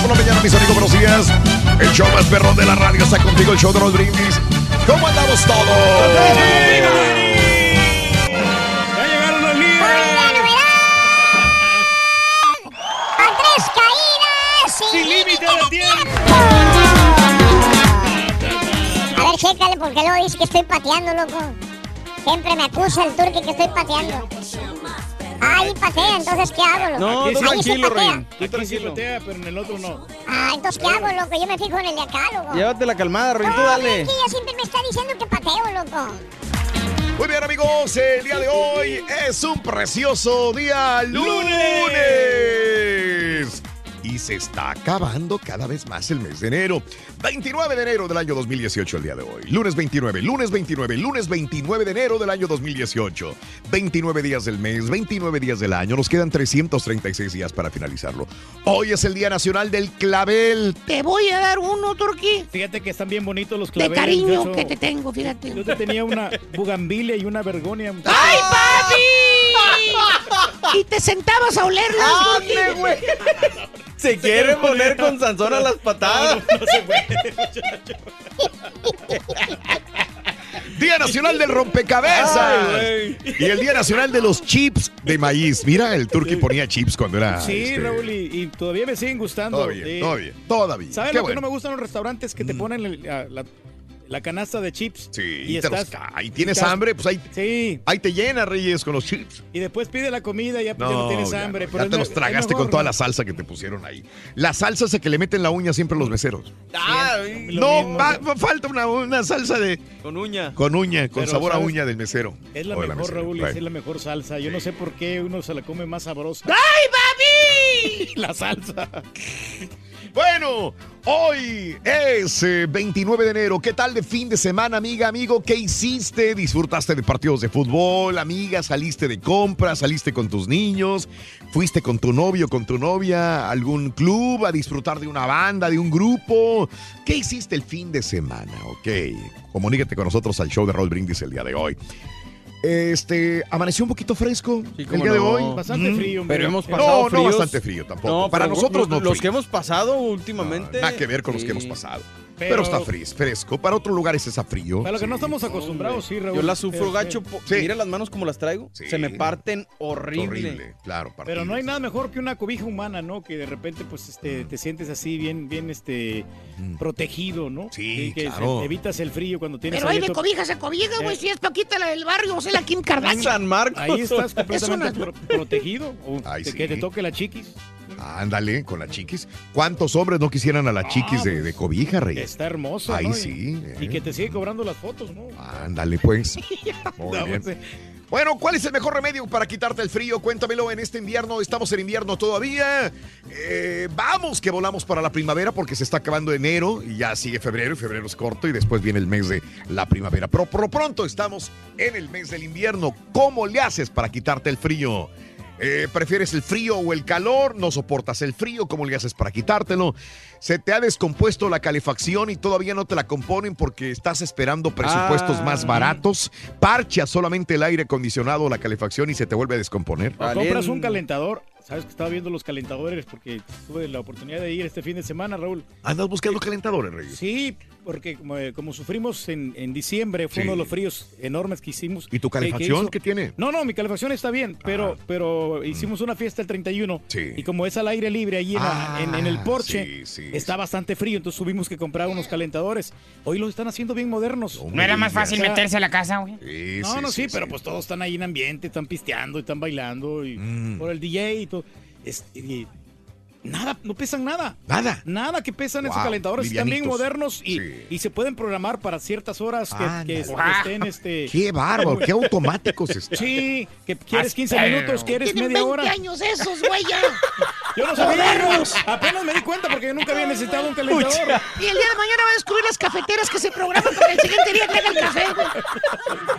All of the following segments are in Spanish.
Por la mañana, mis amigos, buenos días. El show más perrón de la radio está contigo, el show de los brindis. ¿Cómo andamos todos? ¡A tres caídas! ¡Sin límite de tiempo! A ver, chécale, porque luego dice que estoy pateando, loco. Siempre me acusa el turque que estoy pateando. Ahí patea, entonces ¿qué hago, loco? No, se tranquilo, patea. Rey. Tú tranquilo. pero en el otro no. Ah, entonces ¿qué hago, loco? Yo me fijo en el de acá, loco. Llévatela calmada, Rey. Tú No, dale. es que ella siempre me está diciendo que pateo, loco. Muy bien, amigos, el día de hoy es un precioso día lunes. Y se está acabando cada vez más el mes de enero. 29 de enero del año 2018, el día de hoy. Lunes 29, lunes 29, lunes 29 de enero del año 2018. 29 días del mes, 29 días del año. Nos quedan 336 días para finalizarlo. Hoy es el Día Nacional del Clavel. Te voy a dar uno, Turquí. Fíjate que están bien bonitos los De claveles. cariño yo- que te tengo, fíjate. Yo te tenía una bugambilia y una vergonia. ¡Ay, papi! Y te sentabas a olerlos. ¡Ande, güey! Se quiere poner con Sansón a las patadas. Día Nacional del Rompecabezas. Ay, y el Día Nacional de los Chips de maíz. Mira, el turqui ponía chips cuando era. Sí, este, Raúl, y, y todavía me siguen gustando. Todavía, Eh, todavía, todavía. ¿Sabes Qué lo bueno. Mm. que no me gustan los restaurantes? Que te ponen el- la, la- la canasta de chips. Sí, y estás- y tienes estás- hambre, pues ahí, Sí. ahí te llena, Reyes, con los chips. Y después pide la comida y ya, ya no tienes ya hambre. no, pero ya es te los es tragaste mejor, con toda ¿no? la salsa que te pusieron ahí. La salsa esa que le meten la uña siempre a los meseros. Lo no, mismo, va- va- falta una, una salsa de Con uña. con uña, con Pero, sabor a uña del mesero. Es la O mejor, mesera. Raúl, es la mejor salsa. Yo no sé por qué uno se la come más sabrosa. ¡Ay, papi! la salsa. Bueno, hoy es eh, 29 de enero. ¿Qué tal de fin de semana, amiga, amigo? ¿Qué hiciste? ¿Disfrutaste de partidos de fútbol, amiga? ¿Saliste de compras? ¿Saliste con tus niños? ¿Fuiste con tu novio, con tu novia a algún club a disfrutar de una banda, de un grupo? ¿Qué hiciste el fin de semana? Ok, comunícate con nosotros al show de Roll Brindis el día de hoy. Este, amaneció un poquito fresco el cómo día de no. hoy. Bastante Mm. frío, hombre. Pero hemos No, pasado no fríos. bastante frío tampoco. Para pero nosotros no Los frío. que hemos pasado últimamente. Nada que ver con los que hemos sí. pasado. Pero, está fris- fresco. Para otros lugares está frío. Para lo que Sí. no estamos acostumbrados, sí, Raúl. Yo la sufro Eh, gacho. Sí. Mira las manos como las traigo. Sí. Se me parten horrible. Horrible, claro. Pero no hay nada mejor que una cobija humana, ¿no? Que de repente, pues, este, te sientes así bien, bien, este, protegido, ¿no? Mm. Sí, que claro. se- evitas el frío cuando tienes Pero ahí de cobija se cobija, güey. Eh. Si es Paquita la del barrio, o sea, la Kim Kardashian. San Marcos. Ahí estás completamente Es una- pro- protegido. O Ay, que te toque la chiquis. Ándale, con la chiquis. ¿Cuántos hombres no quisieran a la chiquis de, de cobija, rey? Está hermoso, Ahí sí. Y, eh. que te sigue cobrando las fotos, ¿no? Ándale, pues. Muy No, bien. pues, Bueno, ¿cuál es el mejor remedio para quitarte el frío? Cuéntamelo en este invierno. Estamos en invierno todavía. Eh, vamos que volamos para la primavera porque se está acabando enero y ya sigue febrero y febrero es corto y después viene el mes de la primavera. Pero por lo pronto estamos en el mes del invierno. ¿Cómo le haces para quitarte el frío? Eh, ¿Prefieres el frío o el calor? ¿No soportas el frío? ¿Cómo le haces para quitártelo? ¿Se te ha descompuesto la calefacción y todavía no te la componen porque estás esperando presupuestos Ah. más baratos? Parcha solamente el aire acondicionado o la calefacción y se te vuelve a descomponer. O compras un calentador. Sabes que estaba viendo los calentadores porque tuve la oportunidad de ir este fin de semana, Raúl. ¿Andas buscando calentadores, Reyes? Sí, porque como, eh, como sufrimos en, en diciembre, fue Sí. uno de los fríos enormes que hicimos. ¿Y tu que- que calefacción hizo- qué tiene? No, no, mi calefacción está bien, pero, pero hicimos una fiesta el 31 Sí. y como es al aire libre allí en, la- en- en el Ah, porche, sí, sí, está bastante frío, entonces tuvimos que comprar unos calentadores. Hoy los están haciendo bien modernos. ¿No era más fácil O sea, meterse a la casa, güey? no, no, sí, pero pues todos están ahí en ambiente, están pisteando, están bailando y Mm. por el DJ y todo. Es- y nada, no pesan nada. Nada. Nada que pesan esos Wow, calentadores. Están bien modernos y, Sí. y se pueden programar para ciertas horas que, que estén este. Qué bárbaro, qué automáticos están. Sí, que quieres 15 Pero- minutos, quieres media 20 hora. años esos, güey, ya. Yo no sabía, apenas me di cuenta porque yo nunca había necesitado un calentador. Y el día de mañana va a descubrir las cafeteras que se programan para que el siguiente día traiga el café, güey.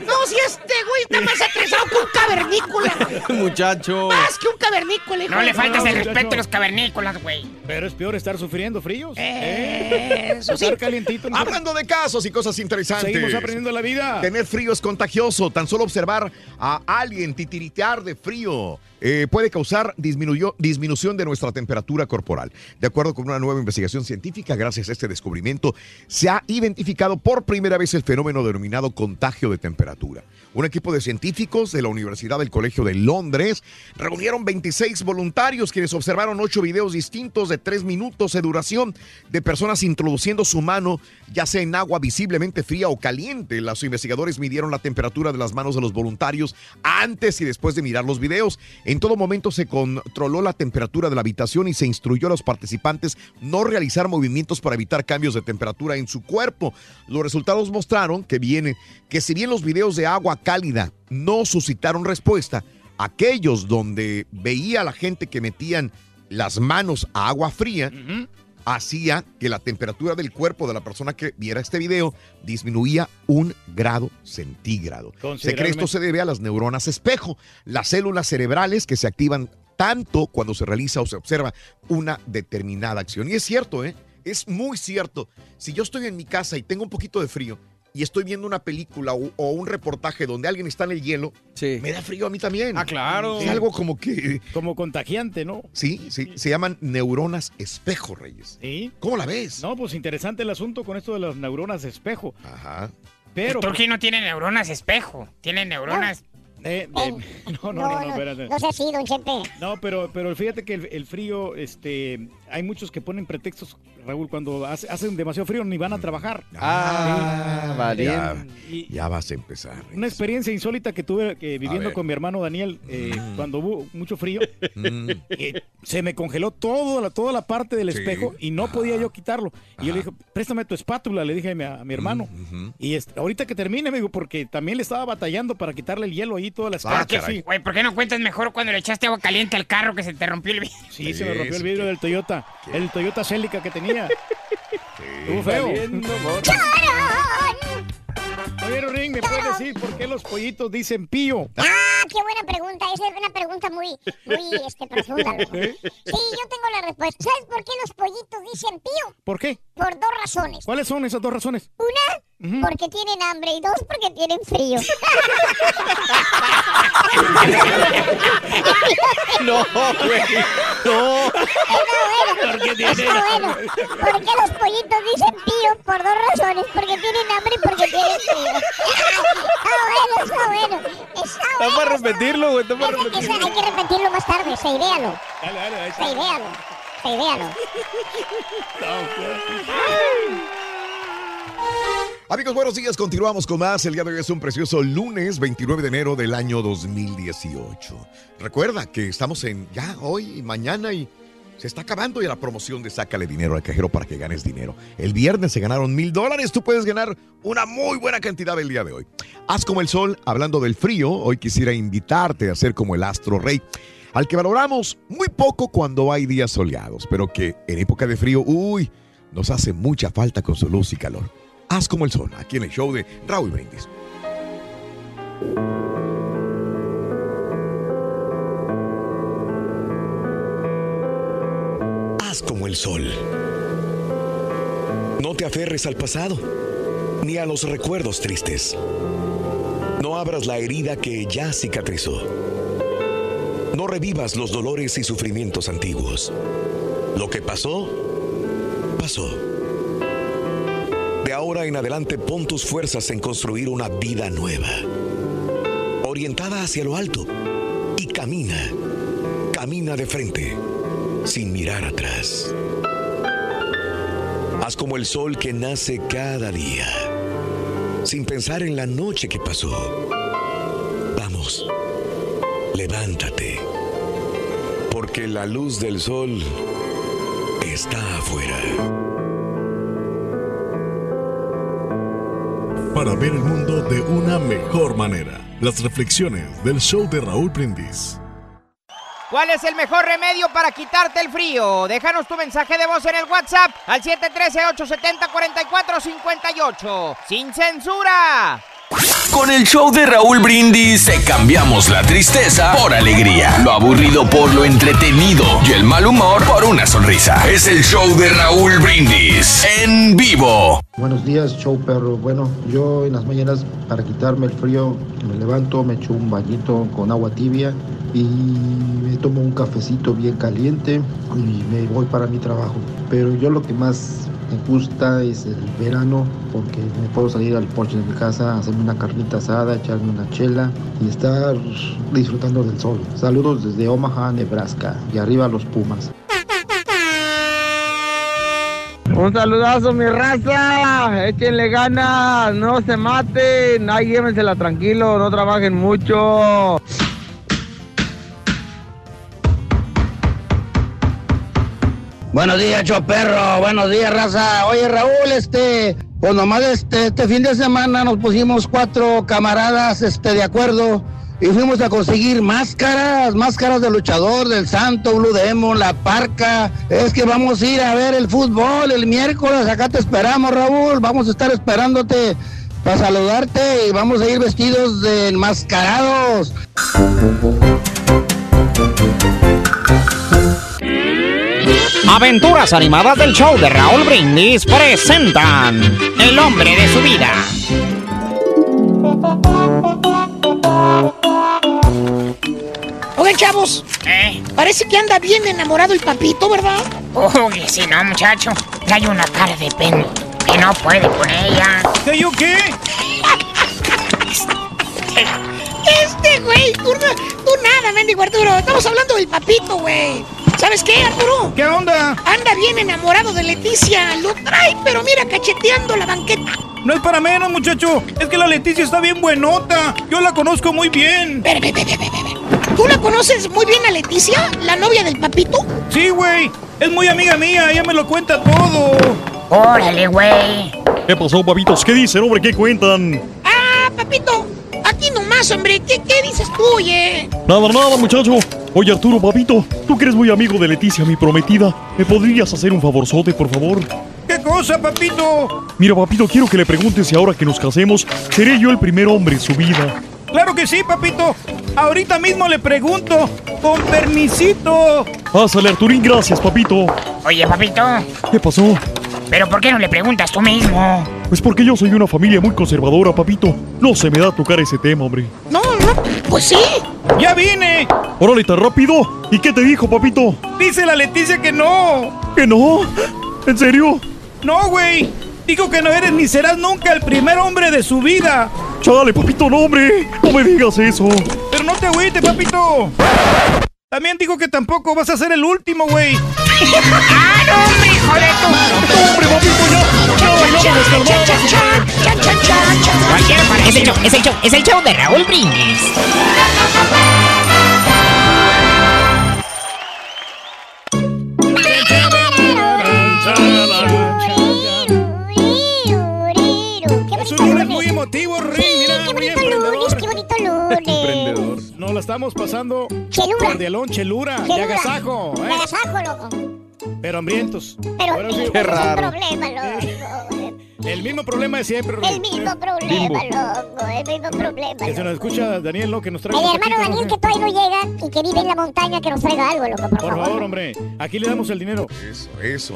No, si este güey está más atrasado que un cavernícola. güey. Muchacho. Más que un cavernícola, hijo No le faltas el muchacho. respeto a los cavernícolas, güey. Pero es peor estar sufriendo fríos. Eh, eso sí. Estar calientito. no- Hablando de casos y cosas interesantes. Seguimos aprendiendo la vida. Tener frío es contagioso. Tan solo observar a alguien titiritear de frío eh, puede causar disminuyó- disminución de nuestra temperatura corporal. De acuerdo con una nueva investigación científica, gracias a este descubrimiento, se ha identificado por primera vez el fenómeno denominado contagio de temperatura. Un equipo de científicos de la Universidad del Colegio de Londres reunieron 26 voluntarios quienes observaron ocho videos distintos de tres minutos de duración de personas introduciendo su mano ya sea en agua visiblemente fría o caliente. Los investigadores midieron la temperatura de las manos de los voluntarios antes y después de mirar los videos. En todo momento se controló la temperatura de la habitación y se instruyó a los participantes no realizar movimientos para evitar cambios de temperatura en su cuerpo. Los resultados mostraron que viene que si bien los videos de agua cálida no suscitaron respuesta, aquellos donde veía a la gente que metían las manos a agua fría, hacía que la temperatura del cuerpo de la persona que viera este video disminuía un grado centígrado. Se cree esto se debe a las neuronas espejo, las células cerebrales que se activan tanto cuando se realiza o se observa una determinada acción. Y es cierto, ¿eh? Es muy cierto. Si yo estoy en mi casa y tengo un poquito de frío y estoy viendo una película o, o un reportaje donde alguien está en el hielo, me da frío a mí también. Ah, claro. Es algo como que... Como contagiante, ¿no? Sí, sí, se llaman neuronas espejo, Reyes. Sí. ¿Cómo la ves? No, pues interesante el asunto con esto de las neuronas espejo. Ajá. Pero. El Turquí no tiene neuronas espejo, tiene neuronas. Eh, eh, no, no, no, no, espérate. No sé si, don Chepe. No, pero, pero fíjate que el, el frío, este, hay muchos que ponen pretextos, Raúl, cuando hace- hacen demasiado frío ni van a trabajar. Ah, vale. Ya, vas a empezar. Una experiencia insólita que tuve que viviendo con mi hermano Daniel eh, Mm. cuando hubo mucho frío. Mm. eh, se me congeló toda la, toda la parte del Sí. espejo y no podía yo quitarlo. Y yo le dije, préstame tu espátula, le dije a mi, a mi hermano. Mm. Y este, ahorita que termine, me digo, porque también le estaba batallando para quitarle el hielo ahí, toda la Ah, escarcha. caray. sí. Güey, ¿por qué no cuentas mejor cuando le echaste agua caliente al carro que se te rompió el vidrio? Sí, se me rompió el vidrio del Toyota. Qué- El Toyota Celica que tenía. Sí. Estuvo feo. Valiendo, Oye, Ring, ¿me puedes decir por qué los pollitos dicen pío? Ah, qué buena pregunta. Esa es una pregunta muy, muy este, profunda. loco. ¿Eh? Sí, yo tengo la respuesta. ¿Sabes por qué los pollitos dicen pío? ¿Por qué? Por dos razones. ¿Cuáles son esas dos razones? Una, porque tienen hambre y dos, porque tienen frío. No, güey. No. Está bueno. Está bueno. ¿Por qué los pollitos dicen pío? Por dos razones. Porque tienen hambre y porque tienen frío. Está bueno, está bueno. Está Está bueno. para repetirlo, güey. Está para Hay que, repetirlo. hay que repetirlo más tarde. Se idealo. Dale, dale, ahí está. Se idealo. Se idealo. Amigos, buenos días. Continuamos con más. El día de hoy es un precioso lunes 29 de enero del año 2018. Recuerda que estamos en ya hoy y mañana y se está acabando ya la promoción de Sácale Dinero al Cajero para que ganes dinero. El viernes se ganaron mil dólares. Tú puedes ganar una muy buena cantidad el día de hoy. Haz como el sol. Hablando del frío, hoy quisiera invitarte a ser como el astro rey. Al que valoramos muy poco cuando hay días soleados, pero que en época de frío, uy, nos hace mucha falta con su luz y calor. Haz como el sol, aquí en el show de Raúl Brindis. Como el sol. No te aferres al pasado, ni a los recuerdos tristes. No abras la herida que ya cicatrizó. No revivas los dolores y sufrimientos antiguos. Lo que pasó, pasó. De ahora en adelante pon tus fuerzas en construir una vida nueva, orientada hacia lo alto, y camina, camina de frente, sin mirar atrás. Haz como el sol que nace cada día, sin pensar en la noche que pasó. Vamos, levántate, porque la luz del sol está afuera. Para ver el mundo de una mejor manera. Las reflexiones del show de Raúl Brindis. ¿Cuál es el mejor remedio para quitarte el frío? Déjanos tu mensaje de voz en el WhatsApp al 713-870-4458. ¡Sin censura! Con el show de Raúl Brindis cambiamos la tristeza por alegría, lo aburrido por lo entretenido y el mal humor por una sonrisa. Es el show de Raúl Brindis en vivo. Buenos días, show perro. Bueno, yo en las mañanas para quitarme el frío me levanto, me echo un bañito con agua tibia y me tomo un cafecito bien caliente y me voy para mi trabajo. Pero yo lo que más me gusta es el verano porque me puedo salir al porche de mi casa, hacerme una carnita asada, echarme una chela y estar disfrutando del sol. Saludos desde Omaha, Nebraska y arriba los Pumas. Un saludazo, mi raza. Échenle ganas, no se maten. Ahí llévensela tranquilo, no trabajen mucho. Buenos días, perro. Buenos días, raza. Oye, Raúl, este, pues nomás este, este fin de semana nos pusimos cuatro camaradas, este, de acuerdo y fuimos a conseguir máscaras, máscaras de luchador, del Santo, Blue Demon, la Parca. Es que vamos a ir a ver el fútbol el miércoles. Acá te esperamos, Raúl. Vamos a estar esperándote para saludarte y vamos a ir vestidos de enmascarados. Aventuras animadas del show de Raúl Brindis presentan El hombre de su vida. Oigan, chavos. Parece que anda bien enamorado el papito, ¿verdad? Uy, si no, muchacho. Hay una cara de pena que no puede con ella. ¿Qué yo qué? Este, güey, tú nada, mendigo Arturo. Estamos hablando del papito, güey. ¿Sabes qué, Arturo? ¿Qué onda? Anda bien enamorado de Leticia. Lo trae, pero mira, cacheteando la banqueta. No es para menos, muchacho. Es que la Leticia está bien buenota. Yo la conozco muy bien. ¿Tú la conoces muy bien a Leticia, la novia del papito? Sí, güey. Es muy amiga mía. Ella me lo cuenta todo. Órale, güey. ¿Qué pasó, papitos? ¿Qué dicen, hombre? ¿Qué cuentan? Ah, papito. Aquí nomás, hombre. ¿Qué, qué dices tú, oye? Nada, nada, muchacho. Oye, Arturo, papito, tú que eres muy amigo de Leticia, mi prometida, ¿me podrías hacer un favorzote, por favor? ¿Qué cosa, papito? Mira, papito, quiero que le preguntes si ahora que nos casemos, seré yo el primer hombre en su vida. Claro que sí, papito. Ahorita mismo le pregunto. Con permisito. Pásale, Arturín, gracias, papito. Oye, papito. ¿Qué pasó? ¿Pero por qué no le preguntas tú mismo? Pues porque yo soy una familia muy conservadora, papito. No se me da tocar ese tema, hombre. No, no, pues sí. ¡Ya vine! Órale, tan rápido. ¿Y qué te dijo, papito? Dice la Leticia que no. ¿Que no? ¿En serio? No, güey. Dijo que no eres ni serás nunca el primer hombre de su vida. Chale, papito, no, hombre. No me digas eso. Pero no te agüites, papito. También dijo que tampoco vas a ser el último, güey. ¡Ah, no, hombre, hijo de tu... ¡No, hombre, papito, ya! ¡Ya, Es el show, es el show, es el show de Raúl Brindis. Nos la estamos pasando. Chelura. Cordialón, chelura. De Chelura. agasajo. De ¿eh? agasajo, loco. Pero hambrientos. Pero Ahora sí. ese es el problema, loco. El mismo problema de siempre. El mismo problema, Bimbo. loco. El mismo problema. Que se nos escucha Daniel, ¿no? Que nos trae El hermano Daniel ¿no? que todavía no llega y que vive en la montaña que nos traiga algo, loco, por, Por favor. favor, hombre. Aquí le damos el dinero. Eso, eso.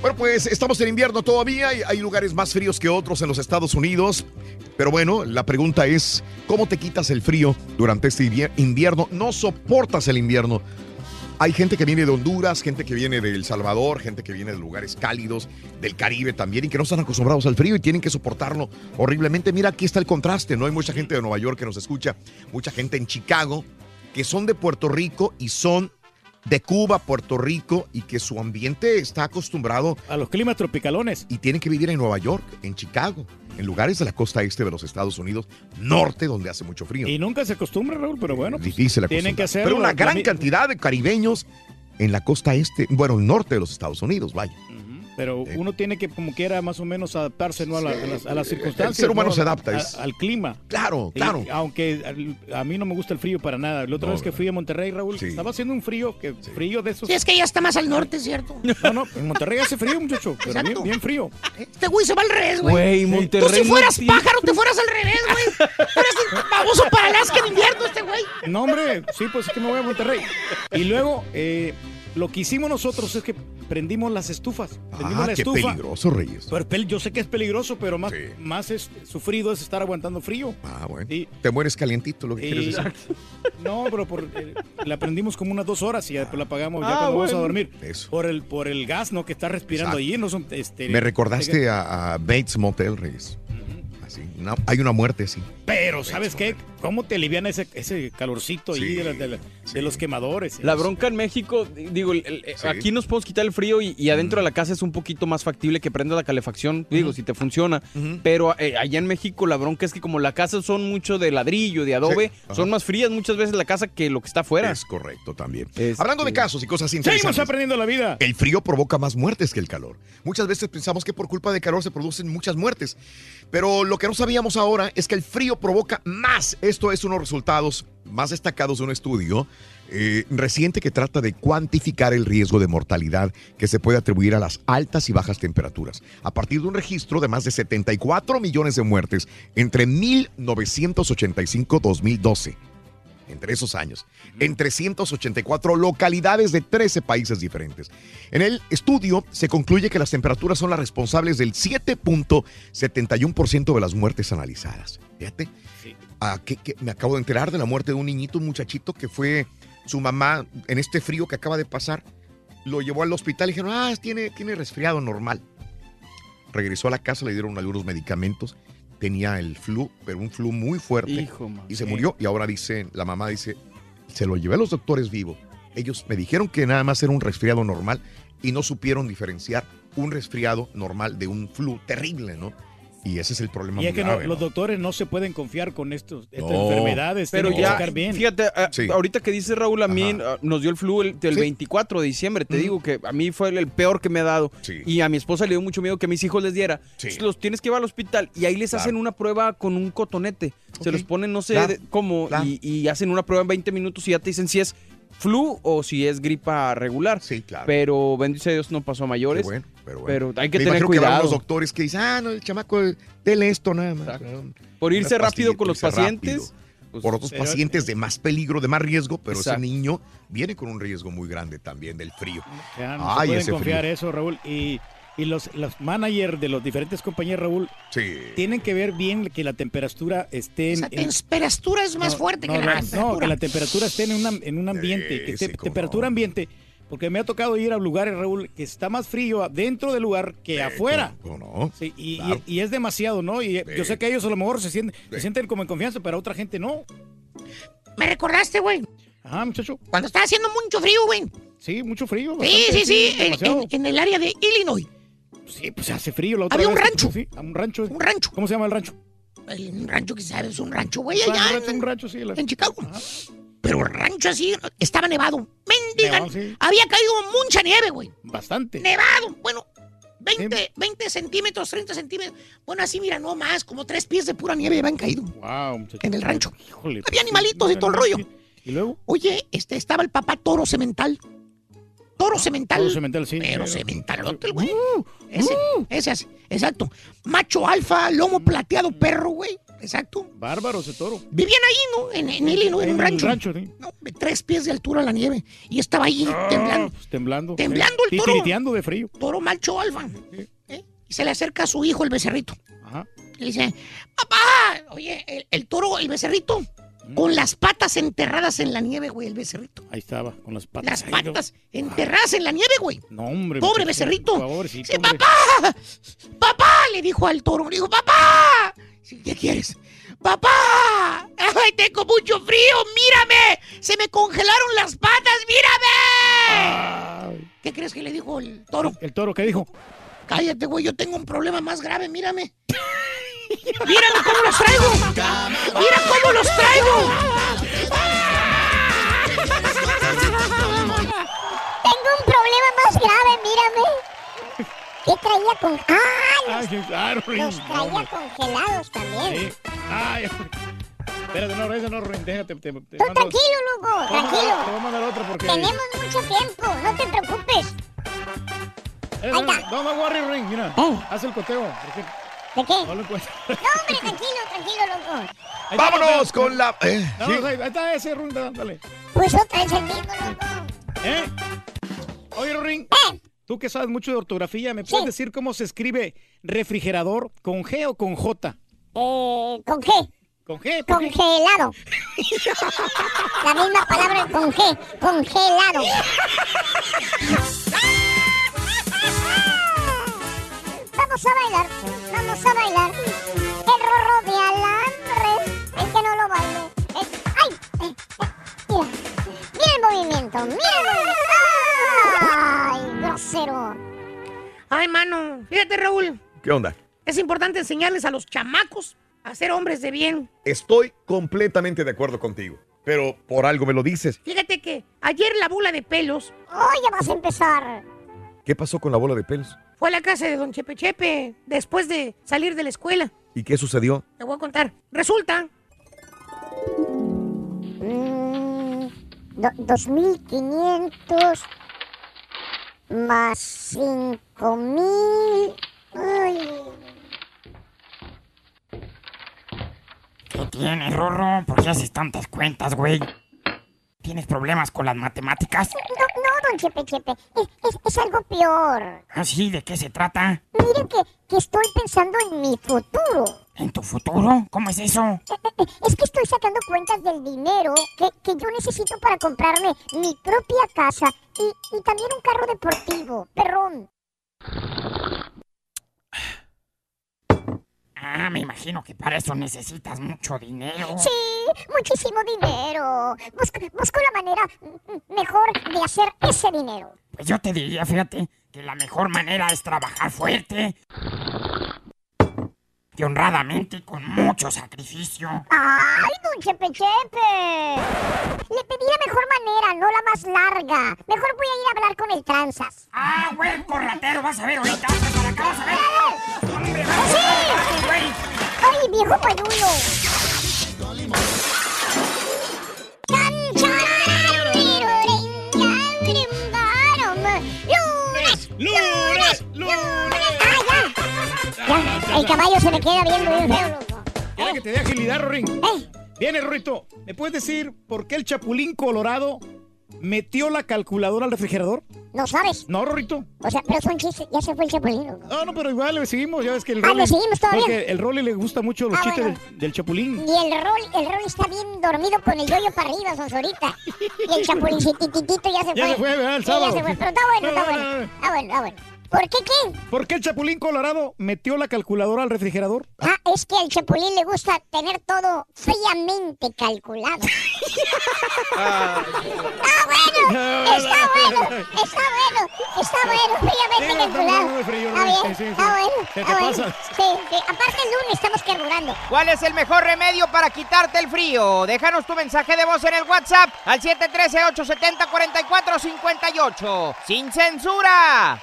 Bueno, pues estamos en invierno todavía y hay lugares más fríos que otros en los Estados Unidos. Pero bueno, la pregunta es, ¿cómo te quitas el frío durante este invier- invierno? ¿No soportas el invierno? Hay gente que viene de Honduras, gente que viene de El Salvador, gente que viene de lugares cálidos, del Caribe también, y que no están acostumbrados al frío y tienen que soportarlo horriblemente. Mira, aquí está el contraste, ¿no? Hay mucha gente de Nueva York que nos escucha, mucha gente en Chicago, que son de Puerto Rico y son de Cuba, Puerto Rico, y que su ambiente está acostumbrado a los climas tropicalones. Y tienen que vivir en Nueva York, en Chicago, en lugares de la costa este de los Estados Unidos, norte, donde hace mucho frío. Y nunca se acostumbra, Raúl, pero bueno. pues, Difícil Tienen que hacerlo. Pero una gran cantidad de caribeños en la costa este, bueno, el norte de los Estados Unidos, vaya. Pero uno tiene que, como quiera, más o menos adaptarse ¿no? a, la- a las, a las circunstancias. El ser humano ¿no? se adapta, A- al clima. Claro, Y- claro. aunque a, mí no me gusta el frío para nada. La otra No, vez que fui a Monterrey, Raúl, estaba haciendo un frío, que frío de esos. Sí, es que ella está más al norte, ¿cierto? No, no, en Monterrey hace frío, muchacho. Pero bien, bien frío. Este güey se va al revés, güey. Güey, Tú Monterrey si fueras pájaro, te fueras al revés, güey. Eres baboso para Alaska en invierno este güey. No, hombre, sí, pues es que me voy a Monterrey. Y luego, eh, lo que hicimos nosotros es que prendimos las estufas. Prendimos Ah, la qué estufa. peligroso, Reyes. Pero yo sé que es peligroso, pero más, más es, sufrido es estar aguantando frío. Ah, bueno. Y- Te mueres calientito, lo que y- quieres decir. No, pero por, eh, la prendimos como unas dos horas y ya después la apagamos ya Ah, cuando vamos a dormir. Eso. Por el, por el gas, ¿no? Que está respirando Exacto. allí. No son, este, Me recordaste a, a Bates Motel, Reyes. Así, una- hay una muerte así. Pero, ¿sabes qué? ¿Cómo te alivian ese, ese calorcito ahí Sí, de, la- de la- de los quemadores? La bronca en México, digo, el- el- Sí. aquí nos podemos quitar el frío y, y adentro de la casa es un poquito más factible que prenda la calefacción, digo, si te funciona. Pero eh, allá en México la bronca es que como la casa son mucho de ladrillo, de adobe, son más frías muchas veces la casa que lo que está afuera. Es correcto también. Este- Hablando de casos y cosas Seguimos interesantes. aprendiendo la vida. El frío provoca más muertes que el calor. Muchas veces pensamos que por culpa del calor se producen muchas muertes. Pero lo que no sabíamos ahora es que el frío provoca más. Esto es unos resultados más destacados de un estudio eh, reciente que trata de cuantificar el riesgo de mortalidad que se puede atribuir a las altas y bajas temperaturas. A partir de un registro de más de 74 millones de muertes entre 1985-2012 entre esos años, en 384 localidades de 13 países diferentes. En el estudio se concluye que las temperaturas son las responsables del 7.71% de las muertes analizadas. Fíjate, que- que me acabo de enterar de la muerte de un niñito, un muchachito que fue su mamá en este frío que acaba de pasar, lo llevó al hospital y dijeron, ah, tiene, tiene resfriado normal. Regresó a la casa, le dieron algunos medicamentos, tenía el flu, pero un flu muy fuerte. Hijo, y se murió. Y ahora dice, la mamá dice, se lo llevé a los doctores vivo. Ellos me dijeron que nada más era un resfriado normal y no supieron diferenciar un resfriado normal de un flu terrible, ¿no? Y ese es el problema Y es que no- los ¿no? doctores no se pueden confiar con estos, estas No. enfermedades. Pero tienen que ya, bien. fíjate, ah, ahorita que dice Raúl, a mí ah, nos dio el flu el, el Sí. 24 de diciembre. Te digo que a mí fue el, el peor que me ha dado. Y a mi esposa le dio mucho miedo que a mis hijos les diera. Entonces, Los tienes que llevar al hospital y ahí les Claro. hacen una prueba con un cotonete. Se los ponen, no sé Claro, de- cómo, claro. y, y hacen una prueba en 20 minutos y ya te dicen si es flu o si es gripa regular. Sí, claro. Pero bendice a Dios no pasó a mayores. Qué bueno, pero bueno. hay que Me tener imagino que cuidado. unos doctores que dicen, ah, no, el chamaco, dele esto nada más. Por irse rápido con los pacientes, rápido. pues, por otros pero- pacientes de más peligro, de más riesgo, pero Exacto. ese niño viene con un riesgo muy grande también del frío. Ya, no Ay, se pueden ese confiar frío. eso, Raúl. Y, y los, los managers de los diferentes compañías, Raúl, Sí. tienen que ver bien que la temperatura esté en... La temperatura es más no, fuerte no, que no, la no, temperatura. que la temperatura esté en, una- en un ambiente, que esté temperatura ambiente, porque me ha tocado ir a lugares, Raúl, que está más frío dentro del lugar que afuera. ¿Cómo no? Sí, y, Claro. y- y es demasiado, ¿no? Y yo sé que ellos a lo mejor se sienten, se sienten como en confianza, pero otra gente no. Me recordaste, güey. Ajá, muchacho. Cuando estaba haciendo mucho frío, güey. Sí, mucho frío. Sí, bastante, sí, sí. En, demasiado. en- en el área de Illinois. Sí, pues hace frío la otra Había un rancho. Sí, un rancho. Un rancho. ¿Cómo se llama el rancho? El- un rancho que sabes, un rancho, güey, Un allá rancho, en, un rancho, sí. la- en Chicago. Pero el rancho así estaba nevado. Mendiga. Nevado, sí. Había caído mucha nieve, güey. Bastante. Nevado. Bueno, 20, 20 centímetros, 30 centímetros. Bueno, así, mira, no más. Como tres pies de pura nieve habían caído. Wow, muchacho. En el rancho. Híjole, Había animalitos y todo el rollo. ¿Y luego? Oye, este, estaba el papá toro cemental. Toro cemental. Toro cemental, sí. Pero cementalote, el güey. ese, ese, así, exacto. Macho alfa, lomo plateado, perro, güey. Exacto. Bárbaro ese toro. Vivían ahí, ¿no? En, en Illinois, en un En un rancho, sí. No, de tres pies de altura la nieve. Y estaba ahí Ah, temblando. pues, temblando. Temblando el toro. Tiritando de frío. Toro macho alfa. ¿eh? Y se le acerca a su hijo, el becerrito. Ajá. Le dice, papá, oye, el, el toro, el becerrito, con las patas enterradas en la nieve, güey, el becerrito. Ahí estaba, con las patas. Las patas enterradas en la nieve, güey. No, hombre. Pobre muchacho, becerrito. Pobrecito, Dice, hombre. papá, papá, le dijo al toro, le dijo, papá, Sí, ¿qué quieres? Papá, ay, tengo mucho frío, mírame, se me congelaron las patas, mírame. ¿Qué crees que le dijo el toro? ¿El toro qué dijo? Cállate, güey, yo tengo un problema más grave, mírame. Mírame cómo los traigo. Mira cómo los traigo. Tengo un problema más grave, mírame. ¿Qué traía con.? ¡Ah! Los traía congelados también. Sí. Ay, espérate, no, ese no, Rin, déjate. Te, te tranquilo, loco, tranquilo. Te voy a mandar otro porque. Tenemos mucho tiempo, no te preocupes. Eh, no, no, no, worry, Ring, mira. Haz el coteo. porque ¿De qué? No lo encuentro. No, hombre, tranquilo, tranquilo, loco. Ahí Vámonos con la. eh, No, sí. ahí está ese, Ring, dale. Pues otra vez el mismo, loco. ¿Eh? Oye, Ring. Eh. Tú que sabes mucho de ortografía, ¿me puedes decir cómo se escribe refrigerador? ¿Con G o con J? Eh, ¿Con G? ¿Con G? Congelado. La misma palabra con G, congelado. Vamos a bailar, vamos a bailar. El rorro de alambre, el que no lo baile. es- ¡Ay! Eh, eh, Mira, mira el movimiento, mira el movimiento. ¡Ay, grosero! Ay, mano, fíjate, Raúl, ¿Qué onda? es importante enseñarles a los chamacos a ser hombres de bien. Estoy completamente de acuerdo contigo. Pero por algo me lo dices. Fíjate que ayer la bola de pelos ¡Ay, ya vas a empezar! ¿Qué pasó con la bola de pelos? Fue a la casa de don Chepe Chepe después de salir de la escuela. ¿Y qué sucedió? Te voy a contar. Resulta Mm, do- 2500 más 5000. Ay. ¿Qué tienes, Rorro? ¿Por qué haces tantas cuentas, güey? ¿Tienes problemas con las matemáticas? No, Chepe Chepe. Es, es- es algo peor. ¿Ah, sí? ¿De qué se trata? Mire que, que estoy pensando en mi futuro. ¿En tu futuro? ¿Cómo es eso? Eh, eh, Es que estoy sacando cuentas del dinero que, que yo necesito para comprarme mi propia casa y, y también un carro deportivo. Perrón. Ah, me imagino que para eso necesitas mucho dinero. Sí, muchísimo dinero. Busco, busco la manera mejor de hacer ese dinero. Pues yo te diría, fíjate, que la mejor manera es trabajar fuerte y honradamente con mucho sacrificio. ¡Ay, don Chepe Chepe! Le pedí la mejor manera, no la más larga. Mejor voy a ir a hablar con el tranzas. ¡Ah, güey, corratero! Vas a ver ahorita, para acá, vas a ver. ¡Hombre, vas ¡Sí! a ver! ¡Ay, viejo payulo! ¡Lunes! ¡Lunes! ¡Lunes! El caballo se me queda viendo bien feo, loco. ¿Quieres que te dé agilidad, Rorín? Viene, Rorrito. ¿Me puedes decir por qué el Chapulín Colorado metió la calculadora al refrigerador? ¿No sabes? No, Rorrito. O sea, pero son chistes. Ya se fue el chapulín, loco. No, no, pero igual le seguimos. Ya ves que el Ah, Rolly. le seguimos todavía. Porque el Rolly le gusta mucho los Ah, chistes bueno. del, del Chapulín. Y el rol, el rol está bien dormido con el yoyo para arriba, Sonsorita. Y el chapulincititito ya se fue. Ya se fue, ¿verdad? El Sí, ya se fue. Pero está bueno, está bueno. Está bueno, está bueno. ¿Por qué qué? ¿Por qué el Chapulín Colorado metió la calculadora al refrigerador? Ah, es que al chapulín le gusta tener todo fríamente calculado. Ah. Está bueno, está bueno, está bueno, está bueno, fríamente calculado. muy frío, Está bien, sí, sí, está bueno, Se te está bueno. pasa. Sí, sí. Aparte el lunes estamos carburando. ¿Cuál es el mejor remedio para quitarte el frío? Déjanos tu mensaje de voz en el WhatsApp al 713-870-4458. ¡Sin censura!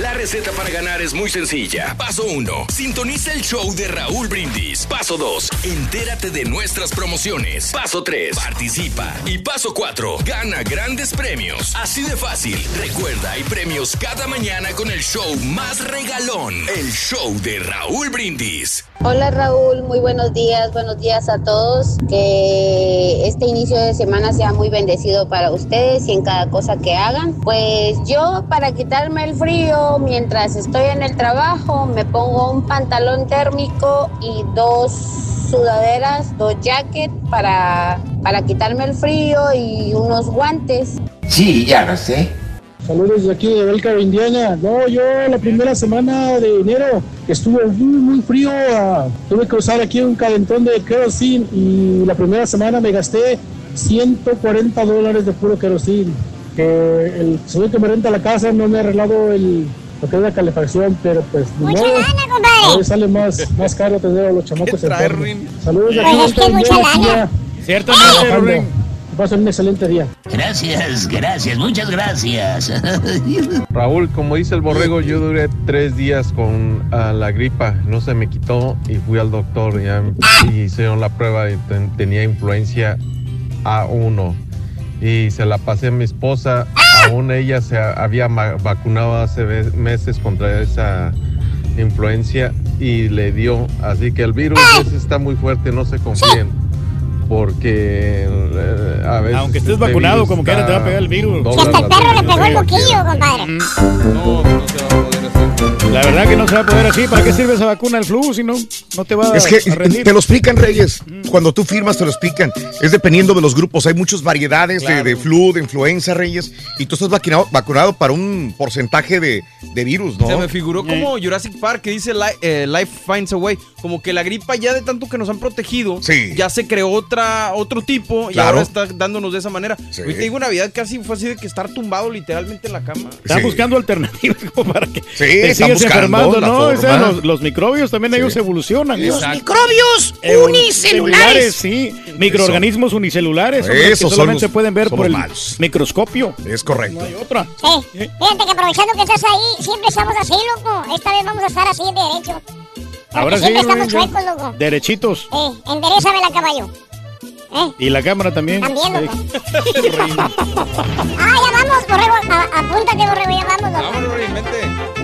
La receta para ganar es muy sencilla. Paso 1. Sintoniza el show de Raúl Brindis. Paso 2. Entérate de nuestras promociones. Paso 3. Participa. Y paso 4. Gana grandes premios. Así de fácil. Recuerda, hay premios cada mañana con el show más regalón. El show de Raúl Brindis. Hola Raúl, muy buenos días, buenos días a todos. Que este inicio de semana sea muy bendecido para ustedes y en cada cosa que hagan. Pues yo para quitarme el frío mientras estoy en el trabajo me pongo un pantalón térmico y dos sudaderas, dos jackets para, para quitarme el frío y unos guantes. Sí, ya lo sé. Saludos de aquí de Belcar, Indiana. No, yo la primera semana de enero estuvo muy, muy frío. tuve que usar aquí un calentón de kerosene y la primera semana me gasté 140 dólares de puro kerosene. Que el señor que me renta la casa no me ha arreglado el, lo que es la calefacción, pero pues ni Mucha modo. lana, compadre. A veces sale más, más caro tener a los chamacos enfermos. Saludos de aquí Pues mucha lana. Que pasen un excelente día. Gracias, gracias, muchas gracias. Raúl, como dice el borrego, yo duré tres días con la gripa, no se me quitó y fui al doctor ya, y hicieron la prueba y ten- tenía influencia A1 y se la pasé a mi esposa, aún ella se ha- había vacunado hace meses contra esa influencia y le dio, así que el virus ese está muy fuerte, no se confíen. Porque eh, a veces. Aunque estés este vacunado, virus como quiera te va a pegar el virus. hasta el perro le pegó el dosis. moquillo, compadre. La verdad que no se va a poder así. ¿Para qué sirve esa vacuna del flu si no, no te va Es que a rendir? te lo explican, Reyes. Cuando tú firmas, te lo explican. Es dependiendo de los grupos. Hay muchas variedades de, de flu, de influenza, Reyes. Y tú estás vacunado, vacunado para un porcentaje de, de virus, ¿no? Se me figuró como Jurassic Park que dice eh, Life Finds a Way. Como que la gripa ya de tanto que nos han protegido, ya se creó otra, otro tipo y Claro. ahora está dándonos de esa manera. Sí. Hoy te digo, Navidad casi fue así de que estar tumbado literalmente en la cama. Están buscando alternativas como para que Sí, sigas buscando enfermando, ¿no? O sea, los, los microbios también ellos evolucionan. Los ¿no? microbios Evol- unicelulares. Sí, microorganismos unicelulares. Esos que son solamente los- pueden ver son por el malos. microscopio. Es correcto. No hay otra. Sí, fíjate que aprovechando que estás ahí, siempre estamos así, loco. Esta vez vamos a estar así de derecho. Porque Ahora sí, siempre estamos chuecos, loco. Derechitos. Eh, enderezame la caballo. Eh, Y la cámara también. también, loco. Sí. Ah, ya vamos, borrego. A- Apúntate, borrego, ya vamos, loco.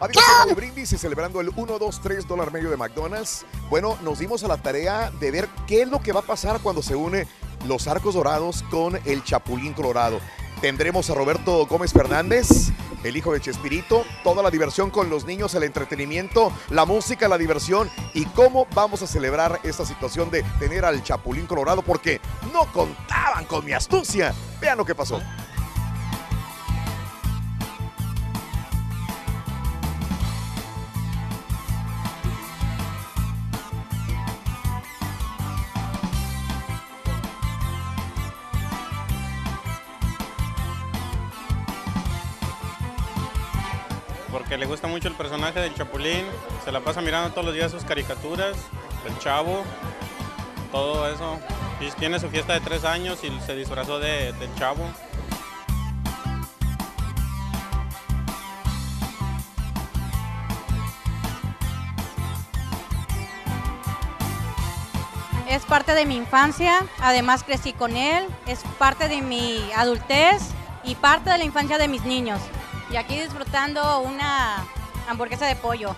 Amigos de Brindis y celebrando el 1, 2, 3 dólar medio de McDonald's. Bueno, nos dimos a la tarea de ver qué es lo que va a pasar cuando se une los arcos dorados con el Chapulín Colorado. Tendremos a Roberto Gómez Fernández, el hijo de Chespirito, toda la diversión con los niños, el entretenimiento, la música, la diversión y cómo vamos a celebrar esta situación de tener al Chapulín Colorado porque no contaban con mi astucia. Vean lo que pasó. Porque le gusta mucho el personaje del Chapulín, se la pasa mirando todos los días sus caricaturas, el chavo, todo eso. Tiene su fiesta de tres años y se disfrazó de, del chavo. Es parte de mi infancia, además crecí con él, es parte de mi adultez y parte de la infancia de mis niños. Y aquí disfrutando una hamburguesa de pollo.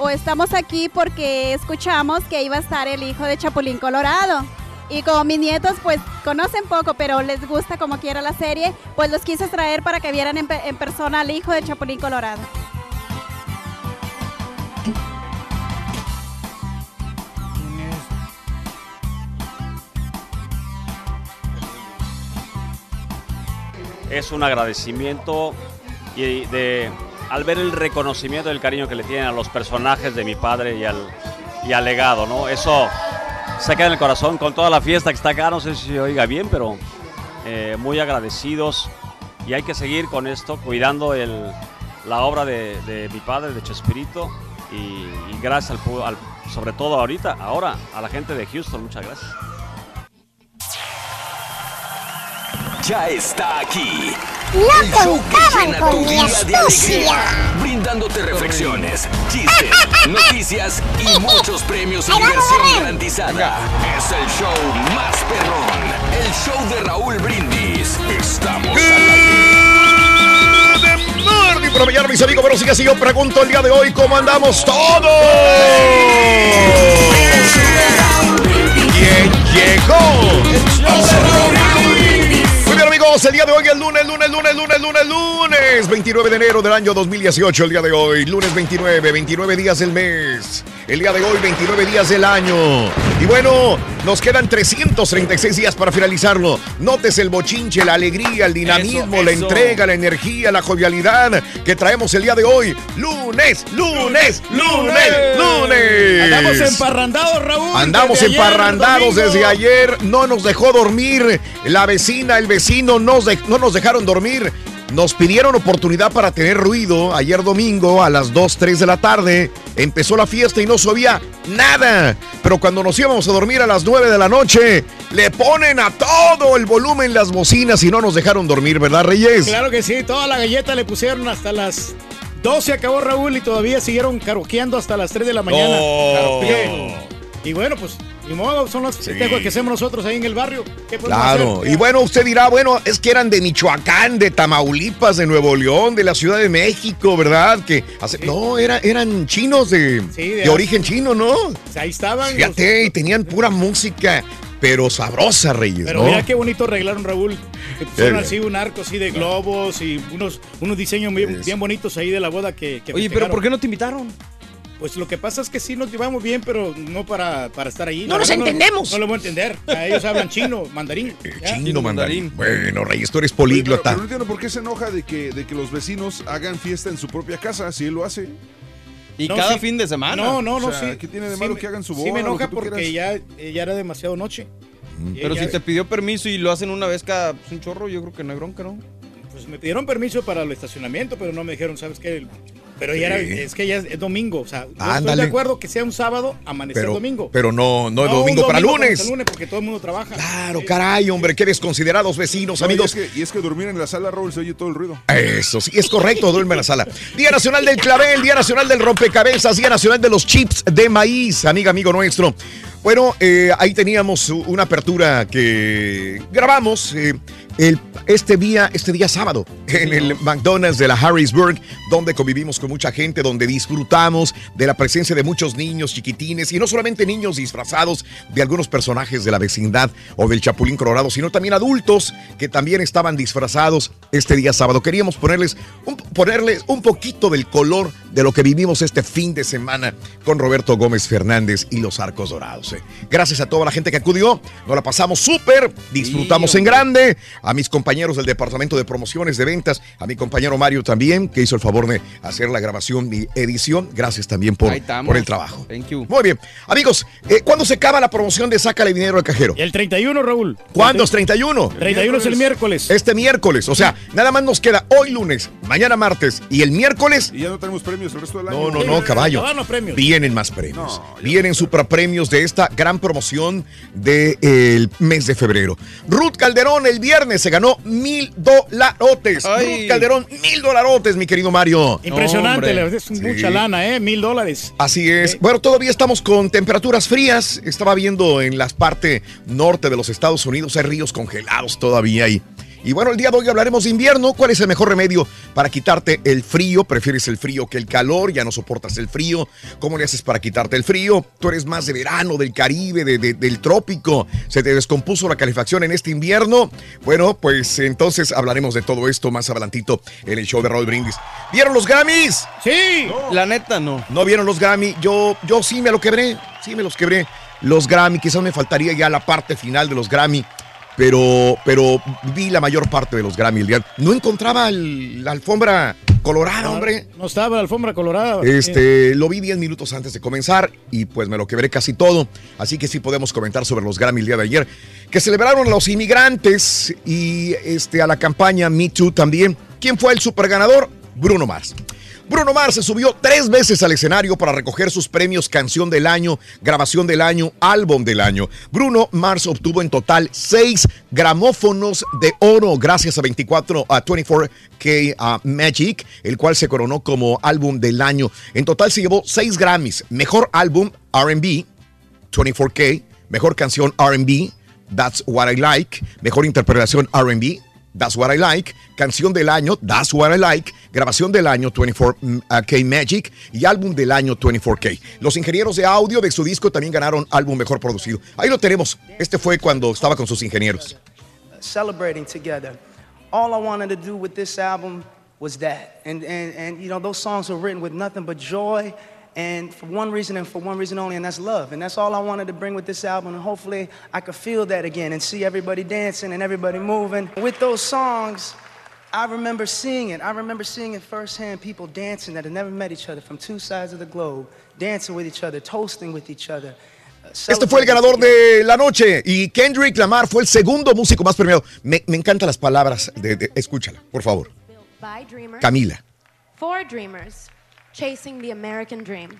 o estamos aquí porque escuchamos que iba a estar el hijo de Chapulín Colorado. Y como mis nietos pues conocen poco, pero les gusta como quiera la serie, pues los quise traer para que vieran en, pe- en persona al hijo de Chapulín Colorado. Es un agradecimiento y de al ver el reconocimiento del cariño que le tienen a los personajes de mi padre y al, y al legado, ¿no? Eso se queda en el corazón con toda la fiesta que está acá, no sé si se oiga bien, pero eh, muy agradecidos y hay que seguir con esto, cuidando el, la obra de, de mi padre, de Chespirito, y, y gracias al, al- sobre todo ahorita, ahora, a la gente de Houston, muchas gracias. Ya está aquí. No el show que llena con tu mi día de alegría, brindándote reflexiones, chistes, noticias y muchos premios y diversión garantizada. Es el show más perrón, el show de Raúl Brindis. Estamos al aire. Morning mañana, mis amigos. Bueno, sigue así. Yo pregunto el día de hoy cómo andamos todos. ¿Quién llegó? Amigos. El día de hoy es lunes, lunes, lunes, lunes, lunes, lunes. 29 de enero del año 2018. El día de hoy, lunes 29, 29 días del mes. El día de hoy, 29 días del año. Y bueno, nos quedan 336 días para finalizarlo. Notes el bochinche, la alegría, el dinamismo, Eso, la entrega, la energía, la jovialidad que traemos el día de hoy. Lunes, lunes, lunes, lunes. Andamos emparrandados, Raúl. Andamos desde emparrandados desde ayer, no nos dejó dormir, la vecina, el vecino nos de- no nos dejaron dormir. Nos pidieron oportunidad para tener ruido ayer domingo a las 2, 3 de la tarde. Empezó la fiesta y no se oía nada. Pero cuando nos íbamos a dormir a las 9 de la noche, le ponen a todo el volumen las bocinas y no nos dejaron dormir, ¿verdad, Reyes? Claro que sí, toda la galleta le pusieron hasta las 12 acabó Raúl y todavía siguieron caroqueando hasta las 3 de la mañana. Oh. Y bueno, pues, ni modo, son los festejos que hacemos nosotros ahí en el barrio. ¿Qué podemos Claro, hacer? y bueno, usted dirá, bueno, es que eran de Michoacán, de Tamaulipas, de Nuevo León, de la Ciudad de México, ¿verdad? Que hace- no, era, eran chinos de, Sí, de de- origen chino, ¿no? Ahí estaban. los- Fíjate, y tenían pura música, pero sabrosa, Reyes, Pero ¿no? mira qué bonito arreglaron, Raúl. Que pusieron así un arco así de globos y unos, unos diseños bien, bien bonitos ahí de la boda que, que Oye, pero ¿por qué no te invitaron? Pues lo que pasa es que sí nos llevamos bien, pero no para, para estar ahí. No nos entendemos. No, lo voy a entender. A ellos hablan chino, mandarín. ¿ya? Chino mandarín. Bueno, Reyes, tú eres políglota. pero no entiendo por qué se enoja de que, de que los vecinos hagan fiesta en su propia casa, si él lo hace. Y No, cada sí. fin de semana. No, no, no, O sea, sí. ¿qué tiene de Sí malo me- que hagan su Sí boda, me lo enoja porque ya, eh, ya era demasiado noche. Pero ya- si te pidió permiso y lo hacen una vez cada pues, un chorro, yo creo que no hay bronca, ¿no? Pues me pidieron permiso para el estacionamiento, pero no me dijeron, ¿sabes qué? Pero ya era, es que ya es, es domingo, o sea, yo estoy de acuerdo que sea un sábado, amanecer Pero, domingo. pero no, no, un domingo para domingo lunes. hasta lunes porque todo el mundo trabaja. Claro, caray, hombre, qué desconsiderados vecinos, No, amigos. Y es, que, y es que dormir en la sala, Raúl, se oye todo el ruido. Eso sí, es correcto, duerme en la sala. Día Nacional del Clavel, Día Nacional del Rompecabezas, Día Nacional de los Chips de Maíz, amiga, amigo nuestro. Bueno, eh, ahí teníamos una apertura que grabamos eh, el, este, día, este día sábado en el McDonald's de la Harrisburg, donde convivimos con mucha gente, donde disfrutamos de la presencia de muchos niños chiquitines y no solamente niños disfrazados de algunos personajes de la vecindad o del Chapulín Colorado, sino también adultos que también estaban disfrazados este día sábado. Queríamos ponerles un, ponerles un poquito del color de lo que vivimos este fin de semana con Roberto Gómez Fernández y los Arcos Dorados. eh. Gracias a toda la gente que acudió, nos la pasamos súper, disfrutamos Sí, en grande, a mis compañeros del Departamento de Promociones de Ventas, a mi compañero Mario también, que hizo el favor de hacer la grabación y edición. Gracias también por, por el trabajo. Thank you. Muy bien. Amigos, eh, ¿cuándo se acaba la promoción de Sácale Dinero al Cajero? El 31, Raúl. ¿Cuándo es 31? 31 es el miércoles. Este miércoles. O sea, nada más nos queda hoy lunes, mañana martes y el miércoles. Y ya no tenemos premios el resto del año. No, no, no, caballo. No premios. Vienen más premios. Vienen superpremios de esta gran promoción del mes de febrero. Ruth Calderón el viernes se ganó mil dolarotes. Ruth Calderón, mil dolarotes, mi querido Mario. Impresionante, Hombre. es mucha lana, ¿eh? Mil dólares. Así es. Bueno, todavía estamos con temperaturas frías. Estaba viendo en la parte norte de los Estados Unidos, hay ríos congelados todavía ahí. Y bueno, el día de hoy hablaremos de invierno. ¿Cuál es el mejor remedio para quitarte el frío? ¿Prefieres el frío que el calor? ¿Ya no soportas el frío? ¿Cómo le haces para quitarte el frío? ¿Tú eres más de verano, del Caribe, de- de- del trópico? ¿Se te descompuso la calefacción en este invierno? Bueno, pues entonces hablaremos de todo esto más adelantito en el show de Raúl Brindis. ¿Vieron los Grammys? Sí. La neta, no. ¿No vieron los Grammy? Yo, yo sí me lo quebré, sí me los quebré. Los Grammy, quizás me faltaría ya la parte final de los Grammy, pero, pero vi la mayor parte de los Grammy el día. No encontraba el- la alfombra colorada, hombre. No estaba la alfombra colorada. Este, lo vi 10 minutos antes de comenzar y pues me lo quebré casi todo. Así que sí podemos comentar sobre los Grammy el día de ayer, que celebraron a los inmigrantes y este, a la campaña Me Too también. ¿Quién fue el super ganador? Bruno Mars. Bruno Mars se subió tres veces al escenario para recoger sus premios Canción del Año, Grabación del Año, Álbum del Año. Bruno Mars obtuvo en total seis gramófonos de oro gracias a 24 a 24K uh, Magic, el cual se coronó como Álbum del Año. En total se llevó seis Grammys, Mejor Álbum R&B, 24K, Mejor Canción R&B, That's What I Like, Mejor Interpretación R&B, That's What I Like, Canción del Año, That's What I Like, Grabación del Año, 24K Magic y Álbum del Año, 24K. Los ingenieros de audio de su disco también ganaron Álbum Mejor Producido. Ahí lo tenemos. Este fue cuando estaba con sus ingenieros. celebrating together. All I wanted to do with this album was that. And, and, and you know, those songs were written with nothing but joy and for one reason and for one reason only, and that's love. And that's all I wanted to bring with this album. And hopefully I could feel that again and see everybody dancing and everybody moving. With those songs, I remember seeing it. I remember seeing it firsthand people dancing that had never met each other from two sides of the globe, dancing with each other, toasting with each other. uh, Este fue el ganador de la noche y Kendrick Lamar fue el segundo músico más premiado. Me, me encantan las palabras. De, de- escúchala, por favor. Camila. For dreamers. Chasing the American dream.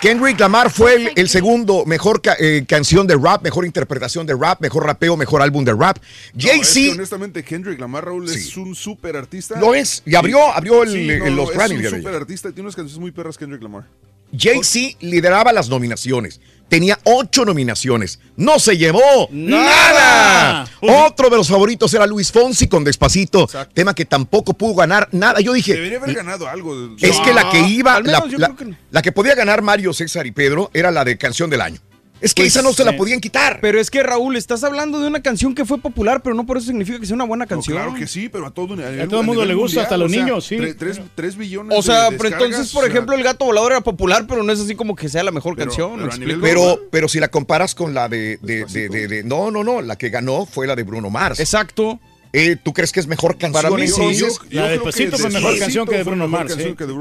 Kendrick Lamar fue el, el segundo mejor ca- eh, canción de rap, mejor interpretación de rap, mejor rapeo, mejor álbum de rap. No, es que Jay-Z honestamente, Kendrick Lamar Raúl es un súper artista. Lo es, y abrió- abrió el- Sí, el- los es Grammy un súper artista tiene unas canciones muy perras Kendrick Lamar. Jay-Z lideraba las nominaciones. Tenía ocho nominaciones. No se llevó nada. Otro de los favoritos era Luis Fonsi con Despacito. Tema que tampoco pudo ganar nada. Yo dije. Debería haber ganado algo. Es que la que iba, Al la, la- creo que no. la que podía ganar Mario, César y Pedro era la de Canción del Año. Es que Pues, esa no se la sí. podían quitar. Pero es que Raúl, estás hablando de una canción que fue popular, pero no por eso significa que sea una buena canción. claro que sí, pero a todo, A todo el mundo le gusta, hasta los niños, sí. Tres, tres billones O sea, de pero entonces, por o sea, ejemplo, El Gato Volador era popular, pero no es así como que sea la mejor canción. Pero, pero si la comparas con la de, de- de- de- de- No, no, no. La que ganó fue la de Bruno Mars. Exacto. ¿Tú crees que es mejor canción? Para mí sí. entonces? La de Despacito fue mejor canción que de Bruno Mars.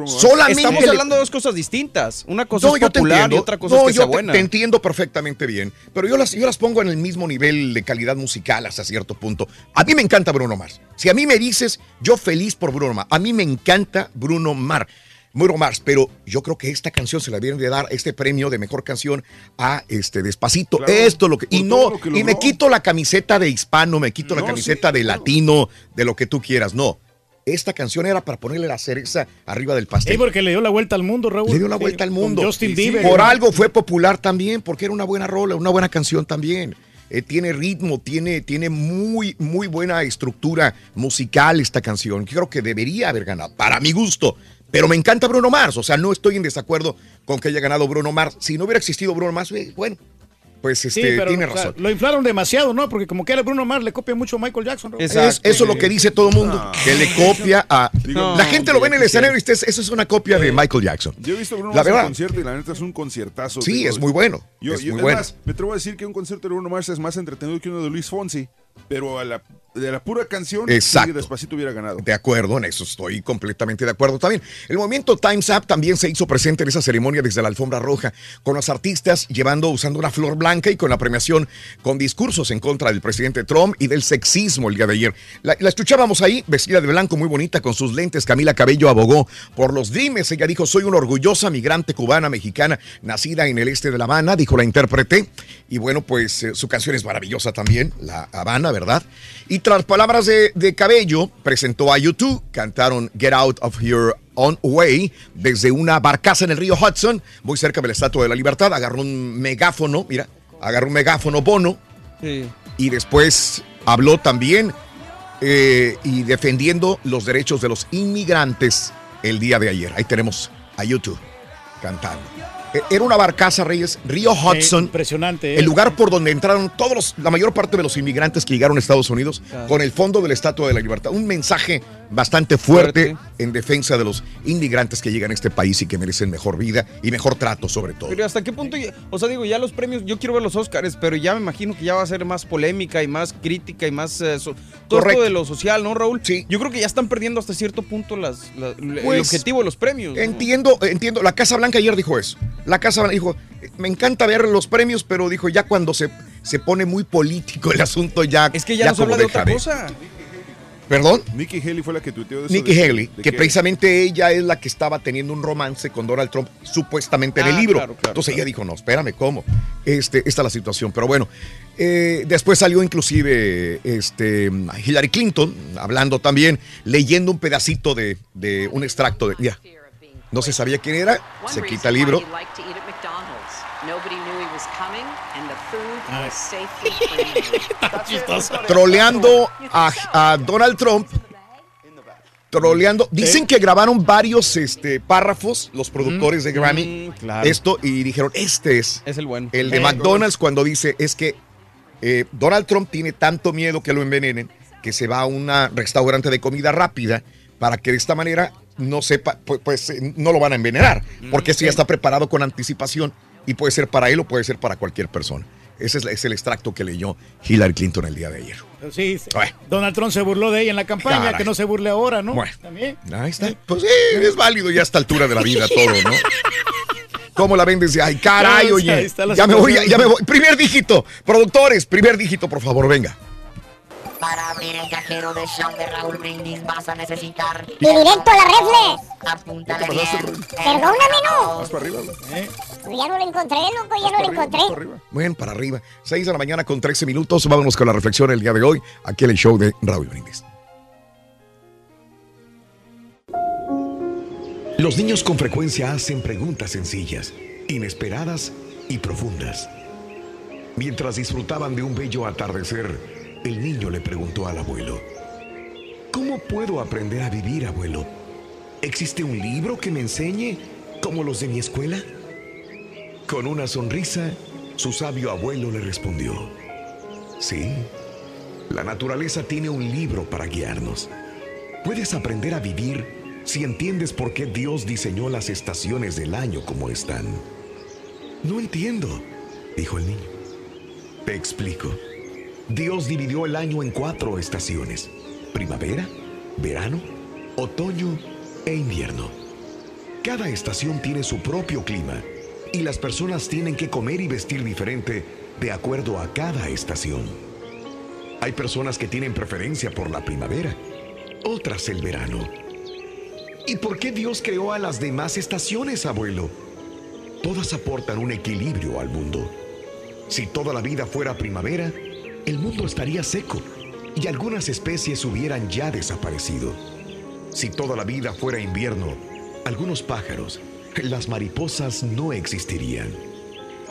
Solamente Estamos le- hablando de dos cosas distintas. Una cosa No, es yo popular y otra cosa No, es que yo sea te- buena. Te, entiendo perfectamente bien, pero yo las, yo las pongo en el mismo nivel de calidad musical hasta cierto punto. A mí me encanta Bruno Mars. Si a mí me dices, yo feliz por Bruno Mars. A mí me encanta Bruno Mars. Bruno Mars, pero yo creo que esta canción se la deben de dar este premio de mejor canción a este Despacito. Claro, Esto lo que y por no todo lo que y me quito la camiseta de hispano, me quito la camiseta sí, de latino, de lo que tú quieras. No. Esta canción era para ponerle la cereza arriba del pastel. Sí, porque le dio la vuelta al mundo, Raúl. Le dio la Sí, vuelta al mundo. Justin Bieber. Por algo fue popular también, porque era una buena rola, una buena canción también. Eh, tiene ritmo, tiene, tiene muy, muy buena estructura musical esta canción. Yo creo que debería haber ganado, para mi gusto. Pero me encanta Bruno Mars, o sea, no estoy en desacuerdo con que haya ganado Bruno Mars. Si no hubiera existido Bruno Mars, bueno, pues Sí, este, pero, tiene o sea, razón. lo inflaron demasiado, ¿no? Porque como que a Bruno Mars le copia mucho a Michael Jackson. Raúl. Es- eso es lo que dice todo el mundo, que le copia a... Digo, la no, gente lo ve en el escenario y dice, eso es una copia de Michael Jackson. Yo he visto Bruno La Mars en concierto y la neta es un conciertazo. Sí, es muy bueno, Yo, es yo- muy bueno. más, me atrevo a decir que un concierto de Bruno Mars es más entretenido que uno de Luis Fonsi, pero a la, de la pura canción, Exacto. sí, Despacito hubiera ganado. De acuerdo, en eso estoy completamente de acuerdo también. El movimiento Time's Up también se hizo presente en esa ceremonia desde la alfombra roja, con los artistas llevando, usando una flor blanca y con la premiación con discursos en contra del presidente Trump y del sexismo el día de ayer. La, la escuchábamos ahí, vestida de blanco, muy bonita, con sus lentes. Camila Cabello abogó por los Dreamers. Ella dijo, soy una orgullosa migrante cubana mexicana, nacida en el este de La Habana, dijo la intérprete. Y bueno, pues eh, su canción es maravillosa también, La Habana, ¿verdad? Y tras palabras de, de Cabello, presentó a YouTube, cantaron Get Out of Your Own Way desde una barcaza en el río Hudson, muy cerca de la Estatua de la Libertad. Agarró un megáfono, mira, agarró un megáfono bono y después habló también eh, y defendiendo los derechos de los inmigrantes el día de ayer. Ahí tenemos a YouTube cantando. Eh, Era una barcaza, Reyes, Río Hudson. impresionante. ¿eh? El lugar por donde entraron todos los- la mayor parte de los inmigrantes que llegaron a Estados Unidos Claro. con el fondo de la Estatua de la Libertad. Un mensaje bastante fuerte, en defensa de los inmigrantes que llegan a este país y que merecen mejor vida y mejor trato sobre todo. Pero hasta qué punto, ya- o sea, digo, ya los premios, yo quiero ver los Oscars, pero ya me imagino que ya va a ser más polémica y más crítica y más eh, so- todo esto de lo social, ¿no, Raúl? Sí. Yo creo que ya están perdiendo hasta cierto punto las, la- el Pues, objetivo de los premios. ¿no? Entiendo, entiendo. La Casa Blanca ayer dijo eso. La Casa Blanca dijo, me encanta ver los premios, pero dijo, ya cuando se, se pone muy político el asunto, ya Es que ya, no se como habla de otra cosa. ¿Perdón? Nikki Haley fue la que tuiteó de eso. Nikki de- Haley, de que precisamente ella es la que estaba teniendo un romance con Donald Trump, supuestamente en el Ah, libro. claro, claro, Entonces claro. ella dijo, no, espérame, ¿cómo? Este, esta es la situación. Pero bueno, eh, después salió inclusive este, Hillary Clinton, hablando también, leyendo un pedacito de, de un extracto de... Ya, no se sabía quién era, se quita el libro. troleando a, a Donald Trump. Troleando. Dicen que grabaron varios este, párrafos, los productores de Grammy, claro. esto, y dijeron, este es, Es el bueno. el de Eh, McDonald's cuando dice, es que eh, Donald Trump tiene tanto miedo que lo envenenen, que se va a un restaurante de comida rápida para que de esta manera no sepa, pues, pues, eh, no lo van a envenenar, porque eso ya está preparado con anticipación y puede ser para él o puede ser para cualquier persona. Ese es, es el extracto que leyó Hillary Clinton el día de ayer. Sí, sí. Donald Trump se burló de ella en la campaña, Caray. que no se burle ahora, ¿no? Bueno. También. Ahí está. Pues sí, es válido ya a esta altura de la vida todo, ¿no? ¿Cómo la ven desde? Ay, caray, oye. Ya me voy, ya me voy. Primer dígito. Productores, primer dígito, por favor, venga. Para abrir el cajero de show de Raúl Brindis vas a necesitar. Y directo a la reflex. Apúntale ¿Qué te pasaste, bien. Perdóname, no. Más para arriba. ¿Eh? Ya no lo encontré, loco, ya no lo encontré. Bueno, para arriba. 6 de la mañana con 13 minutos. Vámonos con la reflexión el día de hoy. Aquí en el show de Raúl Brindis. Los niños con frecuencia hacen preguntas sencillas, inesperadas y profundas. Mientras disfrutaban de un bello atardecer, el niño le preguntó al abuelo, ¿Cómo puedo aprender a vivir, abuelo? ¿Existe un libro que me enseñe como los de mi escuela? Con una sonrisa, su sabio abuelo le respondió, Sí, la naturaleza tiene un libro para guiarnos. Puedes aprender a vivir si entiendes por qué Dios diseñó las estaciones del año como están. No entiendo, dijo el niño. Te explico. Dios dividió el año en cuatro estaciones. Primavera, verano, otoño e invierno. Cada estación tiene su propio clima y las personas tienen que comer y vestir diferente de acuerdo a cada estación. Hay personas que tienen preferencia por la primavera, otras el verano. ¿Y por qué Dios creó a las demás estaciones, abuelo? Todas aportan un equilibrio al mundo. Si toda la vida fuera primavera, el mundo estaría seco y algunas especies hubieran ya desaparecido. Si toda la vida fuera invierno, algunos pájaros, las mariposas no existirían.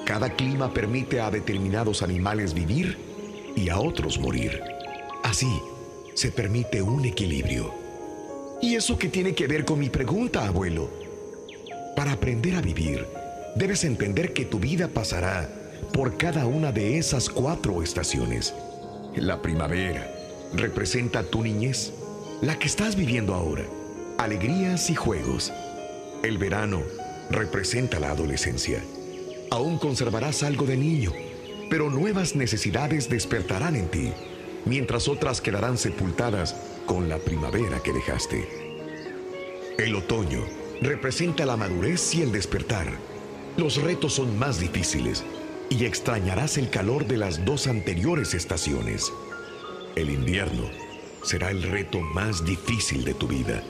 Cada clima permite a determinados animales vivir y a otros morir. Así, se permite un equilibrio. ¿Y eso qué tiene que ver con mi pregunta, abuelo? Para aprender a vivir, debes entender que tu vida pasará por cada una de esas cuatro estaciones. La primavera representa tu niñez, la que estás viviendo ahora, alegrías y juegos. El verano representa la adolescencia. Aún conservarás algo de niño, pero nuevas necesidades despertarán en ti, mientras otras quedarán sepultadas con la primavera que dejaste. El otoño representa la madurez y el despertar. Los retos son más difíciles y extrañarás el calor de las dos anteriores estaciones. El invierno será el reto más difícil de tu vida.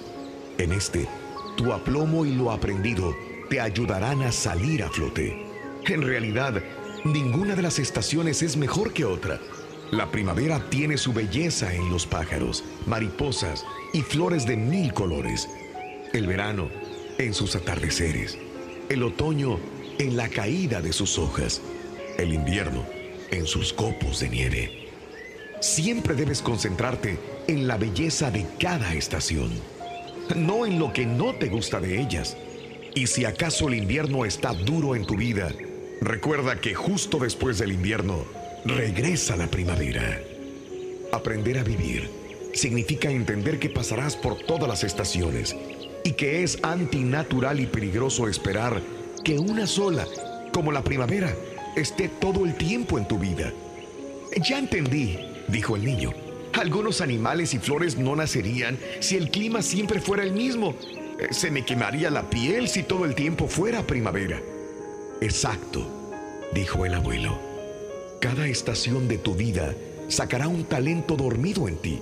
En este, tu aplomo y lo aprendido te ayudarán a salir a flote. En realidad, ninguna de las estaciones es mejor que otra. La primavera tiene su belleza en los pájaros, mariposas y flores de mil colores. El verano en sus atardeceres. El otoño en la caída de sus hojas. El invierno en sus copos de nieve. Siempre debes concentrarte en la belleza de cada estación, no en lo que no te gusta de ellas. Y si acaso el invierno está duro en tu vida, recuerda que justo después del invierno regresa la primavera. Aprender a vivir significa entender que pasarás por todas las estaciones y que es antinatural y peligroso esperar que una sola, como la primavera, esté todo el tiempo en tu vida. Ya entendí, dijo el niño. Algunos animales y flores no nacerían si el clima siempre fuera el mismo. Eh, Se me quemaría la piel si todo el tiempo fuera primavera. Exacto, dijo el abuelo. Cada estación de tu vida sacará un talento dormido en ti.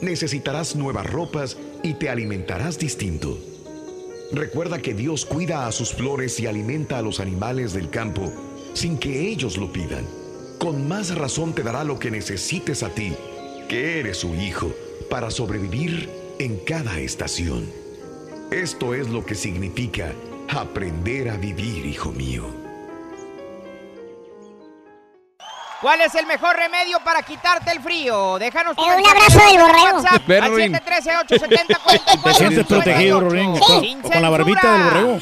Necesitarás nuevas ropas y te alimentarás distinto. Recuerda que Dios cuida a sus flores y alimenta a los animales del campo sin que ellos lo pidan. Con más razón te dará lo que necesites a ti, que eres su hijo, para sobrevivir en cada estación. Esto es lo que significa aprender a vivir, hijo mío. ¿Cuál es el mejor remedio para quitarte el frío? Déjanos tu Eh, un abrazo de del borrego. WhatsApp Ven, al Rorín. 713-870-4458. Te sientes protegido, Rorín, con, con la barbita del borrego.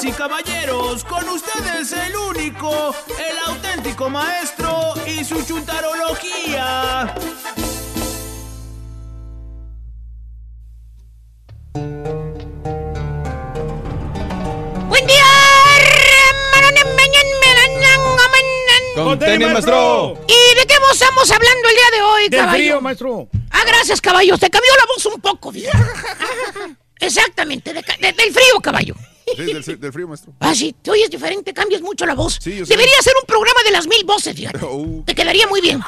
Damas y caballeros, con ustedes el único, el auténtico maestro y su chuntarología. Buen día, Con tenis, maestro. ¿Y de qué estamos hablando el día de hoy, Del caballo? frío, maestro. Ah, gracias, caballo. Te cambió la voz un poco. Exactamente, de ca- de- del frío, caballo. Sí, del, del frío, maestro. Ah, sí, te oyes diferente, cambias mucho la voz. Sí, yo sé. Debería ser un programa de las mil voces, fíjate. Oh, Te quedaría muy bien.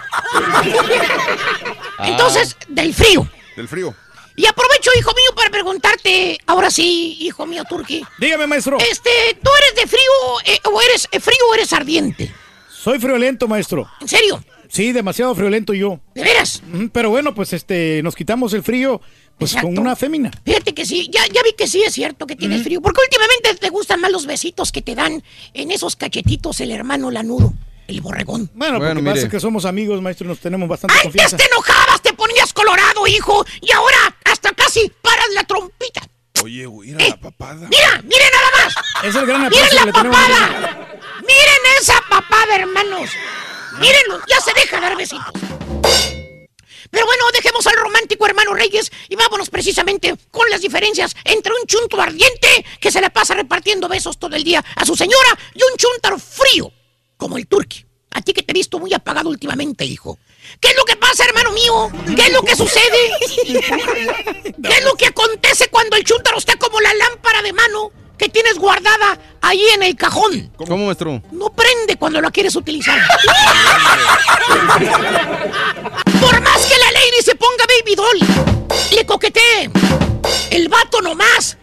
Entonces, del frío. del frío. Y aprovecho, hijo mío, para preguntarte, ahora sí, hijo mío, Turki. Dígame, maestro. Este, ¿tú eres de frío eh, o eres eh, frío o eres ardiente? Soy friolento, maestro. ¿En serio? Sí, demasiado friolento yo. ¿De veras? Pero bueno, pues este, nos quitamos el frío pues con una fémina. Fíjate que sí, ya, ya vi que sí es cierto que tienes frío. Porque últimamente te gustan más los besitos que te dan en esos cachetitos el hermano lanudo, el borregón. Bueno, porque Bueno, pasa mire. que somos amigos, maestro, y nos tenemos bastante Antes confianza. te enojabas, te ponías colorado, hijo, y ahora hasta casi paras la trompita. Oye, güey, mira la papada. Mira, miren nada más. Es el gran Miren la papada. Miren esa papada, hermanos. Mírenlo, ya se deja dar besitos. Pero bueno, dejemos al romántico hermano Reyes y vámonos precisamente con las diferencias entre un chunto ardiente que se le pasa repartiendo besos todo el día a su señora y un chuntaro frío, como el turqui. A ti que te he visto muy apagado últimamente, hijo. ¿Qué es lo que pasa, hermano mío? ¿Qué es lo que sucede? ¿Qué es lo que acontece cuando el chuntaro está como la lámpara de mano que tienes guardada ahí en el cajón? ¿Cómo, maestro? No prende cuando la quieres utilizar. Por más que la lady se ponga baby doll, le coquetee. El vato nomás.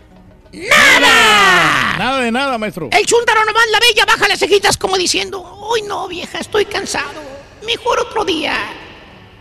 ¡Nada! Nada de nada, maestro. El chúntaro nomás la bella baja las cejitas como diciendo, ¡Uy no, vieja, estoy cansado! Mejor otro día.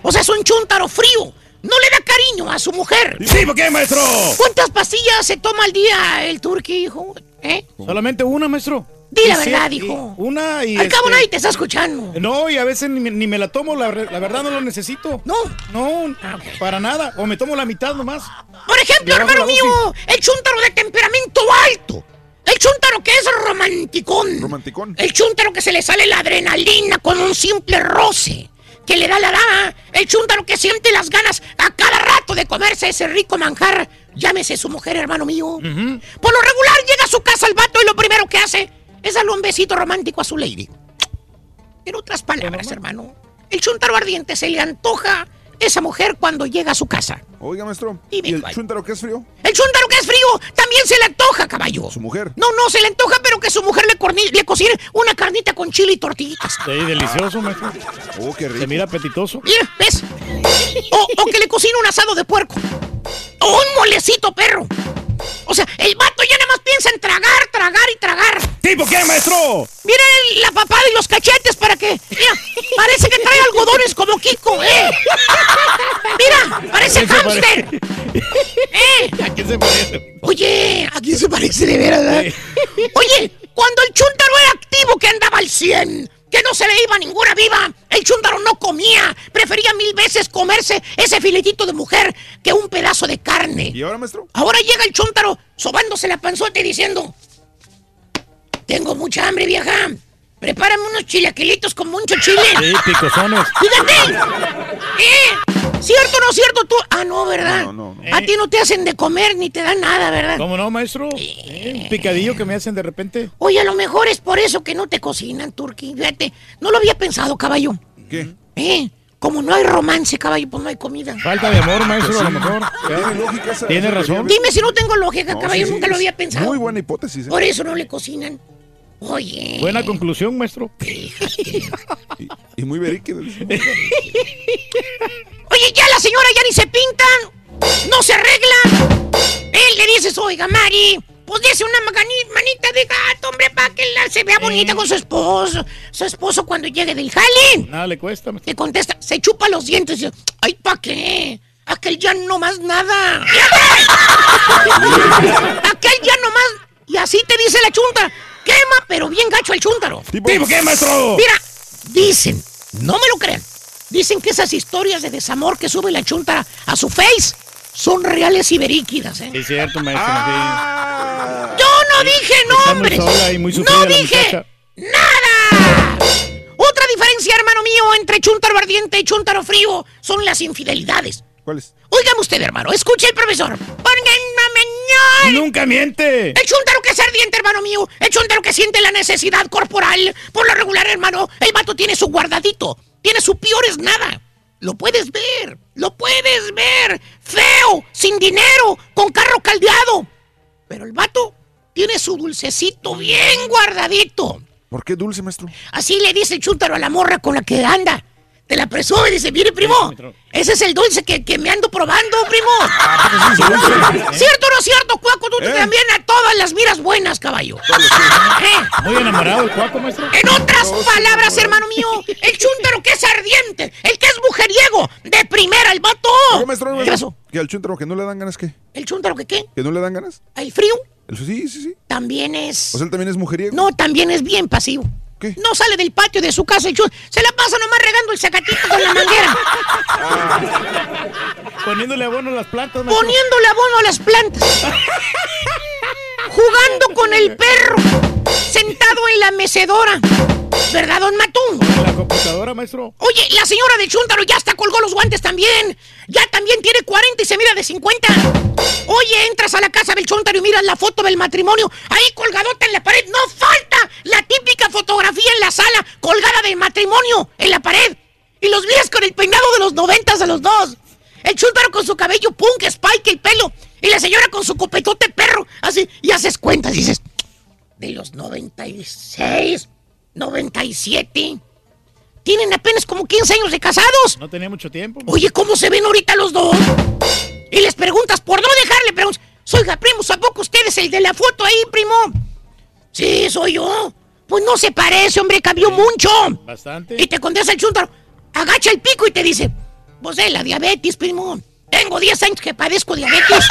O sea, es un chúntaro frío. No le da cariño a su mujer. Sí, ¿por qué, maestro? ¿Cuántas pastillas se toma al día el turqui, hijo? ¿Eh? Solamente una, maestro. Di la sí, verdad, y hijo. Una y. Al cabo este, nadie te está escuchando. No, y a veces ni, me- ni me la tomo, la, la verdad no lo necesito. No. No, para nada. O me tomo la mitad nomás. Por ejemplo, hermano mío, el chúntaro de temperamento alto. El chúntaro que es romanticón. Romanticón. El chúntaro que se le sale la adrenalina con un simple roce. Que le da la dama. El chúntaro que siente las ganas a cada rato de comerse ese rico manjar. Llámese su mujer, hermano mío. Por lo regular llega a su casa el vato y lo primero que hace es darle un besito romántico a su lady. En otras palabras, hermano, el chúntaro ardiente se le antoja esa mujer cuando llega a su casa. Oiga, maestro. Dime, ¿Y el caballo. chúntaro qué es frío? El chúntaro que es frío también se le antoja, caballo. Su mujer. No, no, se le antoja, pero que su mujer le, corni- le cocine una carnita con chile y tortillitas. Sí, delicioso, maestro. Oh, qué rico. Se mira apetitoso. Mira, ¿ves? O, o que le cocine un asado de puerco. O un molecito perro. O sea, el vato ya nada más piensa en tragar, tragar y tragar. ¿Tipo qué, maestro? Miren la papada y los cachetes para que. Mira, parece que trae algodones como Kiko, ¿eh? Mira, parece ¿A quién se hámster. ¿Eh? ¿A quién se parece? Oye, ¿a quién se parece de veras? verdad? Oye, cuando el chúntaro era activo que andaba al 100, que no se le iba ninguna viva. El chúntaro no comía. Prefería mil veces comerse ese filetito de mujer que un pedazo de carne. ¿Y ahora, maestro? Ahora llega el chúntaro sobándose la panzota y diciendo: Tengo mucha hambre, vieja. Prepárame unos chilaquilitos con mucho chile. Sí, picosones. ¡Fíjate! ¿Eh? ¿Cierto o no cierto tú? Ah, no, ¿verdad? A ti no te hacen de comer ni te dan nada, ¿verdad? ¿Cómo no, maestro? Eh, Un picadillo que me hacen de repente. Oye, a lo mejor es por eso que no te cocinan, Turki. Fíjate, no lo había pensado, caballo. ¿Qué? ¿Eh? Como no hay romance, caballo, pues no hay comida. Falta de amor, maestro, a lo mejor. Tiene lógica esa- Tiene razón. Dime si no tengo lógica, No, caballo, sí, sí, nunca lo había pensado. Muy buena hipótesis. ¿eh? Por eso no le cocinan. Oye. Buena conclusión, maestro. Y muy verídica. Oye, ya la señora ya ni se pintan, no se arregla. Él le dices, oiga, Mari, pues dice una magani- manita de gato, hombre, para que la se vea bonita con su esposo. Su esposo cuando llegue del jale. Nada le cuesta. maestro. Te contesta, se chupa los dientes y dice, ay, ¿pa' qué? Aquel ya no más nada. Aquel ya no más. Y así te dice la chunta. Quema, pero bien gacho el chúntaro. ¿Tipo qué, maestro? Mira, dicen, no me lo crean. Dicen que esas historias de desamor que sube la chunta a su face son reales y veríquidas, ¿eh? Es cierto, maestro. Ah. Yo no dije muy nombres. sola y muy sufrida no dije nada. Otra diferencia, hermano mío, entre chúntaro ardiente y chúntaro frío son las infidelidades. ¿Cuáles? Óigame usted, hermano, escuche el profesor. Nunca miente. El chúntaro que es ardiente, hermano mío. El chúntaro que siente la necesidad corporal. Por lo regular, hermano, el vato tiene su guardadito. Tiene su peor es nada. Lo puedes ver. Lo puedes ver. Feo, sin dinero, con carro caldeado. Pero el vato tiene su dulcecito bien guardadito. ¿Por qué dulce, maestro? Así le dice el chúntaro a la morra con la que anda. Te la presume y dice, mire, primo, ese es el dulce que, que me ando probando, primo. ¿Cierto o no cierto, Cuaco? Tú también a todas las miras buenas, caballo. ¿Eh? Muy enamorado el cuaco, maestro. En otras palabras, hermano mío, el chúntaro que es ardiente, el que es mujeriego, de primera, el vato. Oiga, maestro, ¿Qué pasó? ¿Que al chúntaro que no le dan ganas qué? ¿El chúntaro que qué? ¿Que no le dan ganas? ¿El frío? El- Sí, sí, sí. También es... O sea, él también es mujeriego. No, también es bien pasivo. ¿Qué? No sale del patio de su casa el chúntaro. Se la pasa nomás regando el sacatito con la manguera. Poniéndole abono a las plantas, maestro. Poniéndole abono a las plantas. Jugando con el perro. Sentado en la mecedora. ¿Verdad, don Matún? En la computadora, maestro. Oye, la señora del Chúntaro ya hasta colgó los guantes también. Ya también tiene 40 y se mira de 50. Oye, entras a la casa del Chúntaro y miras la foto del matrimonio. Ahí colgadota en la pared. No falta la típica fotografía en la sala colgada del matrimonio en la pared. Y los días con el peinado de los noventas a los dos. El Chúntaro con su cabello punk, spike, el pelo. Y la señora con su copetote perro. Así, y haces cuentas, dices, de los 96, 97. Tienen apenas como 15 años de casados. No tenía mucho tiempo. Oye, ¿cómo se ven ahorita los dos? Y les preguntas, por no dejarle, preguntas, oiga, primo, ¿a poco usted es el de la foto ahí, primo? Sí, soy yo. Pues no se parece, hombre, cambió mucho. Bastante. Y te contesta el chúntaro, agacha el pico y te dice, pues es la diabetes, primo. Tengo 10 años que padezco diabetes.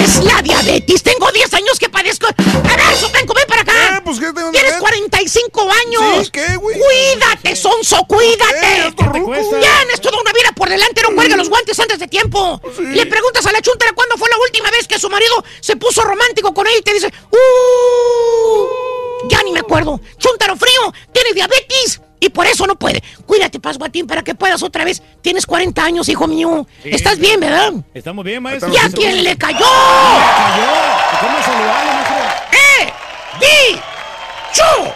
es la diabetes. Tengo 10 años que padezco. A ver, Sopenco, ven para acá. pues, ¿qué tengo que Tienes ver? 45 años. Sí, ¿qué, güey? Cuídate, sonso, cuídate. Tienes toda una vida por delante. No cuelga los guantes antes de tiempo. Le preguntas a la chuntera cuándo fue la última vez que su marido se puso romántico con ella y te dice, ¡Uh! Ya ni me acuerdo. Chuntaro frío, tiene diabetes. Y por eso no puede. Cuídate, Pasguatín, para que puedas otra vez. Tienes 40 años, hijo mío. Sí, Estás sí. bien, ¿verdad? Estamos bien, maestro. ¿Y a quién le cayó? cayó? ¿Cómo saludarlo, maestro? ¡Eh! ¡Di! ¡Chu!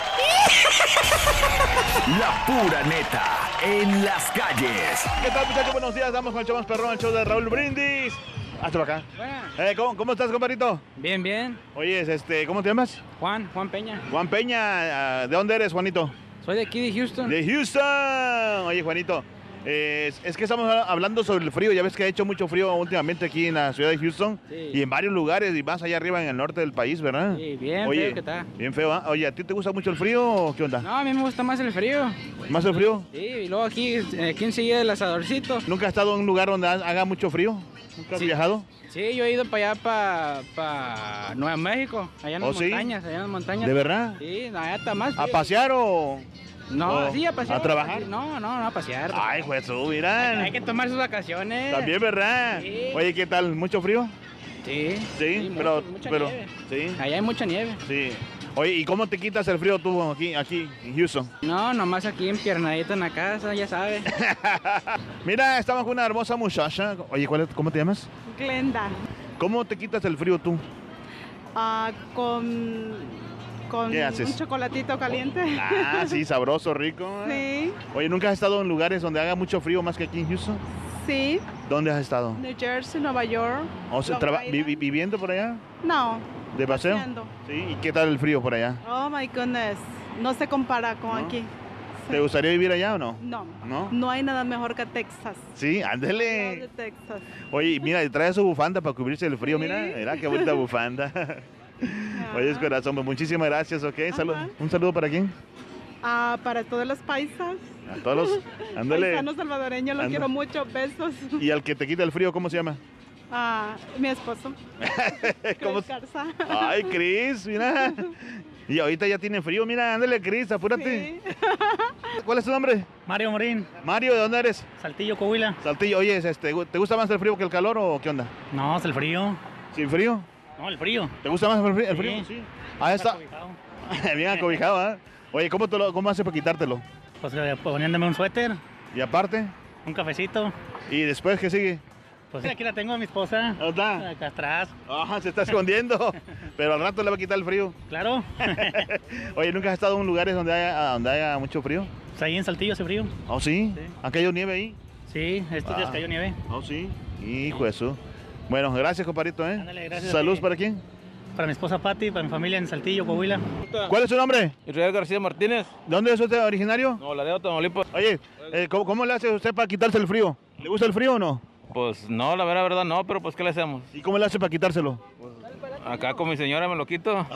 La pura neta en las calles. ¿Qué tal, muchachos? Buenos días. Damos con el show más perrón, el show de Raúl Brindis. Hazlo acá. Eh, ¿cómo, ¿Cómo estás, compadrito? Bien, bien. Oye, este, ¿cómo te llamas? Juan, Juan Peña. Juan Peña. ah, ¿De dónde eres, Juanito? Soy de aquí de Houston. De Houston. Oye, Juanito, Eh, es, que estamos hablando sobre el frío. Ya ves que ha hecho mucho frío últimamente aquí en la ciudad de Houston Sí. y en varios lugares y más allá arriba en el norte del país, ¿verdad? Sí, bien Oye, feo que está. Bien feo, ¿ah? Oye, ¿a ti te gusta mucho el frío o qué onda? No, a mí me gusta más el frío. ¿Más el frío? Sí, y luego aquí, aquí enseguida el asadorcito. ¿Nunca has estado en un lugar donde ha- haga mucho frío? ¿Nunca has Sí. viajado? Sí, yo he ido para allá, para, Nueva México, allá en ¿Oh, las sí? montañas, allá en las montañas. ¿De verdad? Sí, allá está más ¿A pasear o...? No, o sí, a pasear. ¿A trabajar? No, no, no, a pasear. Ay, Jesús, mira. Hay que tomar sus vacaciones. También, ¿verdad? Sí. Oye, ¿qué tal? ¿Mucho frío? Sí. Sí, pero... mucha pero nieve. Sí. Allá hay mucha nieve. Sí. Oye, ¿y cómo te quitas el frío tú aquí, aquí en Houston? No, nomás aquí empiernadito en la casa, ya sabes. Mira, estamos con una hermosa muchacha. Oye, ¿cuál es- ¿cómo te llamas? Glenda, ¿Cómo te quitas el frío tú? ah, con, con ¿Qué haces? un chocolatito caliente. Ah, sí, sabroso, rico. Sí, Oye, ¿nunca has estado en lugares donde haga mucho frío más que aquí en Houston? sí. ¿Dónde has estado? New Jersey, Nueva York. O sea, vi- vi- ¿Viviendo por allá? No, ¿De paseo? paseando. Sí, ¿y qué tal el frío por allá? Oh my goodness. No se compara con aquí. ¿Te gustaría vivir allá o no? No, ¿No? no hay nada mejor que Texas. Sí, ándele. de Texas. Oye, mira, trae su bufanda para cubrirse el frío, mira, mira qué bonita bufanda. Oye, es corazón, pues, muchísimas gracias, ¿ok? Salud- un saludo para quién? Ah, para todos los paisas. A todos los, ándale. Paisanos salvadoreños, los quiero mucho. Besos. Y al que te quita el frío, ¿cómo se llama? Ah, mi esposo. ¿Cómo Chris Garza. Ay, Cris, mira. Y ahorita ya tiene frío, mira, ándale, Cris, apúrate. ¿Cuál es tu nombre? Mario Morín. Mario, ¿de dónde eres? Saltillo, Coahuila. Saltillo, oye, este, ¿te gusta más el frío que el calor o qué onda? No, es el frío. ¿Sin frío? No, el frío. ¿Te gusta más el frío? el frío? Sí. Ahí está. Bien acobijado, ¿ah? Oye, ¿cómo, te lo, ¿cómo haces para quitártelo? Pues eh, poniéndome un suéter, ¿Y aparte? un cafecito. ¿Y después qué sigue? Pues aquí la tengo a mi esposa. ¿Dónde está? Acá atrás. Ajá, se está escondiendo. Pero al rato le va a quitar el frío. Claro. Oye, ¿nunca has estado en lugares donde haya, donde haya mucho frío? Pues ahí en Saltillo hace frío. ¿Oh, sí? ¿Ha caído nieve ahí? Sí, estos días Ah. cayó nieve. ¿Oh, sí? Hijo de eso. Bueno, gracias, compadrito, ¿eh? Ándale, gracias a ¿Saludos para quién? Para mi esposa Patti, para mi familia en Saltillo, Coahuila. ¿Cuál es su nombre? Israel García Martínez. ¿De dónde es usted originario? No, la de Tamaulipas. Oye, eh, ¿cómo, cómo le hace usted para quitarse el frío? ¿Le gusta el frío o no? Pues no, la verdad, verdad no, pero pues ¿qué le hacemos? ¿Y cómo le hace para quitárselo? Acá con mi señora me lo quito.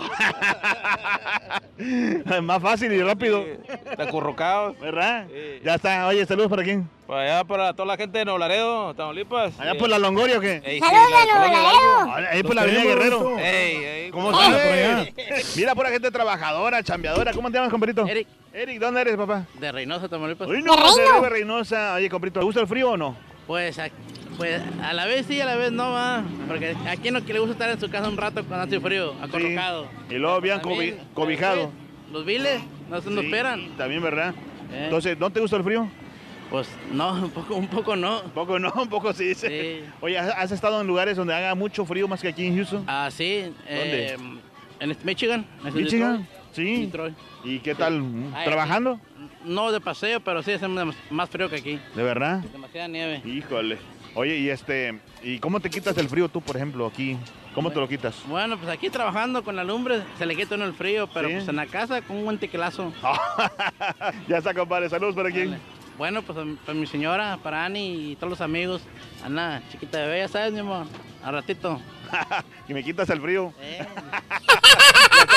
Más fácil y rápido. Está acurrucado. ¿Verdad? Ya está. Oye, saludos para quién? Para allá, para toda la gente de Nuevo Laredo, Tamaulipas. ¿Allá por la Longoria o qué? Ey, sí, ¡Saludos la a Nuevo colonia Laredo! Hidalgo. Ahí por la Avenida Guerrero. Roberto. Ey, ey. ¿Cómo estás? por allá. Mira, pura gente trabajadora, chambeadora. ¿Cómo te llamas, compadrito? Eric. Eric, ¿dónde eres, papá? De Reynosa, Tamaulipas. Uy, no, se ve Reynosa. Oye, compadrito, ¿te gusta el frío o no? Pues, a, pues a la vez sí, a la vez no va. Porque aquí no que le gusta estar en su casa un rato cuando hace frío, acorrocado. Y luego bien cobi- cobijado. Los viles no se nos Sí, esperan. También, ¿verdad? Eh. Entonces, ¿no te gusta el frío? Pues no, un poco, un poco no. Un poco no, un poco sí. sí. Oye, ¿has estado en lugares donde haga mucho frío más que aquí en Houston? Ah, sí. ¿Dónde? eh, en Michigan. en ¿Michigan? Detroit. Sí. Detroit. ¿Y qué tal? Ay, ¿Trabajando? No de paseo, pero sí hace más frío que aquí. ¿De verdad? Demasiada nieve. Híjole. Oye, y este, ¿y cómo te quitas el frío tú, por ejemplo, aquí? ¿Cómo te lo quitas? Bueno, pues aquí trabajando con la lumbre se le quita uno el frío, pero Sí. pues en la casa con un buen tequilazo. ya está, compadre. Saludos para quién. Bueno, pues para mi señora, para Ani y todos los amigos. Ana, chiquita bebé, ya sabes, mi amor. Al ratito. y me quitas el frío.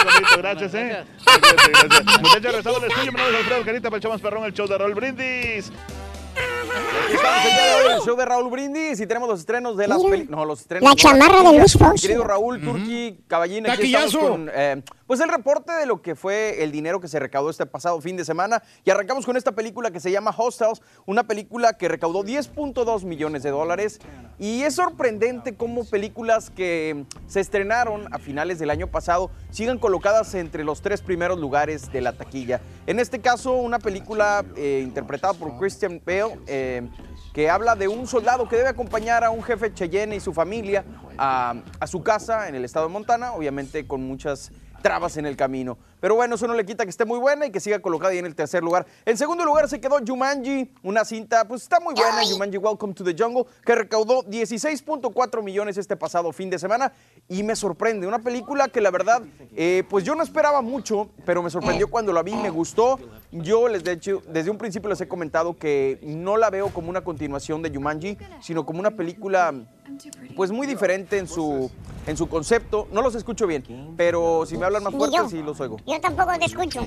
Compadrito, gracias, ¿eh? Gracias, gracias. Muchachos, regresamos al estudio. Mi nombre es Alfredo Carita, para el show más perrón, el show de Rol Brindis. Estamos el día de hoy en el show de Raúl Brindis y tenemos los estrenos de las películas. No, los estrenos. la chamarra de. Luis Fonsi. Querido Raúl, Turki, Caballín, aquí estamos con eh, pues el reporte de lo que fue el dinero que se recaudó este pasado fin de semana. Y arrancamos con esta película que se llama Hostels, una película que recaudó 10.2 millones de dólares. Y es sorprendente cómo películas que se estrenaron a finales del año pasado sigan colocadas entre los tres primeros lugares de la taquilla. En este caso, una película eh, interpretada por Christian Bale. Eh, que habla de un soldado que debe acompañar a un jefe Cheyenne y su familia a, a su casa en el estado de Montana, obviamente con muchas trabas en el camino. Pero bueno, eso no le quita que esté muy buena y que siga colocada ahí en el tercer lugar. En segundo lugar se quedó Jumanji, una cinta, pues está muy buena, Jumanji Welcome to the Jungle, que recaudó 16.4 millones este pasado fin de semana y me sorprende. Una película que la verdad, eh, pues yo no esperaba mucho, pero me sorprendió cuando la vi, me gustó. Yo les de hecho, desde un principio les he comentado que no la veo como una continuación de Jumanji, sino como una película pues muy diferente en su, en su concepto. No los escucho bien, pero si me hablan más fuerte, sí los oigo. Yo tampoco te escucho.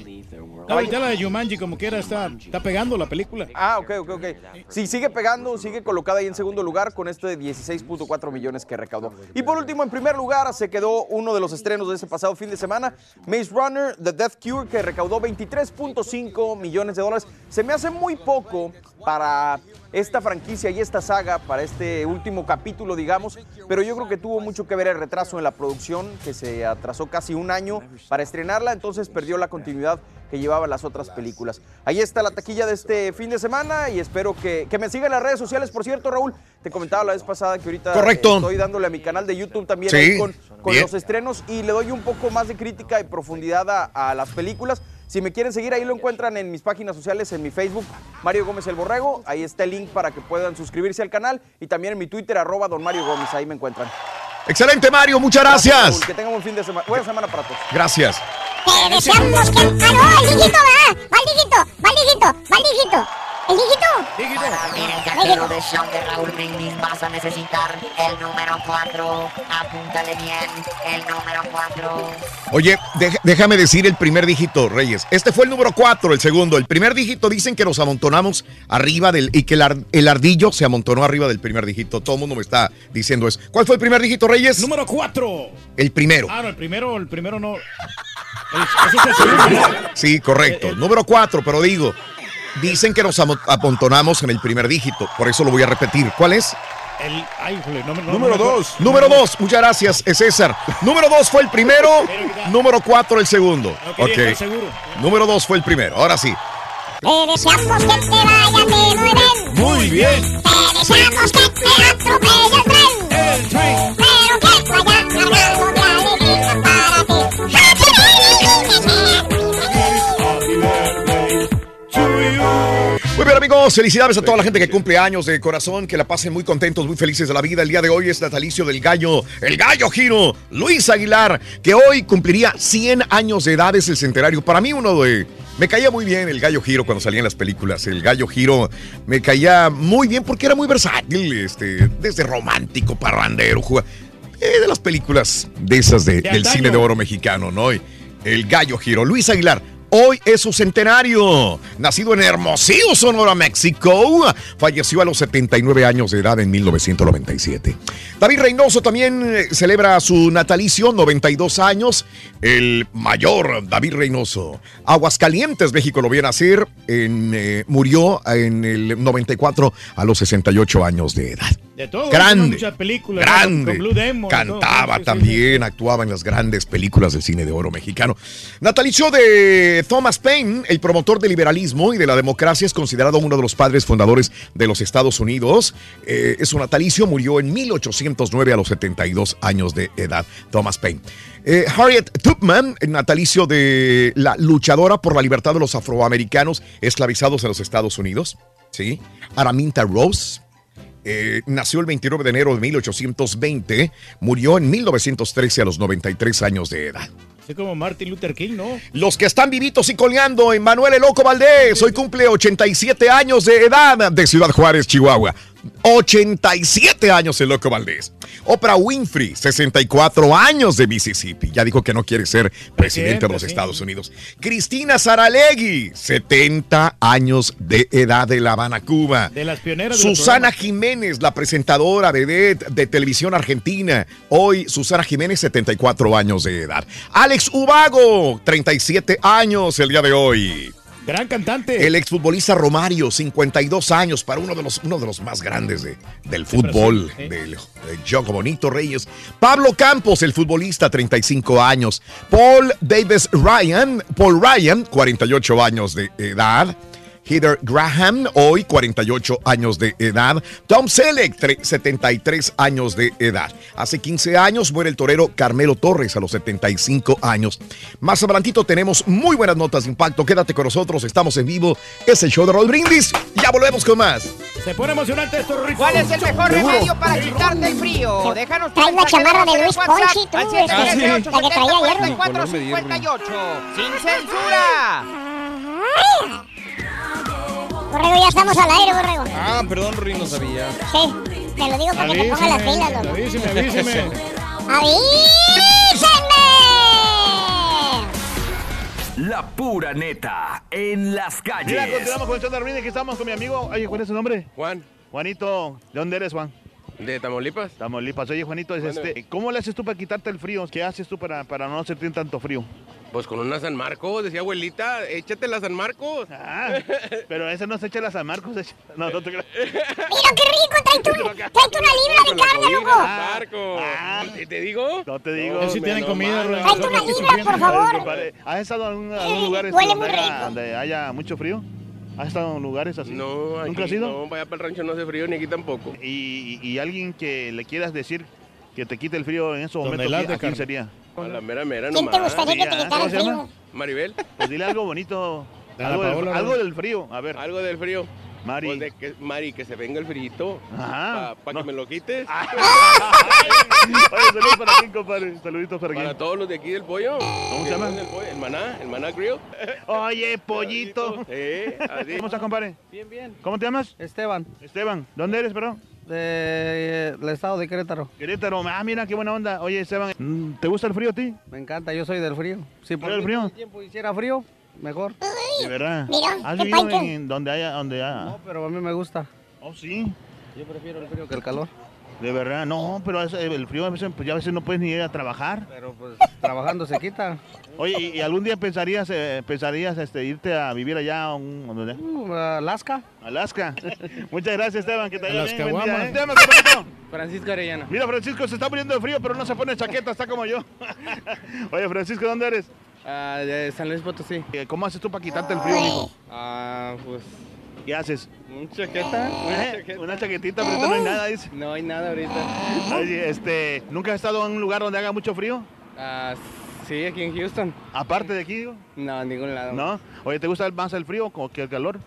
No, ya la de Yumanji, como quiera, está, está pegando la película. Ah, ok, ok, ok. Sí, sigue pegando, sigue colocada ahí en segundo lugar con este de 16.4 millones que recaudó. Y por último, en primer lugar, se quedó uno de los estrenos de ese pasado fin de semana, Maze Runner, The Death Cure, que recaudó 23.5 millones de dólares. Se me hace muy poco para esta franquicia y esta saga, para este último capítulo, digamos, pero yo creo que tuvo mucho que ver el retraso en la producción, que se atrasó casi un año para estrenarla, entonces perdió la continuidad que llevaba las otras películas. Ahí está la taquilla de este fin de semana y espero que, que me sigan en las redes sociales. Por cierto, Raúl, te comentaba la vez pasada que ahorita Correcto. estoy dándole a mi canal de YouTube también Sí, ahí con, con los estrenos y le doy un poco más de crítica y profundidad a, a las películas. Si me quieren seguir, ahí lo encuentran en mis páginas sociales, en mi Facebook, Mario Gómez el Borrego. Ahí está el link para que puedan suscribirse al canal y también en mi Twitter, arroba Don Mario Gómez. Ahí me encuentran. Excelente, Mario, muchas gracias. Raúl, que tengan un fin de semana. Buena semana para todos. Gracias. Te deseamos que... ¡Ah, dígito, va! ¡Va el dígito! ¡Va el dígito! ¡Va el dígito! ¿El dígito? Para abrir el cajero del show de Raúl Brindis vas a necesitar el número 4. Apúntale bien, el número 4. Oye, déjame decir el primer dígito, Reyes. Este fue el número 4, el segundo. El primer dígito dicen que nos amontonamos arriba del. y que el, ar- el ardillo se amontonó arriba del primer dígito. Todo el mundo me está diciendo eso. ¿Cuál fue el primer dígito, Reyes? Número 4. El primero. Ah, no, el primero, el primero no. El- ese es el segundo, ¿no? Sí, correcto. Número 4, pero digo, dicen que nos amo- amontonamos en el primer dígito. Por eso lo voy a repetir. ¿Cuál es? El, ay, híjole, no, no, Número no me acuerdo. dos. Número 2, muchas gracias, es César. Número 2 fue el primero, número 4 el segundo. No quería Ok. estar seguro. Número 2 fue el primero. Ahora sí. Te deseamos que te vaya muy bien. Muy bien. Te deseamos que te atropelle el tren. El tren. Felicidades a toda la gente que cumple años de corazón, que la pasen muy contentos, muy felices de la vida. El día de hoy es natalicio del gallo, el gallo giro, Luis Aguilar, que hoy cumpliría 100 años de edad, es el centenario. Para mí uno de... Me caía muy bien el gallo giro cuando salía en las películas. El gallo giro me caía muy bien porque era muy versátil, este, desde romántico, parrandero, juga- eh, de las películas de esas de- De del cine de oro mexicano, ¿no? El gallo giro, Luis Aguilar. Hoy es su centenario. Nacido en Hermosillo, Sonora, México. Falleció a los 79 años de edad en 1997. David Reynoso también eh, celebra su natalicio, 92 años. El mayor David Reynoso. Aguascalientes, México lo vio nacer. En, eh, murió en el 94 a los 68 años de edad. De todo. Grande, Muchas películas. Grande. Con Blue Demon. Cantaba Sí, sí, también, actuaba en las grandes películas del cine de oro mexicano. Natalicio de Thomas Paine, el promotor del liberalismo y de la democracia, es considerado uno de los padres fundadores de los Estados Unidos. Eh, es un natalicio, murió en 1809 a los 72 años de edad. Thomas Paine. Eh, Harriet Tubman, natalicio de la luchadora por la libertad de los afroamericanos esclavizados en los Estados Unidos. ¿sí? Araminta Rose. Eh, nació el 29 de enero de 1820, murió en 1913 a los 93 años de edad. Como Martin Luther King, ¿no? Los que están vivitos y coleando, Emanuel El Loco Valdés, hoy cumple 87 años de edad de Ciudad Juárez, Chihuahua. 87 años el Loco Valdés. Oprah Winfrey, 64 años de Mississippi. Ya dijo que no quiere ser presidente de los sí. Estados Unidos. Cristina Saralegui, 70 años de edad de La Habana, Cuba. De las pioneras Susana. Jiménez, la presentadora vedette de televisión argentina. Hoy Susana Jiménez, 74 años de edad. Alex Ubago, 37 años el día de hoy. Gran cantante. El exfutbolista Romario, 52 años, para uno de los, uno de los más grandes de- del fútbol, del de Jogo Bonito Reyes. Pablo Campos, el futbolista, 35 años. Paul Davis Ryan, Paul Ryan, 48 años de edad. Heather Graham, hoy 48 años de edad. Tom Selleck, tre- 73 años de edad. Hace 15 años muere el torero Carmelo Torres a los 75 años. Más adelantito tenemos muy buenas notas de impacto. Quédate con nosotros, estamos en vivo. Es el show de Roll Brindis. Ya volvemos con más. Se pone emocionante esto, Rorrito. ¿Cuál es el mejor Seguro. remedio para quitarte el frío? Déjanos tu mensaje chamarra de Luis Fonsi, tú, al este, la que traía ayer. 718-44-58. ¡Sin censura! Borrego, ya estamos al aire, Borrego. Ah, perdón, Rin, no sabía. Sí, te lo digo para que te pongan las pilas, loco. Avíseme, avíseme. ¡Avísenme! La pura neta en las Mira, calles. continuamos con el show de Raúl, que estamos con mi amigo. Oye, ¿cuál es su nombre? Juan. Juanito, ¿de dónde eres, Juan? ¿De Tamaulipas? Tamaulipas. Oye, Juanito, es Bueno. este, ¿cómo le haces tú para quitarte el frío? ¿Qué haces tú para, para no sentir tanto frío? Pues con una San Marcos, decía abuelita, échate la San Marcos. Ah, pero esa no se echa la San Marcos. echa- No, no te creas. Mira qué rico, trae tu, trae tu una libra de carne, loco. Marcos. ¿Te, te digo? No te digo. Él sí tiene comida, Trae una libra, por favor. ¿Has estado en un- algún lugar este, Huele donde, muy haya, rico. donde haya mucho frío? ¿Has estado en lugares así? No, aquí ¿Nunca has ido? No, vaya para el rancho no hace frío ni aquí tampoco. ¿Y, y, y alguien que le quieras decir que te quite el frío en esos momentos, las ¿quién- de ¿a quién carne. sería? A la mera mera ¿Quién te gustaría que te quitara ¿cómo el frío? Maribel. Pues dile algo bonito. Algo, del frío. A ver. Algo del frío. Mari. Pues de que, Mari, que se venga el frito. Ajá. Para que me lo quites. Oye, saludos para quién, compadre. Saluditos para quién. Para todos los de aquí del pollo. ¿Cómo se llama? pollo, El maná, el maná grill. Oye, pollito. Eh, así. ¿Cómo estás, compadre? Bien, bien. ¿Cómo te llamas? Esteban, Esteban. ¿Dónde eres, perdón? del estado de Querétaro. Querétaro. Ah, mira, qué buena onda. Oye, Esteban, ¿te gusta el frío a ti? Me encanta, yo soy del frío. Si por ¿Eres del mí frío? el tiempo hiciera frío, mejor. De verdad. Mira, ¿Has vivido panque. en donde haya, donde haya? No, pero a mí me gusta. Oh, sí. Yo prefiero el frío que el calor. De verdad, no, pero el frío a veces, pues ya a veces no puedes ni ir a trabajar. Pero pues trabajando se quita. Oye, ¿y, y algún día pensarías, eh, pensarías este, irte a vivir allá a un, a dónde? Uh, Alaska. Alaska. Muchas gracias, Esteban, que te vaya las bien. día. ¿eh? Francisco Arellano. Mira, Francisco se está muriendo de frío, pero no se pone chaqueta, está como yo. Oye, Francisco, ¿dónde eres? Ah, de San Luis Potosí. Eh, ¿Cómo haces tú para quitarte el frío, mijo? Ah, pues. ¿Qué haces? ¿Un chaqueta? ¿Eh? Una chaquetita, pero ahorita no hay nada, dice. No hay nada ahorita. Oye, este, ¿nunca has estado en un lugar donde haga mucho frío? Ah, sí, aquí en Houston. Aparte de aquí, digo. No, en ningún lado. ¿No? Oye, ¿te gusta más el frío o que el calor?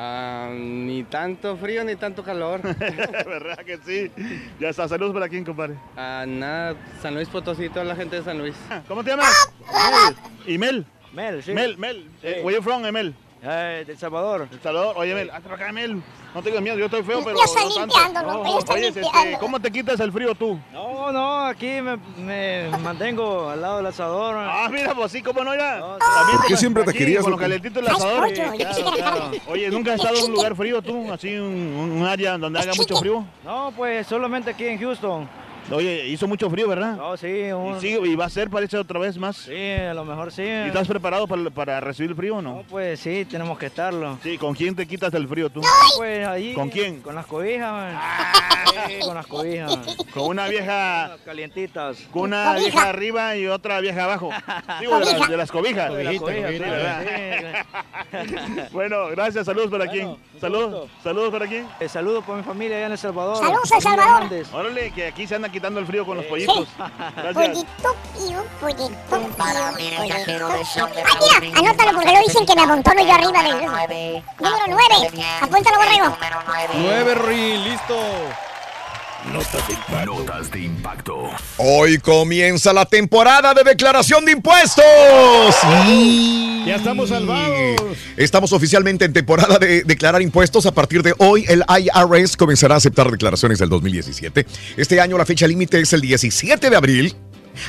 Ah, ni tanto frío ni tanto calor. ¿Verdad que sí? Ya está, saludos para quién, compadre. Ah, nada, San Luis Potosí, toda la gente de San Luis. ¿Cómo te llamas? Mel. ¿Y Mel? Mel, sí. Mel, Mel. Sí. Eh, where you from, Emel? Eh, de El Salvador. El Salvador. Oye, Mel, hazte para acá, Mel. No tengas miedo, yo estoy feo, pero Yo estoy no tanto. limpiando, loco, yo estoy Oye, este, limpiando. ¿cómo te quitas el frío tú? No, no, aquí me, me mantengo al lado del asador. Ah, mira, pues sí, ¿cómo no ya? ¿Por qué siempre te Aquí, querías, Con lo calentito el Ay, asador. pollo, era carne. Oye, ¿nunca has estado en un lugar frío tú? Así, un, un área donde haga mucho frío. No, pues solamente aquí en Houston. Oye, hizo mucho frío, ¿verdad? No, sí, un- Y, sigue- y va a ser, parece, otra vez más. Sí, a lo mejor sí. ¿Y estás preparado para, para recibir el frío o no? No, pues sí, tenemos que estarlo. Sí, ¿con quién te quitas el frío tú? Pues ahí. ¿Con quién? Con las cobijas, man. Sí, con las cobijas. Con una vieja, Calientitas. con una Cobija. vieja arriba y otra vieja abajo. Digo, de, las- Cobija. de las cobijas. De las cobijas, Sí, sí, ¿verdad? Bueno, gracias, saludos para quién. Saludos, saludos para quién. Eh, saludos por mi familia allá en El Salvador. Saludos, El Familia Salvador. Órale, que aquí se anda quitando el frío con los Sí. pollitos. Gracias. Pollito pío, pollito pío, de Ay, mira, anótalo porque lo dicen que me amontono yo arriba del... Número 9. Apúntalo, Borrego. Nueve, Rin, listo. Notas de impacto. Notas de impacto. Hoy comienza la temporada de declaración de impuestos. Sí. Ya estamos salvados. Estamos oficialmente en temporada de declarar impuestos. A partir de hoy, el IRS comenzará a aceptar declaraciones del 2017. Este año la fecha límite es el 17 de abril.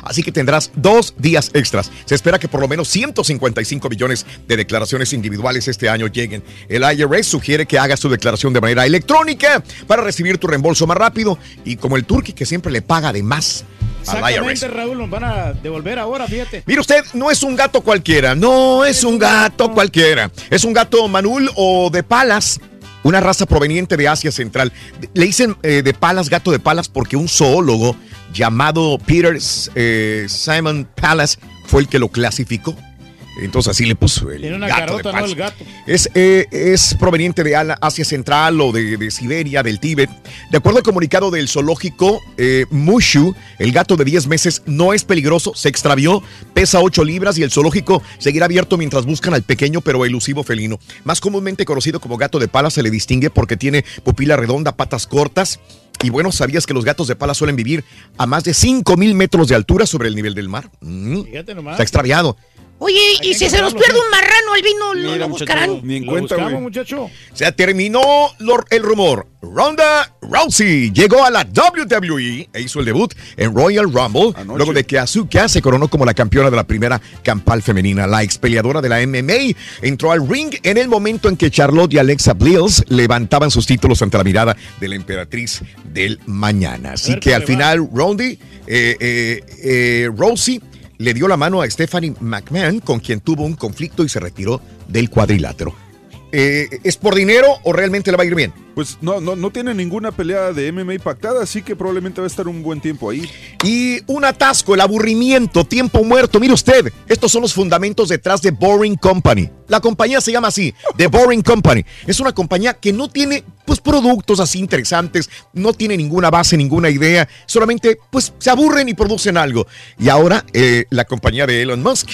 Así que tendrás dos días extras. Se espera que por lo menos 155 millones de declaraciones individuales este año lleguen. El IRS sugiere que hagas tu declaración de manera electrónica para recibir tu reembolso más rápido y como el turqui que siempre le paga de más. Exactamente, Raúl, nos van a devolver ahora, fíjate. Mire usted, no es un gato cualquiera, no es un gato cualquiera. Es un gato manul o de palas, una raza proveniente de Asia Central. Le dicen eh, de palas, gato de palas, porque un zoólogo llamado Peter eh, Simon Palace fue el que lo clasificó. Entonces así le puso el Tiene una gato de ¿no? El gato. Es, eh, es proveniente de Asia Central o de, de Siberia, del Tíbet. De acuerdo al comunicado del zoológico eh, Mushu, el gato de 10 meses no es peligroso, se extravió, pesa 8 libras y el zoológico seguirá abierto mientras buscan al pequeño pero elusivo felino. Más comúnmente conocido como gato de pala se le distingue porque tiene pupila redonda, patas cortas. Y bueno, ¿sabías que los gatos de pala suelen vivir a más de 5.000 metros de altura sobre el nivel del mar? Mm, Fíjate nomás. Está extraviado. Oye, y si se nos pierde un marrano al vino, ¿lo, lo buscarán? Ni en Lo cuenta, buscamos, güey. muchacho. Se terminó lo- el rumor. Ronda Rousey llegó a la WWE e hizo el debut en Royal Rumble luego de que Asuka se coronó como la campeona de la primera campal femenina. La ex peleadora de la MMA entró al ring en el momento en que Charlotte y Alexa Bliss levantaban sus títulos ante la mirada de la emperatriz del mañana. Así ver que al final Rondy, eh, eh, eh, Rousey le dio la mano a Stephanie McMahon con quien tuvo un conflicto y se retiró del cuadrilátero. Eh, ¿Es por dinero o realmente le va a ir bien? Pues no, no, no tiene ninguna pelea de MMA pactada, así que probablemente va a estar un buen tiempo ahí. Y un atasco, el aburrimiento, tiempo muerto. Mire usted, estos son los fundamentos detrás de Boring Company. La compañía se llama así, The Boring Company. Es una compañía que no tiene pues productos así interesantes, no tiene ninguna base, ninguna idea, solamente pues se aburren y producen algo. Y ahora eh, la compañía de Elon Musk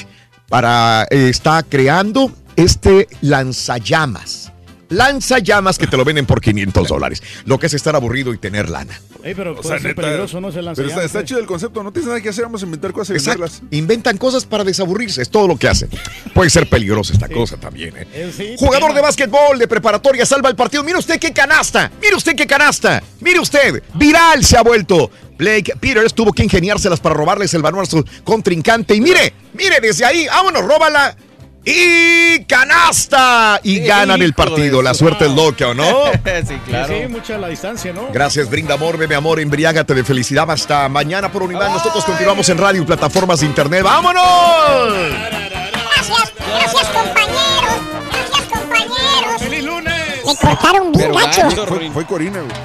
para, eh, está creando este lanzallamas. Lanzallamas que te lo venden por 500 dólares. Lo que es estar aburrido y tener lana. Ey, pero O puede sea, neta, peligroso, ¿no? Se lanza Pero está, eh. chido el concepto, no tienes nada que hacer, vamos a inventar cosas y Exacto. venderlas. Inventan cosas para desaburrirse, es todo lo que hacen. Puede ser peligrosa esta cosa también. ¿eh? Eh, sí, Jugador de básquetbol de preparatoria salva el partido. Mire usted qué canasta. Mire usted qué canasta. Mire usted. Viral se ha vuelto. Blake Peters tuvo que ingeniárselas para robarles el balón a su contrincante. Y mire, mire desde ahí. Vámonos, róbala. Y canasta. Y ganan el partido. La suerte es loca, ¿o no? sí, Sí, claro. sí, mucha la distancia, ¿no? Gracias, brinda amor, bebe amor, embriágate de felicidad. Hasta mañana por Univán. Nosotros continuamos en radio y plataformas de internet. ¡Vámonos! Gracias, gracias compañeros, gracias compañeros. ¡Feliz lunes! Me cortaron bien gacho. Fue, fue Corina, güey.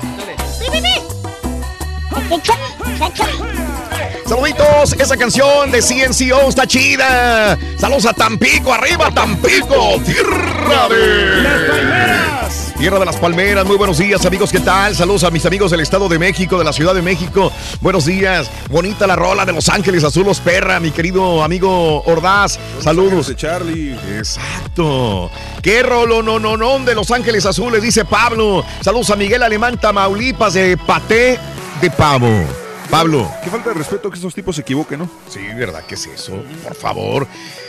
Chacho. Saluditos, esa canción de CNCO está chida. Saludos a Tampico, arriba Tampico, tierra de... ¡Las palmeras! Tierra de las Palmeras, muy buenos días amigos, ¿qué tal? Saludos a mis amigos del Estado de México, de la Ciudad de México. Buenos días, bonita la rola de Los Ángeles Azulos Perra, mi querido amigo Ordaz. Saludos. De Charlie. Exacto. Qué rolo no no no de Los Ángeles Azules, dice Pablo. Saludos a Miguel Alemán Tamaulipas de Paté de Pavo. Pablo. Qué falta de respeto que estos tipos se equivoquen, ¿no? Sí, ¿verdad que es eso? Por favor.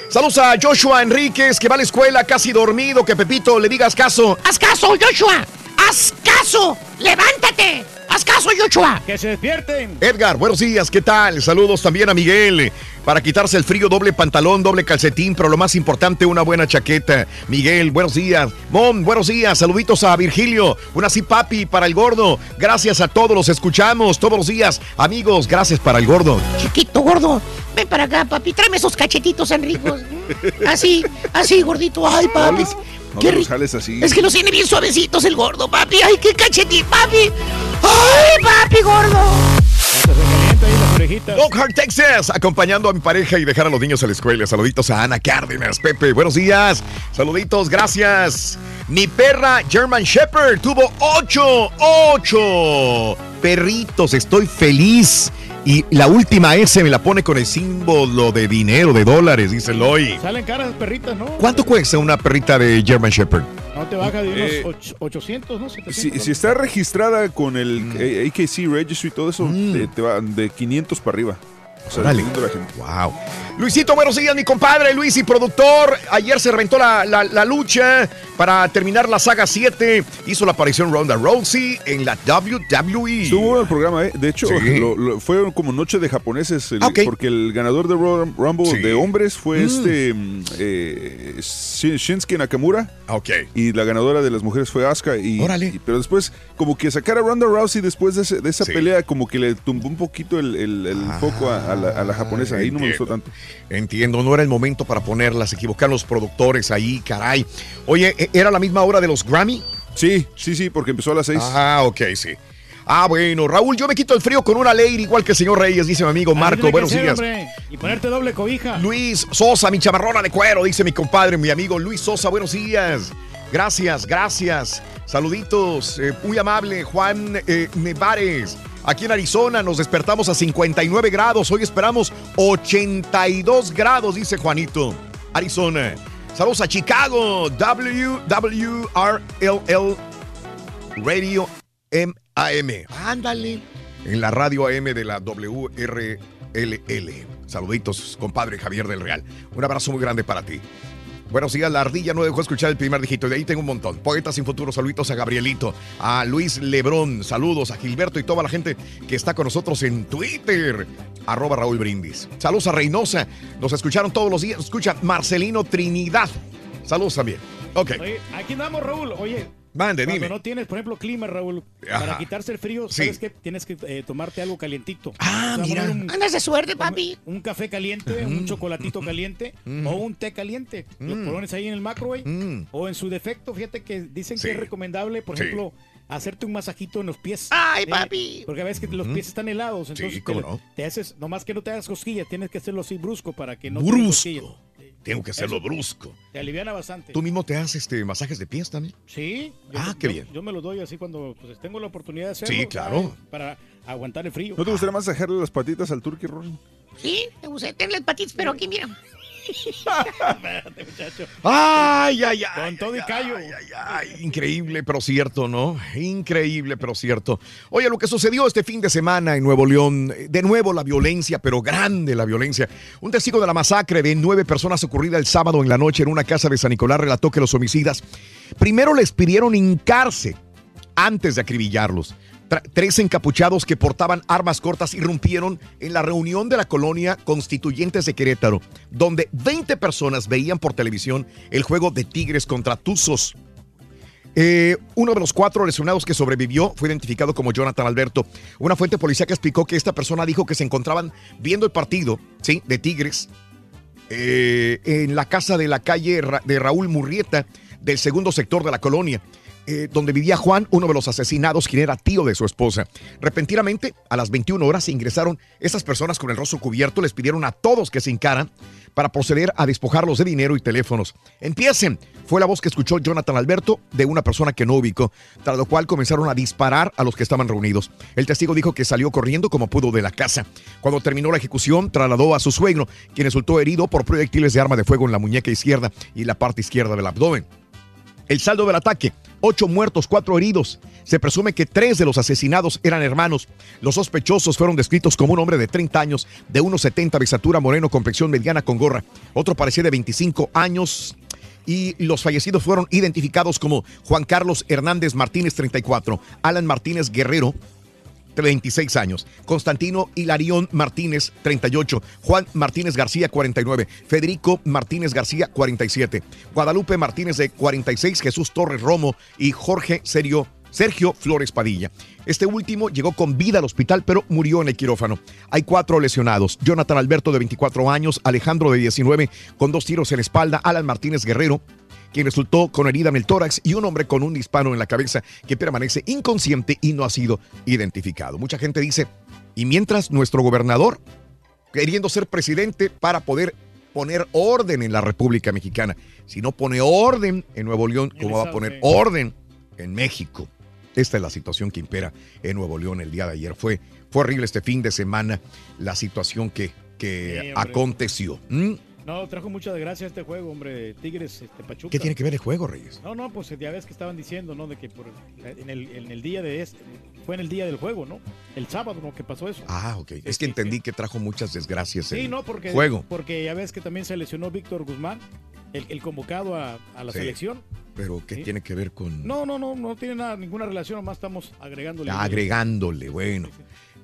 Saludos a Joshua Enríquez, que va a la escuela casi dormido. Que Pepito le digas caso. ¡Haz caso, Joshua! ¡Haz caso! ¡Levántate! ¡Haz caso, Joshua! ¡Que se despierten! Edgar, buenos días, ¿qué tal? Saludos también a Miguel. Para quitarse el frío, doble pantalón, doble calcetín, pero lo más importante, una buena chaqueta. Miguel, buenos días. Mom, buenos días. Saluditos a Virgilio. Una sí, papi, para el gordo. Gracias a todos, los escuchamos todos los días. Amigos, gracias para el gordo. Chiquito, gordo. Ven para acá, papi. Tráeme esos cachetitos enricos. Así, así, gordito. Ay, papi. No así. Es que los tiene bien suavecitos el gordo, papi. Ay, qué cachetín, papi. Ay, papi, gordo. Lockhart, Texas, acompañando a mi pareja y dejar a los niños a la escuela. Saluditos a Ana Cárdenas, Pepe, buenos días. Saluditos, gracias. Mi perra German Shepherd tuvo ocho, ocho perritos. Estoy feliz. Y la última S me la pone con el símbolo de dinero, de dólares, dice Loy. Salen caras perritas, ¿no? ¿Cuánto cuesta una perrita de German Shepherd? No te baja de unos Eh, och- 800, ¿no? Si, 700. si está registrada con el Mm. AKC Registry y todo eso, te, te va de 500 para arriba. O sea, Órale. Wow. Luisito, buenos días, mi compadre Luis y productor. Ayer se reventó la, la- la lucha para terminar la saga 7. Hizo la aparición Ronda Rousey en la WWE. Estuvo el programa, ¿eh? De hecho, Sí. lo- lo- fue como noche de japoneses, el- porque el ganador de Rumble Sí. de hombres fue Mm. este mm, eh, Shin- Shinsuke Nakamura. Ah, Ok. Y la ganadora de las mujeres fue Asuka. Y, Órale. y- pero después, como que sacar a Ronda Rousey después de, ese- de esa Sí. pelea, como que le tumbó un poquito el, el- el Ah, foco a, a la, a la japonesa. Ahí no me gustó tanto. Entiendo, no era el momento para ponerlas. Se equivocaron los productores ahí, caray. Oye, ¿e- ¿era la misma hora de los Grammy? Sí, sí, sí, porque empezó a las 6. Ah, ok, sí. Ah, bueno, Raúl, yo me quito el frío con una ley igual que el señor Reyes, dice mi amigo Marco. Buenos ser, días. hombre, Y ponerte doble cobija. Luis Sosa, mi chamarrona de cuero, dice mi compadre, mi amigo Luis Sosa, buenos días. Gracias, gracias. Saluditos, eh, muy amable, Juan eh, Nevares. Aquí en Arizona nos despertamos a 59 grados, hoy esperamos 82 grados, dice Juanito. Arizona. Saludos a Chicago, WWRLL Radio MAM. Ándale. En la radio AM de la WRLL. Saluditos, compadre Javier del Real. Un abrazo muy grande para ti. Buenos días, la ardilla no dejó escuchar el primer dígito. De ahí tengo un montón. Poetas sin futuro, saluditos a Gabrielito, a Luis Lebrón, saludos a Gilberto y toda la gente que está con nosotros en Twitter. Arroba Raúl Brindis. Saludos a Reynosa. Nos escucharon todos los días. Escucha Marcelino Trinidad. Saludos también. Ok. Oye, aquí andamos, Raúl. Oye, Mande, cuando dime. no tienes, por ejemplo, clima, Raúl, Ajá. para quitarse el frío, Sí. sabes que tienes que eh, tomarte algo calientito. Ah, O sea, mira. poner Andas de suerte, papi. Un café caliente, un chocolatito caliente o un té caliente. Lo Mm. pones ahí en el microwave Mm. o en su defecto, fíjate que dicen Sí. que es recomendable, por Sí. ejemplo, hacerte un masajito en los pies. Ay, Sí, papi. Porque a veces que los pies están helados, Sí, entonces cómo te, no. te haces, nomás que no te hagas cosquillas, tienes que hacerlo así brusco para que no te hagas cosquillas. Tengo que hacerlo Eso. brusco. Te aliviana bastante. ¿Tú mismo te haces este, masajes de pies también? Sí. yo- Ah, qué yo- bien. Yo me lo doy así cuando pues, tengo la oportunidad de hacerlo. Sí, claro. ¿sabes? Para aguantar el frío. ¿No te gustaría masajearle las patitas al turkey, Ron? Sí, me gusta tener las patitas, pero aquí, mira. Espérate, muchacho. Ay, ay, ay. Con todo y callo. Ay, increíble, pero cierto, ¿no? Increíble, pero cierto. Oye, lo que sucedió este fin de semana en Nuevo León, de nuevo la violencia, pero grande la violencia. Un testigo de la masacre de nueve personas ocurrida el sábado en la noche en una casa de San Nicolás relató que los homicidas primero les pidieron hincarse antes de acribillarlos. Tres encapuchados que portaban armas cortas irrumpieron en la reunión de la colonia Constituyentes de Querétaro, donde 20 personas veían por televisión el juego de Tigres contra Tuzos. Eh, uno de los cuatro lesionados que sobrevivió fue identificado como Jonathan Alberto. Una fuente policíaca explicó que esta persona dijo que se encontraban viendo el partido ¿sí? de Tigres eh, en la casa de la calle de Raúl Murrieta del segundo sector de la colonia. Eh, donde vivía Juan, uno de los asesinados, quien era tío de su esposa. Repentinamente, a las 21 horas, ingresaron estas personas con el rostro cubierto, les pidieron a todos que se hincaran para proceder a despojarlos de dinero y teléfonos. Empiecen, fue la voz que escuchó Jonathan Alberto de una persona que no ubicó, tras lo cual comenzaron a disparar a los que estaban reunidos. El testigo dijo que salió corriendo como pudo de la casa. Cuando terminó la ejecución, trasladó a su suegro, quien resultó herido por proyectiles de arma de fuego en la muñeca izquierda y la parte izquierda del abdomen. El saldo del ataque, ocho muertos, cuatro heridos. Se presume que tres de los asesinados eran hermanos. Los sospechosos fueron descritos como un hombre de 30 años, de 1,70 de estatura moreno, complexión mediana con gorra. Otro parecía de 25 años. Y los fallecidos fueron identificados como Juan Carlos Hernández Martínez, 34, Alan Martínez Guerrero, 26 años. Constantino Hilarión Martínez, 38. Juan Martínez García, 49. Federico Martínez García, 47. Guadalupe Martínez, de 46. Jesús Torres Romo y Jorge Serio. Sergio Flores Padilla. Este último llegó con vida al hospital, pero murió en el quirófano. Hay cuatro lesionados. Jonathan Alberto, de 24 años. Alejandro, de 19, con dos tiros en la espalda. Alan Martínez Guerrero, quien resultó con herida en el tórax y un hombre con un disparo en la cabeza que permanece inconsciente y no ha sido identificado. Mucha gente dice, y mientras nuestro gobernador, queriendo ser presidente para poder poner orden en la República Mexicana, si no pone orden en Nuevo León, ¿cómo va a poner orden en México? Esta es la situación que impera en Nuevo León el día de ayer. Fue, fue horrible este fin de semana la situación que, que Sí, aconteció. ¿Mm? No, trajo mucha desgracia este juego, hombre. Tigres, este, Pachuca. ¿Qué tiene que ver el juego, Reyes? No, no, pues ya ves que estaban diciendo, ¿no? De que por, en, el, en el día de este, fue en el día del juego, ¿no? El sábado, ¿no? Que pasó eso. Ah, ok. Es que entendí que trajo muchas desgracias Sí, el no, porque, juego. porque ya ves que también se lesionó Víctor Guzmán, el, el convocado a, a la Sí. selección. Pero ¿qué Sí. tiene que ver con No, no, no, no tiene nada, ninguna relación, nomás estamos agregándole. agregándole? Bueno.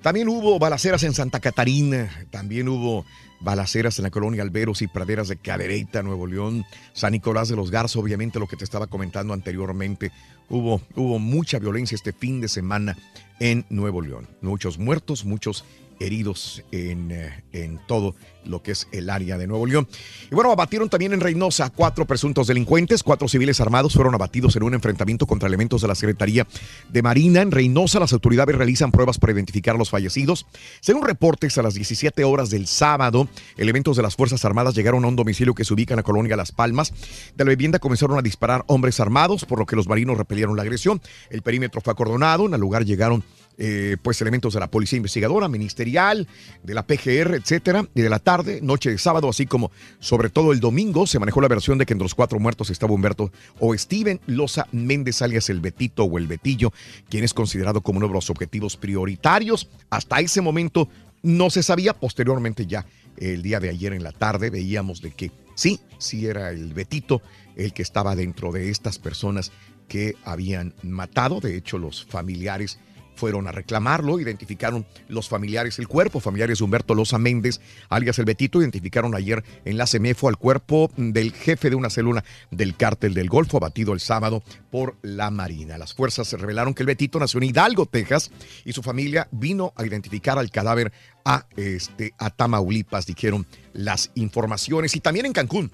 También hubo balaceras en Santa Catarina, también hubo balaceras en la colonia Alberos y Praderas de Cadereyta, Nuevo León, San Nicolás de los Garza, obviamente lo que te estaba comentando anteriormente. Hubo, hubo mucha violencia este fin de semana en Nuevo León. Muchos muertos, muchos heridos en, eh, en todo lo que es el área de Nuevo León. Y bueno, abatieron también en Reynosa cuatro presuntos delincuentes. Cuatro civiles armados fueron abatidos en un enfrentamiento contra elementos de la Secretaría de Marina. En Reynosa, las autoridades realizan pruebas para identificar a los fallecidos. Según reportes, a las 17 horas del sábado, elementos de las Fuerzas Armadas llegaron a un domicilio que se ubica en la colonia Las Palmas. De la vivienda comenzaron a disparar hombres armados, por lo que los marinos repelieron la agresión. El perímetro fue acordonado. En el lugar llegaron eh, pues elementos de la policía investigadora, ministerial, de la PGR, etcétera, y de la tarde, noche de sábado, así como sobre todo el domingo, se manejó la versión de que entre los cuatro muertos estaba Humberto o. Steven Loza Méndez, alias el Betito o el Betillo, quien es considerado como uno de los objetivos prioritarios. Hasta ese momento no se sabía, posteriormente ya el día de ayer en la tarde veíamos de que sí, sí era el Betito el que estaba dentro de estas personas que habían matado, de hecho los familiares fueron a reclamarlo, identificaron los familiares, el cuerpo, familiares de Humberto Loza Méndez, alias el Betito, identificaron ayer en la CEMEFO al cuerpo del jefe de una célula del cártel del Golfo, abatido el sábado por la Marina. Las fuerzas se revelaron que el Betito nació en Hidalgo, Texas, y su familia vino a identificar al cadáver a, este, a Tamaulipas, dijeron las informaciones, y también en Cancún.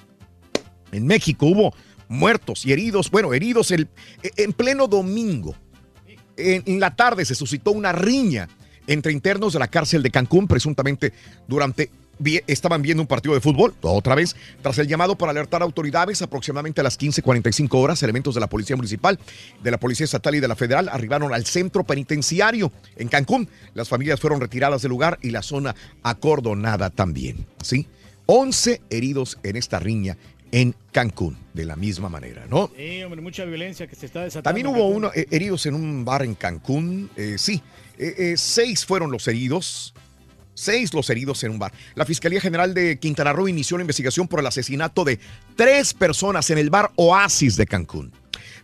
En México hubo muertos y heridos, bueno, heridos el, en pleno domingo en, la tarde se suscitó una riña entre internos de la cárcel de Cancún, presuntamente durante estaban viendo un partido de fútbol, otra vez, tras el llamado para alertar a autoridades, aproximadamente a las 15.45 horas, elementos de la Policía Municipal, de la Policía Estatal y de la Federal arribaron al centro penitenciario en Cancún. Las familias fueron retiradas del lugar y la zona acordonada también, ¿sí? 11 heridos en esta riña en Cancún, de la misma manera, ¿no? Sí, hombre, mucha violencia que se está desatando. También hubo uno, eh, heridos en un bar en Cancún. eh, sí, eh, seis fueron los heridos. Seis los heridos en un bar. La Fiscalía General de Quintana Roo inició una investigación por el asesinato de tres personas en el bar Oasis de Cancún.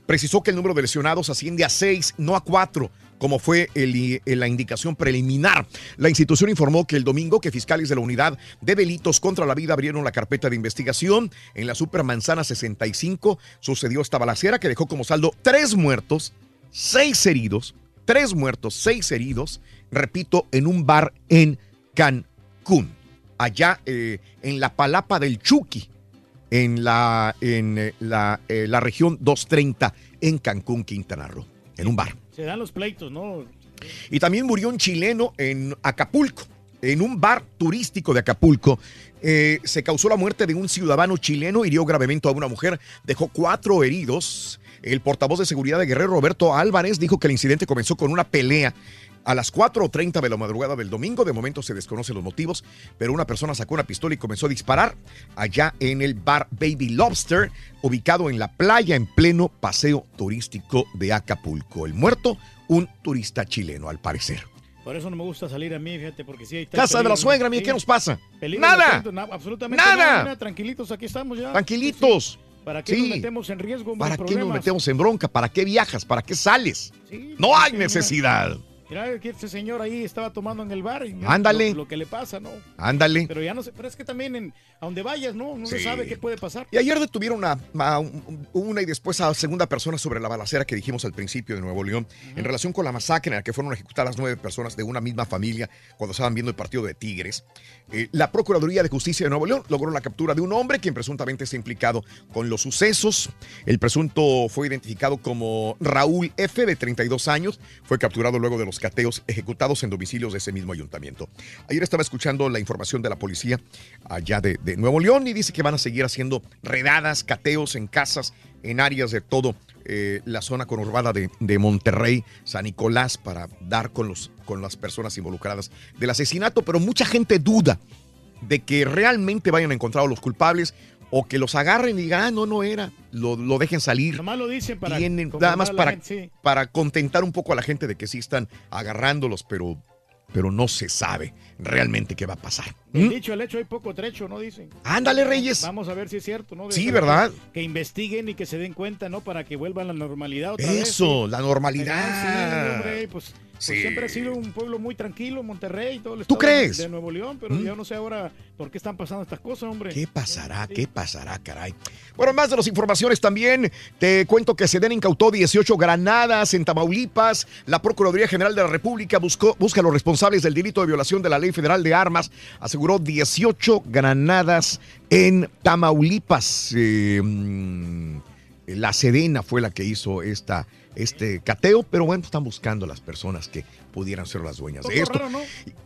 Precisó que el número de lesionados asciende a seis, no a cuatro, como fue i- la indicación preliminar. La institución informó que el domingo que fiscales de la unidad de delitos contra la vida abrieron la carpeta de investigación. En la Supermanzana 65 sucedió esta balacera que dejó como saldo tres muertos, seis heridos, tres muertos, seis heridos, repito, en un bar en Cancún, allá eh, en la Palapa del Chuqui, en la, en, eh, la, eh, la región 230 en Cancún, Quintana Roo, en un bar. Se dan los pleitos, ¿no? Y también murió un chileno en Acapulco, en un bar turístico de Acapulco. Eh, se causó la muerte de un ciudadano chileno, hirió gravemente a una mujer, dejó cuatro heridos. El portavoz de seguridad de Guerrero, Roberto Álvarez, dijo que el incidente comenzó con una pelea a las 4.30 de la madrugada del domingo. De momento se desconocen los motivos, pero una persona sacó una pistola y comenzó a disparar allá en el bar Baby Lobster, ubicado en la playa en pleno paseo turístico de Acapulco. El muerto, un turista chileno, al parecer. Por eso no me gusta salir a mí, fíjate, porque sí hay Casa de la suegra, mira, ¿qué nos pasa? Peligro Nada. na- absolutamente Nada. tranquilitos, aquí estamos ya. Tranquilitos. ¿Para qué Sí. nos metemos en riesgo? ¿Para qué nos metemos en bronca? ¿Para qué viajas? ¿Para qué sales? No hay necesidad. Mira que este señor ahí estaba tomando en el bar. y Ándale. Lo, lo que le pasa, ¿no? Ándale. Pero ya no sé, pero es que también en, a donde vayas, ¿no? No se sabe qué puede pasar. Y ayer detuvieron a, a un- una y después a segunda persona sobre la balacera que dijimos al principio de Nuevo León en relación con la masacre en la que fueron ejecutadas nueve personas de una misma familia cuando estaban viendo el partido de Tigres. Eh, la Procuraduría de Justicia de Nuevo León logró la captura de un hombre quien presuntamente está implicado con los sucesos. El presunto fue identificado como Raúl F., de 32 años. Fue capturado luego de los cateos ejecutados en domicilios de ese mismo ayuntamiento. Ayer estaba escuchando la información de la policía allá de, Nuevo León y dice que van a seguir haciendo redadas, cateos en casas, en áreas de todo eh, la zona conurbada de, de Monterrey, San Nicolás, para dar con, los, con las personas involucradas del asesinato, pero mucha gente duda de que realmente vayan a encontrar a los culpables o que los agarren y digan, ah, no, no era, lo, lo dejen salir. Lo dicen para. Tienen, nada más a la para, gente, sí. para contentar un poco a la gente de que sí están agarrándolos, pero, pero no se sabe realmente qué va a pasar. El ¿Mm? dicho al hecho hay poco trecho, ¿no? Dicen. Ándale, Reyes. Vamos a ver si es cierto, ¿no? De Sí, ¿verdad? Que, investiguen y que se den cuenta, ¿no? Para que vuelvan a la normalidad otra vez. Eso, ¿sí? la Sí, normalidad. hombre, pues, pues Sí. siempre ha sido un pueblo muy tranquilo, Monterrey y todo el ¿Tú crees? de Nuevo León, pero ¿Mm? yo no sé ahora por qué están pasando estas cosas, hombre. ¿Qué pasará? ¿Qué pasará, caray? Bueno, más de las informaciones también, te cuento que Sedena incautó 18 granadas en Tamaulipas. La Procuraduría General de la República buscó, busca a los responsables del delito de violación de la Ley Federal de Armas. Aseguró 18 granadas en Tamaulipas. Eh, mm, la Sedena fue la que hizo esta, este cateo, pero bueno, están buscando las personas que pudieran ser las dueñas de esto. raro, ¿no?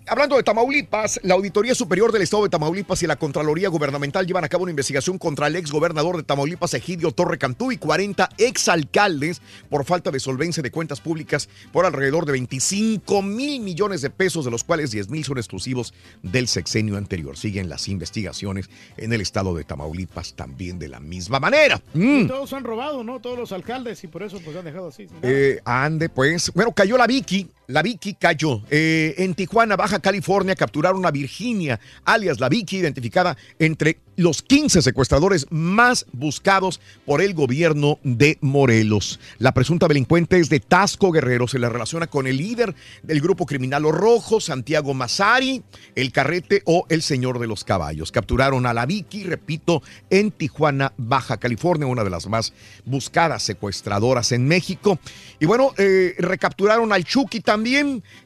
Hablando de Tamaulipas, la Auditoría Superior del Estado de Tamaulipas y la Contraloría Gubernamental llevan a cabo una investigación contra el ex gobernador de Tamaulipas, Egidio Torre Cantú, y 40 exalcaldes por falta de solvencia de cuentas públicas por alrededor de 25 mil millones de pesos, de los cuales 10 mil son exclusivos del sexenio anterior. Siguen las investigaciones en el estado de Tamaulipas también de la misma manera. Mm. Y todos han robado, ¿no? Todos los alcaldes y por eso pues han dejado así. Eh, ande, pues. Bueno, cayó la Vicky. La Vicky cayó. Eh, en Tijuana, Baja California, capturaron a Virginia, alias la Vicky, identificada entre los 15 secuestradores más buscados por el gobierno de Morelos. La presunta delincuente es de Tasco Guerrero. Se le relaciona con el líder del grupo criminal Los Rojo, Santiago Mazari, el Carrete o el Señor de los Caballos. Capturaron a la Vicky, repito, en Tijuana, Baja California, una de las más buscadas secuestradoras en México. Y bueno, eh, recapturaron al Chucky también.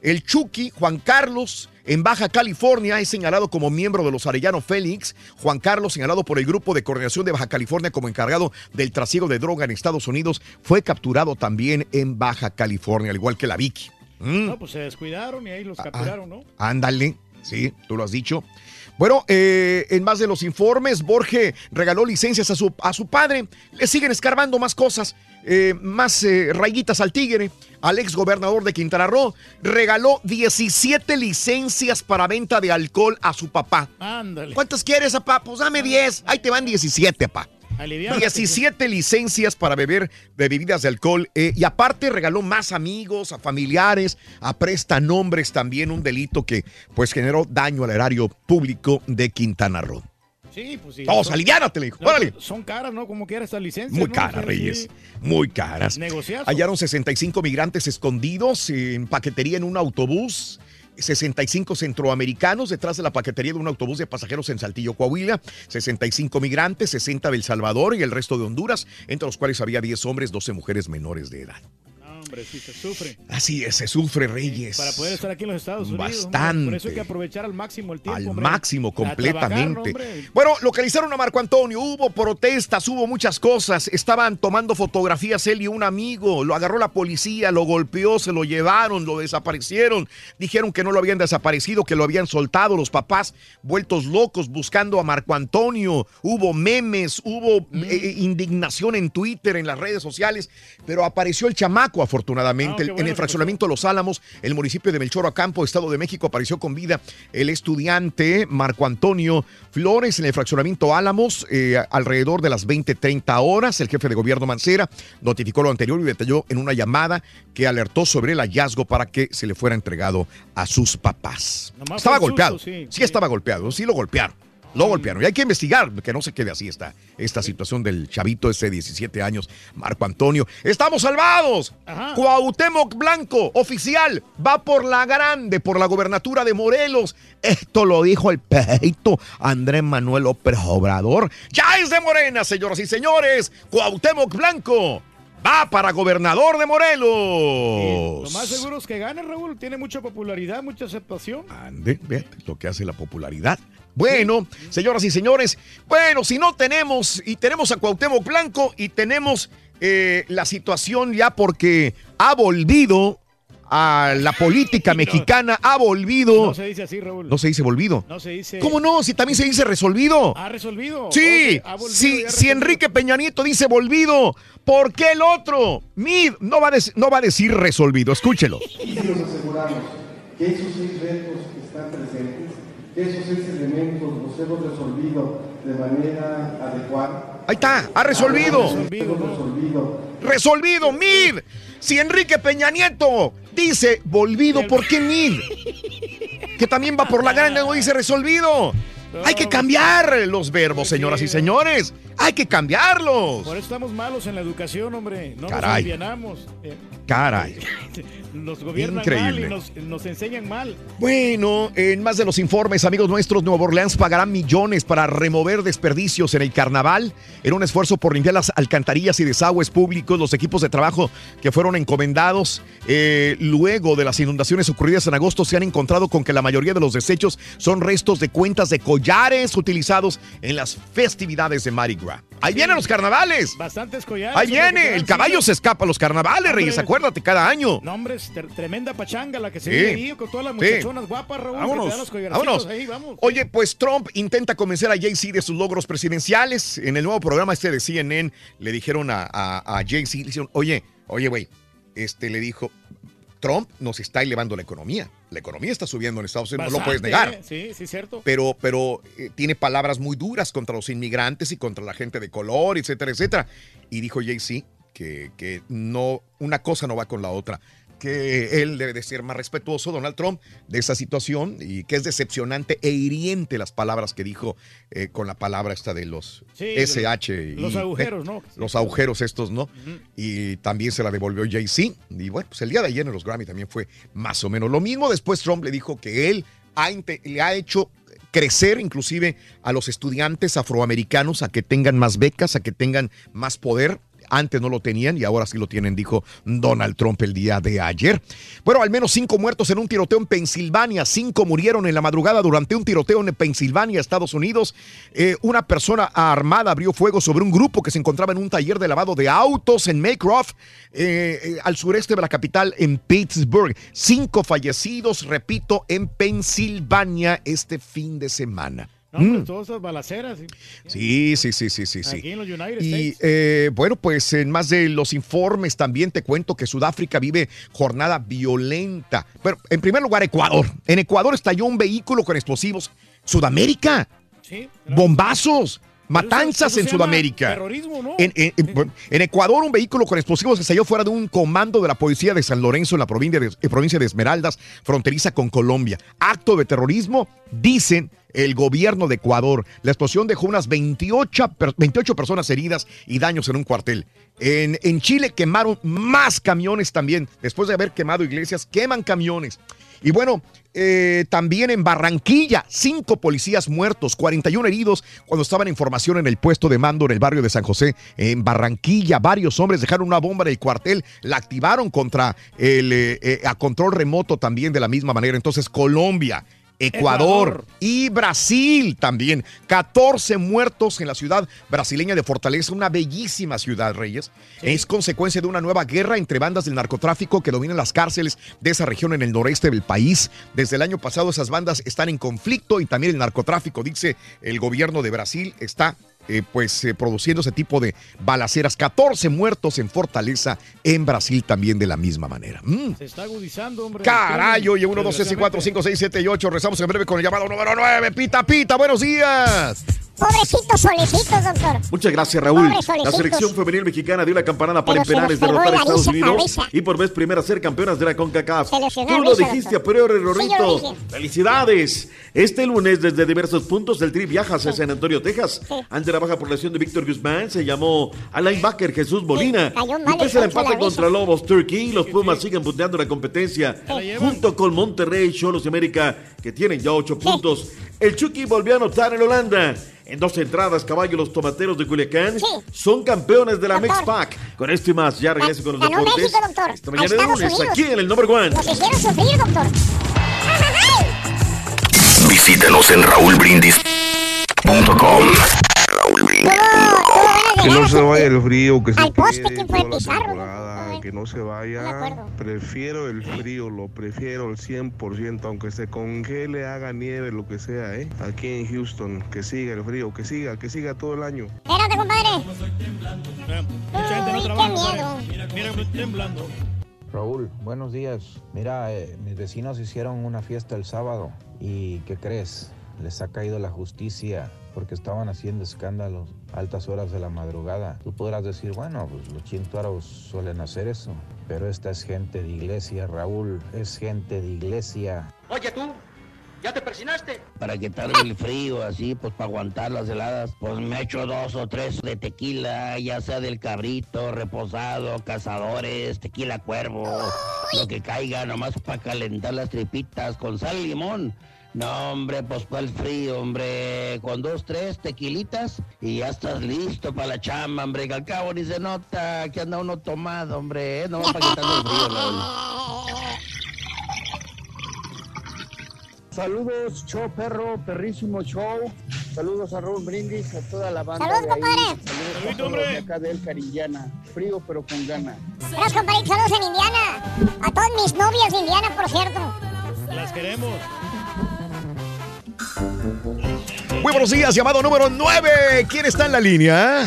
El Chucky, Juan Carlos, en Baja California, es señalado como miembro de los Arellano Félix. Juan Carlos, señalado por el Grupo de Coordinación de Baja California como encargado del trasiego de droga en Estados Unidos, fue capturado también en Baja California, al igual que la Vicky. Mm. No, pues se descuidaron y ahí los capturaron, ¿no? Ándale, sí, tú lo has dicho. Bueno, eh, en más de los informes, Borge regaló licencias a su, a su padre. Le siguen escarbando más cosas, eh, más eh, rayitas al tigre. Al ex gobernador de Quintana Roo regaló 17 licencias para venta de alcohol a su papá. Ándale. ¿Cuántas quieres, papá? Pues dame 10. Ahí te van 17, papá. Aliviánate. 17 licencias para beber de bebidas de alcohol eh, y aparte regaló más amigos, a familiares, a prestanombres también un delito que pues generó daño al erario público de Quintana Roo. Sí, pues sí. Vamos, Son- aliviánate, le dijo. No, Órale. pues, Son caras, ¿no? Como quiera esta licencia. Muy ¿no? caras, Reyes. sí. Muy caras. Negociazo. Hallaron 65 migrantes escondidos en paquetería en un autobús. 65 centroamericanos detrás de la paquetería de un autobús de pasajeros en Saltillo, Coahuila. 65 migrantes, 60 del Salvador y el resto de Honduras, entre los cuales había 10 hombres, 12 mujeres menores de edad. Sí se sufre. Así es, se sufre, Reyes. Para poder estar aquí en los Estados Unidos. hombre. Bastante. Por eso hay que aprovechar al máximo el tiempo. Al hombre. máximo, trabajar, completamente. bueno, localizaron a Marco Antonio, hubo protestas, hubo muchas cosas. Estaban tomando fotografías él y un amigo. Lo agarró la policía, lo golpeó, se lo llevaron, lo desaparecieron. Dijeron que no lo habían desaparecido, que lo habían soltado. Los papás vueltos locos buscando a Marco Antonio. Hubo memes, hubo Mm. eh, indignación en Twitter, en las redes sociales. Pero apareció el chamaco, afortunadamente. Ah, El- bueno en el que fraccionamiento Los Álamos, el municipio de Melchor Ocampo, Estado de México, apareció con vida el estudiante Marco Antonio Flores en el fraccionamiento Álamos eh, alrededor de las 20-30 horas. El jefe de gobierno Mancera notificó lo anterior y detalló en una llamada que alertó sobre el hallazgo para que se le fuera entregado a sus papás. Nomás estaba golpeado. susto, sí, sí, estaba golpeado. Sí lo golpearon. Lo golpearon. Y hay que investigar que no se quede así esta, esta situación del chavito ese de 17 años, Marco Antonio. ¡Estamos salvados! Cuauhtémoc Blanco, oficial, va por la grande, por la gobernatura de Morelos. Esto lo dijo el peito Andrés Manuel López Obrador. Ya es de Morena, señoras y señores. Cuauhtémoc Blanco va para gobernador de Morelos. Lo más seguro es que gane, Raúl. Tiene mucha popularidad, mucha aceptación. Ande, ve lo que hace la popularidad. Bueno, señoras y señores, bueno, si no tenemos, y tenemos a Cuauhtémoc Blanco y tenemos eh, la situación ya porque ha volvido a la política mexicana, ha volvido. No se dice así, Raúl. No se dice volvido. No se dice. ¿Cómo no? Si también se dice resolvido. ¿Ha resolvido? Sí, Ok, ha volvido sí, ha si. Enrique Peña Nieto dice volvido, ¿por qué el otro? Mid no va a, dec- no va a decir resolvido, escúchelo. Y si nos aseguramos que esos seis retos que están presentes, esos seis elementos los hemos resolvido de manera adecuada. Ahí está, ha resolvido. Hemos resolvido. Resolvido, Mid. Si Enrique Peña Nieto dice volvido, ¿por qué Mid? que también va por la grande, no dice resolvido. Hay que cambiar los verbos, señoras y señores. Hay que cambiarlos. Por eso estamos malos en la educación, hombre. No Caray. nos alivianamos. Eh, Caray. nos gobiernan Increíble. mal y nos, nos enseñan mal. Bueno, en más de los informes, amigos nuestros, Nueva Orleans pagará millones para remover desperdicios en el carnaval. En un esfuerzo por limpiar las alcantarillas y desagües públicos, los equipos de trabajo que fueron encomendados eh, luego de las inundaciones ocurridas en agosto se han encontrado con que la mayoría de los desechos son restos de cuentas de collares utilizados en las festividades de Mardi Gras. Ahí vienen los carnavales. Bastantes collares. Ahí viene. El caballo se escapa a los carnavales. Reyes. Acuérdate, cada año. No, hombre, tremenda pachanga la que se Sí. vive ahí con todas las Sí. muchachonas guapas, Raúl. Vámonos, vámonos. ahí, vamos. Oye, pues Trump intenta convencer a Jay-Z de sus logros presidenciales. En el nuevo programa este de CNN le dijeron a, a, a Jay-Z, le dijeron, oye, oye, güey, este le dijo, Trump nos está elevando la economía. La economía está subiendo en Estados Unidos, no lo puedes negar. ¿eh? Sí, sí, cierto. Pero, pero eh, tiene palabras muy duras contra los inmigrantes y contra la gente de color, etcétera, etcétera. Y dijo Jay-Z que, que no, una cosa no va con la otra. Que él debe de ser más respetuoso, Donald Trump, de esa situación y que es decepcionante e hiriente las palabras que dijo eh, con la palabra esta de los Sí, SH. y- los agujeros, ¿no? Los agujeros estos, ¿no? Y también se la devolvió Jay-Z. Y bueno, pues el día de ayer en los Grammy también fue más o menos lo mismo. Después Trump le dijo que él ha le ha hecho crecer inclusive a los estudiantes afroamericanos a que tengan más becas, a que tengan más poder. Antes no lo tenían y ahora sí lo tienen, dijo Donald Trump el día de ayer. Bueno, al menos cinco muertos en un tiroteo en Pensilvania. Cinco murieron en la madrugada durante un tiroteo en Pensilvania, Estados Unidos. Eh, una persona armada abrió fuego sobre un grupo que se encontraba en un taller de lavado de autos en Maycroft, eh, eh, al sureste de la capital, en Pittsburgh. Cinco fallecidos, repito, en Pensilvania este fin de semana. No, hombre, Mm. todas esas balaceras. Sí, sí. sí, sí, sí, sí. Aquí en los United Y eh, bueno, pues en más de los informes también te cuento que Sudáfrica vive jornada violenta. Pero en primer lugar, Ecuador. En Ecuador estalló un vehículo con explosivos. Sudamérica. Sí. Bombazos. Matanzas eso en se Sudamérica. terrorismo, ¿no? En, en- en- en Ecuador, un vehículo con explosivos estalló fuera de un comando de la policía de San Lorenzo en la provincia de, eh, provincia de Esmeraldas, fronteriza con Colombia. Acto de terrorismo, dicen el gobierno de Ecuador. La explosión dejó unas 28, per- 28 personas heridas y daños en un cuartel. En, en Chile quemaron más camiones también. Después de haber quemado iglesias, queman camiones. Y bueno, eh, también en Barranquilla, cinco policías muertos, 41 heridos cuando estaban en formación en el puesto de mando en el barrio de San José. En Barranquilla, varios hombres dejaron una bomba en el cuartel, la activaron contra el eh, eh, a control remoto también de la misma manera. Entonces, Colombia. Ecuador, Ecuador. y Brasil también. 14 muertos en la ciudad brasileña de Fortaleza, una bellísima ciudad, Reyes. Es consecuencia de una nueva guerra entre bandas del narcotráfico que dominan las cárceles de esa región en el noreste del país. Desde el año pasado esas bandas están en conflicto y también el narcotráfico, dice el gobierno de Brasil, está eh, pues eh, produciendo ese tipo de balaceras. 14 muertos en Fortaleza, en Brasil también de la misma manera. Mm. Se está agudizando, hombre. Caray, oye, 1, 2, 3, 4, 5, 6, 7 y 8. Rezamos en breve con el llamado número 9. Pita, pita, buenos días. Pobrecitos solecitos, doctor. Muchas gracias, Raúl. La selección femenil mexicana dio la campanada para en penales derrotar a Estados Unidos y por vez primera ser campeonas de la CONCACAF. Tú lo risa, dijiste doctor. a priori, Rorrito. Felicidades. Este lunes, desde diversos puntos, el Tri viaja hacia San Antonio, Texas. Ante la baja por lesión de Víctor Guzmán, se llamó a linebacker Jesús Molina. Y pese el al empate contra Lobos Turkey, los Pumas siguen punteando la competencia. Junto con Monterrey, Cholos y América, que tienen ya ocho puntos. El Chucky volvió a anotar en Holanda. En dos entradas, caballo, los tomateros de Culiacán son campeones de la Mix Pack. Con esto y más, ya regreso con los Ganó deportes. México, doctor. Esta mañana de lunes, Unidos. aquí en el number one. Nos hicieron sufrir, doctor. Visítanos en raulbrindis.com. Que no se vaya el frío, que se Al poste, quede ¿quién fue? toda la que no se vaya. Prefiero el frío, lo prefiero al 100%, aunque se congele, haga nieve, lo que sea, ¿eh? Aquí en Houston, que siga el frío, que siga, que siga todo el año. Espérate, compadre. No Uy, qué miedo. Mira, mira, estoy temblando. Raúl, buenos días. Mira, eh, mis vecinos hicieron una fiesta el sábado y ¿qué crees? Les ha caído la justicia porque estaban haciendo escándalos altas horas de la madrugada. Tú podrás decir, bueno, pues los chintuaros suelen hacer eso, pero esta es gente de iglesia, Raúl, es gente de iglesia. Oye tú, ¿Ya te persinaste? Para quitarme el frío, así, pues para aguantar las heladas, pues me echo dos o tres de tequila, ya sea del cabrito, reposado, cazadores, tequila cuervo, lo que caiga, nomás para calentar las tripitas con sal y limón. No, hombre, pues para el frío, hombre, con dos, tres tequilitas y ya estás listo para la chamba, hombre, que al cabo ni se nota que anda uno tomado, hombre, ¿eh? no para quitarme el frío, Raúl. Saludos, show perro, perrísimo show. Saludos a Raúl Brindis, a toda la banda. Saludos, compadre. Saludos a todos de acá de El Carillana. Frío pero con gana. Gracias, compadrito. Saludos en Indiana. A todas mis novias de Indiana, por cierto. Las queremos. Muy buenos días, llamado número 9. ¿Quién está en la línea?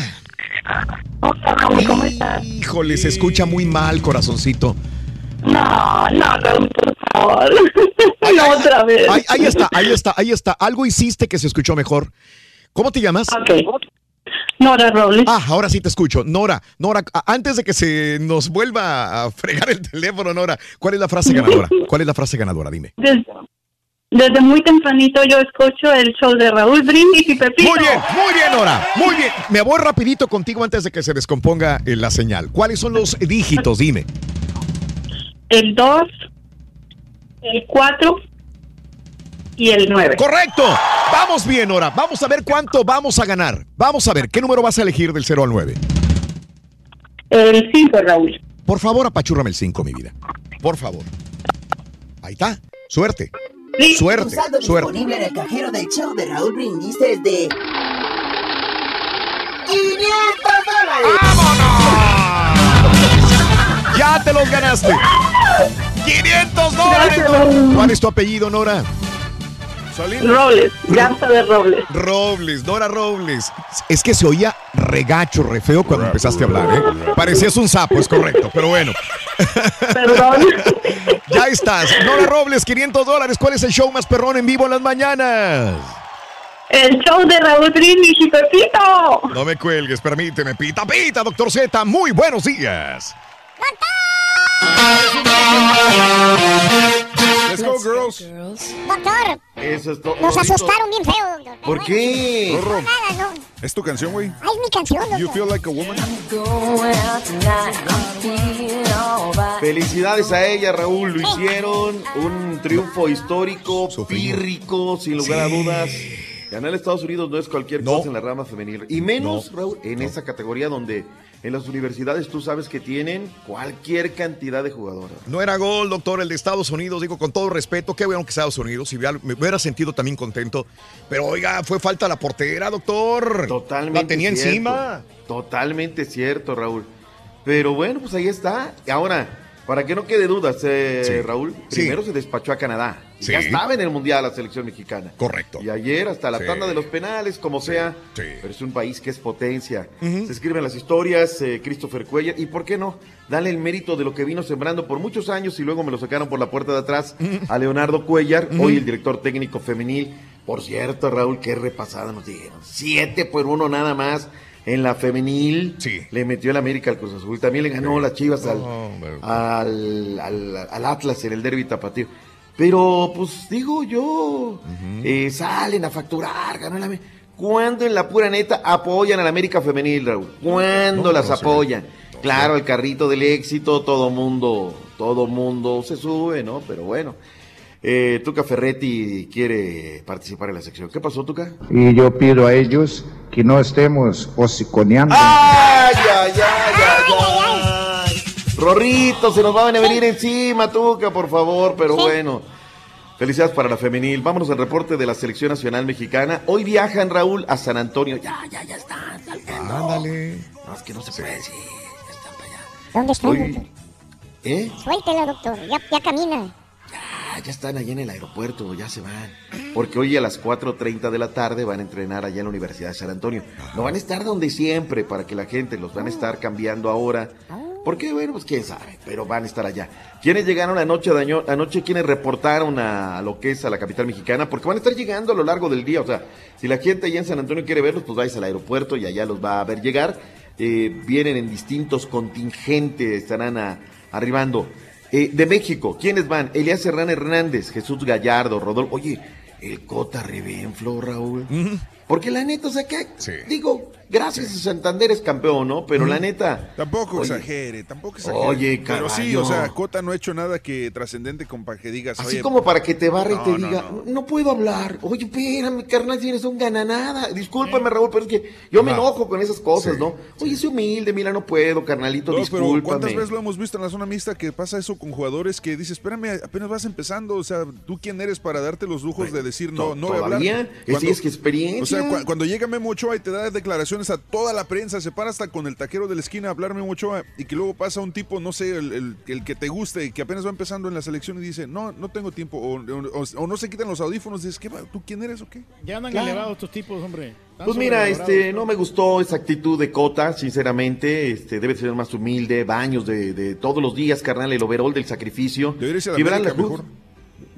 Híjole, se escucha muy mal, corazoncito. No, no, no, por favor. no, otra vez. Ahí, ahí está, ahí está, ahí está. Algo hiciste que se escuchó mejor. ¿Cómo te llamas? Ok. Nora Robles. Ah, ahora sí te escucho. Nora, Nora, antes de que se nos vuelva a fregar el teléfono, Nora, ¿cuál es la frase ganadora? ¿Cuál es la frase ganadora? Dime. Desde muy tempranito yo escucho el show de Raúl Brindis y Pepito. Muy bien, muy bien, Nora. Muy bien. Me voy rapidito contigo antes de que se descomponga eh, la señal. ¿Cuáles son los dígitos? Dime. El 2, el 4 y el 9. Correcto. Vamos bien, Nora. Vamos a ver cuánto vamos a ganar. Vamos a ver, ¿qué número vas a elegir del 0 al 9? El 5, Raúl. Por favor, apachúrrame el 5, mi vida. Por favor. Ahí está. Suerte. Suerte, suerte. disponible en el cajero del show de Raúl Brindis de... 500 dólares. ¡Ya te los ganaste! ¡500 dólares! ¿Cuál es tu apellido, Nora? Robles, Garza de Robles. Robles, Nora Robles. Es que se oía regacho, re feo cuando empezaste a hablar, ¿eh? Parecías un sapo, es correcto, pero bueno. Perdón. ya estás. Nora Robles, 500 dólares. ¿Cuál es el show más perrón en vivo en las mañanas? El show de Raúl Brindis y Pepito. No me cuelgues, permíteme. Pita, pita, doctor Z. Muy buenos días. Let's go, girls. Doctor, Eso es todo. nos asustaron bien feo, doctor. ¿Por qué? Rorro, Nada, no. ¿Es tu canción, güey? Ay, es mi canción, You doctor. feel like a woman? Felicidades a ella, Raúl. Lo hicieron. Un triunfo histórico, pírrico, sin lugar a dudas. Ganar Estados Unidos no es cualquier cosa en la rama femenil. Y menos, Raúl, en esa categoría donde en las universidades tú sabes que tienen cualquier cantidad de jugadoras. No era gol, doctor, el de Estados Unidos. Digo, con todo respeto, qué bueno que Estados Unidos. Si hubiera- me hubiera sentido también contento. Pero oiga, fue falta la portera, doctor. Totalmente La tenía cierto. encima. Totalmente cierto, Raúl. Pero bueno, pues ahí está. Ahora, para que no quede dudas, eh, Sí. Raúl, Sí. primero se despachó a Canadá. Sí. Ya estaba en el Mundial la selección mexicana. Correcto. Y ayer hasta la Sí. tanda de los penales, como sea. Sí. Pero es un país que es potencia. Se escriben las historias, eh, Christopher Cuellar. Y por qué no, dale el mérito de lo que vino sembrando por muchos años y luego me lo sacaron por la puerta de atrás a Leonardo Cuellar, hoy el director técnico femenil. Por cierto, Raúl, qué repasada nos dieron. Siete por uno nada más. En la femenil le metió el América al Cruz Azul. También le ganó las Chivas al, al, al- al Atlas en el derby tapatío. Pero, pues digo yo, eh, salen a facturar, ganó América. ¿Cuándo en la pura neta apoyan al América femenil, Raúl? ¿Cuándo No, las no apoyan? Claro, el carrito del éxito, todo mundo, todo mundo se sube, ¿no? Pero bueno. Eh, Tuca Ferretti quiere participar en la sección. ¿Qué pasó, Tuca? Y yo pido a ellos que no estemos hociconeando. ¡Ay, ay, ay, ay, ay! Rorrito, se nos van a venir encima, Tuca, por favor, pero bueno. Felicidades para la femenil. Vámonos al reporte de la selección nacional mexicana. Hoy viajan, Raúl, a San Antonio. Ya, ya, ya están saltando. Ándale. No, es que no se puede decir. ¿Dónde está, Hoy- doctor? ¿Eh? Suéltela, doctor. Ya, ya camina. Ah, ya están allá en el aeropuerto, ya se van. Porque hoy a las 4.30 de la tarde van a entrenar allá en la Universidad de San Antonio. No van a estar donde siempre, para que la gente los van a estar cambiando ahora. ¿Por qué? Bueno, pues quién sabe, pero van a estar allá. ¿Quiénes llegaron anoche, daño- anoche? ¿Quiénes reportaron a lo que es a la capital mexicana? Porque van a estar llegando a lo largo del día. O sea, si la gente allá en San Antonio quiere verlos, pues vais al aeropuerto y allá los va a ver llegar. Eh, vienen en distintos contingentes, estarán arribando. Eh, de México, ¿quiénes van? Elías Serrán Hernández, Jesús Gallardo, Rodolfo. Oye, el Cota Rebenflo, Raúl. Porque la neta, o sea, que digo, gracias a Santander es campeón, ¿no? Pero la neta. Tampoco oye, exagere, tampoco exagere. Oye, Pero sí, caballo. o sea, Cota no ha hecho nada que trascendente con para que digas. Así oye, como para que te barre y te no, diga, no. no, puedo hablar. Oye, espérame, carnal, tienes un gananada. Discúlpame, Raúl, pero es que yo me enojo con esas cosas, Sí, ¿no? Oye, soy humilde, mira, no puedo, carnalito, pero discúlpame. ¿cuántas veces lo hemos visto en la zona mixta que pasa eso con jugadores que dices, espérame, apenas vas empezando, o sea, ¿tú quién eres para darte los lujos de decir no, no voy a hablar? todavía, sí, es que experiencia. O sea, cua- cuando llega Memo Ochoa y te da declaraciones a toda la prensa, se para hasta con el taquero de la esquina a hablar Memo Ochoa y que luego pasa un tipo, no sé, el, el- el que te guste, que apenas va empezando en la selección y dice, no, no tengo tiempo, o, o- o no se quitan los audífonos, dices, ¿qué, va? ¿tú quién eres o qué? Ya andan Claro. elevados estos tipos, hombre. Pues mira, este, no me gustó esa actitud de Cota, sinceramente, este, debe ser más humilde, baños de, de todos los días, carnal, el overall del sacrificio. Debería a la mejor.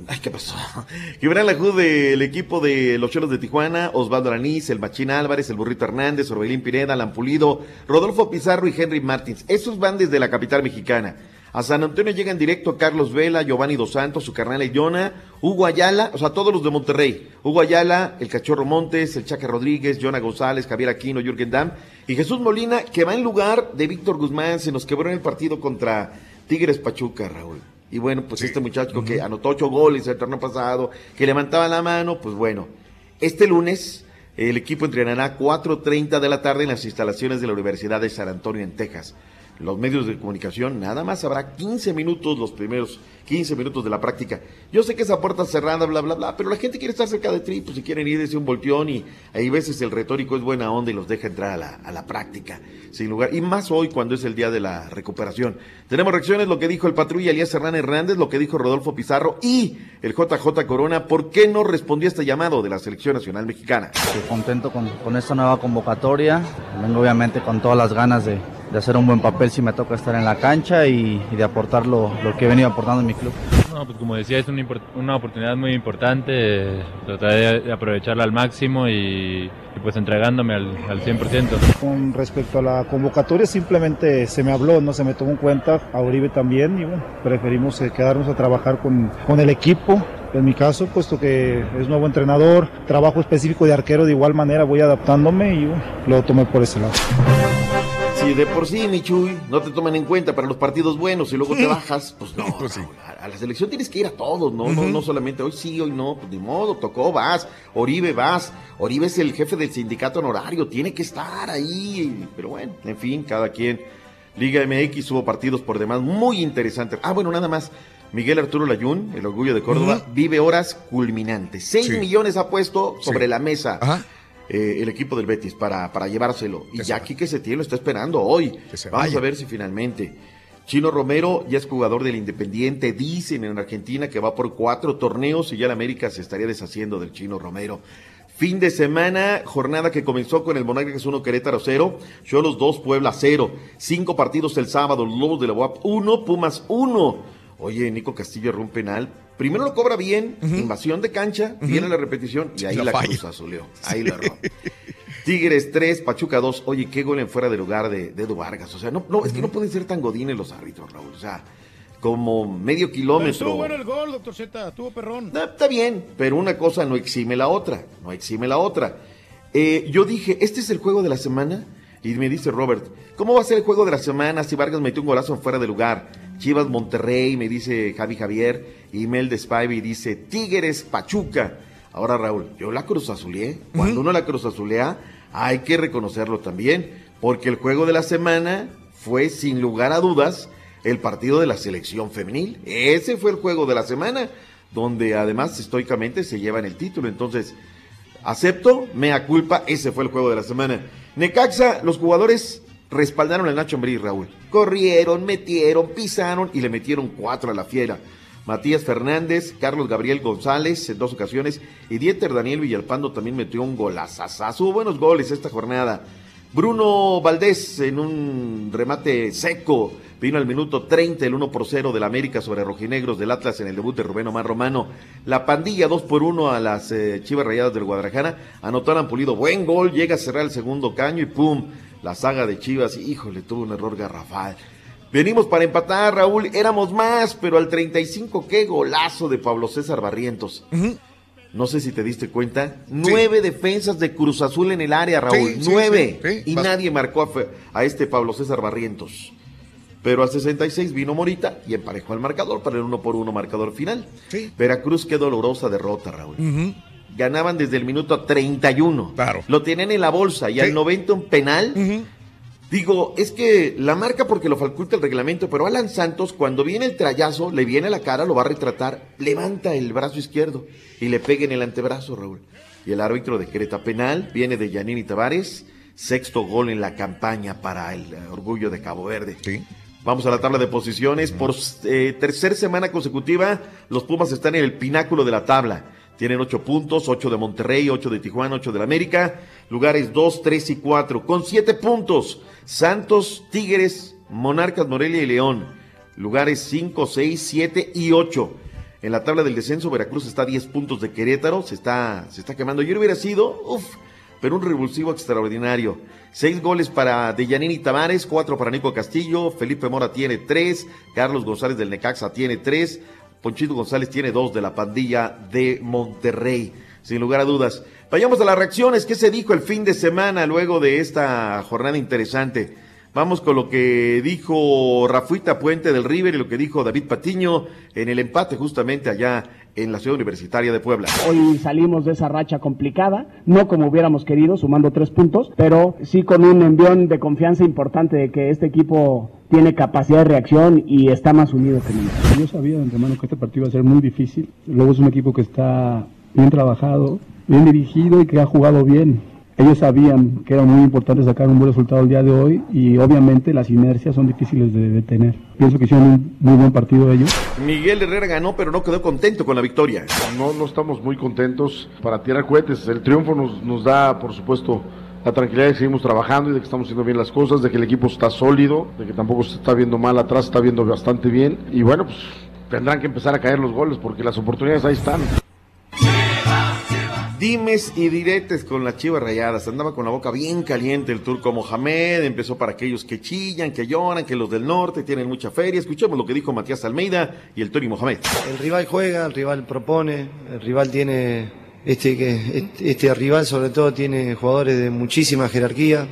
Ay, ¿qué pasó? Gibran Lajú del equipo de los Cholos de Tijuana, Osvaldo Aranís, el Machín Álvarez, el Burrito Hernández, Orbelín Pineda, Alan Pulido, Rodolfo Pizarro y Henry Martins. Esos van desde la capital mexicana. A San Antonio llegan directo Carlos Vela, Giovanni Dos Santos, su carnal Yona, Hugo Ayala, o sea, todos los de Monterrey. Hugo Ayala, el Cachorro Montes, el Chaca Rodríguez, Jonah González, Javier Aquino, Jürgen Damm y Jesús Molina, que va en lugar de Víctor Guzmán, se nos quebró en el partido contra Tigres Pachuca, Raúl. Y bueno, pues este muchacho que anotó ocho goles el torneo pasado, que levantaba la mano, pues bueno, este lunes el equipo entrenará a 4.30 de la tarde en las instalaciones de la Universidad de San Antonio en Texas. Los medios de comunicación, nada más habrá 15 minutos, los primeros 15 minutos de la práctica. Yo sé que esa puerta cerrada, bla, bla, bla, pero la gente quiere estar cerca de Tri, pues si quieren ir, desde un volteón y hay veces el retórico es buena onda y los deja entrar a la, a la práctica, sin lugar. Y más hoy cuando es el día de la recuperación. Tenemos reacciones, lo que dijo el patrulla Elías Hernán Hernández, lo que dijo Rodolfo Pizarro y el JJ Corona, ¿por qué no respondió a este llamado de la Selección Nacional Mexicana? Estoy contento con, con esta nueva convocatoria. Vengo obviamente con todas las ganas de, de hacer un buen papel si me toca estar en la cancha y, y de aportar lo, lo que he venido aportando en mi club. No, pues como decía, es una, una oportunidad muy importante, trataré de aprovecharla al máximo y, y pues entregándome al, al 100%. Con respecto a la convocatoria, simplemente se me habló, no se me tomó en cuenta, a Uribe también, y bueno, preferimos eh, quedarnos a trabajar con, con el equipo. En mi caso, puesto que es nuevo entrenador, trabajo específico de arquero, de igual manera voy adaptándome y bueno, lo tomé por ese lado. De por sí, Michuy, no te toman en cuenta para los partidos buenos y luego te bajas, pues no, Raúl, a, a la selección tienes que ir a todos, ¿no? no, no solamente hoy sí, hoy no, pues de modo, tocó, vas, Oribe, vas, Oribe es el jefe del sindicato honorario, tiene que estar ahí, pero bueno, en fin, cada quien. Liga MX hubo partidos por demás muy interesantes. Ah, bueno, nada más. Miguel Arturo Layún, el orgullo de Córdoba, vive horas culminantes. Seis Sí. millones ha puesto sobre Sí. la mesa eh, el equipo del Betis para, para llevárselo. Y ya aquí que se tiene lo está esperando hoy. Vamos vaya. a ver si finalmente. Chino Romero ya es jugador del Independiente. Dicen en Argentina que va por cuatro torneos y ya la América se estaría deshaciendo del Chino Romero. Fin de semana, jornada que comenzó con el Monarcas 1 Querétaro 0, Cholos 2 Puebla 0. Cinco partidos el sábado, los Lobos de la UAP 1, Pumas 1. Oye, Nico Castillo erró un penal. Primero lo cobra bien, invasión de cancha, viene la repetición y ahí La la, falla. cruz azuleó. Ahí la erró. Tigres 3, Pachuca 2. Oye, qué gol en fuera de lugar de, de Edu Vargas. O sea, no, no, es que no pueden ser tan godines los árbitros, Raúl. O sea, como medio Pero kilómetro. estuvo bueno el gol, doctor Z, estuvo perrón. No, está bien, pero una cosa no exime la otra, no exime la otra. Eh, yo dije, ¿este es el juego de la semana? Y me dice Robert, ¿cómo va a ser el juego de la semana si Vargas metió un golazo en fuera de lugar? Chivas Monterrey, me dice Javi Javier, y Mel de Spivey dice Tigres Pachuca. Ahora Raúl, yo la cruz azulé. Cuando uno la cruz azulea, hay que reconocerlo también, porque el juego de la semana fue sin lugar a dudas el partido de la selección femenil. Ese fue el juego de la semana, donde además estoicamente se llevan el título. Entonces, acepto, mea culpa, ese fue el juego de la semana. Necaxa, los jugadores respaldaron al Nacho Ambriz, Raúl. Corrieron, metieron, pisaron y le metieron cuatro a la fiera. Matías Fernández, Carlos Gabriel González en dos ocasiones y Dieter Daniel Villalpando también metió un golazazazo. Buenos goles esta jornada. Bruno Valdés en un remate seco. Vino al minuto 30 el 1 por 0 del América sobre Rojinegros del Atlas en el debut de Rubén Omar Romano. La pandilla 2 por 1 a las eh, Chivas Rayadas del Guadalajara. Anotaron Pulido. Buen gol. Llega a cerrar el segundo caño y ¡pum! La saga de Chivas. Híjole, tuvo un error garrafal. Venimos para empatar, Raúl. Éramos más, pero al 35, qué golazo de Pablo César Barrientos. No sé si te diste cuenta. Nueve defensas de Cruz Azul en el área, Raúl. Sí, Nueve. sí. Y Vas- nadie marcó a, este Pablo César Barrientos. Pero al 66 vino Morita y emparejó el marcador para el uno por uno marcador final. Veracruz, qué dolorosa derrota, Raúl. Ganaban desde el minuto 31. Claro. Lo tenían en la bolsa y al 90 un penal. Digo, es que la marca porque lo faculta el reglamento, pero Alan Santos, cuando viene el trayazo, le viene a la cara, lo va a retratar, levanta el brazo izquierdo y le pega en el antebrazo, Raúl. Y el árbitro decreta penal, viene de Yanini Tavares, sexto gol en la campaña para el eh, orgullo de Cabo Verde. Vamos a la tabla de posiciones. Por eh, tercera semana consecutiva, los Pumas están en el pináculo de la tabla. Tienen ocho puntos, ocho de Monterrey, ocho de Tijuana, ocho de la América. Lugares dos, tres y cuatro. Con siete puntos, Santos, Tigres, Monarcas, Morelia y León. Lugares cinco, seis, siete y ocho. En la tabla del descenso, Veracruz está a 10 puntos de Querétaro, se está, se está quemando. Yo hubiera sido, uff, pero un revulsivo extraordinario. Seis goles para Deyanini Tavares, cuatro para Nico Castillo, Felipe Mora tiene tres, Carlos González del Necaxa tiene tres, Ponchito González tiene dos de la pandilla de Monterrey. Sin lugar a dudas. Vayamos a las reacciones. ¿Qué se dijo el fin de semana luego de esta jornada interesante? Vamos con lo que dijo Rafuita Puente del River y lo que dijo David Patiño en el empate justamente allá en la ciudad universitaria de Puebla. Hoy salimos de esa racha complicada, no como hubiéramos querido, sumando tres puntos, pero sí con un envión de confianza importante de que este equipo tiene capacidad de reacción y está más unido que nunca. Yo sabía de antemano que este partido iba a ser muy difícil. Luego es un equipo que está bien trabajado, bien dirigido y que ha jugado bien. Ellos sabían que era muy importante sacar un buen resultado el día de hoy y obviamente las inercias son difíciles de detener. Pienso que hicieron un muy buen partido ellos. Miguel Herrera ganó, pero no quedó contento con la victoria. No, no estamos muy contentos para tirar cohetes. El triunfo nos, nos da, por supuesto, la tranquilidad de que seguimos trabajando y de que estamos haciendo bien las cosas, de que el equipo está sólido, de que tampoco se está viendo mal atrás, se está viendo bastante bien. Y bueno, pues tendrán que empezar a caer los goles porque las oportunidades ahí están. Dimes y diretes con las chivas rayadas. Andaba con la boca bien caliente el turco Mohamed. Empezó para aquellos que chillan, que lloran, que los del norte tienen mucha feria. Escuchemos lo que dijo Matías Almeida y el Tony Mohamed. El rival juega, el rival propone, el rival tiene, este, este, este rival sobre todo tiene jugadores de muchísima jerarquía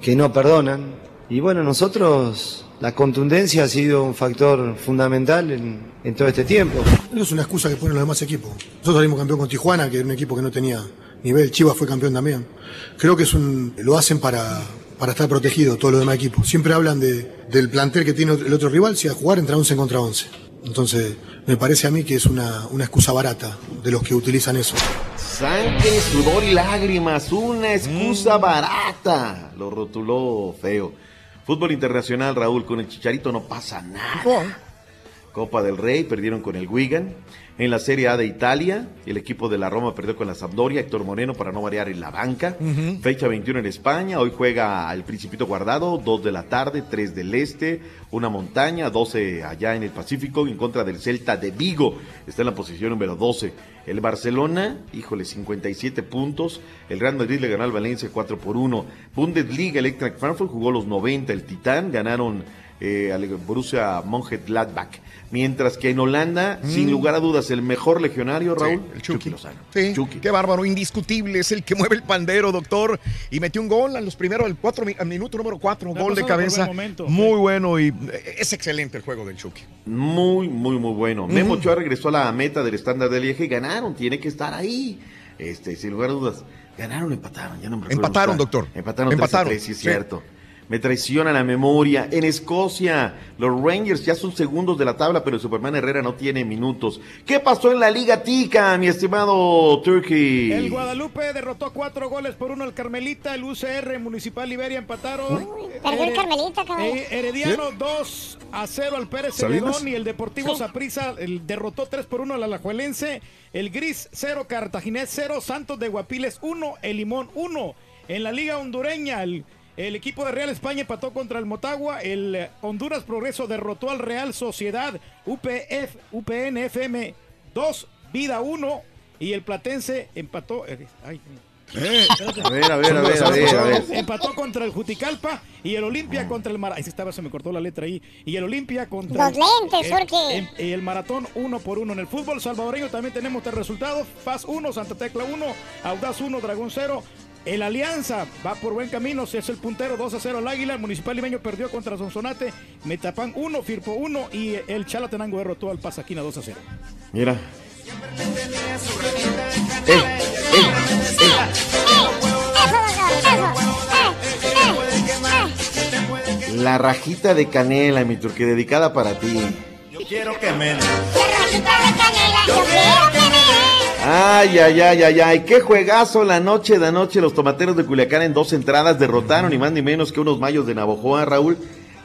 que no perdonan. Y bueno, nosotros, la contundencia ha sido un factor fundamental en, en todo este tiempo. No es una excusa que ponen los demás equipos. Nosotros salimos campeón con Tijuana, que era un equipo que no tenía nivel. Chivas fue campeón también. Creo que es un, lo hacen para, para estar protegido todos los demás equipos. Siempre hablan de, del plantel que tiene el otro rival, si a jugar entre 11 contra 11. Entonces, me parece a mí que es una, una excusa barata de los que utilizan eso. Sangre, sudor y lágrimas. Una excusa barata. Lo rotuló feo. Fútbol internacional, Raúl, con el Chicharito no pasa nada. Copa del Rey, perdieron con el Wigan. En la Serie A de Italia, el equipo de la Roma perdió con la Sampdoria, Héctor Moreno para no variar en la banca. Fecha 21 en España, hoy juega el Principito Guardado, 2 de la tarde, 3 del Este, una montaña, 12 allá en el Pacífico, en contra del Celta de Vigo, está en la posición número 12. El Barcelona, híjole, 57 puntos, el Real Madrid le ganó al Valencia 4 por 1. Bundesliga, Electric Frankfurt jugó los 90, el Titán ganaron eh, al Borussia Mönchengladbach. Mientras que en Holanda, sin Mm. lugar a dudas, el mejor legionario, Raúl, el Chucky. Lozano. Sí, qué bárbaro, indiscutible, es el que mueve el pandero, doctor, y metió un gol a los primeros, al, cuatro, al minuto número 4, Está gol de cabeza, buen muy bueno y eh, es excelente el juego del Chucky. Muy, muy, muy bueno. Memo Ochoa regresó a la meta del estándar de Lieja y ganaron, tiene que estar ahí. Este, sin lugar a dudas, ganaron o empataron, ya no me recuerdo. Empataron, doctor. Empataron, Empataron, sí, es sí. cierto. Me traiciona la memoria. En Escocia, los Rangers ya son segundos de la tabla, pero Superman Herrera no tiene minutos. ¿Qué pasó en la Liga Tica, mi estimado Turkey? El Guadalupe derrotó cuatro goles por uno al Carmelita, el UCR Municipal Liberia empataron. perdió el Carmelita, cabrón. eh, Herediano 2 a 0 al Pérez. Celedón y el Deportivo Sí. Saprissa el derrotó 3 por 1 al Alajuelense. El Gris 0, Cartaginés 0, Santos de Guapiles 1, El Limón 1. En la Liga Hondureña, el, el equipo de Real España empató contra el Motagua. El eh, Honduras Progreso derrotó al Real Sociedad UPF, UPNFM 2, Vida 1. Y el Platense empató. eh, ay, Eh, A ver, a ver, a ver, a ver, a ver. Empató contra el Juticalpa y el Olimpia contra el Maratón. Ahí estaba, se me cortó la letra ahí. Y el Olimpia contra. Los el- lentes, el- Jorge. el- Y el Maratón uno por uno. En el fútbol salvadoreño también tenemos tres resultados: Paz 1, Santa Tecla 1, Audaz 1, Dragón 0. El Alianza va por buen camino, se es el puntero 2 a 0 al Águila. El Municipal Limeño perdió contra Sonsonate, Metapán 1, Firpo 1 y el Chalatenango derrotó al Pasaquina 2 a 0. Mira. Eh, La rajita de canela, mi turque, dedicada para ti. Yo quiero que me Ay, ay, ay, ay, ay, qué juegazo la noche de anoche. Los tomateros de Culiacán en dos entradas derrotaron ni más ni menos que unos mayos de Navojoa, Raúl.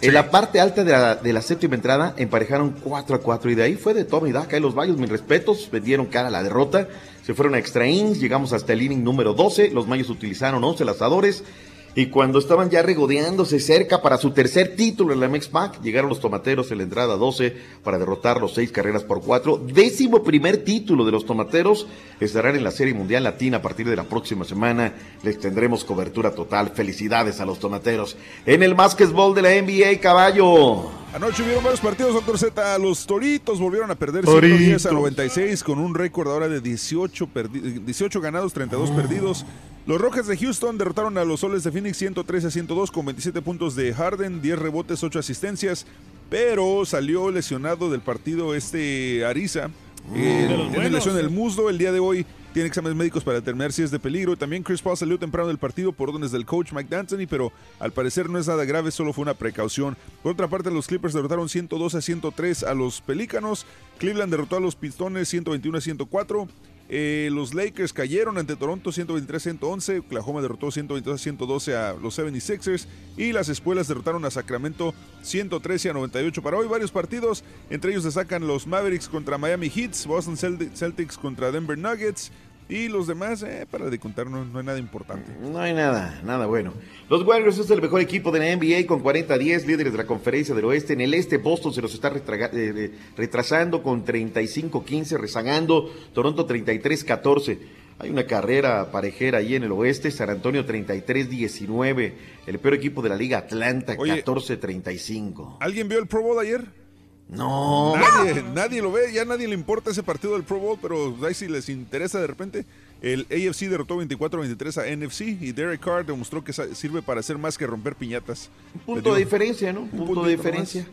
En la parte alta de la, de la séptima entrada emparejaron 4 a 4 y de ahí fue de toma y daca. Y los mayos, mis respetos, vendieron cara a la derrota. Se fueron a extra innings, llegamos hasta el inning número 12. Los mayos utilizaron 11 lanzadores. Y cuando estaban ya regodeándose cerca para su tercer título en la Mex-Pac, llegaron los tomateros en la entrada 12 para derrotar los seis carreras por cuatro. Décimo primer título de los tomateros. Estarán en la Serie Mundial Latina a partir de la próxima semana. Les tendremos cobertura total. Felicidades a los tomateros. En el básquetbol de la NBA, caballo. Anoche hubieron varios partidos, doctor Z. Los Toritos volvieron a perder Toritos. 110 a 96 con un récord ahora de 18, perdi- 18 ganados, 32 perdidos. Los Rockets de Houston derrotaron a los Soles de Phoenix 113 a 102 con 27 puntos de Harden, 10 rebotes, 8 asistencias. Pero salió lesionado del partido este Ariza. Eh, de los tiene lesión en el muslo el día de hoy. Tiene exámenes médicos para determinar si es de peligro. También Chris Paul salió temprano del partido por órdenes del coach Mike D'Antoni, pero al parecer no es nada grave, solo fue una precaución. Por otra parte, los Clippers derrotaron 102 a 103 a los Pelícanos. Cleveland derrotó a los Pistones 121 a 104. Eh, los Lakers cayeron ante Toronto 123-111. Oklahoma derrotó 122-112 a los 76ers. Y las espuelas derrotaron a Sacramento 113 a 98. Para hoy varios partidos. Entre ellos destacan los Mavericks contra Miami Heats, Boston Celti- Celtics contra Denver Nuggets. Y los demás, eh, para de contar, no, hay nada importante. No hay nada, nada bueno. Los Warriors es el mejor equipo de la NBA con 40-10, líderes de la conferencia del oeste. En el este, Boston se los está eh, eh, retrasando con 35-15, rezagando. Toronto 33-14. Hay una carrera parejera ahí en el oeste. San Antonio 33-19. El peor equipo de la liga, Atlanta Oye. 14-35. ¿Alguien vio el Pro Bowl ayer? No. Nadie, nadie lo ve, ya nadie le importa ese partido del Pro Bowl, pero ahí si les interesa de repente. El AFC derrotó 24-23 a NFC y Derek Carr demostró que sirve para hacer más que romper piñatas. punto de diferencia, ¿no? Un punto, de diferencia.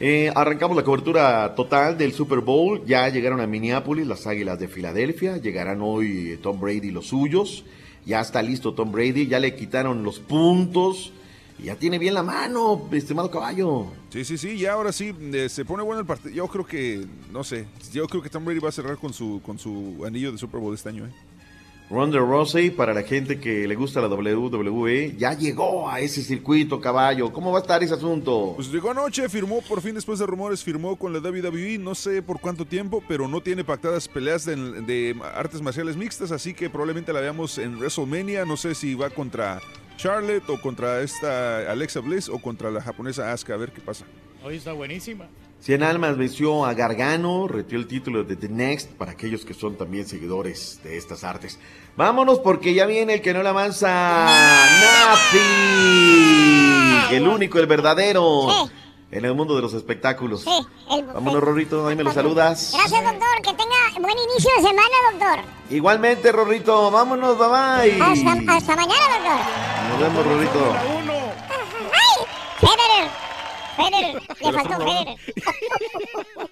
Eh, arrancamos la cobertura total del Super Bowl. Ya llegaron a Minneapolis las Águilas de Filadelfia. Llegarán hoy Tom Brady y los suyos. Ya está listo Tom Brady. Ya le quitaron los puntos. Ya tiene bien la mano, estimado caballo. Sí, sí, sí, ya ahora sí eh, se pone bueno el partido. Yo creo que, no sé, yo creo que Tom Brady va a cerrar con su, con su anillo de Super Bowl este año. ¿eh? Ronda Rousey, para la gente que le gusta la WWE, ya llegó a ese circuito, caballo. ¿Cómo va a estar ese asunto? Pues llegó anoche, firmó por fin después de rumores, firmó con la WWE, no sé por cuánto tiempo, pero no tiene pactadas peleas de, de artes marciales mixtas, así que probablemente la veamos en WrestleMania, no sé si va contra Charlotte o contra esta Alexa Bliss o contra la japonesa Asuka, a ver qué pasa. Hoy está buenísima. Cien Almas venció a Gargano, retiró el título de The Next para aquellos que son también seguidores de estas artes. Vámonos porque ya viene el que no la avanza, Nafi, el único, el verdadero en el mundo de los espectáculos. el- Vámonos, Rorrito, ahí me lo saludas. Gracias, doctor. Que tenga buen inicio de semana, doctor. Igualmente, Rorrito, vámonos, bye bye. Hasta, hasta mañana, doctor. Nos vemos, Rorrito. ¡Ay! Federer. Federer. Le faltó Federer.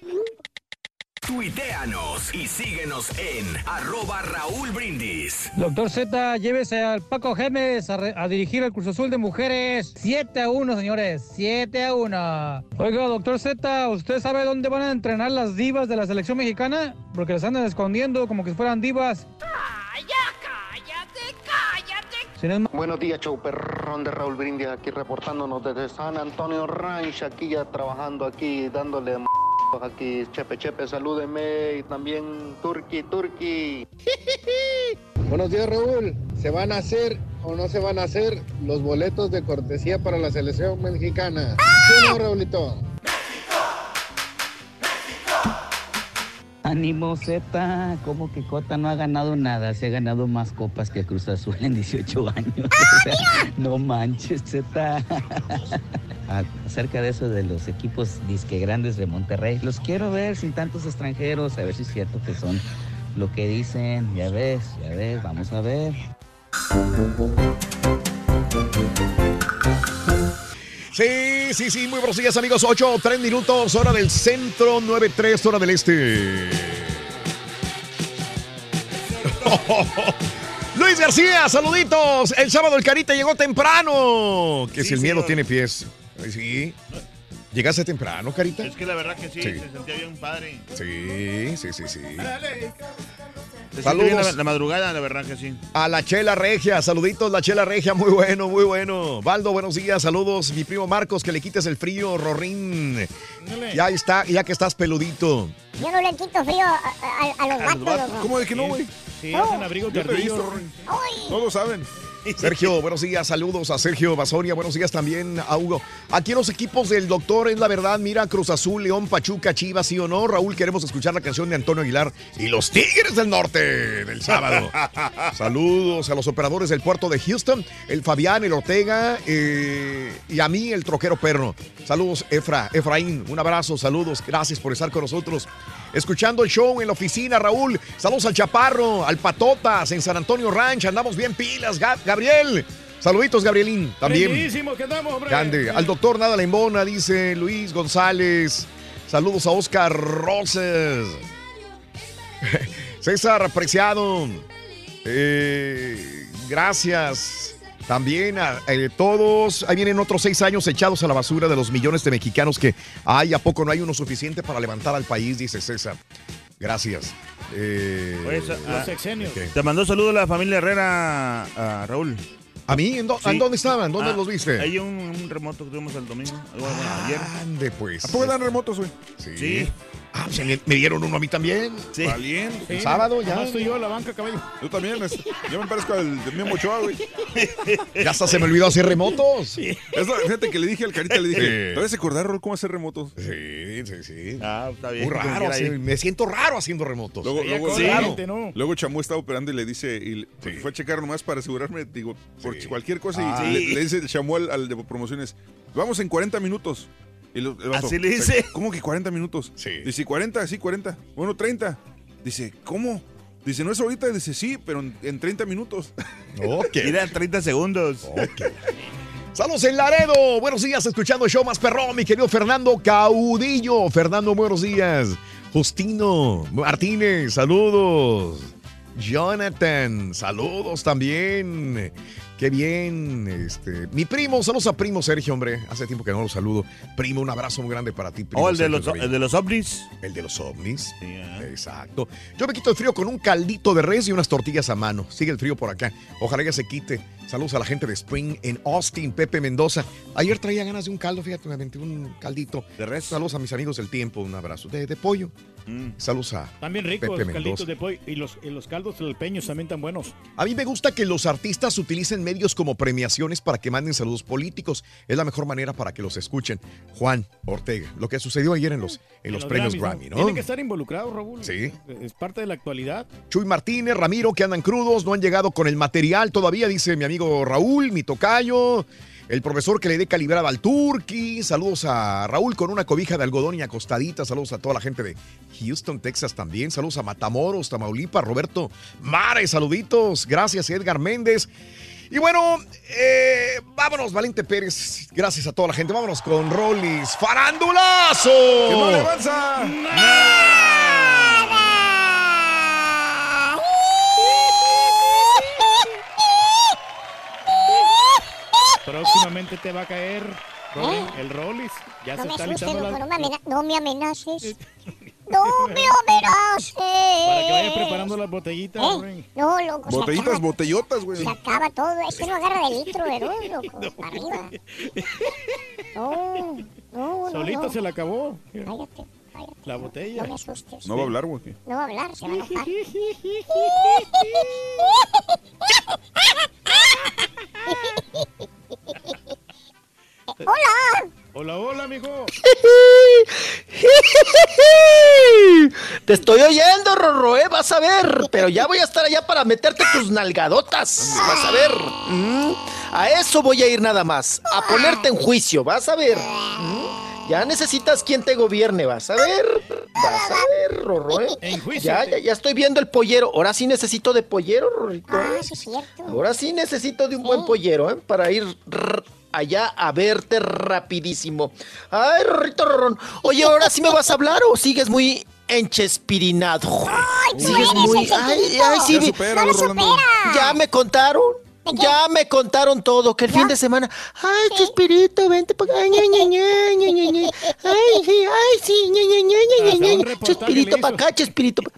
Tuiteanos y síguenos en arroba Raúl Brindis. Doctor Z, llévese al Paco Gémez a, re- a dirigir el Cruz Azul de Mujeres. 7 a 1, señores. 7 a 1. Oiga, doctor Z, ¿usted sabe dónde van a entrenar las divas de la selección mexicana? Porque las andan escondiendo como que si fueran divas. Si no es ma- Buenos días, show perrón de Raúl Brindis, aquí reportándonos desde San Antonio Ranch, aquí ya trabajando aquí, dándole m- aquí, chepe chepe, salúdeme, y también turqui turqui. Buenos días, Raúl. ¿Se van a hacer o no se van a hacer los boletos de cortesía para la selección mexicana? ¿Sí no? Ánimo, Z. ¿Cómo que Cota no ha ganado nada? Se ha ganado más copas que Cruz Azul en 18 años. O sea, no manches, Z. Acerca de eso de los equipos disque grandes de Monterrey, los quiero ver sin tantos extranjeros, a ver si es cierto que son lo que dicen. Ya ves, ya ves, vamos a ver. Sí, sí, sí, muy buenos días amigos. 8, 3 minutos, hora del centro, 9, 3, hora del este. Luis García, saluditos. El sábado el Carita llegó temprano. Que si el miedo tiene pies. Sí. ¿Llegaste temprano, Carita? Es que la verdad que sí, Sí. se sentía bien padre. Sí, sí, sí, sí. Se Saludos. la, la madrugada, la verdad que sí. A la Chela Regia, saluditos, la Chela Regia, muy bueno, muy bueno. Valdo, buenos días, saludos. Mi primo Marcos, que le quites el frío, Rorín. Ya está, ya que estás peludito. Yo no le quito frío a, a- a los vatos, loco. ¿Cómo de que no, güey? Sí, No. hacen abrigo Yo te he tardío. visto. Todos saben. Sergio, buenos días, saludos a Sergio Basoria, buenos días también a Hugo. Aquí en los equipos del doctor es la verdad, mira Cruz Azul, León, Pachuca, Chivas, sí o no. Raúl, queremos escuchar la canción de Antonio Aguilar y los Tigres del Norte del sábado. saludos a los operadores del puerto de Houston, el Fabián, el Ortega eh, y a mí, el troquero perno. Saludos, Efra, Efraín, un abrazo, saludos, gracias por estar con nosotros. Escuchando el show en la oficina, Raúl. Saludos al Chaparro, al Patotas, en San Antonio Ranch. Andamos bien pilas, Gab- Gabriel. Saluditos, Gabrielín, también. Prendidísimo que andamos, hombre. Grande. Al doctor Nada la embona, dice Luis González. Saludos a Oscar Roses. César, apreciado. Eh, gracias. También a eh, todos. Ahí vienen otros seis años echados a la basura de los millones de mexicanos que hay. ¿A poco no hay uno suficiente para levantar al país? Dice César. Gracias. Eh, sa- ah, sexenios. ok. Te mandó saludo la familia Herrera, a Raúl. ¿A mí? ¿En, dó- Sí. ¿en dónde estaban? ¿Dónde Ah, los viste? Hay un, un remoto que tuvimos el domingo. Bueno, ayer. Ande, pues. ¿A poco dan remotos, güey? Sí. Sí. Ah, pues me, me dieron uno a mí también. Sí. Valiente. El sábado ya. No estoy yo a la banca, caballo. Yo también. es- yo me parezco al de Memo Ochoa, güey. Ya hasta se me olvidó hacer remotos. La- fíjate que le dije al Carita, le dije, Sí. ¿te vas a acordar, Rol, cómo hacer remotos? Sí, sí, sí. Ah, está bien. Muy raro. Así, me siento raro haciendo remotos. Luego, luego, sí. luego Chamú estaba operando y le dice, y Sí. fue a checar nomás para asegurarme, digo, por Sí. cualquier cosa, y Ah. le, Sí. le dice el Chamú al, al de promociones, vamos en 40 minutos. Y lo- el vato, Así le dice. ¿Cómo que 40 minutos? Sí. Dice, 40, sí, 40. Bueno, 30. Dice, ¿cómo? Dice, no es ahorita. Dice, sí, pero en, en 30 minutos. Ok. Mira, 30 segundos. Ok. Saludos en Laredo. Buenos días, escuchando el show más perrón, mi querido Fernando Caudillo. Fernando, buenos días. Justino Martínez, saludos. Jonathan, saludos también. Qué bien. Este, mi primo, saludos a primo Sergio, hombre. Hace tiempo que no lo saludo. Primo, un abrazo muy grande para ti. Primo Oh, el de, los, el de los ovnis. El de los ovnis. Ah. Exacto. Yo me quito el frío con un caldito de res y unas tortillas a mano. Sigue el frío por acá. Ojalá ya se quite. Saludos a la gente de Spring en Austin, Pepe Mendoza. Ayer traía ganas de un caldo, fíjate, me aventé un caldito. ¿De res? Saludos a mis amigos del tiempo, un abrazo. De, de pollo. Mm. Saludos a También ricos, Pepe calditos de pollo. Y los, y los caldos peños también tan buenos. A mí me gusta que los artistas utilicen medios como premiaciones para que manden saludos políticos. Es la mejor manera para que los escuchen. Juan Ortega, lo que sucedió ayer en los, en los, premios Grammy, ¿no? Tienen que estar involucrados, Raúl. Sí. Es parte de la actualidad. Chuy Martínez, Ramiro, que andan crudos, no han llegado con el material todavía, dice mi amigo Raúl, mi tocayo. El profesor que le dé calibrada al Turqui. Saludos a Raúl con una cobija de algodón y acostadita. Saludos a toda la gente de Houston, Texas también. Saludos a Matamoros, Tamaulipas, Roberto Mare. Saluditos. Gracias, Edgar Méndez. Y bueno, eh, vámonos, Valente Pérez. Gracias a toda la gente. Vámonos con Rollis. ¡Farandulazo! ¡Que no le avanza! Próximamente te va a caer Rolly, ¿Eh? el Rollis. Ya No se me está asustes, listando loco, la... no me, no me amenaces. No me amenaces. Para que vaya preparando las botellitas, ¿Eh? Rolly. No, loco, Botellitas, acaba, botellotas, güey. se acaba todo. Es que no agarra de litro, ¿verdad, loco? Para arriba. No, no, no. Solito no. se le acabó Cállate, cállate. la No botella. me asustes. No va a hablar, güey. No va a hablar, se va a enojar. ¡Hola! Hola, hola, amigo. Te estoy oyendo, Rorro, ¿eh? Vas a ver. Pero ya voy a estar allá para meterte tus nalgadotas. Vas a ver. Mm, A eso voy a ir nada más. A ponerte en juicio. Vas a ver. Mm, Ya necesitas quien te gobierne. Vas a ver. Vas a ver, Rorro, ¿eh? Ya, ya, ya estoy viendo el pollero. Ahora sí necesito de pollero, Rorrito. Ah, sí es cierto. Ahora sí necesito de un buen pollero, ¿eh? Para ir allá a verte rapidísimo. Ay, Rorrito Rorrón. Oye, ¿ahora sí me vas a hablar o sigues muy enchespirinado? tú sigues eres muy... Ay, ay, sí. Ya vi- supéralo, No lo Rolando. supera. Ya me contaron. Ya me contaron todo, que el fin de semana, ay, Chespirito, vente para acá, ña, ña, ña, ña, ña, ña. ay, sí, ay, sí, ña, ña, ña, ña, Hasta ña, un ña. reportaje Chespirito para acá, Chespirito. pa-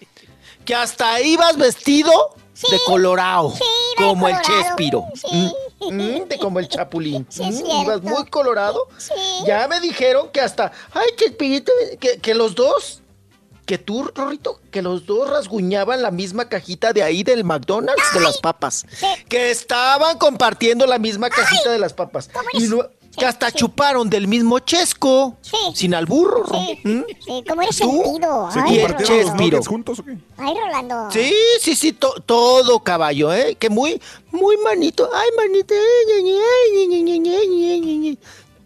Que hasta ibas vestido de colorado, de como el Chespiro. Mm, mm, de como el Chapulín. Sí, es Mm, ibas muy colorado. Ya me dijeron que hasta, ay, Chespirito, que, que los dos, que tú, Rorrito, que los dos rasguñaban la misma cajita de ahí del McDonald's ¡Ay! de las papas. Sí. Que estaban compartiendo la misma cajita ¡Ay! de las papas. Y lo, sí, que hasta sí. chuparon del mismo chesco. Sí. Sin alburro. Sí. ¿Mm? ¿Cómo eres sentido? ¿Se Ay, compartieron los juntos o qué? Ay, Rolando. Sí, sí, sí, to, todo caballo, ¿eh? Que muy, muy manito. Ay, manito.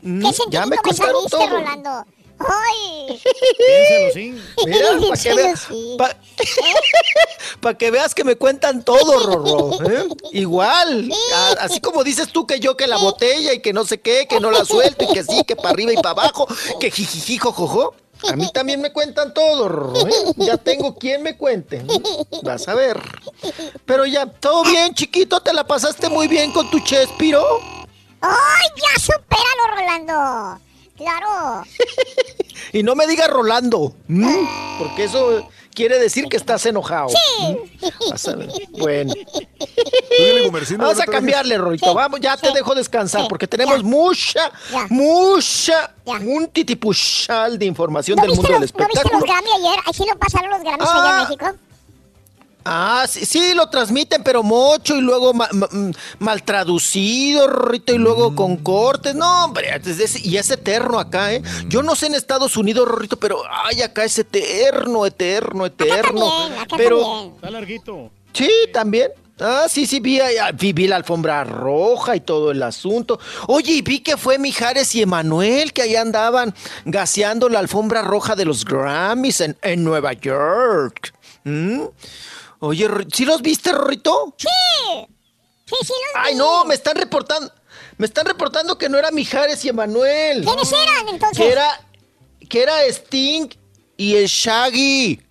¿Qué ya me contaron todo. Rolando? ¡Ay! Piénsalo, sí. Mira, para que, veas, pa' que veas que me cuentan todo, Rorro. ¿eh? Igual. a- así como dices tú que yo que la botella y que no sé qué, que no la suelto y que sí, que para arriba y para abajo, que jijiji, jojojo. A mí también me cuentan todo, Rorro. ¿eh? Ya tengo quien me cuente. Vas a ver. Pero ya, todo bien, chiquito, te la pasaste muy bien con tu Chespiro. ¡Ay, ya supéralo, Rolando! ¡Claro! Y no me digas Rolando, ¿m? porque eso quiere decir que estás enojado. ¿m? Vas a ver. Bueno. Vamos a cambiarle, Rorito. Vamos, ya te dejo descansar porque tenemos mucha, mucha, un titipuchal de información ¿No del mundo los, del ¿No viste los espectáculo. Grammy ayer? Así lo pasaron los Grammys allá Ah. en México. Ah, sí, sí, lo transmiten, pero mucho y luego ma- ma- mm, mal traducido, Rorrito, y luego con cortes. No, hombre, es- y es eterno acá, ¿eh? Yo no sé en Estados Unidos, Rorrito, pero ay, acá es eterno, eterno, eterno. pero Está larguito. Sí, también. Ah, sí, sí, vi, ah, vi, vi la alfombra roja y todo el asunto. Oye, y vi que fue Mijares y Emanuel que ahí andaban gaseando la alfombra roja de los Grammys en, en Nueva York. ¿Mm? Oye, ¿sí los viste, Rorrito? Sí. Sí, sí, los Ay, vi. no, me están reportando. Me están reportando que no era Mijares y Emanuel. ¿Quiénes eran, entonces? Que era, que era Sting y el Shaggy.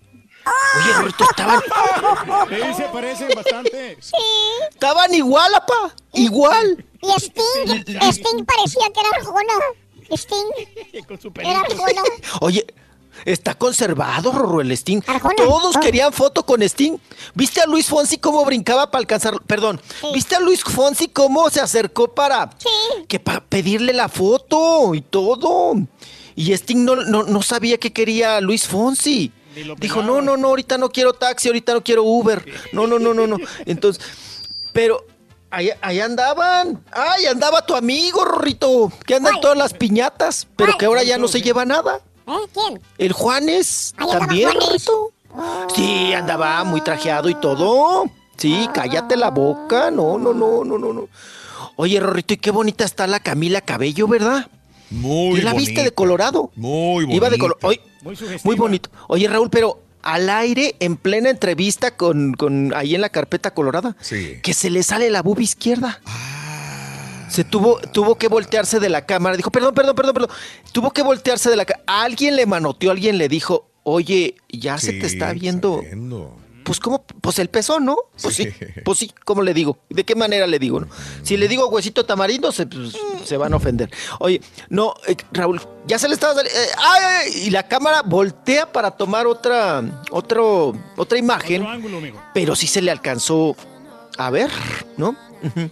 Oye, Rorrito, estaban, Sí, se parecen bastante. Sí. estaban igual, apa. Igual. Y Sting, Sting parecía que era Arjona. Sting Con su era Arjona. Oye, está conservado, Rorro, el Sting. Arjona. Todos Oh. querían foto con Sting. ¿Viste a Luis Fonsi cómo brincaba para alcanzar? Perdón. ¿Viste a Luis Fonsi cómo se acercó para que para pedirle la foto y todo? Y Sting no, no, no sabía que quería Luis Fonsi. Dijo, no, no, no, ahorita no quiero taxi, ahorita no quiero Uber. No, no, no, no, no. Entonces, pero ahí, ahí andaban. Ay, andaba tu amigo, Rorrito, que anda en todas las piñatas, pero que ahora ya no se lleva nada. ¿Eh? ¿Quién? El Juanes Ahí también, Juanes. Rorrito. Sí, andaba muy trajeado y todo. Sí, cállate la boca. No, no, no, no, no, no. Oye, Rorrito, y qué bonita está la Camila Cabello, ¿verdad? Muy ¿Y la viste bonita. de Colorado? Muy bonito. Iba de color. Oye, Muy muy bonito. Oye, Raúl, pero al aire, en plena entrevista con, con ahí en la carpeta colorada, Sí. que se le sale la bubi izquierda. Se tuvo, tuvo que voltearse de la cámara. Dijo, perdón, perdón, perdón, perdón. Tuvo que voltearse de la cámara. Alguien le manoteó, alguien le dijo, oye, ya se te está viendo. Pues, ¿cómo? Pues el pezón, ¿no? Pues sí. Pues sí, ¿cómo le digo? ¿De qué manera le digo? no? Si le digo huesito tamarindo, se, pues, se van a ofender. Oye, no, eh, Raúl, ya se le estaba saliendo. eh, ay, ay, y la cámara voltea para tomar otra, otro, otra imagen. Otro ángulo, amigo. Pero sí se le alcanzó a ver, ¿no? Oh,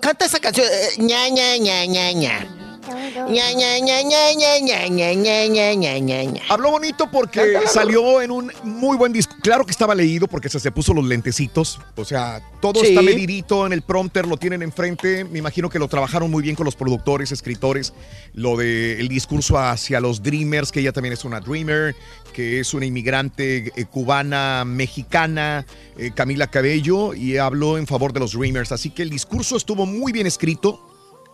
canta esa canción. ña, ña, ña, ña, ña. Ña, ña, ña, ña, ña, ña, ña, ña, ña, ña, ña, ña. Habló bonito porque salió en un muy buen disco. Claro que estaba leído porque se, se puso los lentecitos. O sea, todo Sí. está medidito en el prompter, lo tienen enfrente. Me imagino que lo trabajaron muy bien con los productores, escritores. Lo de el discurso hacia los Dreamers, que ella también es una Dreamer, que es una inmigrante eh, cubana, mexicana, eh, Camila Cabello, y habló en favor de los Dreamers. Así que el discurso estuvo muy bien escrito,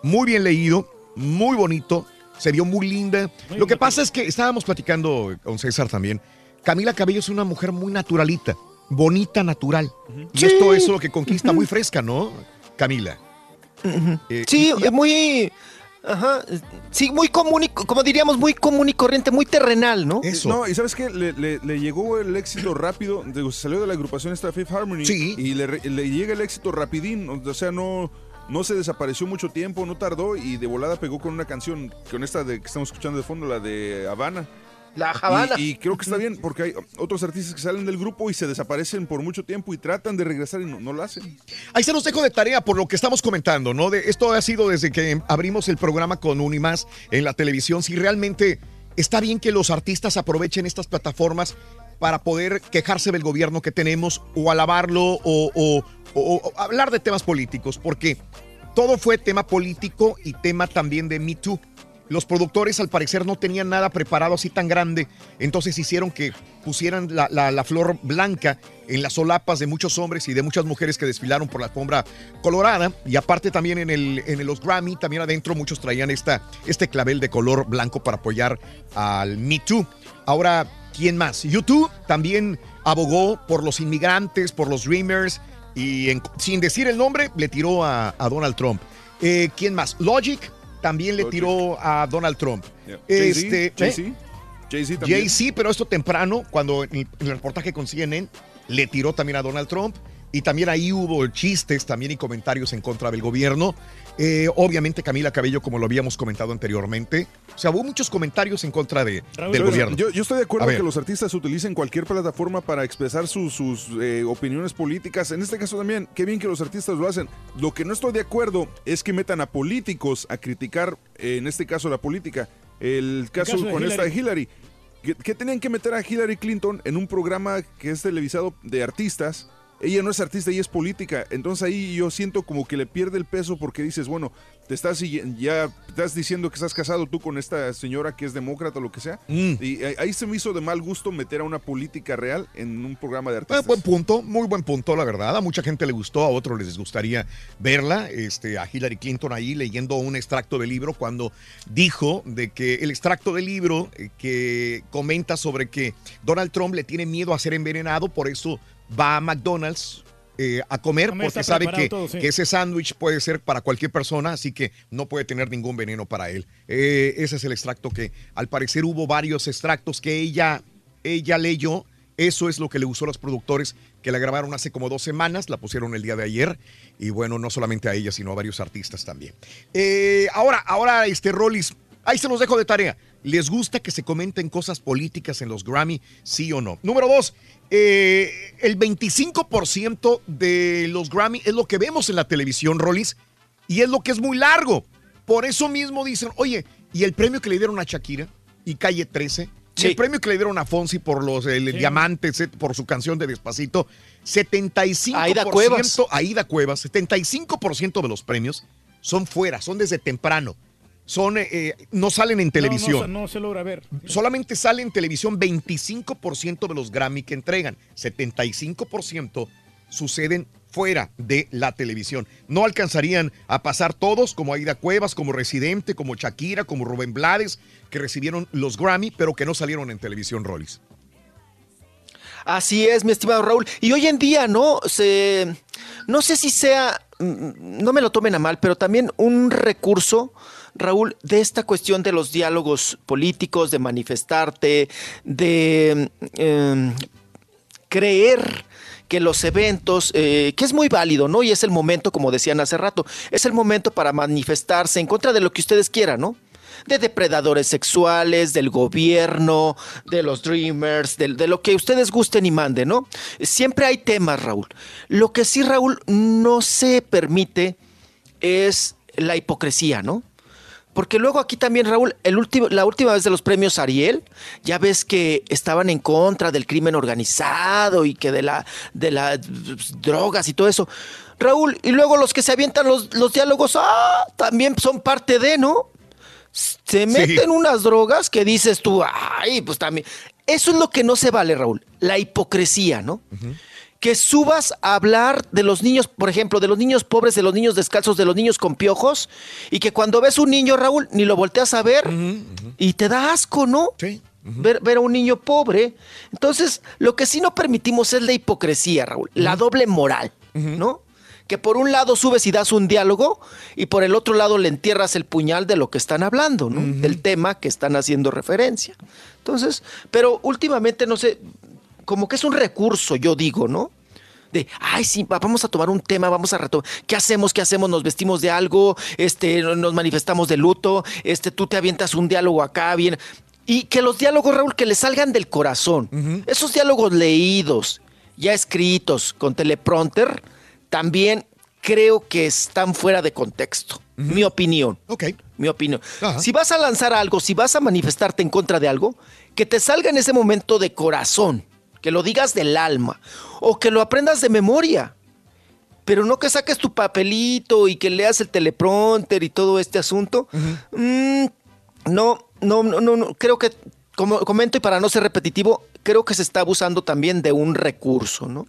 muy bien leído, muy bonito, se vio muy linda. Lo que pasa es que estábamos platicando con César también. Camila Cabello es una mujer muy naturalita, bonita, natural. Y Sí. esto es lo que conquista, muy fresca, ¿no, Camila? Eh, Sí, es muy. Ajá. Sí, muy común y, como diríamos, muy común y corriente, muy terrenal, ¿no? No, y ¿sabes qué? Le, le- le llegó el éxito rápido. digo, salió de la agrupación esta Fifth Harmony. Sí. Y le, le llega el éxito rapidín. O sea, no, no se desapareció mucho tiempo, no tardó. Y de volada pegó con una canción, con esta de, que estamos escuchando de fondo, la de Habana. La Habana. Y, y creo que está bien, porque hay otros artistas que salen del grupo y se desaparecen por mucho tiempo y tratan de regresar y no, no lo hacen. Ahí se los dejo de tarea por lo que estamos comentando, ¿no? De, esto ha sido desde que abrimos el programa con Unimás en la televisión. Si realmente está bien que los artistas aprovechen estas plataformas para poder quejarse del gobierno que tenemos o alabarlo o, o- o- o hablar de temas políticos, porque todo fue tema político y tema también de Me Too. Los productores al parecer no tenían nada preparado así tan grande, entonces hicieron que pusieran la, flor blanca en las solapas de muchos hombres y de muchas mujeres que desfilaron por la alfombra colorada. Y aparte también en, el, los Grammy, también adentro muchos traían esta, este clavel de color blanco para apoyar al Me Too. Ahora, ¿quién más? YouTube también abogó por los inmigrantes, por los Dreamers, y en- sin decir el nombre, le tiró a, a Donald Trump. Eh, ¿Quién más? Logic también le Logic. tiró a Donald Trump. Yeah. Este, Jay-Z, Jay-Z. ¿eh? Jay-Z también. Jay-Z, pero esto temprano, cuando en el reportaje con CNN, le tiró también a Donald Trump. Y también ahí hubo chistes también y comentarios en contra del gobierno. Eh, obviamente Camila Cabello, como lo habíamos comentado anteriormente. O sea, hubo muchos comentarios en contra de, del gobierno. Yo, yo estoy de acuerdo que los artistas utilicen cualquier plataforma para expresar sus, sus, eh, opiniones políticas. En este caso también, qué bien que los artistas lo hacen. Lo que no estoy de acuerdo es que metan a políticos a criticar, eh, en este caso, la política. El caso, caso de con esta de Hillary. Hillary. ¿Qué, qué tenían que meter a Hillary Clinton en un programa que es televisado de artistas? Ella no es artista, ella es política. Entonces ahí yo siento como que le pierde el peso porque dices, bueno, te estás ya estás diciendo que estás casado tú con esta señora que es demócrata o lo que sea. Mm. Y ahí- se me hizo de mal gusto meter a una política real en un programa de Eh, artistas. buen punto, muy buen punto, la verdad. A mucha gente le gustó, a otros les gustaría verla. Este, a Hillary Clinton ahí leyendo un extracto del libro cuando dijo de que el extracto del libro eh, que comenta sobre que Donald Trump le tiene miedo a ser envenenado, por eso va a McDonald's. eh, a comer porque sabe preparado que, todo, sí. que ese sándwich puede ser para cualquier persona, así que no puede tener ningún veneno para él. Eh, ese es el extracto que al parecer hubo varios extractos que ella, ella leyó. Eso es lo que le usó a los productores que la grabaron hace como dos semanas, la pusieron el día de ayer. Y bueno, no solamente a ella, sino a varios artistas también. Eh, ahora, ahora, este Rollis, ahí se los dejo de tarea. ¿Les gusta que se comenten cosas políticas en los Grammy? Sí o no. Número dos, eh, el 25% de los Grammy es lo que vemos en la televisión, Rollis, y es lo que es muy largo. Por eso mismo dicen, oye, ¿y el premio que le dieron a Shakira y Calle 13? ¿Y Sí. el premio que le dieron a Fonsi por los el Sí. por su canción de Despacito? 75%. Aida Cuevas. Aida Cuevas, 75% de los premios son fuera, son desde temprano. Son, eh, eh, no salen en televisión. No, no, no se logra ver. Solamente sale en televisión 25% de los Grammy que entregan. 75% suceden fuera de la televisión. No alcanzarían a pasar todos, como Aida Cuevas, como Residente, como Shakira, como Rubén Blades, que recibieron los Grammy, pero que no salieron en televisión, Rollis. Así es, mi estimado Raúl. Y hoy en día, ¿no? Se, no sé si sea, mm, no me lo tomen a mal, pero también un recurso, Raúl, de esta cuestión de los diálogos políticos, de manifestarte, de eh, creer que los eventos, eh, que es muy válido, ¿no? Y es el momento, como decían hace rato, es el momento para manifestarse en contra de lo que ustedes quieran, ¿no? de depredadores sexuales, del gobierno, de los dreamers, de, de lo que ustedes gusten y manden, ¿no? Siempre hay temas, Raúl. Lo que sí, Raúl, no se permite es la hipocresía, ¿no? Porque luego aquí también, Raúl, el último, la última vez de los premios Ariel, ya ves que estaban en contra del crimen organizado y que de la de las drogas y todo eso. Raúl, y luego los que se avientan los, los diálogos, ah, también son parte de, ¿no? Se meten unas drogas que dices tú, ay, pues también. Eso es lo que no se vale, Raúl, la hipocresía, ¿no? Que subas a hablar de los niños, por ejemplo, de los niños pobres, de los niños descalzos, de los niños con piojos, y que cuando ves un niño, Raúl, ni lo volteas a ver y te da asco, ¿no? Sí. Ver, ver a un niño pobre. Entonces, lo que sí no permitimos es la hipocresía, Raúl, la doble moral, ¿no? que por un lado subes y das un diálogo y por el otro lado le entierras el puñal de lo que están hablando, ¿no? Del tema que están haciendo referencia. Entonces, pero últimamente, no sé, como que es un recurso, yo digo, ¿no? De, ay, sí, va- vamos a tomar un tema, vamos a retomar. ¿Qué hacemos? ¿Qué hacemos? ¿Nos vestimos de algo? Este, nos manifestamos de luto. Este, tú te avientas un diálogo acá, bien. Y que los diálogos, Raúl, que le salgan del corazón. Esos diálogos leídos, ya escritos, con teleprompter, también creo que están fuera de contexto. Mi opinión. Ok. Mi opinión. Si vas a lanzar algo, si vas a manifestarte en contra de algo, que te salga en ese momento de corazón, que lo digas del alma, o que lo aprendas de memoria. Pero no que saques tu papelito y que leas el teleprompter y todo este asunto. Mm, no, no, no, no, no, creo que, como comento y para no ser repetitivo, creo que se está abusando también de un recurso, ¿no?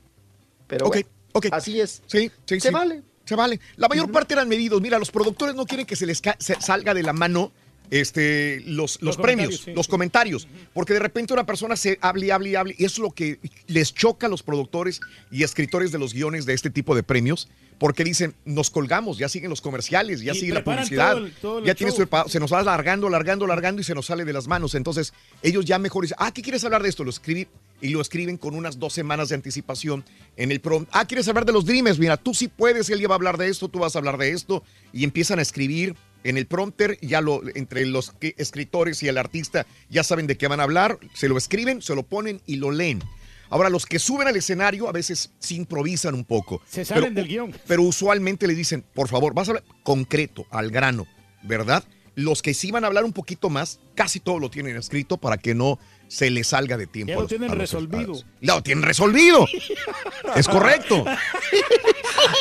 Pero Ok, bueno, ok. así es. Sí, sí, Se sí. vale. Se vale. La mayor parte eran medidos. Mira, los productores no quieren que se les se salga de la mano este, los, los, Los premios, comentarios, sí. los comentarios, porque de repente una persona se hable y hable y hable, y eso es lo que les choca a los productores y escritores de los guiones de este tipo de premios, porque dicen, nos colgamos, ya siguen los comerciales, ya Y sigue la publicidad, todo el- todo el ya tiene su se nos va alargando, alargando, alargando y se nos sale de las manos. Entonces, ellos ya mejor dicen, ah, ¿qué quieres hablar de esto? Lo escribí y lo escriben con unas dos semanas de anticipación en el prompt. Ah, ¿quieres hablar de los Dreamers? Mira, tú sí puedes, él ya va a hablar de esto, tú vas a hablar de esto. Y empiezan a escribir en el prompter, ya lo, entre los que- escritores y el artista ya saben de qué van a hablar, se lo escriben, se lo ponen y lo leen. Ahora, los que suben al escenario a veces sí improvisan un poco. Se salen pero- del guion. Pero usualmente le dicen, por favor, vas a hablar concreto, al grano, ¿verdad? Los que sí van a hablar un poquito más, casi todo lo tienen escrito para que no se les salga de tiempo. Ya lo los- tienen resolvido. Lo tienen resolvido. es correcto.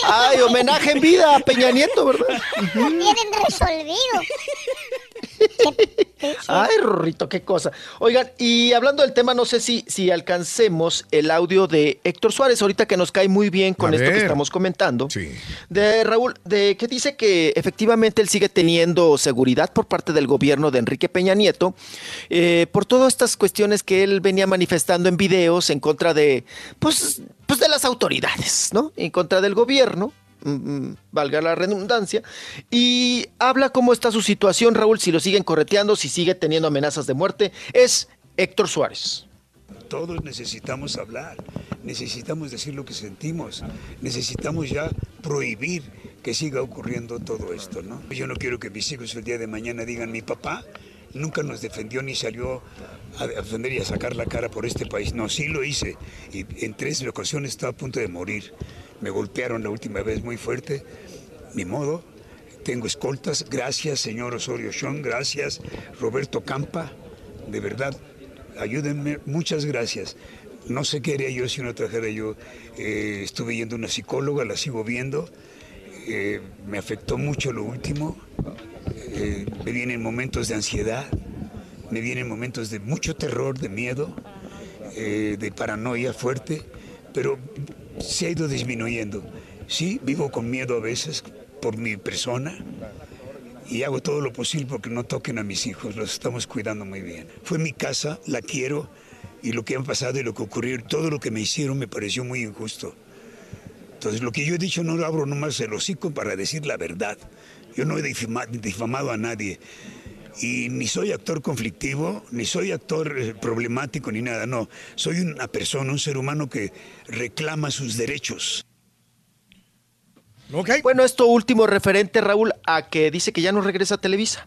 Ay, homenaje en vida a Peña Nieto, ¿verdad? Lo tienen resolvido. Ay, Rorrito, qué cosa. Oigan, y hablando del tema, no sé si, si alcancemos el audio de Héctor Suárez, ahorita que nos cae muy bien con A esto que estamos comentando. De Raúl, de que dice que efectivamente él sigue teniendo seguridad por parte del gobierno de Enrique Peña Nieto, eh, por todas estas cuestiones que él venía manifestando en videos en contra de, pues, pues de las autoridades, ¿no? En contra del gobierno valga la redundancia, y habla cómo está su situación, Raúl, si lo siguen correteando, si sigue teniendo amenazas de muerte, es Héctor Suárez. Todos necesitamos hablar, necesitamos decir lo que sentimos, necesitamos ya prohibir que siga ocurriendo todo esto, ¿no? Yo no quiero que mis hijos el día de mañana digan, mi papá nunca nos defendió ni salió a defender y a sacar la cara por este país. No, sí lo hice y en tres ocasiones estaba a punto de morir. Me golpearon la última vez muy fuerte, ni modo. Tengo escoltas, gracias señor Osorio Chong, gracias Roberto Campa, de verdad, ayúdenme, muchas gracias. No sé qué haría yo si no trajera yo. Eh, estuve yendo a una psicóloga, la sigo viendo. Eh, me afectó mucho lo último. Eh, me vienen momentos de ansiedad, me vienen momentos de mucho terror, de miedo, eh, de paranoia fuerte, pero se ha ido disminuyendo. Sí, vivo con miedo a veces por mi persona y hago todo lo posible porque no toquen a mis hijos, los estamos cuidando muy bien. Fue mi casa, la quiero y lo que ha pasado y lo que ocurrió, todo lo que me hicieron me pareció muy injusto. Entonces lo que yo he dicho no lo abro nomás el hocico para decir la verdad. Yo no he difama- difamado a nadie. Y ni soy actor conflictivo, ni soy actor eh, problemático, ni nada, no. Soy una persona, un ser humano que reclama sus derechos. Bueno, esto último referente, Raúl, a que dice que ya no regresa a Televisa.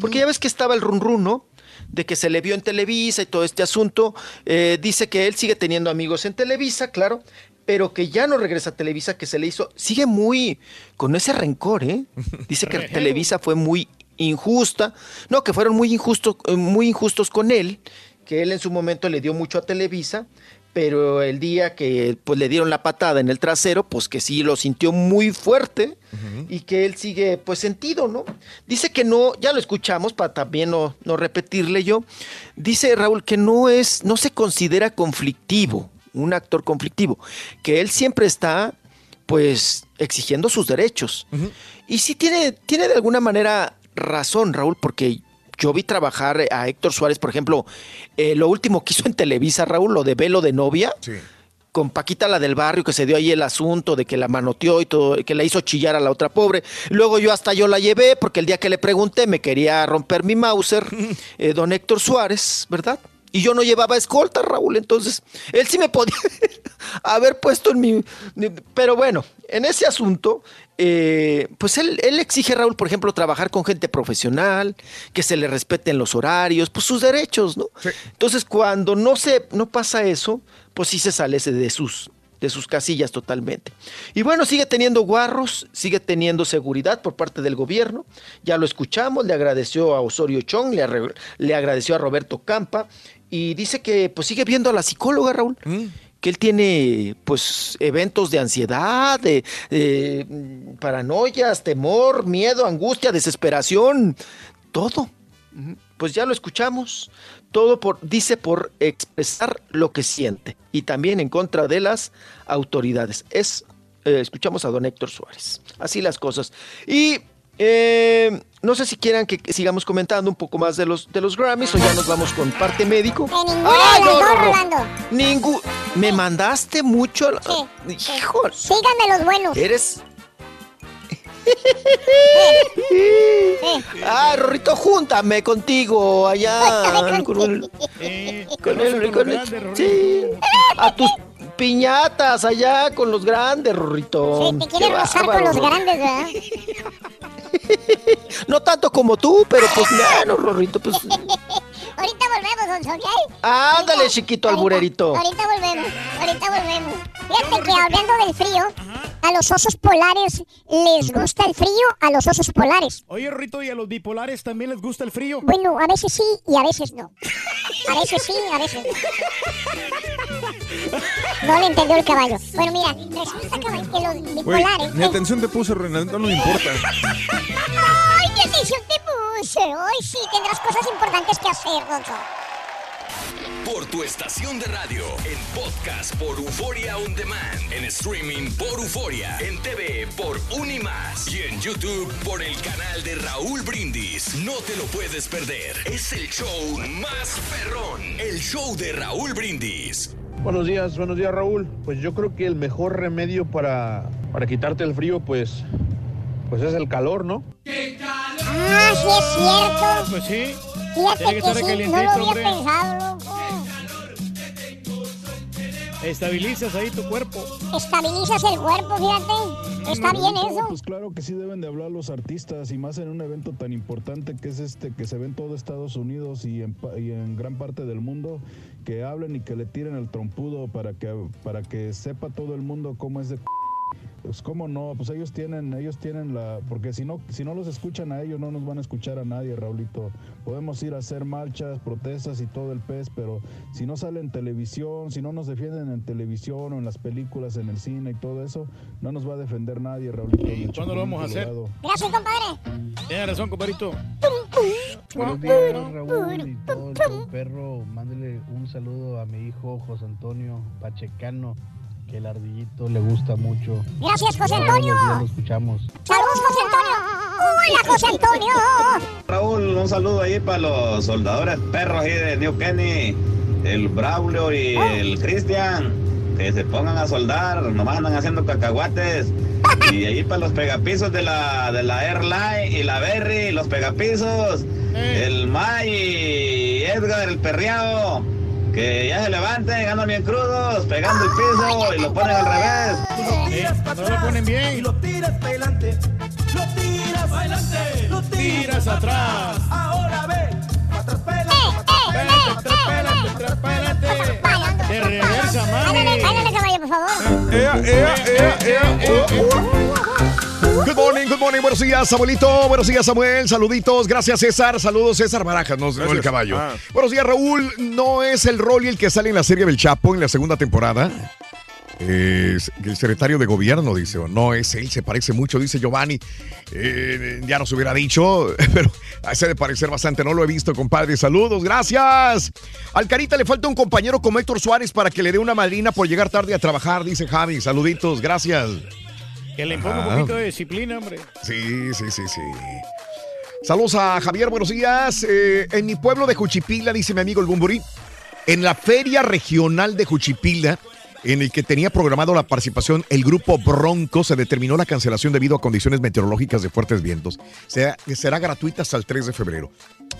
Porque ya ves que estaba el run run, ¿no? De que se le vio en Televisa y todo este asunto. Eh, dice que él sigue teniendo amigos en Televisa, claro, pero que ya no regresa a Televisa, que se le hizo. Sigue muy con ese rencor, ¿eh? Dice que. Televisa fue muy injusta, no, que fueron muy injustos, eh, muy injustos con él, que él en su momento le dio mucho a Televisa, pero el día que pues le dieron la patada en el trasero, pues que sí lo sintió muy fuerte y que él sigue pues sentido, ¿no? Dice que no, ya lo escuchamos para también no, no repetirle yo, dice Raúl que no es, no se considera conflictivo, un actor conflictivo, que él siempre está pues exigiendo sus derechos. Y sí tiene, tiene de alguna manera razón, Raúl, porque yo vi trabajar a Héctor Suárez, por ejemplo, eh, lo último que hizo en Televisa, Raúl, lo de Velo de novia. Con Paquita la del barrio, que se dio ahí el asunto de que la manoteó y todo, que la hizo chillar a la otra pobre. Luego yo hasta yo la llevé, porque el día que le pregunté me quería romper mi Mauser, eh, don Héctor Suárez, ¿verdad? Y yo no llevaba escolta, Raúl, entonces él sí me podía haber puesto en mi... Pero bueno, en ese asunto, eh, pues él, él exige, Raúl, por ejemplo, trabajar con gente profesional, que se le respeten los horarios, pues sus derechos, ¿no? Entonces, cuando no se, no pasa eso, pues sí se sale ese de sus, de sus casillas totalmente. Y bueno, sigue teniendo guarros, sigue teniendo seguridad por parte del gobierno. Ya lo escuchamos, le agradeció a Osorio Chong, le, le agradeció a Roberto Campa y dice que pues sigue viendo a la psicóloga, Raúl. Que él tiene, pues, eventos de ansiedad, de, de, mm, paranoias, temor, miedo, angustia, desesperación, todo. Pues ya lo escuchamos. Todo por, dice por expresar lo que siente y también en contra de las autoridades. Es, eh, escuchamos a don Héctor Suárez. Así las cosas. Y eh, no sé si quieran que sigamos comentando un poco más de los, de los Grammys o ya nos vamos con parte médico. Ninguna ¡Ay, de las no, dos, no, no! Rolando. Ningún. Me mandaste mucho. Híjole. Síganme los buenos. Eres. Ah, Rorrito, júntame contigo allá. Con el, con el- con el- sí, a tus piñatas allá con los grandes, Rorrito. Sí, te quieres Qué rozar con los grandes, ¿verdad? No tanto como tú, pero pues bueno, Rorrito, pues. Ahorita volvemos, don Sonia. Ándale, chiquito alburerito. Ahorita volvemos, ahorita volvemos. Fíjate que hablando del frío, a los osos polares les gusta el frío, a los osos polares. Oye, Rito, ¿y a los bipolares también les gusta el frío? Bueno, a veces sí y a veces no. A veces sí, a veces no. No le entendió el caballo. Bueno, mira, resulta caballo, que los bipolares... ni atención te puse, Renaldo, no me importa. ¡Ay, qué atención te puse! Hoy sí tendrás cosas importantes que hacer, Gonzo. Por tu estación de radio, en podcast por Euforia On Demand, en streaming por Euforia, en TV por Unimás y en YouTube por el canal de Raúl Brindis. No te lo puedes perder. Es el show más perrón, el show de Raúl Brindis. Buenos días, buenos días Raúl. Pues yo creo que el mejor remedio para, para quitarte el frío, pues, pues es el calor, ¿no? Ah, sí es cierto. Pues sí. Fíjate Tiene que que, estar sí, no lo había hombre. pensado, loco. Estabilizas ahí tu cuerpo. Estabilizas el cuerpo, fíjate. Está bien No, eso. Pues claro que sí deben de hablar los artistas y más en un evento tan importante que es este que se ve en todo Estados Unidos y en, y en gran parte del mundo que hablen y que le tiren el trompudo para que para que sepa todo el mundo cómo es de pues cómo no, pues ellos tienen ellos tienen la porque si no si no los escuchan a ellos no nos van a escuchar a nadie, Raulito. Podemos ir a hacer marchas, protestas y todo el pez, pero si no sale en televisión, si no nos defienden en televisión o en las películas, en el cine y todo eso, no nos va a defender nadie, Raulito. el ¿Cuándo lo vamos a hacer? Gracias, compadre. Tienes razón, compadrito. Buenos días, Raúl y todo el perro. Mándele un saludo a mi hijo José Antonio Pachecano, que el ardillito le gusta mucho. Gracias, José Todos los Antonio. días lo escuchamos. Saludos, José Antonio. Hola, José Antonio. Raúl, un saludo ahí para los soldadores perros ahí de New Kenny, el Braulio y el Cristian, que se pongan a soldar, nomás andan haciendo cacahuates. Y ahí para los pegapisos de la, de la Airline y la Berry, los pegapisos, el May y Edgar, el perreado, que ya se levanten, andan bien crudos, pegando el piso y lo ponen al revés. No lo ponen bien. Y lo tiras para adelante, lo tiras para adelante, lo tiras atrás. Ahora ve, atrás De reversa, mami. Báilale, báilale, caballo, por favor. Ea, ea, ea, ea, oh, oh. Good morning, good morning. Buenos días, Samuelito. Buenos días, Samuel. Saluditos. Gracias, César. Saludos, César Barajas, no, no el caballo. Ah. Buenos días, Raúl. ¿No es el Rolly el que sale en la serie del Chapo en la segunda temporada? Es el secretario de gobierno, dice. o No es él, se parece mucho, dice Giovanni. Eh, ya nos hubiera dicho, pero se de parecer bastante. No lo he visto, compadre. Saludos, gracias. Al Carita le falta un compañero como Héctor Suárez para que le dé una madrina por llegar tarde a trabajar, dice Javi. Saluditos, gracias. Que le imponga un poquito de disciplina, hombre. Sí, sí, sí, sí. Saludos a Javier, buenos días. Eh, en mi pueblo de Juchipila, dice mi amigo el Bumburi, en la feria regional de Juchipila, en el que tenía programado la participación el grupo Bronco, se determinó la cancelación debido a condiciones meteorológicas de fuertes vientos. Será, será gratuita hasta el 3 de febrero.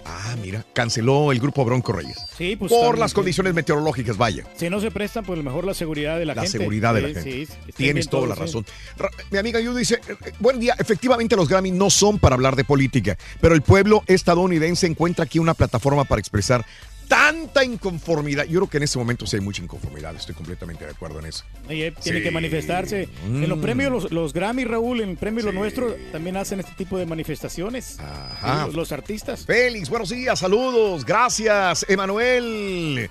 Ah, mira, canceló el grupo Bronco Reyes. Sí, pues. Por las condiciones meteorológicas, vaya. Si no se prestan, pues mejor la seguridad de la, La gente. seguridad de la gente. sí, Tienes toda la razón. Ra- Mi amiga Yu dice, eh, eh, buen día, efectivamente los Grammy no son para hablar de política, pero el pueblo estadounidense encuentra aquí una plataforma para expresar tanta inconformidad. Yo creo que en este momento sí hay mucha inconformidad, estoy completamente de acuerdo en eso. Y, tiene Sí. que manifestarse. Mm. En los premios, los, los Grammy, Raúl, en el premio Lo Nuestro, también hacen este tipo de manifestaciones. Ajá. Sí, Los, los artistas. Félix, buenos días, saludos, gracias, Emanuel.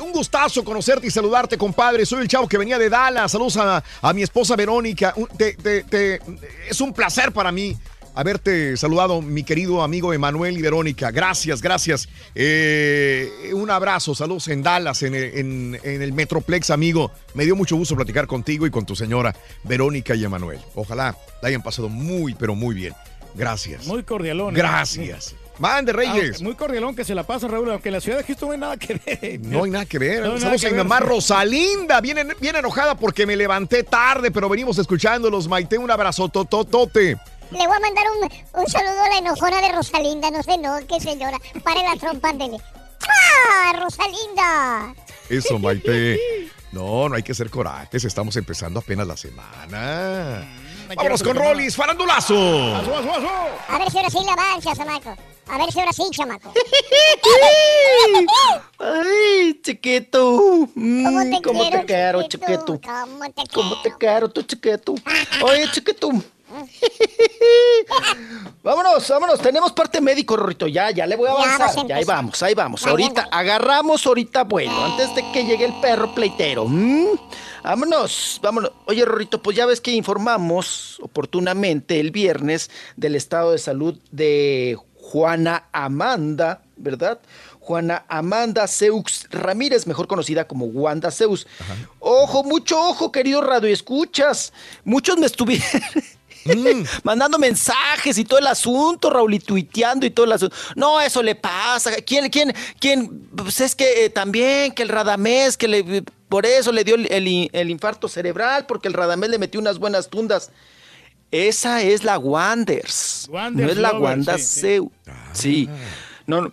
Un gustazo conocerte y saludarte, compadre. Soy el chavo que venía de Dallas. Saludos a, a mi esposa Verónica. Un- te- te- te- es un placer para mí haberte saludado, mi querido amigo Emanuel y Verónica. Gracias, gracias. Eh, un abrazo, saludos en Dallas, en, en- en el Metroplex, amigo. Me dio mucho gusto platicar contigo y con tu señora Verónica y Emanuel. Ojalá la hayan pasado muy, pero muy bien. Gracias. Muy cordialón. ¿eh? Gracias. Mande, Reyes. Ah, muy cordialón que se la pasa, Raúl, aunque en la ciudad de Houston no hay nada que ver. No hay nada que ver. No Saludos que ver. mamá Rosalinda. Viene, bien enojada porque me levanté tarde, pero venimos escuchándolos. Maite, un abrazo tototote. Le voy a mandar un, un saludo a la enojona de Rosalinda. No sé, no, qué señora. Pare la trompa, ándele. ¡Ah, Rosalinda! Eso, Maite. No, no hay que ser corajes. Estamos empezando apenas la semana. Vámonos con Rollis, farandulazo. A ver si ahora sí la avanza, chamaco. A ver si ahora sí, chamaco. Ay, chiquito. Mm, ¿Cómo te ¿Cómo quiero, te quiero, chiquito? chiquito? ¿Cómo te ¿Cómo te quiero, tu chiquito? Oye, chiquito. vámonos, vámonos. Tenemos parte médico, Rorrito. Ya, ya le voy a avanzar. Ya, ahí vamos, ahí vamos. Vale, ahorita vale. agarramos, ahorita vuelo. Antes de que llegue el perro pleitero. ¿Mm? Vámonos, vámonos. Oye, Rorrito, pues ya ves que informamos oportunamente el viernes del estado de salud de Juana Amanda, ¿verdad? Juana Amanda Seux Ramírez, mejor conocida como Wanda Zeus. Ojo, mucho ojo, querido radio, escuchas. Muchos me estuvieron mandando mensajes y todo el asunto, Raúl, y tuiteando y todo el asunto. No, eso le pasa. ¿Quién, quién, quién? Pues es que eh, también, que el Radamés, que le, por eso le dio el, el- el infarto cerebral, porque el Radamés le metió unas buenas tundas. Esa es la Wanders. Wanders no es la Lover, Wanda sí, sí. Zeus. Sí. No, no.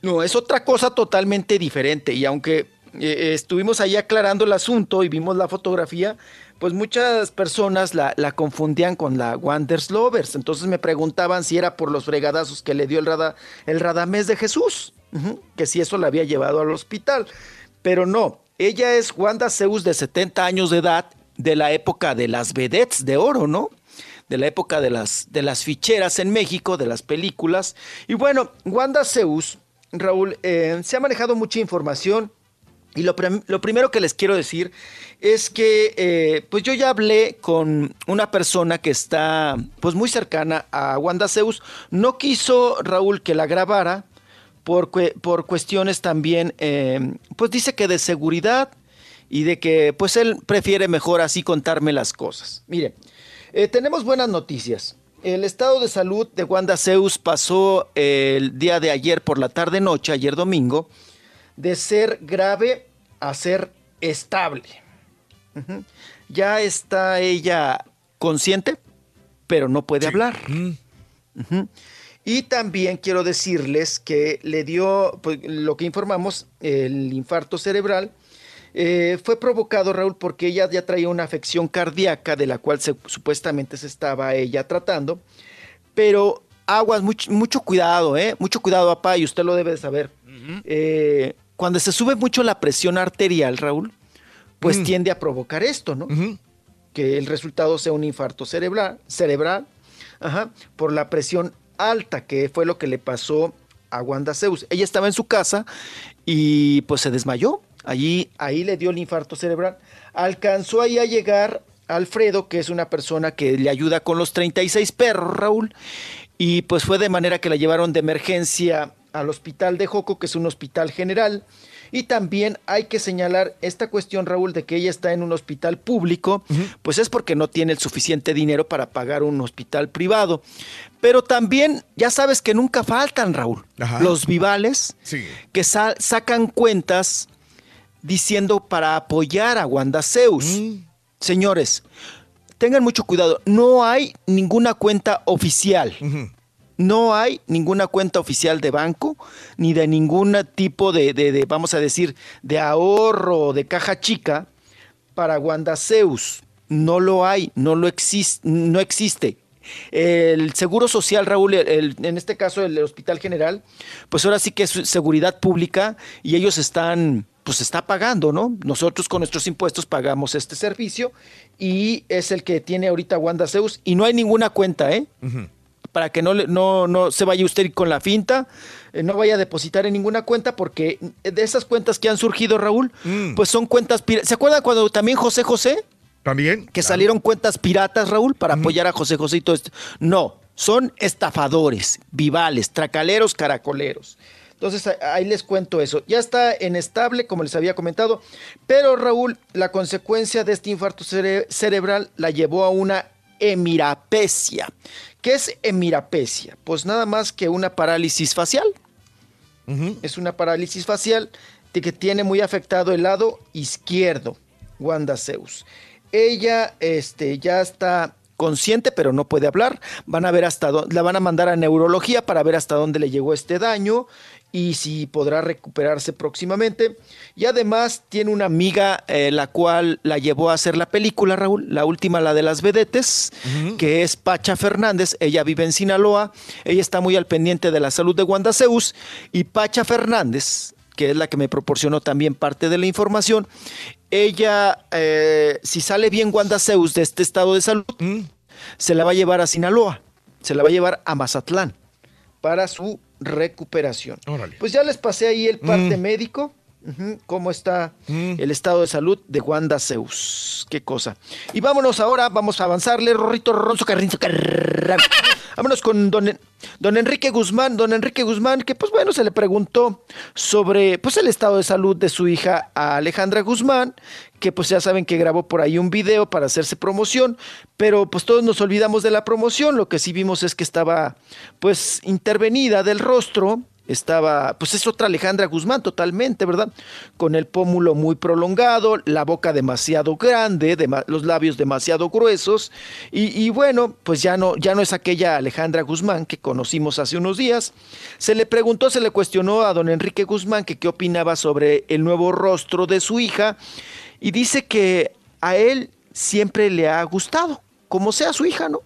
No, es otra cosa totalmente diferente. Y aunque eh, estuvimos ahí aclarando el asunto y vimos la fotografía, pues muchas personas la, confundían con la Wanders Lovers. Entonces me preguntaban si era por los fregadazos que le dio el, rada, el Radamés de Jesús, que si eso la había llevado al hospital. Pero no, ella es Wanda Zeus de 70 años de edad, de la época de las vedettes de oro, ¿no? de la época de las, de las ficheras en México, de las películas. Y bueno, Wanda Zeus, Raúl, eh, se ha manejado mucha información. Y lo, lo primero que les quiero decir es que eh, pues yo ya hablé con una persona que está pues muy cercana a Wanda Zeus. No quiso Raúl que la grabara por, por cuestiones también, eh, pues dice que de seguridad y de que pues él prefiere mejor así contarme las cosas. Mire, eh, tenemos buenas noticias. El estado de salud de Wanda Zeus pasó el día de ayer por la tarde noche, ayer domingo, de ser grave a ser estable. Ya está ella consciente, pero no puede hablar. Y también quiero decirles que le dio, pues, lo que informamos, el infarto cerebral, eh, fue provocado, Raúl, porque ella ya traía una afección cardíaca de la cual se- supuestamente se estaba ella tratando. Pero aguas, mucho, mucho cuidado, ¿eh? Mucho cuidado, papá, y usted lo debe de saber. Eh, cuando se sube mucho la presión arterial, Raúl, pues Mm. tiende a provocar esto, ¿no? que el resultado sea un infarto cerebral, cerebral ajá, por la presión alta, que fue lo que le pasó a Wanda Zeus. Ella estaba en su casa y pues se desmayó. Allí, ahí le dio el infarto cerebral. Alcanzó ahí a llegar Alfredo, que es una persona que le ayuda con los 36 perros, Raúl, y pues fue de manera que la llevaron de emergencia al hospital de Joco, que es un hospital general. Y también hay que señalar esta cuestión, Raúl, de que ella está en un hospital público, pues es porque no tiene el suficiente dinero para pagar un hospital privado. Pero también, ya sabes que nunca faltan, Raúl, los vivales que sa- sacan cuentas diciendo para apoyar a Wanda Zeus. Señores, tengan mucho cuidado, no hay ninguna cuenta oficial. No hay ninguna cuenta oficial de banco, ni de ningún tipo de, de- de, vamos a decir, de ahorro o de caja chica para Wanda Zeus. No lo hay, no lo existe, no existe. El Seguro Social, Raúl, el- en este caso el Hospital General, pues ahora sí que es seguridad pública y ellos están, pues está pagando, ¿no? Nosotros con nuestros impuestos pagamos este servicio y es el que tiene ahorita Wanda Zeus y no hay ninguna cuenta, ¿eh? Para que no, no, no se vaya usted con la finta, eh, no vaya a depositar en ninguna cuenta, porque de esas cuentas que han surgido, Raúl, pues son cuentas piratas. ¿Se acuerdan cuando también José José? También. Que salieron cuentas piratas, Raúl, para apoyar a José José y todo esto. No, son estafadores, vivales, tracaleros, caracoleros. Entonces ahí les cuento eso. Ya está en estable, como les había comentado, pero Raúl, la consecuencia de este infarto cere- cerebral la llevó a una hemirapesia. ¿Qué es hemirapesia? Pues nada más que una parálisis facial. Es una parálisis facial de que tiene muy afectado el lado izquierdo, Wanda Zeus. Ella este, ya está consciente, pero no puede hablar. Van a ver hasta dónde, la van a mandar a neurología para ver hasta dónde le llegó este daño y si podrá recuperarse próximamente. Y además tiene una amiga eh, la cual la llevó a hacer la película, Raúl, la última, la de las vedetes, que es Pacha Fernández. Ella vive en Sinaloa. Ella está muy al pendiente de la salud de Wanda Zeus. Y Pacha Fernández, que es la que me proporcionó también parte de la información, ella, eh, si sale bien Wanda Zeus de este estado de salud, se la va a llevar a Sinaloa, se la va a llevar a Mazatlán para su recuperación. Pues ya les pasé ahí el parte médico, ujú, cómo está el estado de salud de Wanda Zeus. Qué cosa. Y vámonos ahora, vamos a avanzarle, Rorrito Ronzo Carrinzo Carran. Vámonos con don, don Enrique Guzmán, don Enrique Guzmán, que pues bueno, se le preguntó sobre pues el estado de salud de su hija Alejandra Guzmán, que pues ya saben que grabó por ahí un video para hacerse promoción, pero pues todos nos olvidamos de la promoción, lo que sí vimos es que estaba pues intervenida del rostro, estaba, pues es otra Alejandra Guzmán totalmente, ¿verdad? Con el pómulo muy prolongado, la boca demasiado grande, los labios demasiado gruesos, y, y bueno, pues ya no, ya no es aquella Alejandra Guzmán que conocimos hace unos días. Se le preguntó, se le cuestionó a don Enrique Guzmán que qué opinaba sobre el nuevo rostro de su hija, y dice que a él siempre le ha gustado, como sea su hija, ¿no?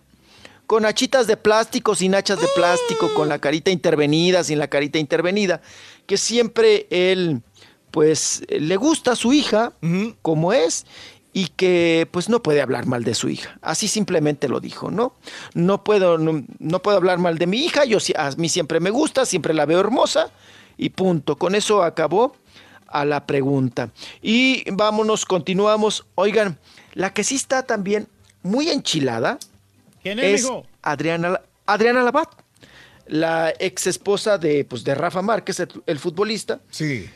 con hachitas de plástico, sin hachas de plástico, con la carita intervenida, sin la carita intervenida, que siempre él, pues, le gusta a su hija, como es, y que, pues, no puede hablar mal de su hija. Así simplemente lo dijo, ¿no? No puedo, no, no puedo hablar mal de mi hija, yo, a mí siempre me gusta, siempre la veo hermosa, y punto. Con eso acabó a la pregunta. Y vámonos, continuamos. Oigan, la que sí está también muy enchilada, ¿Quién es, es? Adriana, Adriana Labat, la ex esposa de, pues, de Rafa Márquez, el, el futbolista. Sí.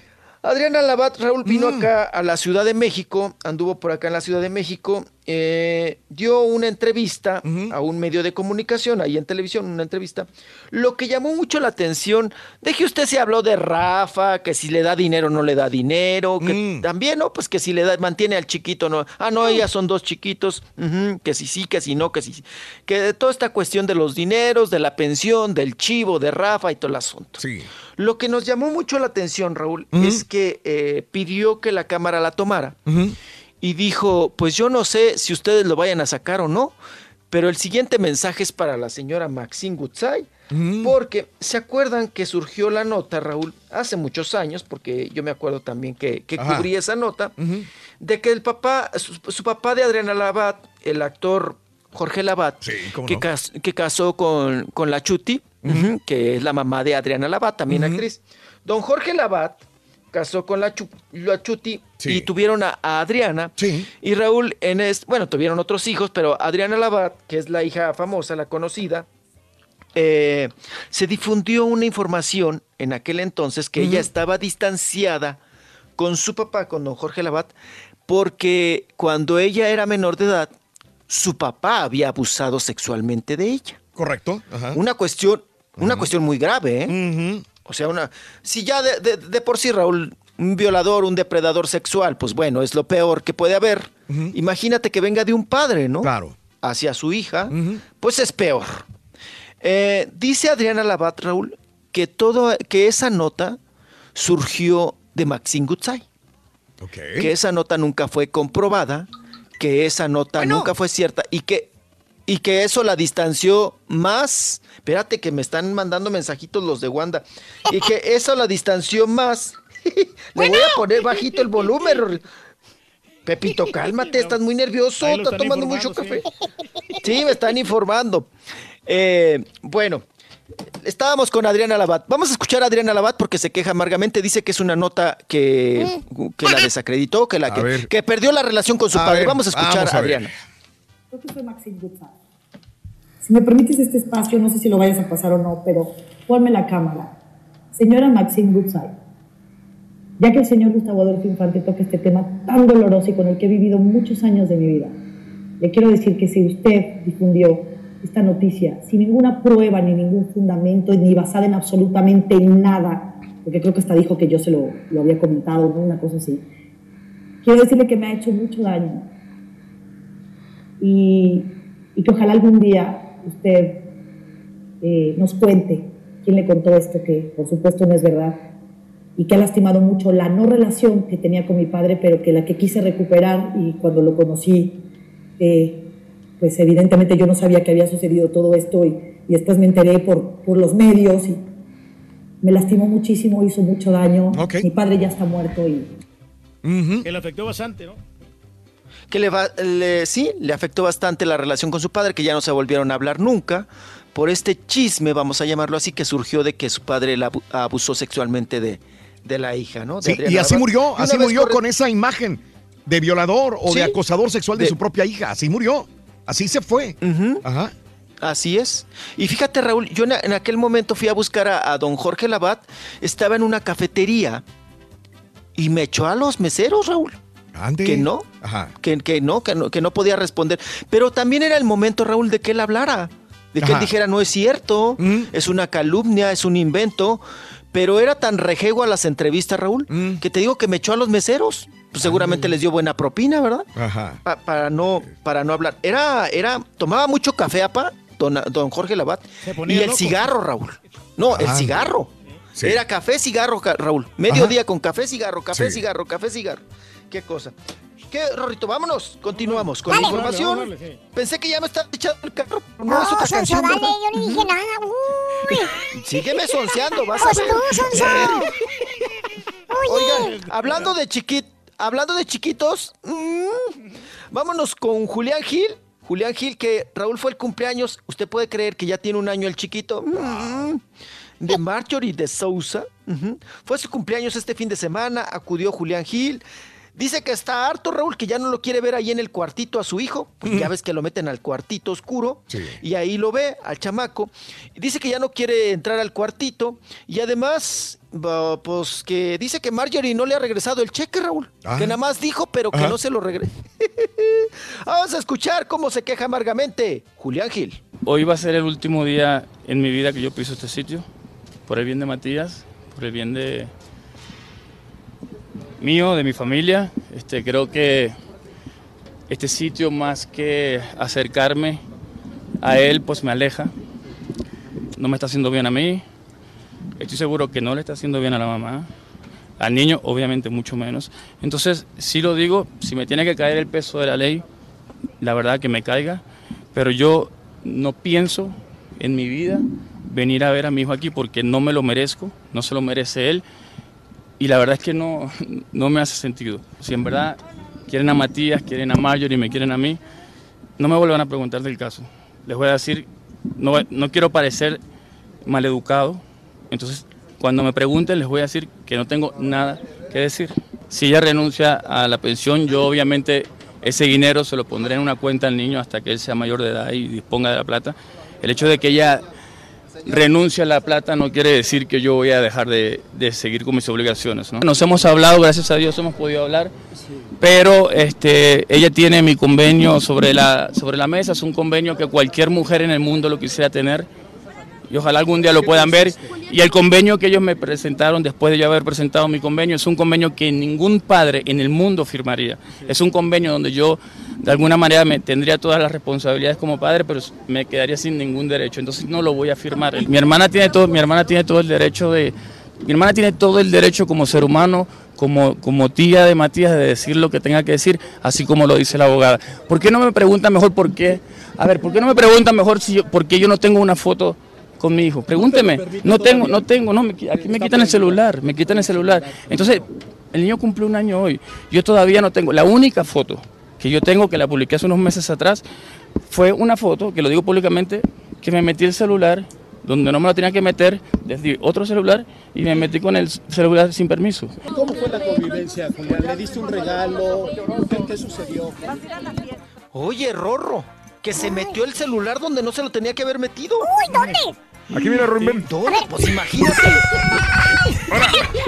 Adriana Labat, Raúl, vino acá a la Ciudad de México, anduvo por acá en la Ciudad de México, eh, dio una entrevista a un medio de comunicación, ahí en televisión, una entrevista. Lo que llamó mucho la atención, de que usted se habló de Rafa, que si le da dinero no le da dinero, que también, ¿no? Pues que si le da, mantiene al chiquito, no. Ah, no, ellas son dos chiquitos, que si sí, que si no, que si sí. Que de toda esta cuestión de los dineros, de la pensión, del chivo, de Rafa y todo el asunto. Sí. Lo que nos llamó mucho la atención, Raúl, es que eh, pidió que la cámara la tomara y dijo, pues yo no sé si ustedes lo vayan a sacar o no, Pero el siguiente mensaje es para la señora Maxine Gutzai, porque se acuerdan que surgió la nota, Raúl, hace muchos años, porque yo me acuerdo también que, cubrí esa nota, de que el papá, su, su papá de Adriana Labat, el actor Jorge Labat, que, no. cas- que casó con, con la Chuti, que es la mamá de Adriana Labat, también actriz. Don Jorge Labat casó con la, Chu- la Chuti y tuvieron a, a Adriana. Y Raúl, en es, bueno, tuvieron otros hijos, pero Adriana Labat, que es la hija famosa, la conocida, eh, se difundió una información en aquel entonces que ella estaba distanciada con su papá, con don Jorge Labat, porque cuando ella era menor de edad, su papá había abusado sexualmente de ella. Correcto. Ajá. Una cuestión, una cuestión muy grave, ¿eh? O sea, una. Si ya de, de- de por sí, Raúl, un violador, un depredador sexual, pues bueno, es lo peor que puede haber. Imagínate que venga de un padre, ¿no? Claro. Hacia su hija, pues es peor. Eh, dice Adriana Labat, Raúl, que todo, que esa nota surgió de Maxine Gutzai. Que esa nota nunca fue comprobada, que esa nota nunca fue cierta y que, y que eso la distanció más. Espérate que me están mandando mensajitos los de Wanda. Y que eso la distanció más. Le voy a poner bajito el volumen. Pepito, cálmate, estás muy nervioso, estás tomando mucho café. Sí, me están informando. Eh, bueno, estábamos con Adriana Labat. Vamos a escuchar a Adriana Labat porque se queja amargamente. Dice que es una nota que, que la desacreditó, que, la, que, que perdió la relación con su A padre. ver, vamos a escuchar vamos a. Adriana. Fue Maxine Gutzai. Si me permites este espacio, no sé si lo vayas a pasar o no, pero ponme la cámara. Señora Maxine Gutzai, ya que el señor Gustavo Adolfo Infante toca este tema tan doloroso y con el que he vivido muchos años de mi vida, le quiero decir que si usted difundió esta noticia sin ninguna prueba ni ningún fundamento ni basada en absolutamente nada, porque creo que hasta dijo que yo se lo, lo había comentado, una cosa así, quiero decirle que me ha hecho mucho daño y, y que ojalá algún día usted eh, nos cuente quién le contó esto, que por supuesto no es verdad, y que ha lastimado mucho la no relación que tenía con mi padre, pero que la que quise recuperar y cuando lo conocí, eh, pues evidentemente yo no sabía que había sucedido todo esto y, y después me enteré por, por los medios y me lastimó muchísimo, hizo mucho daño. Mi padre ya está muerto y Que le afectó bastante, ¿no? Que le va, le- sí, le afectó bastante la relación con su padre, que ya no se volvieron a hablar nunca, por este chisme, vamos a llamarlo así, que surgió de que su padre la abu- abusó sexualmente de, de la hija, ¿no? De Sí, y así murió, así murió corre- con esa imagen de violador o Sí. de acosador sexual de, De- su propia hija. Así murió. Así se fue. Ajá. Así es. Y fíjate, Raúl, yo en, en aquel momento fui a buscar a, a don Jorge Labat, estaba en una cafetería y me echó a los meseros, Raúl. Que no, Ajá. que, que no, que no, que no podía responder. Pero también era el momento, Raúl, de que él hablara, de que él dijera, no es cierto, es una calumnia, es un invento. Pero era tan rejego a las entrevistas, Raúl, que te digo que me echó a los meseros. Pues seguramente les dio buena propina, ¿verdad? Ajá. Pa- para no para no hablar. Era era tomaba mucho café, apa, don, don Jorge Labat. Y el loco. cigarro, Raúl. No, el cigarro. Sí. Era café, cigarro, Raúl. Medio Ajá. día con café, cigarro, café, Sí. cigarro, café, cigarro. Qué cosa. ¿Qué, Rorrito? Vámonos. Continuamos con la información. Dale, dale, sí. Pensé que ya me estaba echando el carro. pero No, No, es otra Sonso, canción. dale, ¿verdad? yo no dije nada. Uy. Sígueme sonseando, vas a Pues ver. tú, Sonso. Oigan, hablando de chiquit, hablando de chiquitos, mm, vámonos con Julián Gil. Julián Gil, que Raúl fue el cumpleaños. ¿Usted puede creer que ya tiene un año el chiquito? Mm, de Marjorie de Sousa. Ujú. Fue su cumpleaños este fin de semana. Acudió Julián Gil. Dice que está harto, Raúl, que ya no lo quiere ver ahí en el cuartito a su hijo. Pues Ya ves que lo meten al cuartito oscuro. Y ahí lo ve, al chamaco. Dice que ya no quiere entrar al cuartito. Y además, pues que dice que Marjorie no le ha regresado el cheque, Raúl. Ah. Que nada más dijo, pero que Ajá. no se lo regrese. Vamos a escuchar cómo se queja amargamente Julián Gil. Hoy va a ser el último día en mi vida que yo piso este sitio, por el bien de Matías, por el bien de mío, de mi familia. Este, creo que este sitio más que acercarme a él, pues me aleja. No me está haciendo bien a mí. Estoy seguro que no le está haciendo bien a la mamá. Al niño, obviamente, mucho menos. Entonces, sí lo digo, si me tiene que caer el peso de la ley, la verdad que me caiga, pero yo no pienso en mi vida venir a ver a mi hijo aquí porque no me lo merezco, no se lo merece él y la verdad es que no, no me hace sentido. Si en verdad quieren a Matías, quieren a Marjorie y me quieren a mí, no me vuelvan a preguntar del caso. Les voy a decir, no, no quiero parecer maleducado, entonces cuando me pregunten les voy a decir que no tengo nada que decir. Si ella renuncia a la pensión, yo obviamente ese dinero se lo pondré en una cuenta al niño hasta que él sea mayor de edad y disponga de la plata. El hecho de que ella renuncie a la plata no quiere decir que yo voy a dejar de, de seguir con mis obligaciones. ¿no? Nos hemos hablado, gracias a Dios hemos podido hablar, pero este, ella tiene mi convenio sobre la, sobre la mesa, es un convenio que cualquier mujer en el mundo lo quisiera tener y ojalá algún día lo puedan ver. Y el convenio que ellos me presentaron después de yo haber presentado mi convenio es un convenio que ningún padre en el mundo firmaría. Es un convenio donde yo de alguna manera me tendría todas las responsabilidades como padre, pero me quedaría sin ningún derecho. Entonces no lo voy a firmar. Mi hermana tiene todo, mi hermana tiene todo el derecho de mi hermana tiene todo el derecho como ser humano, como, como tía de Matías, de decir lo que tenga que decir, así como lo dice la abogada. ¿Por qué no me preguntan mejor por qué? A ver, ¿por qué no me preguntan mejor si yo, por qué yo no tengo una foto con mi hijo. Pregúnteme. No tengo, no tengo, no, me, aquí me quitan el celular, me quitan el celular. Entonces, el niño cumple un año hoy. Yo todavía no tengo. La única foto que yo tengo, que la publiqué hace unos meses atrás, fue una foto, que lo digo públicamente, que me metí el celular donde no me lo tenía que meter desde otro celular y me metí con el celular sin permiso. ¿Cómo fue la convivencia, Julián? ¿Le diste un regalo? ¿Qué, qué sucedió? Oye, Rorro, que se metió el celular donde no se lo tenía que haber metido. Uy, ¿dónde? Aquí viene Rubén. ¿Dónde? Pues imagínate.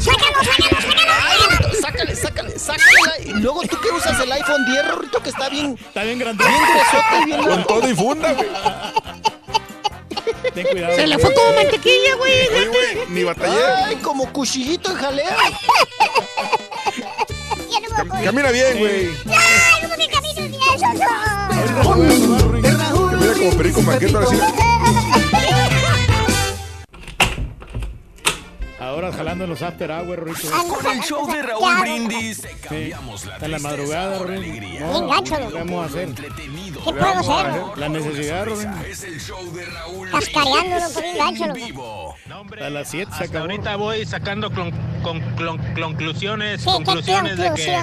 ¡Sácalo, sácalo, sácalo! Sácale, sácale, sácale. Y luego tú que usas el iPhone 10, Rorrito, que está bien. Está bien grande. Bien gruesote, bien Con todo y funda, güey. Ten cuidado. Se le fue como mantequilla, güey. Oye, güey, ni batallé. Ay, como cuchillito en jalea. Cam- Camina bien, güey. ¡Ay, no me camines bien, Soso! Camina como perico maqueta así. Ahora jalando en los after hours, Rorito. Con el show de Raúl Brindis te cambiamos la En la madrugada, alegría. No, gacho, ¿Qué vamos a hacer? ¿Qué puedo hacer? La necesidad, Rorito. Es el show de Raúl Cascareándolo por loco. A las 7 se acabó. ahorita voy sacando conclusiones, Sí, ¿qué conclusiones de que?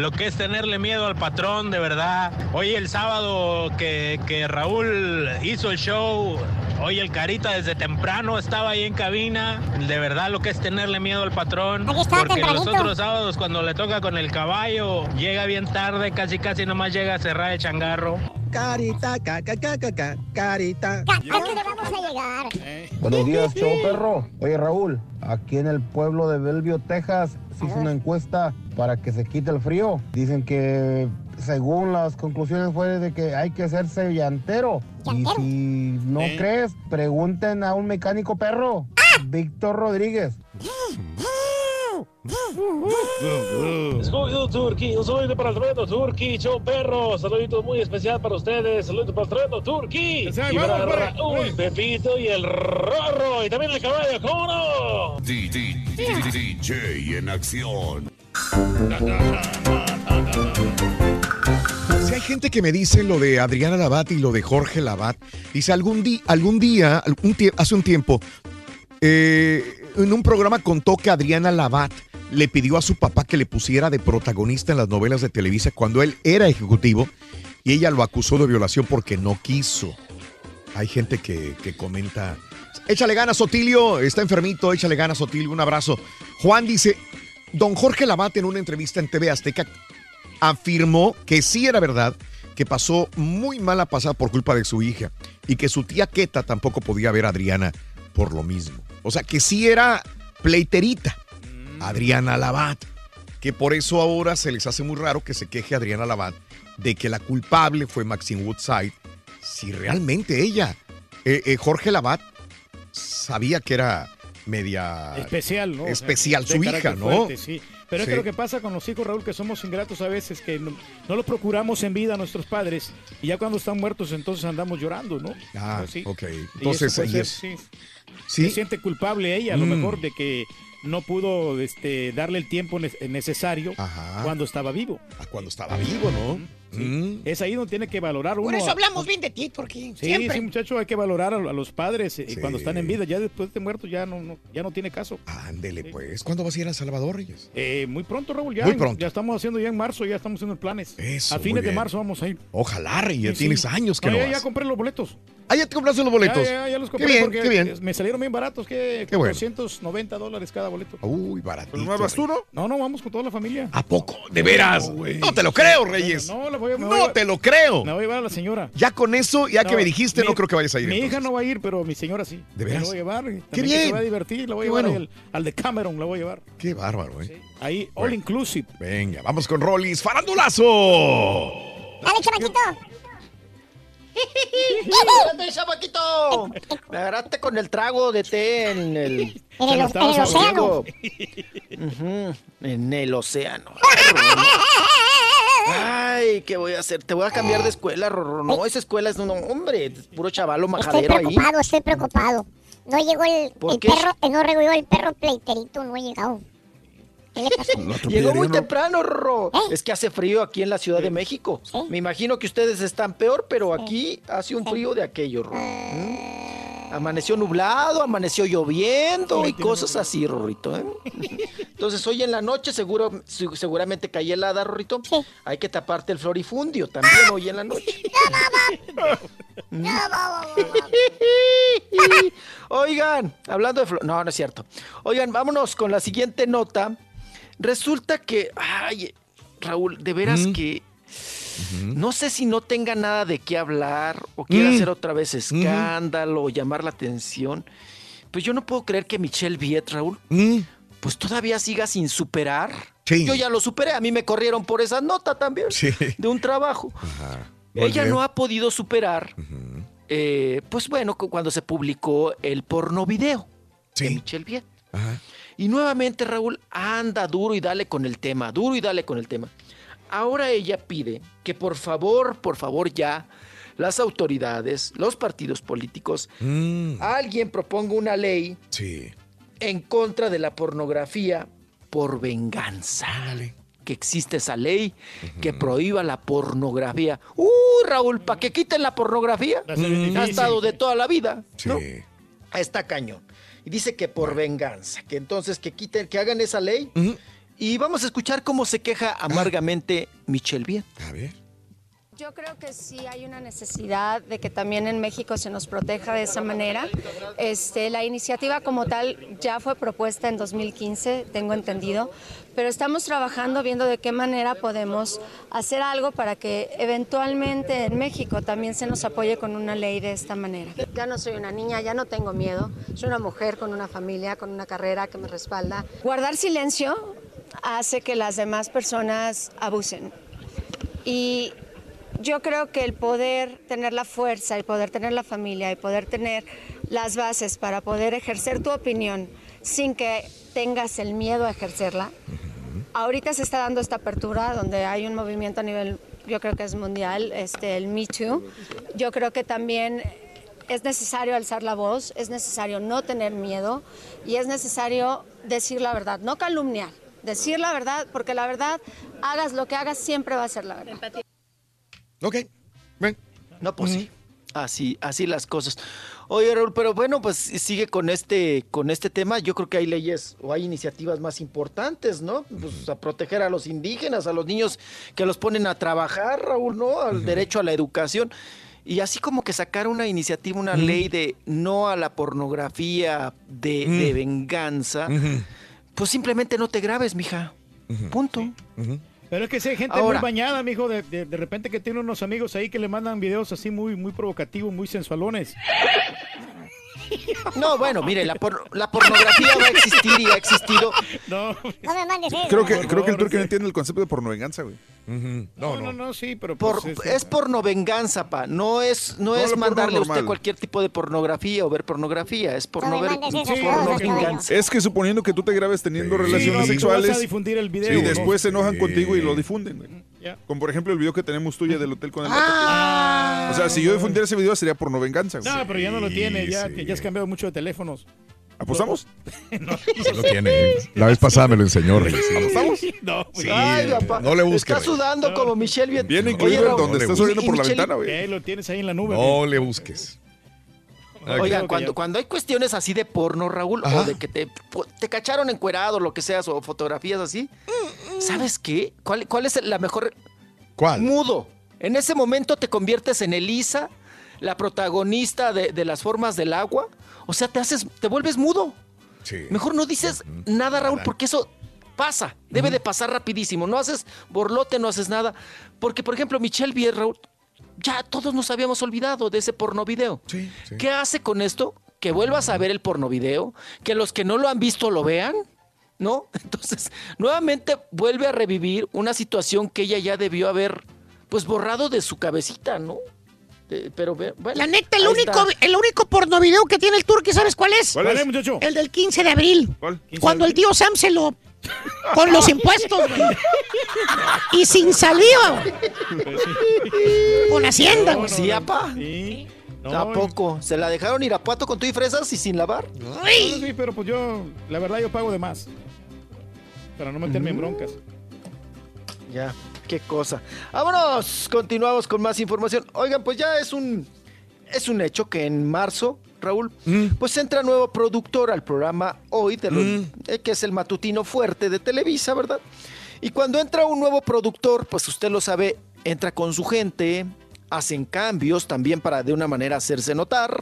Lo que es tenerle miedo al patrón, de verdad. Hoy el sábado que, que Raúl hizo el show, hoy el Carita desde temprano estaba ahí en cabina. De verdad lo que es tenerle miedo al patrón. Aquí porque los otros sábados cuando le toca con el caballo, llega bien tarde, casi casi nomás llega a cerrar el changarro. Carita, caca, caca, caca, carita. ¿A dónde vamos a llegar? Buenos días, show perro. Oye, Raúl, aquí en el pueblo de Bellevue, Texas, se hizo una encuesta para que se quite el frío. Dicen que, según las conclusiones, fue de que hay que hacerse llantero. Y si no crees, pregunten a un mecánico perro, Víctor Rodríguez. Scooby-Doo Turkey, un saludito para el Trueno Turkey, show perro, saludito muy especial para ustedes, saludito para el Trueno Turkey, y para Raúl, Pepito y el Rorro, y también el caballo, ¿cómo no? DJ en acción. Si hay gente que me dice lo de Adriana Labat y lo de Jorge Labat, dice algún, día algún día, algún hace un tiempo, eh, en un programa contó que Adriana Labat le pidió a su papá que le pusiera de protagonista en las novelas de Televisa cuando él era ejecutivo y ella lo acusó de violación porque no quiso. Hay gente que, que comenta, échale ganas Sotilio, está enfermito, échale ganas Sotilio, un abrazo. Juan dice, don Jorge Labat en una entrevista en TV Azteca afirmó que sí era verdad que pasó muy mala pasada por culpa de su hija y que su tía Queta tampoco podía ver a Adriana por lo mismo. O sea, que sí era pleiterita Adriana Labat, que por eso ahora se les hace muy raro que se queje Adriana Labat de que la culpable fue Maxine Woodside, si realmente ella, eh, eh, Jorge Labat, sabía que era media Especial, ¿no? O sea, especial su hija, ¿no? fuerte, sí. Pero Sí. es que lo que pasa con los hijos, Raúl, que somos ingratos a veces, que no, no los procuramos en vida a nuestros padres y ya cuando están muertos entonces andamos llorando, ¿no? Ah, Pues sí. ok. Y eso Entonces, puede ahí ser, es- sí. ¿Sí? Se siente culpable ella, a lo Mm. mejor, de que no pudo este, darle el tiempo ne- necesario cuando estaba vivo. Cuando estaba vivo, ¿no? Mm. Es ahí donde tiene que valorar uno. Por eso a- hablamos bien de ti, Turquí. Sí, Siempre. sí, muchacho, hay que valorar a, a los padres eh, cuando están en vida. Ya después de muertos ya no, no- ya no tiene caso. Ándele, pues. ¿Cuándo vas a ir a Salvador, Reyes? Eh, muy pronto, Raúl. Ya, Muy pronto. ya estamos haciendo ya en marzo, ya estamos haciendo planes. Eso, a fines de marzo vamos a ir. Ojalá, Reyes. Tienes años que No, no, ya, compré los boletos. Ah, ya te compraste los boletos. Ya, ya, ya los compré Qué bien, porque qué bien. me salieron bien baratos, que Qué bueno. 290 dólares cada boleto. Uy, baratito. ¿No vas tú, no? No, no, vamos con toda la familia. ¿A poco? ¿De veras? No, te lo creo, Reyes. No, la voy a, No voy a- te lo creo. Me voy a llevar a la señora. Ya con eso, ya que No, me dijiste, mi- no creo que vayas a ir. Mi entonces. hija no va a ir, pero mi señora sí. ¿De veras? La voy a llevar. ¡Qué bien! Se va a divertir, la voy a ¡Qué llevar bueno! ahí al, al de Cameron, la voy a llevar. Qué bárbaro, ¿eh? Ahí, all inclusive. Venga, vamos con Rollis. ¡Farandulazo! Dale, chamaquito. ¡Espérate, chamaquito! Me agarraste con el trago de té en el... En el- en el océano. Ujú, En el océano. Ay, ¿qué voy a hacer? Te voy a cambiar de escuela, Rorro. No, esa escuela es un hombre, puro chavalo Estoy majadero ahí. preocupado, estoy preocupado. No llegó el, ¿Por el perro, eh, no llegó el perro pleiterito, no ha llegado. ¿Qué le pasó? Llegó muy temprano, Rorro. Es que hace frío aquí en la Ciudad de México. Me imagino que ustedes están peor, pero aquí hace un frío de aquello, Rorro. ¿Mm? Amaneció nublado, amaneció lloviendo y cosas así, Rorrito. ¿eh? Entonces, hoy en la noche seguro, seguramente cae helada, Rorrito. Hay que taparte el florifundio también hoy en la noche. Oigan, hablando de flor... No, no es cierto. Oigan, vámonos con la siguiente nota. Resulta que, ay, Raúl, de veras que no sé si no tenga nada de qué hablar o quiera Mm. hacer otra vez escándalo o llamar la atención. Pues yo no puedo creer que Michelle Viet, Raúl, pues todavía siga sin superar. Sí. Yo ya lo superé, a mí me corrieron por esa nota también Sí. de un trabajo. Muy Ella no ha podido superar, eh, pues bueno, cu- cuando se publicó el porno video de Michelle Viet. Y nuevamente Raúl anda duro y dale con el tema, duro y dale con el tema. Ahora ella pide que por favor, por favor ya, las autoridades, los partidos políticos, alguien proponga una ley Sí. en contra de la pornografía por venganza. Que existe esa ley que prohíba la pornografía. ¡Uh, Raúl! ¿Para que quiten la pornografía? Bien Ha estado de toda la vida. Sí. ¿no? Está cañón. Y dice que por venganza, que entonces que quiten, que hagan esa ley. Y vamos a escuchar cómo se queja amargamente Michelle Viet. A ver. Yo creo que sí hay una necesidad de que también en México se nos proteja de esa manera. Este, la iniciativa como tal ya fue propuesta en 2015, tengo entendido, pero estamos trabajando viendo de qué manera podemos hacer algo para que eventualmente en México también se nos apoye con una ley de esta manera. Ya no soy una niña, ya no tengo miedo, soy una mujer con una familia, con una carrera que me respalda. Guardar silencio hace que las demás personas abusen. Y yo creo que el poder tener la fuerza, el poder tener la familia, el poder tener las bases para poder ejercer tu opinión sin que tengas el miedo a ejercerla. Ahorita se está dando esta apertura donde hay un movimiento a nivel, yo creo que es mundial, este, el Me Too. Yo creo que también es necesario alzar la voz, es necesario no tener miedo y es necesario decir la verdad, no calumniar, decir la verdad, porque la verdad, hagas lo que hagas, siempre va a ser la verdad. Ok. Ven. No, pues sí. Así, así las cosas. Oye, Raúl, pero bueno, pues sigue con este, con este tema. Yo creo que hay leyes o hay iniciativas más importantes, ¿no? Pues a proteger a los indígenas, a los niños que los ponen a trabajar, Raúl, ¿no? Al derecho a la educación. Y así como que sacar una iniciativa, una ley de no a la pornografía de, de venganza, pues simplemente no te grabes, mija. Punto. Pero es que si hay gente Ahora. muy bañada, mijo, de, de, de repente que tiene unos amigos ahí que le mandan videos así muy, muy provocativos, muy sensualones. No, bueno, mire, la, por- la pornografía va a existir y ha existido. No, No me mandes eso. Creo que, Por creo que el favor, turco no sí. entiende el concepto de pornovenganza, güey. No, no, no, sí, pero Por- pues, es porno venganza, pa. No es, no No, es mandarle a usted cualquier tipo de pornografía o ver pornografía. Es porno, me ver- mandes esas porno. Es que suponiendo que tú te grabes teniendo Sí, relaciones sexuales vas a difundir el video, y después se enojan contigo y lo difunden. güey. Como por ejemplo el video que tenemos tuya del hotel con el Ah. O sea, si yo difundiera ese video sería por no venganza. güey. No, pero ya no lo tiene, ya que ya has cambiado mucho de teléfonos. ¿Apostamos? no, Sí lo tiene. La vez pasada me lo enseñó, Reyes. ¿Apostamos? No, Sí, Ay, papá. no le busques. Está sudando como Michelle Oye, incluido Raúl, donde le estás oyendo por la ventana, güey. Eh, lo tienes ahí en la nube. No le busques. Oigan, cuando, cuando hay cuestiones así de porno, Raúl, Ajá. o de que te, te cacharon encuerado, lo que seas, o fotografías así, ¿sabes qué? ¿Cuál, cuál es la mejor? ¿Cuál? Mudo. En ese momento te conviertes en Elisa, la protagonista de, de las formas del agua. O sea, te haces, te vuelves mudo. Sí. Mejor no dices nada, Raúl, porque eso pasa. Debe de pasar rapidísimo. No haces borlote, no haces nada. Porque, por ejemplo, Michelle Vier, Raúl, ya todos nos habíamos olvidado de ese porno video. Sí, sí. ¿Qué hace con esto? Que vuelvas a ver el porno video, que los que no lo han visto lo vean, ¿no? Entonces, nuevamente vuelve a revivir una situación que ella ya debió haber, pues, borrado de su cabecita, ¿no? Eh, pero, bueno, La neta, el único, está. el único porno video que tiene el Turqui, ¿sabes cuál es? ¿Cuál es, muchacho? El del 15 de abril. ¿Cuál? Cuando el tío Sam se lo... Con los impuestos, güey. Y sin saliva, güey. Con Hacienda, güey. Sí, apa. Sí. No, ¿A poco? ¿Se la dejaron Irapuato con tú y fresas y sin lavar? no, sí, pero pues yo, la verdad, yo pago de más. Para no meterme en broncas. Ya, qué cosa. Vámonos, continuamos con más información. Oigan, pues ya es un es un hecho que en marzo, Raúl, pues entra nuevo productor al programa hoy, de los- eh, que es el matutino fuerte de Televisa, ¿verdad? Y cuando entra un nuevo productor, pues usted lo sabe, entra con su gente, hacen cambios también para de una manera hacerse notar.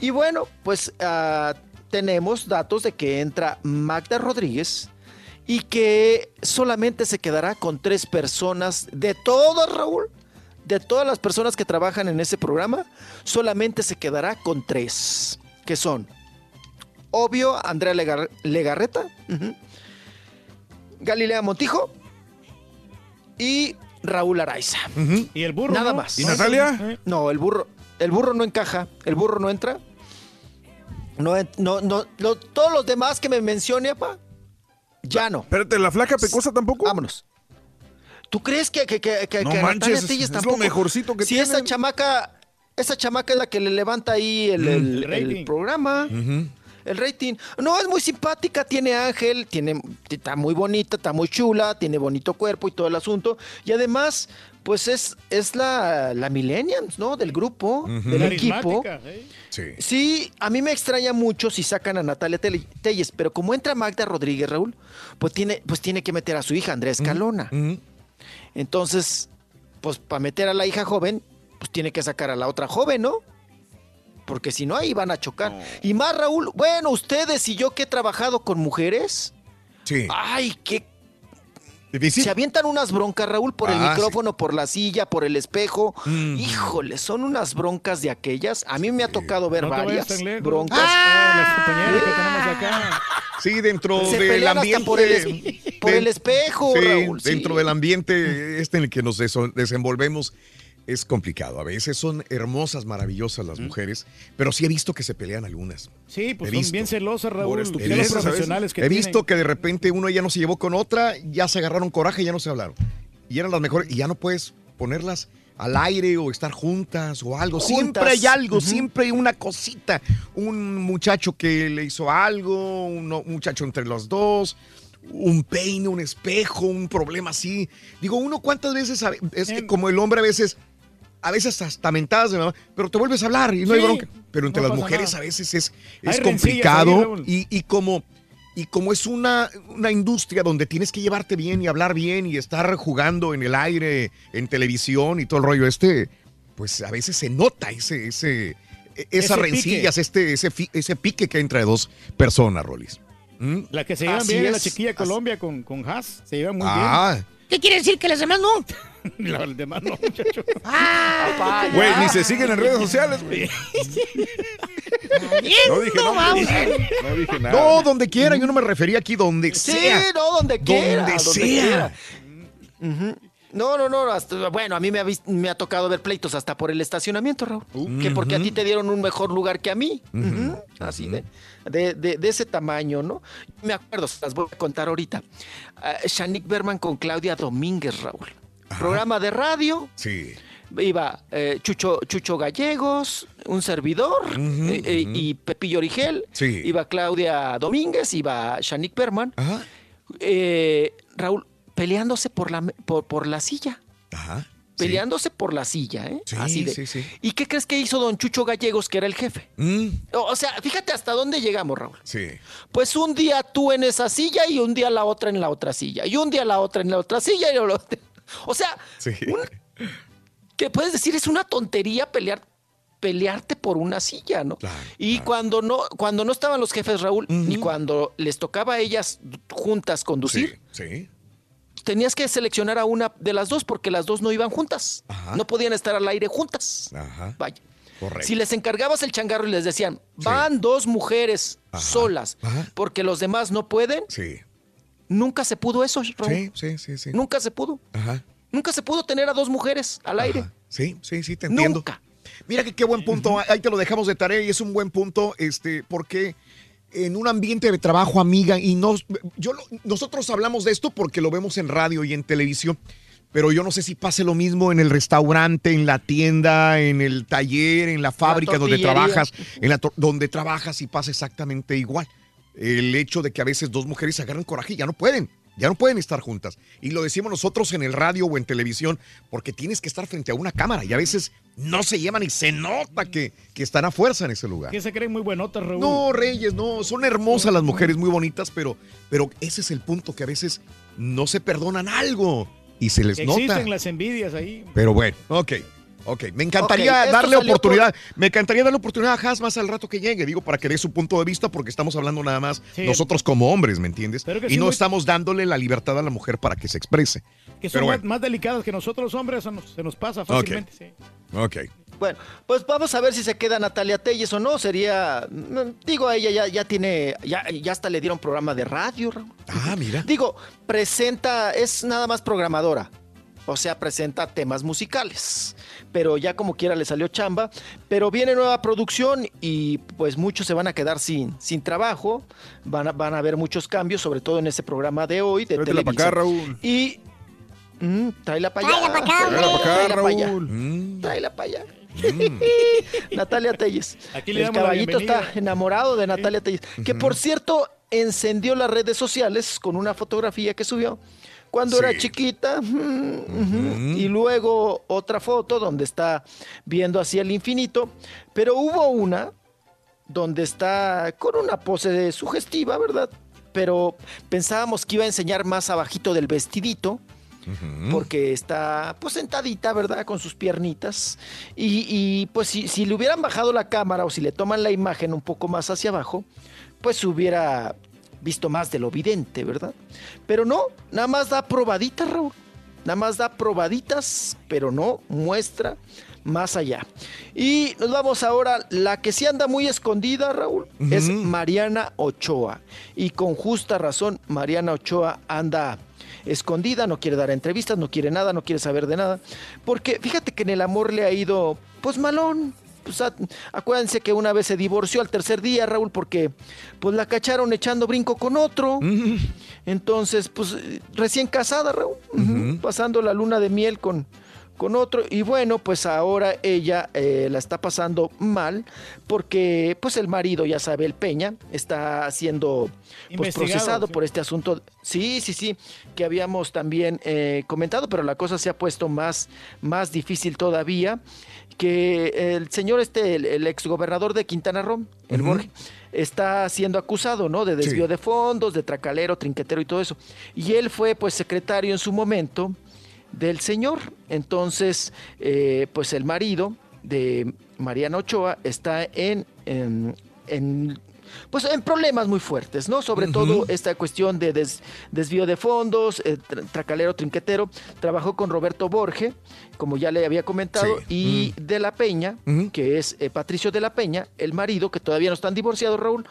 Y bueno, pues ah, tenemos datos de que entra Magda Rodríguez y que solamente se quedará con tres personas de todas, Raúl. De todas las personas que trabajan en ese programa, solamente se quedará con tres, que son, obvio, Andrea Legar- Legarreta, Galilea Montijo y Raúl Araiza. ¿Y el burro? Nada no? más. ¿Y Natalia? No, el burro, el burro no encaja, el burro no entra. No, no, no, lo- todos los demás que me mencione, apa, ya no. Espérate, ¿la flaca pecosa tampoco? Vámonos. ¿Tú crees que, que, que, que, No que manches, Natalia es- Telles es lo tampoco? mejorcito que Si esa chamaca, esa chamaca es la que le levanta ahí el, el- El el rating. programa, el rating. No, es muy simpática, tiene ángel, tiene, está muy bonita, está muy chula, tiene bonito cuerpo y todo el asunto. Y además, pues es, es la, la Millennials, ¿no? Del grupo, del equipo. ¿eh? Sí. Sí, a mí me extraña mucho si sacan a Natalia Telles, pero como entra Magda Rodríguez, Raúl, pues tiene, pues tiene que meter a su hija, Andrea Escalona. Ujú. Entonces, pues para meter a la hija joven, pues tiene que sacar a la otra joven, ¿no? Porque si no, ahí van a chocar. Y más, Raúl, bueno, ustedes y yo que he trabajado con mujeres, Sí. ay, qué... Difícil. Se avientan unas broncas, Raúl, por el Ah, micrófono, por la silla, por el espejo. Mm. Híjole, son unas broncas de aquellas. A mí me ha tocado ver No varias broncas. Ah, las compañeras que tenemos acá. Sí, dentro Se del ambiente. por el es- por el espejo, Sí, Raúl, sí. dentro del ambiente este en el que nos desenvolvemos es complicado. A veces son hermosas, maravillosas las mujeres, pero sí he visto que se pelean algunas. Sí, pues He son visto. bien celosas, Raúl. profesionales que He tienen. visto que de repente uno ya no se llevó con otra, ya se agarraron coraje y ya no se hablaron. Y eran las mejores, y ya no puedes ponerlas al aire o estar juntas o algo. Juntas. Siempre hay algo, siempre hay una cosita. Un muchacho que le hizo algo, un muchacho entre los dos, un peine, un espejo, un problema así. Digo, uno cuántas veces, sabe- es que Em. como el hombre a veces, a veces hasta mentadas de mamá, pero te vuelves a hablar y no hay bronca. Pero entre no las mujeres nada. a veces es, es complicado ahí, y, y como y como es una, una industria donde tienes que llevarte bien y hablar bien y estar jugando en el aire, en televisión y todo el rollo este, pues a veces se nota ese, ese, e- esas Ese rencillas, este, ese, ese pique que hay entre dos personas, Rolis. ¿Mm? La que se llevan Así bien es la chiquilla Colombia con, con Haas. Se llevan muy Ah, ¿Qué quiere decir que las demás no? Los demás no, muchacho. Ah, Güey, ni se siguen en redes sociales, güey. No dije no, nada. vamos. No dije nada. no, donde quiera, yo no me refería aquí donde Sí, sea. no, donde quiera. Donde donde sea. quiera. No, no, no. hasta- bueno, a mí me ha, vis- me ha tocado ver pleitos hasta por el estacionamiento, Raúl. que porque a ti te dieron un mejor lugar que a mí. Así de, de, de- de ese tamaño, ¿no? Me acuerdo, se las voy a contar ahorita. Ah, Shanique Berman con Claudia Domínguez, Raúl. Programa de radio. Sí. Iba eh, Chucho, Chucho Gallegos, un servidor, eh, eh, y Pepillo Origel. Sí. Iba Claudia Domínguez, iba Shanique Berman. Eh, Raúl, peleándose por la, por, por la silla. Ajá. Peleándose por la silla, ¿eh? Sí, Así de- sí. ¿Y qué crees que hizo don Chucho Gallegos, que era el jefe? O, o sea, fíjate hasta dónde llegamos, Raúl. Mm, Sí. Pues un día tú en esa silla y un día la otra en la otra silla. Y un día la otra en la otra silla. Y otra- O sea, Sí. que puedes decir es una tontería pelear pelearte por una silla, ¿no? y cuando no cuando no estaban los jefes Raúl ni cuando les tocaba a ellas juntas conducir, Sí. tenías que seleccionar a una de las dos porque las dos no iban juntas. No podían estar al aire juntas. Ajá. Vaya. Correcto. Si les encargabas el changarro y les decían, van dos mujeres solas porque los demás no pueden, Sí. Nunca se pudo eso, Raúl. Sí, sí, sí, sí. Nunca se pudo. Ajá. Nunca se pudo tener a dos mujeres al aire. Sí, sí, sí, te entiendo. Mira que qué buen punto. Ahí te lo dejamos de tarea y es un buen punto, este, porque en un ambiente de trabajo, amiga, y nos, yo, nosotros hablamos de esto porque lo vemos en radio y en televisión, pero yo no sé si pase lo mismo en el restaurante, en la tienda, en el taller, en la fábrica donde trabajas, en la donde trabajas y pasa exactamente igual. El hecho de que a veces dos mujeres agarran coraje y ya no pueden. Ya no pueden estar juntas. Y lo decimos nosotros en el radio o en televisión, porque tienes que estar frente a una cámara y a veces no se llevan y se nota que, que están a fuerza en ese lugar. Que se creen muy buenotas, Raúl. No, Reyes, no, son hermosas las mujeres, muy bonitas, pero, pero ese es el punto que a veces no se perdonan algo y se les Existen nota. las envidias ahí. Pero bueno, ok. Ok, me encantaría darle oportunidad, me encantaría darle oportunidad a Has más al rato que llegue, digo, para que dé su punto de vista, porque estamos hablando nada más Sí. nosotros como hombres, ¿me entiendes? Pero que Y sí, no muy- estamos dándole la libertad a la mujer para que se exprese. Que son Pero más, bueno, más delicadas que nosotros los hombres, eso nos- se nos pasa fácilmente. sí. ok. Bueno, pues vamos a ver si se queda Natalia Telles o no. Sería, mm, digo, a ella ya, ya tiene, ya, ya hasta le dieron programa de radio. Raúl. Ah, mira. Digo, presenta, es nada más programadora. O sea, presenta temas musicales. Pero ya como quiera le salió chamba. Pero viene nueva producción y pues muchos se van a quedar sin, sin trabajo. Van a, van a haber muchos cambios, sobre todo en ese programa de hoy de Televisa. acá, Raúl. Y mm, tráela para allá. Tráela pa' acá, Tráela allá. Raúl. Mm. Tráela para allá. Natalia Telles. Aquí le El caballito está enamorado de Natalia Telles. Que por cierto, encendió las redes sociales con una fotografía que subió cuando era chiquita. Y luego otra foto donde está viendo hacia el infinito. Pero hubo una donde está con una pose sugestiva, ¿verdad? Pero pensábamos que iba a enseñar más abajito del vestidito porque está pues sentadita, ¿verdad? Con sus piernitas. Y, y, pues si, si le hubieran bajado la cámara o si le toman la imagen un poco más hacia abajo, pues hubiera visto más de lo evidente, ¿verdad? Pero no, nada más da probaditas, Raúl. Nada más da probaditas, pero no muestra más allá. Y nos vamos ahora, la que sí anda muy escondida, Raúl, es Mariana Ochoa. Y con justa razón, Mariana Ochoa anda escondida, no quiere dar entrevistas, no quiere nada, no quiere saber de nada. Porque fíjate que en el amor le ha ido, pues malón. Pues, a- acuérdense que una vez se divorció al tercer día, Raúl, porque pues la cacharon echando brinco con otro. Entonces, pues recién casada, Raúl, pasando la luna de miel con, con otro. Y bueno, pues ahora ella eh, la está pasando mal porque pues el marido, ya sabe, el Peña, está siendo pues, procesado sí. por este asunto. Sí, sí, sí, que habíamos también eh, comentado, pero la cosa se ha puesto más, más difícil todavía. Que el señor este, el, el exgobernador de Quintana Roo, el. Borges, está siendo acusado, ¿no? De desvío Sí. de fondos, de tracalero, trinquetero y todo eso. Y él fue, pues, secretario en su momento del señor. Entonces, eh, pues el marido de Mariana Ochoa está en, en, en- pues en problemas muy fuertes, ¿no? Sobre todo esta cuestión de des- desvío de fondos, eh, tra- tracalero trinquetero. Trabajó con Roberto Borge, como ya le había comentado, y de la Peña, que es eh, Patricio de la Peña, el marido, que todavía no están divorciados, Raúl.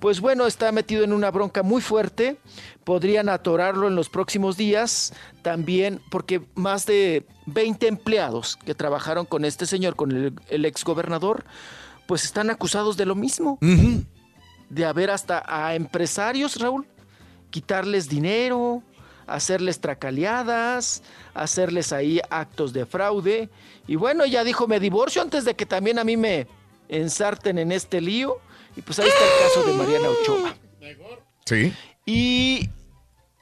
Pues bueno, está metido en una bronca muy fuerte. Podrían atorarlo en los próximos días. También porque más de 20 empleados que trabajaron con este señor, con el, el exgobernador, pues están acusados de lo mismo. De haber hasta a empresarios, Raúl, quitarles dinero, hacerles tracaleadas, hacerles ahí actos de fraude. Y bueno, ya dijo, me divorcio antes de que también a mí me ensarten en este lío. Y pues ahí está el caso de Mariana Ochoa. Sí. Y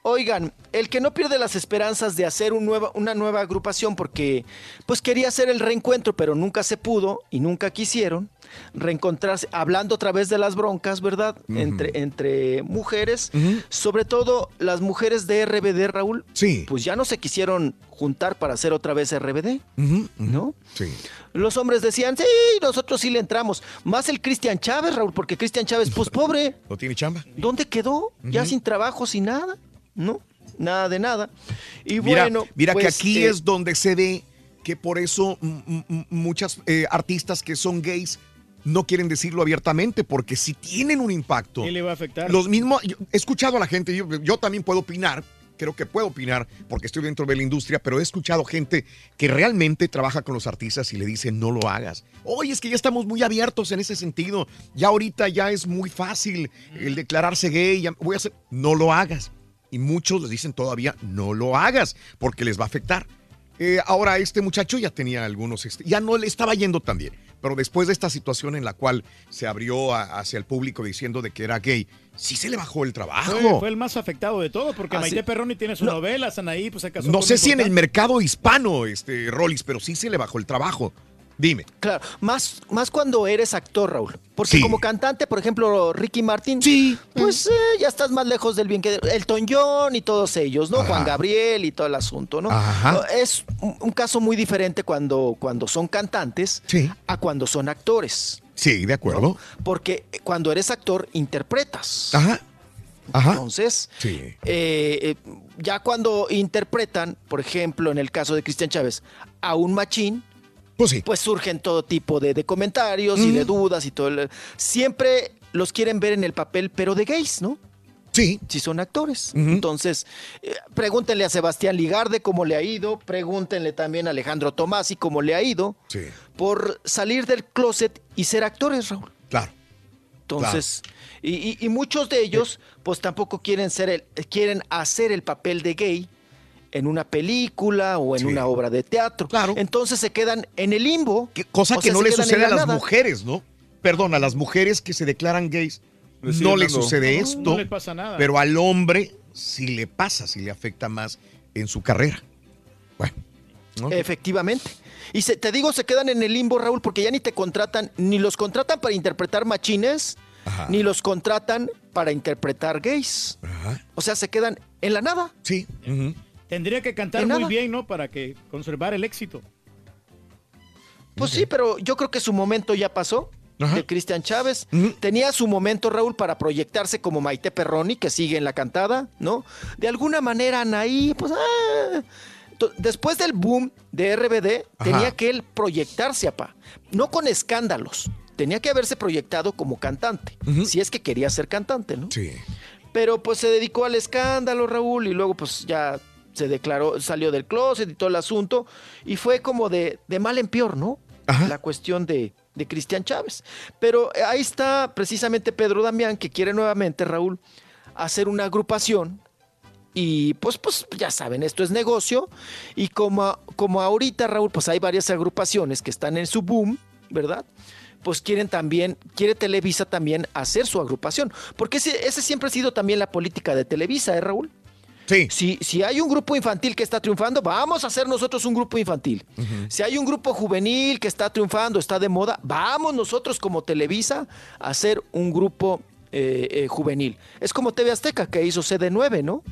oigan, el que no pierde las esperanzas de hacer un nueva- una nueva agrupación porque pues quería hacer el reencuentro, pero nunca se pudo y nunca quisieron reencontrarse, hablando otra vez de las broncas, ¿verdad? entre, entre mujeres, sobre todo las mujeres de RBD, Raúl. Sí. Pues ya no se quisieron juntar para hacer otra vez RBD. ¿No? Sí. Los hombres decían, sí, nosotros sí le entramos. Más el Cristian Chávez, Raúl, porque Cristian Chávez, pues pobre, ¿No tiene chamba? ¿Dónde quedó? Ya sin trabajo, sin nada, ¿no? Nada de nada. Y Mira, bueno, mira que pues, aquí eh, es donde se ve que por eso muchas eh, artistas que son gays no quieren decirlo abiertamente porque si tienen un impacto. ¿Qué le va a afectar? Los mismos, yo he escuchado a la gente, yo, yo también puedo opinar, creo que puedo opinar porque estoy dentro de la industria, pero he escuchado gente que realmente trabaja con los artistas y le dicen no lo hagas. Oye, es que ya estamos muy abiertos en ese sentido, ya ahorita ya es muy fácil el declararse gay, ya voy a hacer, no lo hagas. Y muchos les dicen todavía no lo hagas porque les va a afectar. Eh, ahora este muchacho ya tenía algunos, este, ya no le estaba yendo tan bien, pero después de esta situación en la cual se abrió a- hacia el público diciendo de que era gay, sí se le bajó el trabajo. Fue, fue el más afectado de todo, porque Maite. Perroni tiene su novela, Sanaí, pues se casó No sé si en el mercado hispano, este, Rollis, pero sí se le bajó el trabajo. Dime. Claro, más, más cuando eres actor, Raúl. Porque Sí. como cantante, por ejemplo, Ricky Martin, pues eh, ya estás más lejos del bien que Elton John y todos ellos, ¿no? Ajá. Juan Gabriel y todo el asunto, ¿no? Ajá. Es un, caso muy diferente cuando, cuando son cantantes a cuando son actores. Sí, de acuerdo. Porque cuando eres actor, interpretas. Ajá. Ajá. Entonces, Sí. eh, eh, ya cuando interpretan, por ejemplo, en el caso de Cristian Chávez, a un machín, pues, surgen todo tipo de, de comentarios y de dudas y todo. el- siempre los quieren ver en el papel, pero de gays, ¿no? Sí. Si son actores. Entonces, eh, pregúntenle a Sebastián Ligarde cómo le ha ido, pregúntenle también a Alejandro Tomasi cómo le ha ido, Sí. por salir del closet y ser actores, Raúl. Claro. Entonces, y, y- y muchos de ellos, pues tampoco quieren ser el, quieren hacer el papel de gay en una película o en una obra de teatro. Claro. Entonces se quedan en el limbo. Cosa que sea, no le sucede a la las nada. mujeres, ¿no? Perdón, a las mujeres que se declaran gays Le no le sucede No, esto. no les pasa nada. Pero al hombre sí le pasa, sí le afecta más en su carrera. Efectivamente. Y se- te digo, se quedan en el limbo, Raúl, porque ya ni te contratan, ni los contratan para interpretar machines, ni los contratan para interpretar gays. O sea, se quedan en la nada. Sí. Tendría que cantar muy bien, ¿no? Para que conservar el éxito. Pues sí, pero yo creo que su momento ya pasó. De Cristian Chávez. Tenía su momento, Raúl, para proyectarse como Maite Perroni, que sigue en la cantada, ¿no? De alguna manera, Anaí, pues. ah. Después del boom de RBD, Ajá. tenía que él proyectarse, apá. No con escándalos. Tenía que haberse proyectado como cantante. Si es que quería ser cantante, ¿no? Sí. Pero pues se dedicó al escándalo, Raúl, y luego pues ya se declaró, salió del closet y todo el asunto. Y fue como de, de mal en peor, ¿no? La cuestión de, de Cristian Chávez. Pero eh, ahí está precisamente Pedro Damián, que quiere nuevamente, Raúl, hacer una agrupación. Y pues, pues ya saben, esto es negocio. Y como, como ahorita, Raúl, pues hay varias agrupaciones que están en su boom, ¿verdad? Pues quieren también, quiere Televisa también hacer su agrupación. Porque ese, ese siempre ha sido también la política de Televisa, ¿eh, Raúl? Sí. Si, si hay un grupo infantil que está triunfando, vamos a hacer nosotros un grupo infantil. Si hay un grupo juvenil que está triunfando, está de moda, vamos nosotros como Televisa a hacer un grupo eh, eh, juvenil. Es como TV Azteca que hizo CD9, ¿no?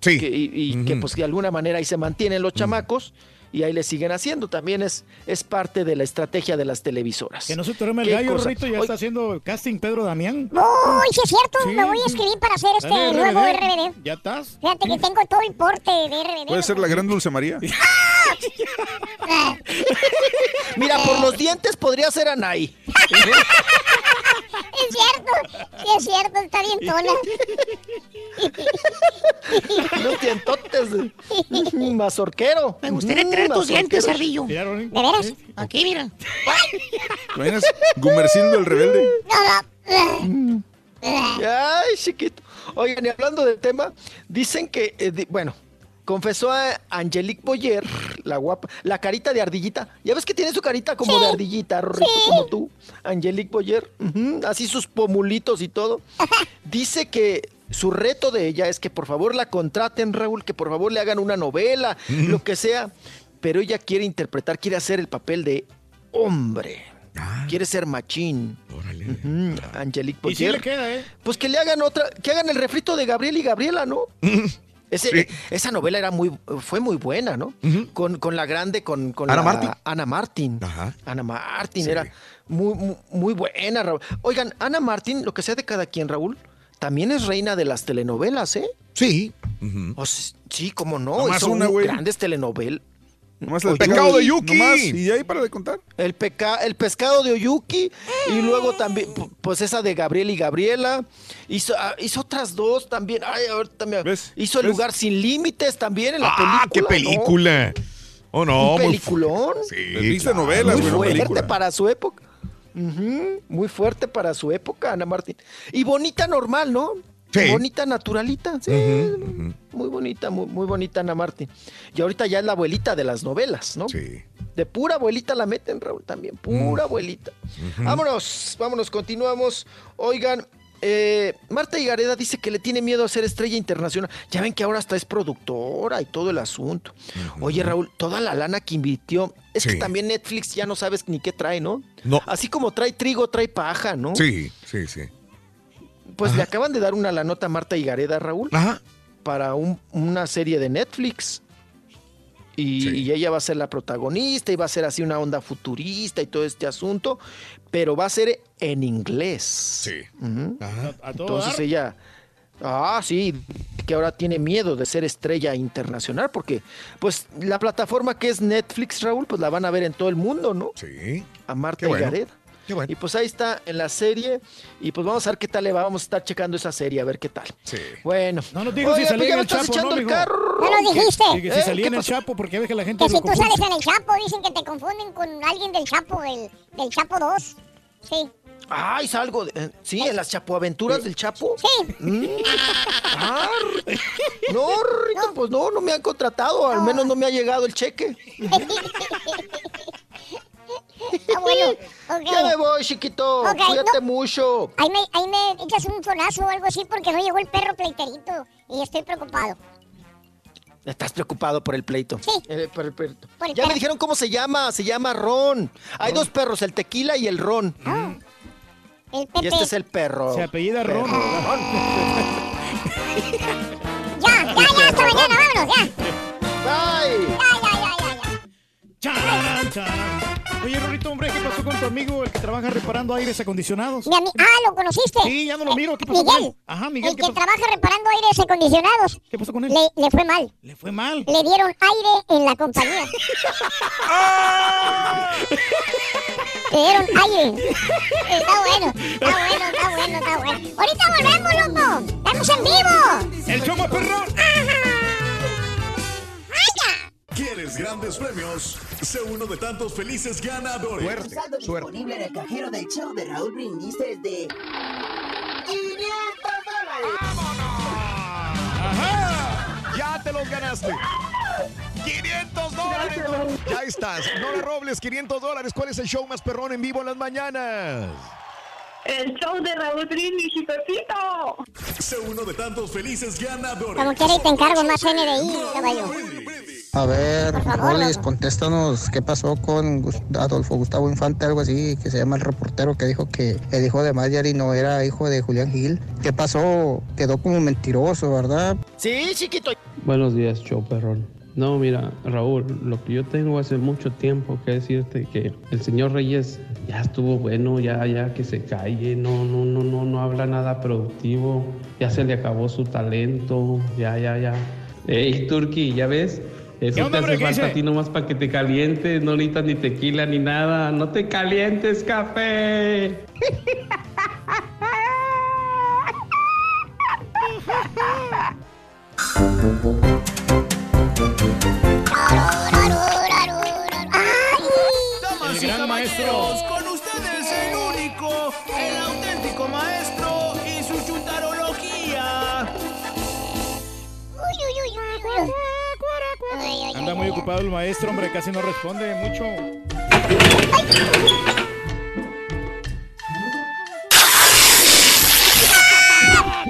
Sí. Que- y y que pues de alguna manera ahí se mantienen los chamacos y ahí le siguen haciendo. También es, es parte de la estrategia de las televisoras. Que no se te duerme el ¿Qué gallo, cosa? Rorrito, ya está haciendo casting Pedro Damián. Uy, sí es cierto, Sí. me voy a escribir para hacer este Dale, nuevo RBD. RBD. ¿Ya estás? Fíjate que tengo todo el porte de RBD. Puede ser la gran Dulce María. Mira, por los dientes podría ser Anaí. Es cierto, sí es cierto, está bien tona. Los dientotes. mm, Mazorquero. Me gustaría Mm, tener tus dientes, Cerdillo. ¿De veras? Aquí, mira. ¿Te imaginas? Gumercindo el rebelde. Ay, chiquito. Oigan, y hablando del tema, dicen que, eh, di- bueno, confesó a Angelique Boyer, la guapa, la carita de ardillita. Ya ves que tiene su carita como de ardillita, Rorrito, como tú, Angelique Boyer. así sus pomulitos y todo. Dice que su reto de ella es que por favor la contraten, Raúl, que por favor le hagan una novela, lo que sea. Pero ella quiere interpretar, quiere hacer el papel de hombre. Quiere ser machín. Ujú, Angelique Y sí Boyer. le queda, ¿eh? Pues que le hagan otra, que hagan el refrito de Gabriel y Gabriela, ¿no? Ese- Esa novela era muy, fue muy buena, ¿no? con, con la grande, con, con Ana Martín. Ana Martín. Ana Martín era muy, muy, muy buena, Raúl. Oigan, Ana Martín, lo que sea de cada quien, Raúl, también es reina de las telenovelas, ¿eh? Sí. O s- sí, cómo no. Güey. grandes telenovelas. Nomás el Oye, pecado de Yuki. nomás- Y ahí para de contar. El, peca el pescado de Oyuki y luego también, pu- pues esa de Gabriel y Gabriela. Hizo, ah, hizo otras dos también. Ay, a ver, también. Hizo El ¿Ves? lugar sin límites también en la ¡Ah, qué película. ¿no? película! Oh, no. Un muy- peliculón. Sí, Viste claro. novelas, Muy fuerte película. para su época. Muy fuerte para su época, Ana Martín. Y bonita normal, ¿no? Sí. Bonita naturalita. Sí, muy bonita, muy, muy bonita Ana Martín. Y ahorita ya es la abuelita de las novelas, ¿no? Sí. De pura abuelita la meten, Raúl, también. Pura abuelita. Vámonos, vámonos, continuamos. Oigan, eh, Marta Higareda dice que le tiene miedo a ser estrella internacional. Ya ven que ahora hasta es productora y todo el asunto. Oye, Raúl, toda la lana que invirtió. Es que también Netflix ya no sabes ni qué trae, ¿no? No. Así como trae trigo, trae paja, ¿no? Sí, sí, sí. Pues le acaban de dar una la nota a Marta Higareda, Raúl, Ajá. para un- una serie de Netflix. Y, y ella va a ser la protagonista y va a ser así una onda futurista y todo este asunto, pero va a ser en inglés. Sí. Ujú. A, a todo Entonces dar. ella, ah, sí, que ahora tiene miedo de ser estrella internacional porque, pues, la plataforma que es Netflix, Raúl, pues la van a ver en todo el mundo, ¿no? Sí. A Marta bueno. Higareda. Y pues ahí está en la serie. Y pues vamos a ver qué tal le va. Vamos a estar checando esa serie, a ver qué tal. Sí. Bueno. No nos digas si pues ya en me el Chapo, echando ¿no, el carro. No lo dijiste. Que si ¿Eh? salía ¿Qué en el? Chapo, porque a veces que la gente Que si tú sales en el Chapo, dicen que te confunden con alguien del Chapo, del, del Chapo 2. Sí. Ay, salgo. de- eh, sí, en las chapoaventuras del Chapo. Sí. Mm. Ah, no, Rito, pues no, no me han contratado. Al menos no me ha llegado el cheque. Ah, bueno. ok. Ya me voy, chiquito. Cuídate no. mucho. Ahí me, ahí me echas un sonazo o algo así porque no llegó el perro pleiterito y estoy preocupado. Estás preocupado por el pleito. Sí. Eh, por el pleito. Por el ya me dijeron cómo se llama. Se llama Ron. Hay dos perros, el tequila y el Ron. El Y Pepe. este es el perro. Se apellida Ron. Ya, ya, ya, hasta mañana, vámonos, ya. Bye. Ya. Charan, charan. Oye, Rorito, hombre, ¿qué pasó con tu amigo, el que trabaja reparando aires acondicionados? Mi ah, ¿lo conociste? Sí, ya no lo miro. ¿Qué pasó con Miguel. él? Ajá, Miguel, El ¿qué que pasó? trabaja reparando aires acondicionados. ¿Qué pasó con él? Le, le fue mal. Le fue mal. Le dieron aire en la compañía. Le dieron aire. Está bueno, está bueno, está bueno, está bueno. Ahorita volvemos, loco. Estamos en grandes premios? Sé uno de tantos felices ganadores. Suerte, Saldo suerte. disponible en el cajero del show de Raúl Brindis es de 500 dólares. ¡Ajá! ¡Ya te los ganaste! ¡500 dólares! Ya estás. Nora Robles, 500 dólares. ¿Cuál es el show más perrón en vivo en las mañanas? El show de Raúl Brindis y Pepito. Sé uno de tantos felices ganadores. Como quiera y te encargo más NDI, caballo. A ver, loco. contéstanos qué pasó con Adolfo Gustavo Infante, algo así, que se llama el reportero que dijo que el hijo de Mayari no era hijo de Julián Gil. ¿Qué pasó? Quedó como mentiroso, ¿verdad? Sí, chiquito. Buenos días, show perrón. No, mira, Raúl, lo que yo tengo hace mucho tiempo que decirte que el señor Reyes ya estuvo bueno, ya, ya que se calle, no, no, no, no, no habla nada productivo, ya se le acabó su talento, ya, ya, ya. Ey, Turki, ¿ya ves? Eso ¿Qué onda, te hace ¿Qué falta a ti nomás para que te calientes, no necesitas ni tequila ni nada, no te calientes, café. El gran maestro. Con ustedes el único, el auténtico maestro y su chuntarología. Anda muy ocupado el maestro, hombre, casi no responde mucho.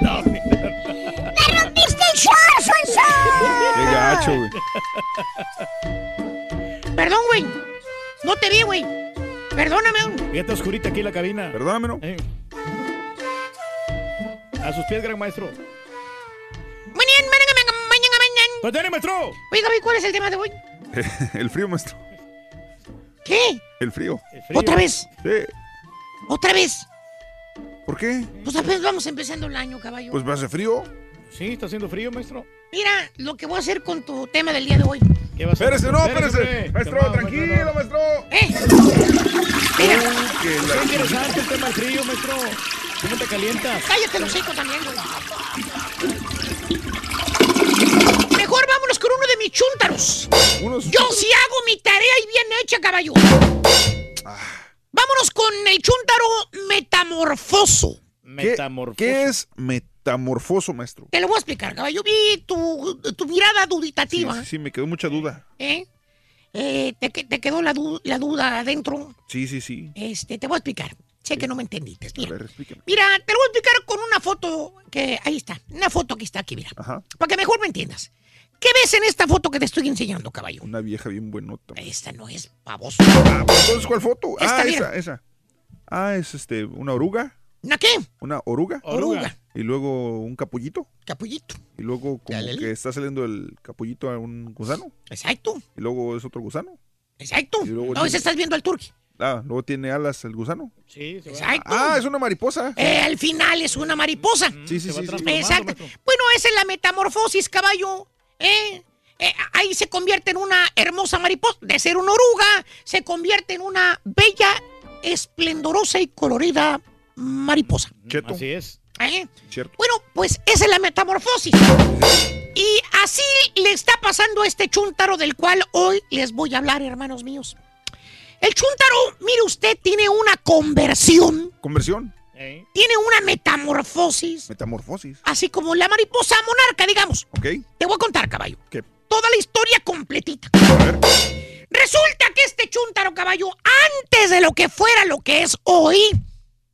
¡Me rompiste el short, Sonso! Qué gacho, güey. Perdón, güey. No te vi, güey. Perdóname. güey. Fíjate oscurita aquí la cabina. Perdóname, ¿no? Eh. A sus pies, gran maestro. ¿Pues tiene, maestro? Oiga, ¿cuál es el tema de hoy? El frío, maestro. ¿Qué? El frío. ¿Otra vez? Sí. ¿Otra vez? ¿Por qué? Pues apenas vamos empezando el año, caballo. Pues va a hacer frío. Sí, está haciendo frío, maestro. Mira lo que voy a hacer con tu tema del día de hoy. ¿Qué va a hacer? Espérese, no, espérese. Maestro, tranquilo, maestro. ¡Eh! Mira. que la- Qué interesante el tema del frío, maestro. ¿Cómo te calientas? Cállate los hocico también, güey. Mejor vámonos con uno de mis chúntaros. Yo sí hago mi tarea y bien hecha, caballo. Vámonos con el chúntaro metamorfoso. ¿Qué, ¿Qué es metamorfoso, maestro? Te lo voy a explicar, caballo. Vi tu, tu mirada Sí, duditativa. sí, sí, me quedó mucha duda. ¿eh? Eh, te, que- te quedó la, du- la duda adentro. Sí, sí, sí. Este, te voy a explicar. Sé que no me entendiste. A Mira. ver, explíqueme. Mira, te lo voy a explicar con una foto que ahí está. Una foto que está aquí, mira. Ajá. Para que mejor me entiendas. ¿Qué ves en esta foto que te estoy enseñando, caballo? Una vieja bien buenota. Esta no es pavoso. Ah, entonces, ¿cuál foto? Esta, ah, esa, esa. Ah, es este, una oruga. ¿Una qué? Una oruga. Oruga. Y luego un capullito. Capullito. Y luego como Dale. que está saliendo el capullito a un gusano. Exacto. Y luego es otro gusano. Exacto. Y luego No, tiene- ese estás viendo al turqui. Ah, luego tiene alas el gusano. Sí, se va. Exacto. Ah, es una mariposa. Eh, al final es una mariposa. Sí, sí, sí. sí. Exacto. Bueno, esa es la metamorfosis, caballo. ¿Eh? Eh, ahí se convierte en una hermosa mariposa. De ser una oruga, se convierte en una bella, esplendorosa y colorida mariposa. Cheto. Así es. ¿Eh? Cierto. Bueno, pues esa es la metamorfosis. Y así le está pasando a este chúntaro del cual hoy les voy a hablar, hermanos míos. El chúntaro, mire usted, tiene una conversión, Conversión. Tiene una metamorfosis, Metamorfosis. así como la mariposa monarca, digamos. Ok. Te voy a contar, caballo. ¿Qué? Toda la historia completita. Resulta que este chúntaro, caballo, antes de lo que fuera lo que es hoy,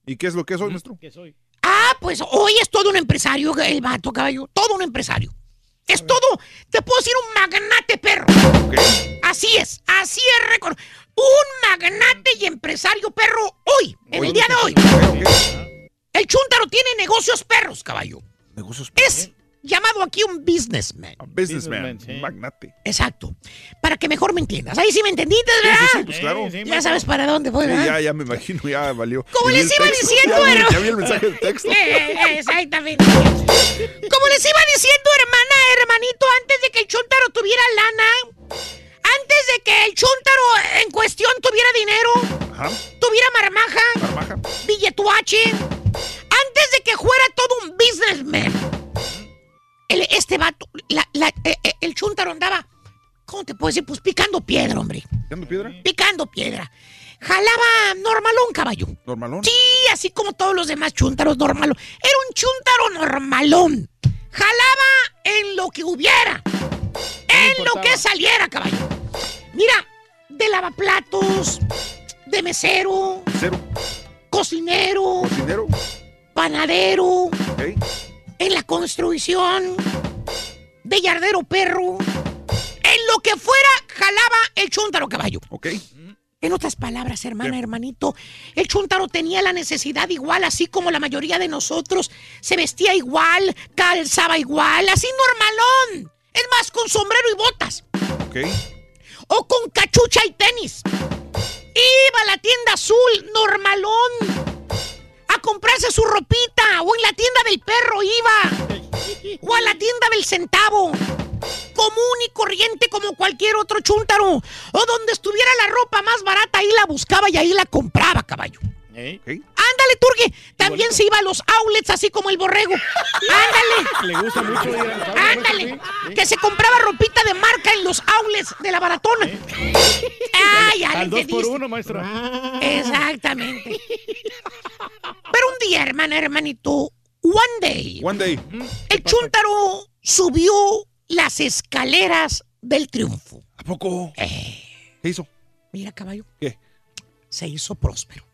¿Y qué es lo que es hoy, maestro? ¿Qué soy? Ah, pues hoy es todo un empresario, el vato, caballo. Todo un empresario. Es todo, te puedo decir, un magnate perro. Así es, así es. Un magnate y empresario perro hoy, en el día de hoy. El chúntaro tiene negocios perros, caballo. Negocios Es llamado aquí un businessman. Businessman. Businessman, sí. un Magnate. Exacto. Para que mejor me entiendas. Ahí sí me entendiste, ¿verdad? Sí, sí, pues claro. Sí, Ya sabes para dónde voy, Sí, ¿verdad? ya, ya me imagino, ya valió. Como les iba texto, diciendo, hermano. Ya vi el mensaje de texto. Eh, Exactamente. Como les iba diciendo, hermana, hermanito, antes de que el chúntaro tuviera lana, antes de que el chúntaro en cuestión tuviera dinero, Ajá. tuviera marmaja, Marmaja. billetuache, antes de que fuera todo un businessman, el- este vato, la- la- eh, eh, el chúntaro andaba, ¿cómo te puedo decir? Pues picando piedra, hombre. ¿Picando piedra? Picando piedra. Jalaba normalón, caballo. Normalón. Sí, así como todos los demás chúntaros normalón. Era un chúntaro normalón. Jalaba en lo que hubiera. En lo que saliera, caballo. Mira, de lavaplatos, de mesero, Cero. cocinero, Cocinero. panadero, en la construcción, de yardero perro. En lo que fuera, jalaba el chúntaro, caballo. Ok. En otras palabras, hermana, hermanito, el chúntaro tenía la necesidad igual, así como la mayoría de nosotros. Se vestía igual, calzaba igual, así normalón. Es más, con sombrero y botas. Ok. O con cachucha y tenis. Iba a la tienda azul, normalón. A comprarse su ropita. O en la tienda del perro iba. O a la tienda del centavo. Común y corriente como cualquier otro chúntaro. O donde estuviera la ropa más barata, ahí la buscaba y ahí la compraba, caballo. Ándale, Turque. También se iba a los outlets así como el borrego. Ándale. Le gusta mucho ir al sábado, Ándale. sí. Que se compraba ropita de marca en los outlets de la baratona. Ay, ya le Al dos por uno, maestro. Exactamente. Pero un día, hermana, hermanito, one day, One day. el chúntaro subió las escaleras del triunfo. ¿A poco? ¿Qué hizo? Mira, caballo. ¿Qué? Se hizo próspero.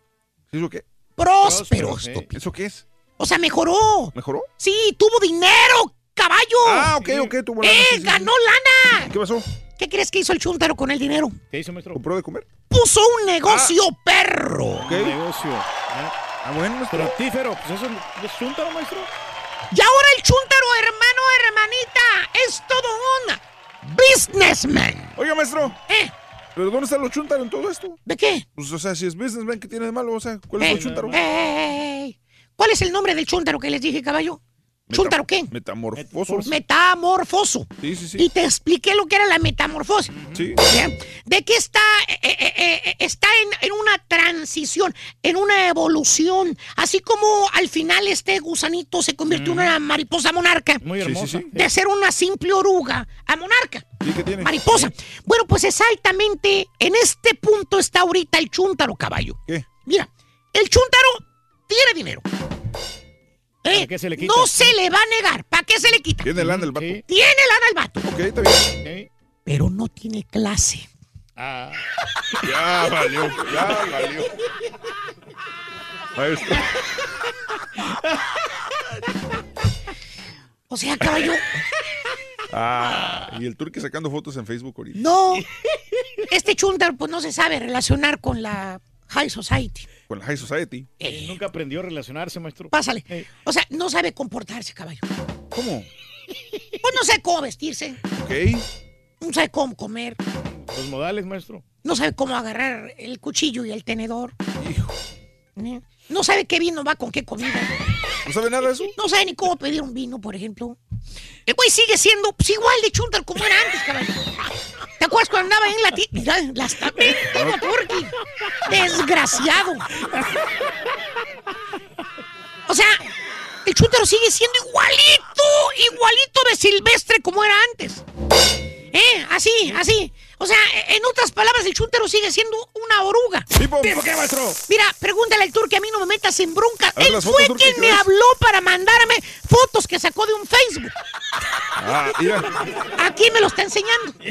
¿Qué hizo qué? Próspero, estúpido. ¿Eso qué es? O sea, mejoró. ¿Mejoró? Sí, tuvo dinero, caballo. Ah, ok, ok, tuvo lana, ¡Eh, sí, sí, sí. ganó lana! ¿Qué pasó? ¿Qué crees que hizo el chúntaro con el dinero? ¿Qué hizo, maestro? ¿Compró de comer? Puso un negocio perro. Ok. Negocio. Ah, bueno, maestro. Fructífero. Pues eso es chúntaro, maestro. Y ahora el chúntaro, hermano, hermanita, es todo un businessman. Oiga, maestro. ¿Eh? ¿Pero dónde están los chúntaros en todo esto? ¿De qué? Pues, o sea, si es businessman, ¿qué tiene de malo? O sea, ¿cuál es el chúntaro? ey, ¿Cuál es el nombre del chúntaro que les dije, caballo? ¿Chúntaro qué? Metamorfoso. Metamorfoso. Sí, sí, sí. Y te expliqué lo que era la metamorfosis. Sí. Bien. ¿De qué está? Eh, eh, eh, está en, en una transición, en una evolución. Así como al final este gusanito se convirtió en una mariposa monarca. Muy Sí, sí, hermosa. sí. De ser una simple oruga a monarca. ¿Sí qué tiene? Mariposa. Bueno, pues exactamente en este punto está ahorita el chúntaro, caballo. ¿Qué? Mira, el chúntaro tiene dinero. ¿Eh? ¿Para qué se le quita? No se le va a negar. ¿Para qué se le quita? Tiene lana el vato. Sí. Tiene lana el vato, Ok, está bien. Pero no tiene clase. Ah. Ya valió, ya valió. Maestro. O sea, caballo, Ah, y el turque sacando fotos en Facebook ahorita. no. Este chúntaro pues no se sabe relacionar con la high society. Con la High Society. Eh, Nunca aprendió a relacionarse, maestro. pásale. Eh. O sea, no sabe comportarse, caballo. ¿Cómo? Pues no sabe cómo vestirse, Ok. no sabe cómo comer, Los modales, maestro. no sabe cómo agarrar el cuchillo y el tenedor. Hijo. ¿eh? No sabe qué vino va con qué comida. ¿No sabe nada de eso? No sabe ni cómo pedir un vino, por ejemplo. El güey sigue siendo pues, igual de chúntaro como era antes, caballo. ¿Te acuerdas cuando andaba en la tienda? Mira, las también tengo turqui. Desgraciado. O sea, el chúntaro sigue siendo igualito, igualito de silvestre como era antes. ¿Eh? Así, así. O sea, en otras palabras, el chúntaro sigue siendo una oruga. Tipo. ¿Tipo qué, maestro? Mira, pregúntale al turque, a mí no me metas en bronca. Ver, Él fue fotos, quien ¿qué me ves? habló para mandarme fotos que sacó de un Facebook. Ah, mira. Aquí me lo está enseñando.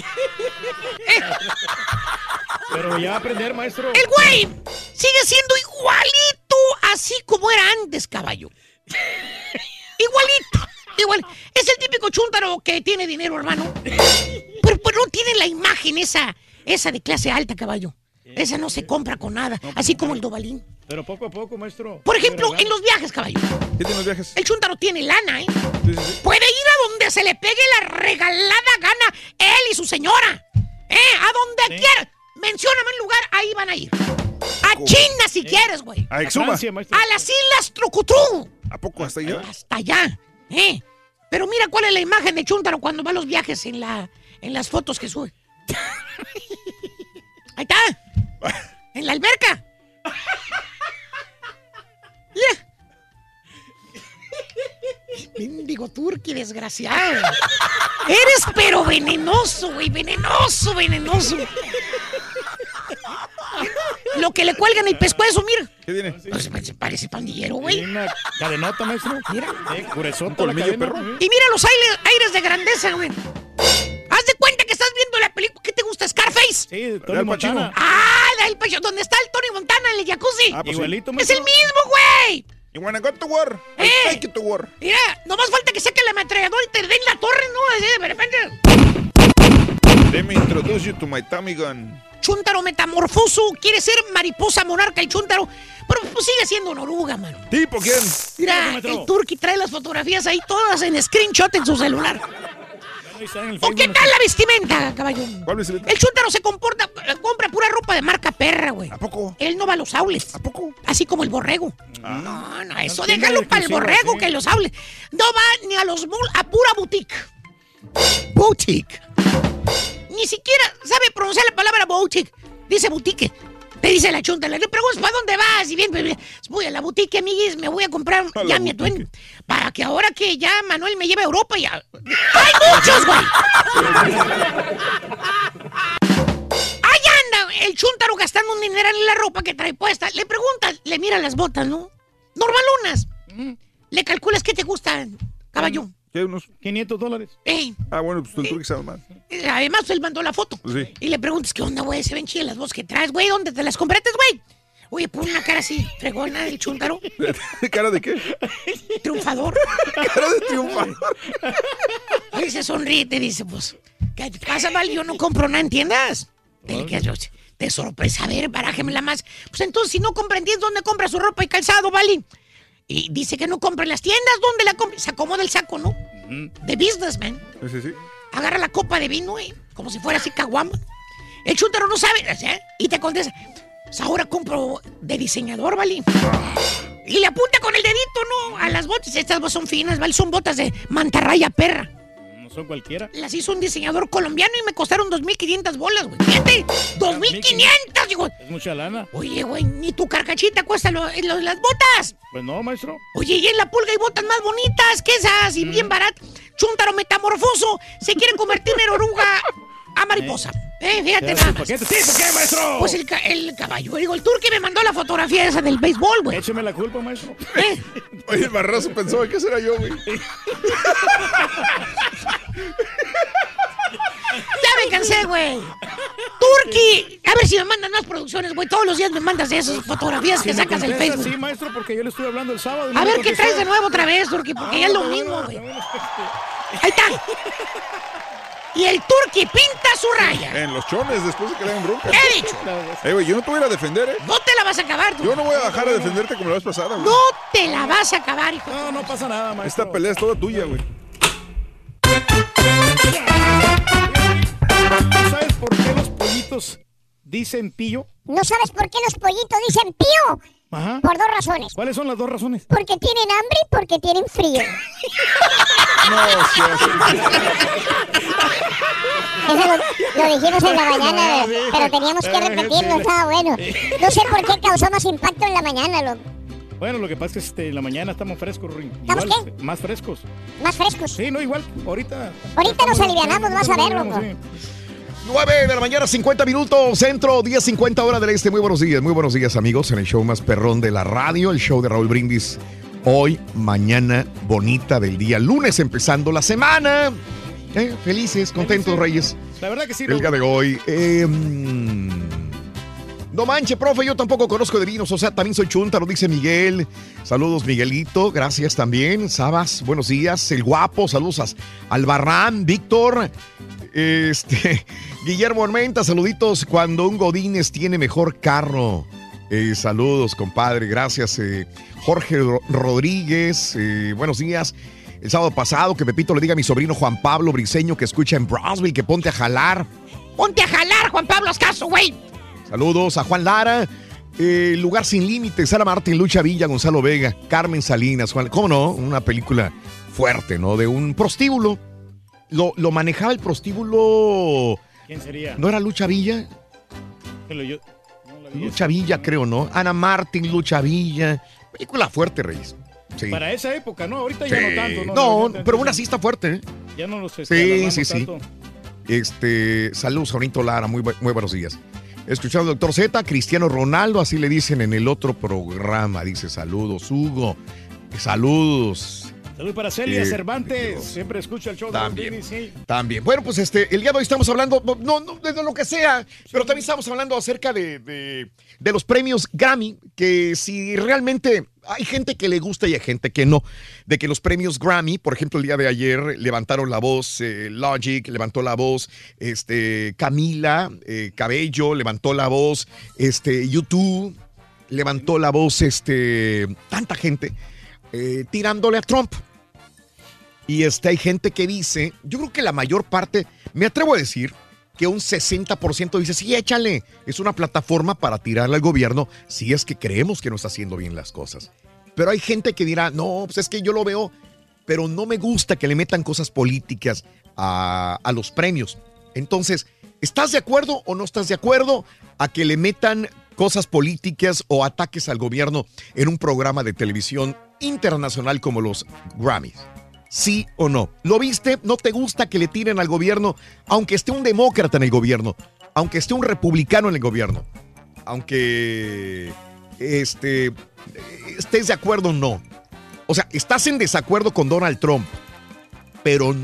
Pero ya va a aprender, maestro. el güey sigue siendo igualito así como era antes, caballo. Igualito. Igual. Es el típico chúntaro que tiene dinero, hermano. Pero, pero no tiene la imagen esa, esa de clase alta, caballo. Esa no se compra con nada, así como el dobalín. Pero poco a poco, maestro. Por ejemplo, en los viajes, caballo. ¿Qué tiene los viajes? El chúntaro tiene lana, ¿eh? Sí, sí, sí. Puede ir a donde se le pegue la regalada gana él y su señora. ¿Eh? A donde quiera. Mencióname un lugar, ahí van a ir. A China si quieres, güey. A Exuma. Francia, maestro. A las Islas Trucutú. ¿A poco hasta allá? Hasta allá. ¿Eh? Pero mira cuál es la imagen de Chuntaro cuando va a los viajes en, la, en las fotos que sube. Ahí está. En la alberca. Mira. Mendigo turqui, desgraciado. Eres pero venenoso, güey. Venenoso, venenoso. Lo que le cuelga en el pescuezo, mira. ¿Qué tiene? Pues, parece- parece pandillero, güey. Tiene una cadenota, maestro. Mira. Eh, gruesota la colmillo, cadena. perro. ¿eh? Y mira los aires, aires de grandeza, güey. Haz de cuenta que estás viendo la película que te gusta, Scarface. Sí, Tony. Montana. Ah, la del pecho, donde está el Tony Montana en el jacuzzi. Ah, pues sí. Igualito, es maestro. el mismo, güey. You wanna go to war? Eh. I take it to war. Mira, nomás falta que saque la ametralladora y te den la torre, ¿no? Así, de repente. Let me introduce you to my Tommy gun. Chúntaro metamorfoso, quiere ser mariposa monarca el chúntaro, pero pues sigue siendo una oruga, mano. ¿Tipo quién? Mira, el turqui trae las fotografías ahí todas en screenshot en su celular. ¿O qué tal la vestimenta, caballo? ¿Cuál vestimenta? El chúntaro se comporta, compra pura ropa de marca perra, güey. ¿A poco? Él no va a los outlets. ¿A poco? Así como el borrego. Ah. No, no, eso déjalo para el borrego sí. que los outlets. No va ni a los a pura boutique. Boutique. Ni siquiera sabe pronunciar la palabra boutique. Dice boutique. Te dice la chunta, le preguntas, ¿para dónde vas? Y bien, pues, voy a la boutique, amiguis, me voy a comprar A ya mi atuendo. Para que ahora que ya Manuel me lleve a Europa, ya... ¡Hay muchos, güey! Ahí anda el chuntaro gastando un dineral en la ropa que trae puesta. Le preguntas, le mira las botas, ¿no? Normalonas. Le calculas qué te gustan, caballo. ¿Qué? ¿Unos 500 dólares. Ah, bueno, pues el sabe más. además, él mandó la foto. Sí. Y le preguntas, ¿qué onda, güey? Se ven chidas las botas que traes, güey. ¿Dónde te las compraste, güey? Oye, pon una cara así, fregona del chúntaro. ¿Cara de qué? Triunfador. Cara de triunfador. Y se sonríe y te dice, pues, ¿qué te pasa, Val? Yo no compro nada en tiendas. Te de sorpresa, a ver, barájemela más. Pues entonces, si no compra en tiendas, ¿dónde compra su ropa y calzado, Vali? Y dice que no compra en las tiendas, ¿dónde la compra? Se acomoda el saco, ¿no? De businessman. Sí, sí, sí. Agarra la copa de vino, eh, como si fuera así caguama. El chúntaro no sabe, ¿eh? Y te contesta, pues ahora compro de diseñador, ¿vale? Y le apunta con el dedito, ¿no? A las botas. Estas botas son finas, ¿vale? Son botas de mantarraya perra. No son cualquiera. Las hizo un diseñador colombiano y me costaron 2.500 bolas, güey. Fíjate, 2.500, digo. Es mucha lana. Oye, güey, ni tu carcachita cuesta lo- lo- las botas. Pues no, maestro. Oye, y en la pulga hay botas más bonitas que esas y bien baratas. Chúntaro metamorfoso se quiere convertir en oruga a mariposa. Eh, fíjate ¿Qué nada. Sí, ¿por qué, maestro? Pues el, el caballo, digo, el turqui me mandó la fotografía esa del béisbol, güey. Écheme la culpa, maestro. Eh, Oye, el barrazo pensó, ¿qué será yo, güey? ya me cansé, güey. Turqui, a ver si me mandan más producciones, güey. Todos los días me mandas esas fotografías que Si sacas del Facebook. Sí, maestro, porque yo le estoy hablando el sábado. A ver qué traes de nuevo otra vez, Turqui, porque ya es lo Ah, mismo, bueno, güey. Ahí está. Y el Turqui pinta su raya. En los chones, después de que le hagan bronca. ¿Qué he dicho? Eh, güey, yo no te voy a ir a defender, ¿eh? No te la vas a acabar, tú. Yo no voy a bajar a defenderte como la vez pasada, güey. No te la vas a acabar, hijo. No, no pasa nada, maestro. Esta pelea es toda tuya, güey. ¿Tú sabes por qué los pollitos dicen pillo? ¿No sabes por qué los pollitos dicen pío? Ajá. Por dos razones. ¿Cuáles son las dos razones? Porque tienen hambre y porque tienen frío. No, sí, Eso lo, lo dijimos en la mañana, pero teníamos que repetirlo, estaba bueno. No sé por qué causó más impacto en la mañana, loco. Bueno, lo que pasa es que este, en la mañana estamos frescos, Ring. ¿Estamos Igual, Más frescos. Más frescos. Sí, no, igual. Ahorita. Ahorita nos alivianamos, vas a ver, loco. Sí. 9 de la mañana, 50 minutos, centro, 10, 50 hora del este. Muy buenos días, muy buenos días, amigos, en el show más perrón de la radio, el show de Raúl Brindis. Hoy, mañana bonita del día, lunes empezando la semana. Eh, felices, contentos, Reyes. La verdad que sí. El día de hoy. Eh, no manche, profe, yo tampoco conozco de vinos, o sea, también soy chunta, lo dice Miguel. Saludos, Miguelito, gracias también. Sabas, buenos días. El guapo, saludos a Albarrán, Víctor. Este, Guillermo Armenta, saluditos. Cuando un Godínez tiene mejor carro. Eh, saludos, compadre, gracias. eh, Jorge Ro- Rodríguez, eh, buenos días. El sábado pasado, que Pepito le diga a mi sobrino Juan Pablo Briseño que escucha en Brownsville, que ponte a jalar. Ponte a jalar, Juan Pablo Ascaso, güey. Saludos a Juan Lara. eh, Lugar sin límites, Sara Martín, Lucha Villa, Gonzalo Vega, Carmen Salinas, Juan. ¿Cómo no? Una película fuerte, ¿no? De un prostíbulo. Lo, lo manejaba el prostíbulo. ¿Quién sería? ¿No era Lucha Villa? Que lo- yo- no la vi. Lucha Villa, creo, ¿no? Ana Martín, Lucha Villa. Película fuerte, Reyes. Sí. Para esa época, ¿no? Ahorita ya Sí. no tanto. No, No, pero una sí está fuerte, ¿eh? Ya no los Sí, alarmamos sí, sí. tanto. Este, saludos, Juanito Lara, muy, muy buenos días. Escuchando al Doctor Z, Cristiano Ronaldo, así le dicen en el otro programa. Dice saludos, Hugo. Saludos. Saludos para Celia Cervantes. Siempre escucha el show También. de Rodríguez, sí. También. Bueno, pues este, el día de hoy estamos hablando, no, no, de lo que sea, pero también estamos hablando acerca de, de- de los premios Grammy, que si realmente hay gente que le gusta y hay gente que no. De que los premios Grammy, por ejemplo, el día de ayer levantaron la voz eh, Logic, levantó la voz este, Camila eh, Cabello, levantó la voz este, YouTube, levantó la voz este, tanta gente eh, tirándole a Trump. Y este, hay gente que dice, yo creo que la mayor parte, me atrevo a decir, que un 60% dice, sí, échale, es una plataforma para tirarle al gobierno si es que creemos que no está haciendo bien las cosas. Pero hay gente que dirá, no, pues es que yo lo veo, pero no me gusta que le metan cosas políticas a, a los premios. Entonces, ¿estás de acuerdo o no estás de acuerdo a que le metan cosas políticas o ataques al gobierno en un programa de televisión internacional como los Grammys? ¿Sí o no? ¿Lo viste? ¿No te gusta que le tiren al gobierno, aunque esté un demócrata en el gobierno, aunque esté un republicano en el gobierno, aunque este, estés de acuerdo o no? O sea, estás en desacuerdo con Donald Trump, pero,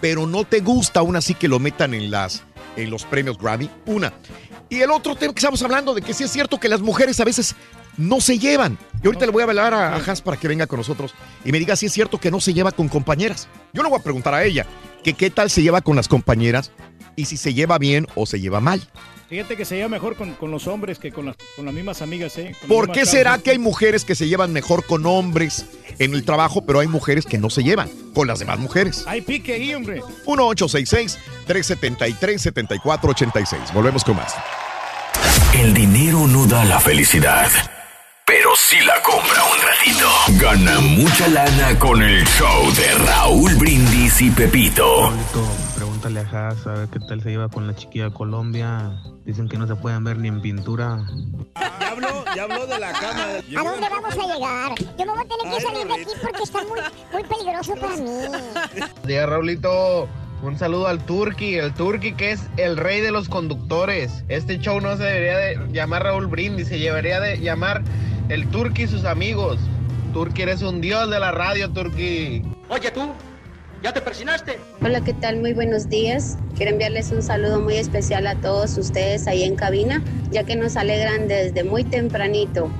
pero no te gusta aún así que lo metan en, las, en los premios Grammy. Una. Y el otro tema que estamos hablando de que sí es cierto que las mujeres a veces no se llevan. Y ahorita le voy a hablar a, a Has para que venga con nosotros y me diga si es cierto que no se lleva con compañeras. Yo le voy a preguntar a ella que qué tal se lleva con las compañeras y si se lleva bien o se lleva mal. Fíjate que se lleva mejor con, con los hombres que con las, con las mismas amigas, ¿eh? Con ¿Por qué será que hay mujeres que se llevan mejor con hombres en el trabajo, pero hay mujeres que no se llevan con las demás mujeres? Hay pique ahí, hombre. 1-866-373-7486. Volvemos con más. El dinero no da la felicidad, pero sí la compra un ratito. Gana mucha lana con el show de Raúl Brindis y Pepito. Pregúntale a Haas a ver qué tal se lleva con la chiquilla de Colombia. Dicen que no se pueden ver ni en pintura. Ya habló, ya habló de la cama. ¿A dónde vamos a llegar? Yo me voy a tener que salir de aquí porque está muy, muy peligroso para mí. Día Raulito, un saludo al Turqui, el Turqui que es el rey de los conductores. Este show no se debería de llamar Raúl Brindis, se debería de llamar el Turqui y sus amigos. Turqui, eres un dios de la radio, Turqui. Oye tú, ¿ya te persinaste? Hola, ¿qué tal? Muy buenos días. Quiero enviarles un saludo muy especial a todos ustedes ahí en cabina, ya que nos alegran desde muy tempranito.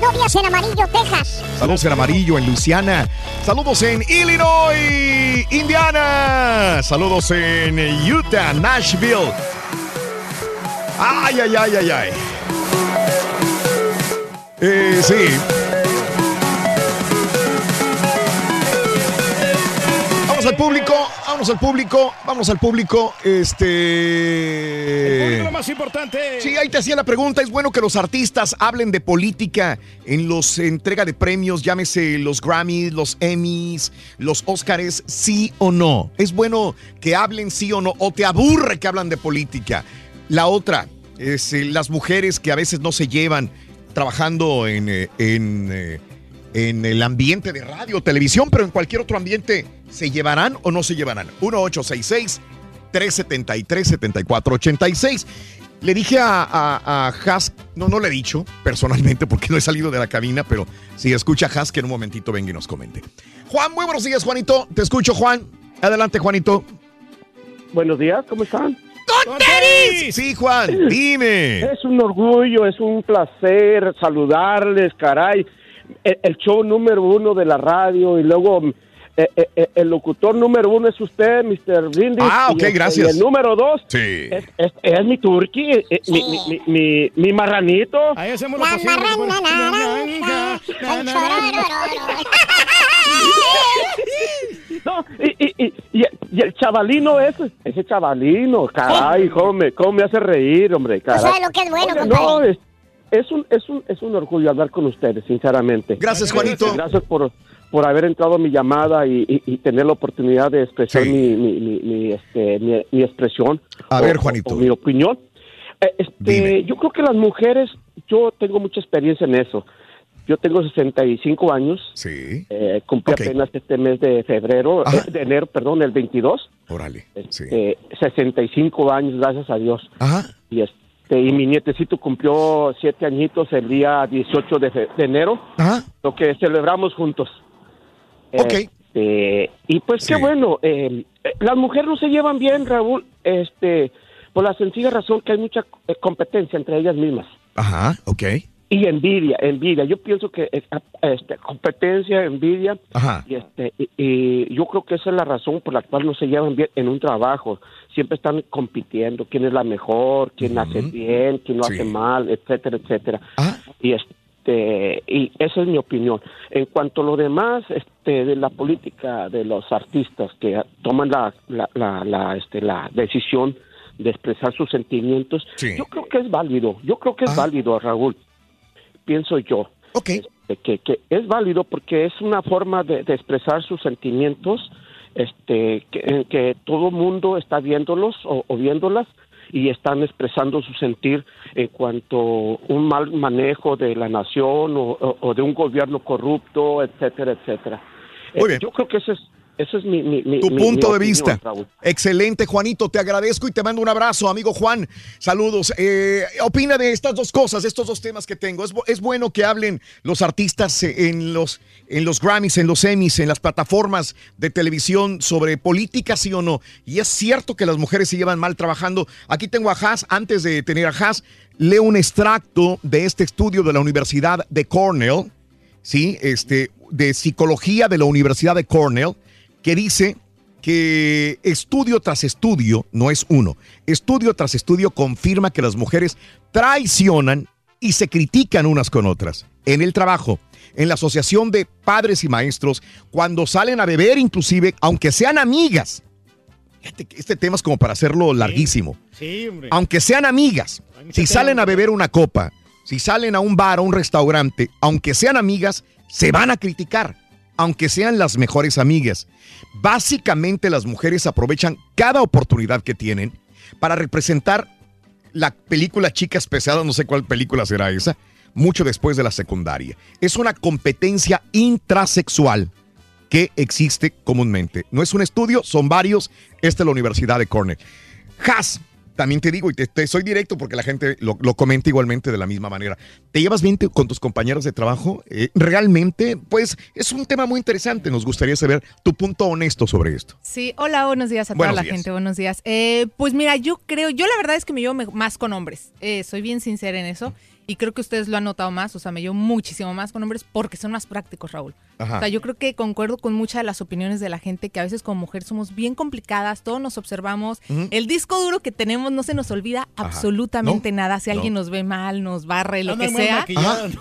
En Amarillo, Texas. Saludos en Amarillo, en Luisiana. Saludos en Illinois, Indiana. Saludos en Utah, Nashville. Ay, ay, ay, ay, ay. Eh, sí. Vamos al público, vamos al público, vamos al público. Este. Lo más importante. Sí, ahí te hacía la pregunta. ¿Es bueno que los artistas hablen de política en los entrega de premios, llámese los Grammys, los Emmys, los Oscars, sí o no? ¿Es bueno que hablen sí o no? ¿O te aburre que hablan de política? La otra es eh, las mujeres que a veces no se llevan trabajando en, eh, en, eh, en el ambiente de radio, televisión, pero en cualquier otro ambiente, ¿se llevarán o no se llevarán? 1866 373-7486. Le dije a, a, a Has, no, no le he dicho personalmente porque no he salido de la cabina, pero si escucha a Has, que en un momentito venga y nos comente. Juan, muy buenos días, Juanito. Te escucho, Juan. Adelante, Juanito. Buenos días, ¿cómo están? Sí, Juan, dime. Es un orgullo, es un placer saludarles, caray. El, el show número uno de la radio y luego eh, eh, eh, el locutor número uno es usted, Mr. Brindis. Ah, y ok, el- gracias. Y el número dos Sí. es, es- es mi turqui, eh, eh, mi, mi, mi, mi- mi marranito. Ahí hacemos La naranja. No, y, y, y, y el- y el chavalino ese, ese chavalino, caray, cómo me, cómo me hace reír, hombre, caray. sabes lo que es bueno, compadre. no, es, es un, es, un, es un orgullo hablar con ustedes, sinceramente. Gracias, Juanito. Gracias por, por haber entrado a mi llamada y, y- y tener la oportunidad de expresar mi, mi, mi, mi, este, mi, expresión. A o- ver, Juanito. o mi opinión. Eh, Este, yo creo que las mujeres, yo tengo mucha experiencia en eso. Yo tengo 65 años. Sí. Eh, cumplí apenas este mes de febrero, Ajá. eh, de enero, perdón, el 22. Órale. Sí. Eh, 65 años, gracias a Dios. Ajá. Y este y mi nietecito cumplió siete añitos el día 18 de, fe- de enero, Ajá. lo que celebramos juntos. Ok. Este, y pues qué bueno, eh, las mujeres no se llevan bien, Raúl, este, por la sencilla razón que hay mucha eh, competencia entre ellas mismas. Ajá, ok. y envidia, envidia. Yo pienso que eh, este, competencia, envidia, Ajá. y, este, y, y yo creo que esa es la razón por la cual no se llevan bien en un trabajo. Siempre están compitiendo, quién es la mejor, quién hace bien, quién lo Sí. hace mal, etcétera, etcétera. Y este, y esa es mi opinión. En cuanto a lo demás, este, de la política de los artistas que toman la, la, la, la, este, la decisión de expresar sus sentimientos, yo creo que es válido. Yo creo que es válido, Raúl. Pienso yo. Este, que, que es válido porque es una forma de, de expresar sus sentimientos este que, que todo mundo está viéndolos o, o viéndolas y están expresando su sentir en cuanto un mal manejo de la nación o, o- o de un gobierno corrupto, etcétera, etcétera. Muy Eh. Yo creo que ese es, ese es mi, mi- mi- Tu mi- punto de vista. Raúl. Excelente, Juanito. Te agradezco y te mando un abrazo, amigo Juan. Saludos. Eh, opina de estas dos cosas, estos dos temas que tengo. Es, es bueno que hablen los artistas eh, en los, en los Grammys, en los Emmys, en las plataformas de televisión sobre política, sí o no. Y es cierto que las mujeres se llevan mal trabajando. Aquí tengo a Haas. Antes de tener a Haas, leo un extracto de este estudio de la Universidad de Cornell. ¿sí? Este, de psicología de la Universidad de Cornell, que dice que estudio tras estudio, no es uno, estudio tras estudio confirma que las mujeres traicionan y se critican unas con otras. En el trabajo, en la asociación de padres y maestros, cuando salen a beber inclusive, aunque sean amigas. Que este tema es como para hacerlo larguísimo Sí, hombre. aunque sean amigas, si salen a beber una copa, si salen a un bar o un restaurante, aunque sean amigas, se van a criticar, aunque sean las mejores amigas. Básicamente las mujeres aprovechan cada oportunidad que tienen para representar la película Chicas Pesadas, no sé cuál película será esa, mucho después de la secundaria. Es una competencia intrasexual que existe comúnmente. No es un estudio, son varios. Esta es la Universidad de Cornell. Has, también te digo, y te, te soy directo porque la gente lo, lo comenta igualmente de la misma manera. ¿Te llevas bien con tus compañeros de trabajo? Eh, realmente, pues es un tema muy interesante. Nos gustaría saber tu punto honesto sobre esto. Sí, hola, buenos días a Buenos toda la días. gente, buenos días. Eh, pues mira, yo creo, yo la verdad es que me llevo más con hombres, Eh, soy bien sincera en eso y creo que ustedes lo han notado más, o sea, me llevo muchísimo más con hombres porque son más prácticos, Raúl. Ajá. O sea, yo creo que concuerdo con muchas de las opiniones de la gente que a veces como mujeres somos bien complicadas, todos nos observamos, el disco duro que tenemos no se nos olvida Ajá. absolutamente No, nada, si no. alguien nos ve mal, nos barre, lo que sea,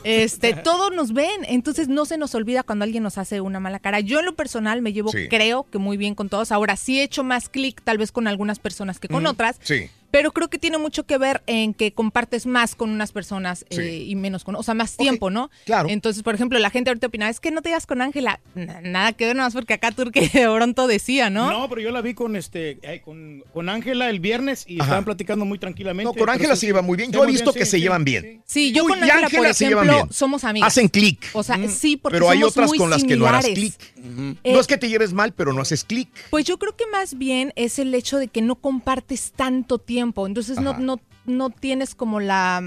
este, todos nos ven, entonces no se nos olvida cuando alguien nos hace una mala cara. Yo en lo personal me llevo, Sí. creo que muy bien con todos. Ahora sí he hecho más clic tal vez con algunas personas que con otras. Sí. Pero creo que tiene mucho que ver en que compartes más con unas personas Sí. eh, y menos con, o sea, más tiempo, ¿no? Claro. Entonces, por ejemplo, la gente ahorita opina, es que no te llevas con Ángela. Na- nada que ver, nada más porque acá Turque de pronto decía, ¿no? No, pero yo la vi con este eh, con, con Ángela el viernes y Ajá. estaban platicando muy tranquilamente. No, con Ángela se sí, llevan muy bien. Yo he visto bien, que sí, se sí. llevan bien. Sí, yo Tú con Ángela, por Ángela se llevan ejemplo, bien. somos amigas. Hacen clic. O sea, Mm. sí, porque Pero hay somos otras muy con las que no harás clic. Eh, no es que te lleves mal, pero no haces clic. Pues yo creo que más bien es el hecho de que no compartes tanto tiempo, entonces no, Ajá. no, no tienes como la...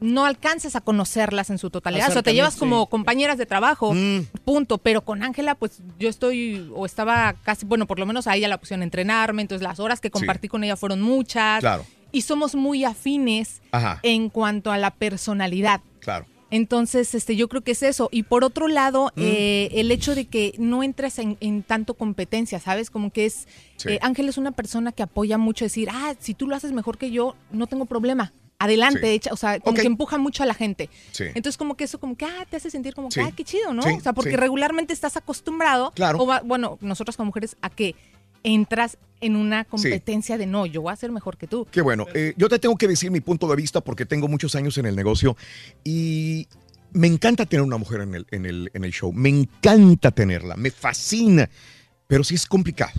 No alcanzas a conocerlas en su totalidad. O sea, te llevas como sí. compañeras de trabajo, Mm. punto. Pero con Ángela, pues yo estoy, o estaba casi, bueno, por lo menos a ella la opción de entrenarme, entonces las horas que compartí con ella fueron muchas. Claro. Y somos muy afines Ajá. en cuanto a la personalidad. Claro. Entonces, este, yo creo que es eso. Y por otro lado, Mm. eh, el hecho de que no entres en, en tanto competencia, ¿sabes? Como que es, Sí. eh, Ángel es una persona que apoya mucho decir, ah, si tú lo haces mejor que yo, no tengo problema. Adelante, Sí. echa, o sea, como que empuja mucho a la gente. Sí. Entonces, como que eso, como que, ah, te hace sentir como que, Sí. ah, qué chido, ¿no? O sea, porque regularmente estás acostumbrado, Claro. o va- bueno, nosotras como mujeres, a que entras en una competencia de no, yo voy a ser mejor que tú. Qué bueno. Eh, yo te tengo que decir mi punto de vista porque tengo muchos años en el negocio y me encanta tener una mujer en el, en el, en el show. Me encanta tenerla. Me fascina. Pero sí es complicado.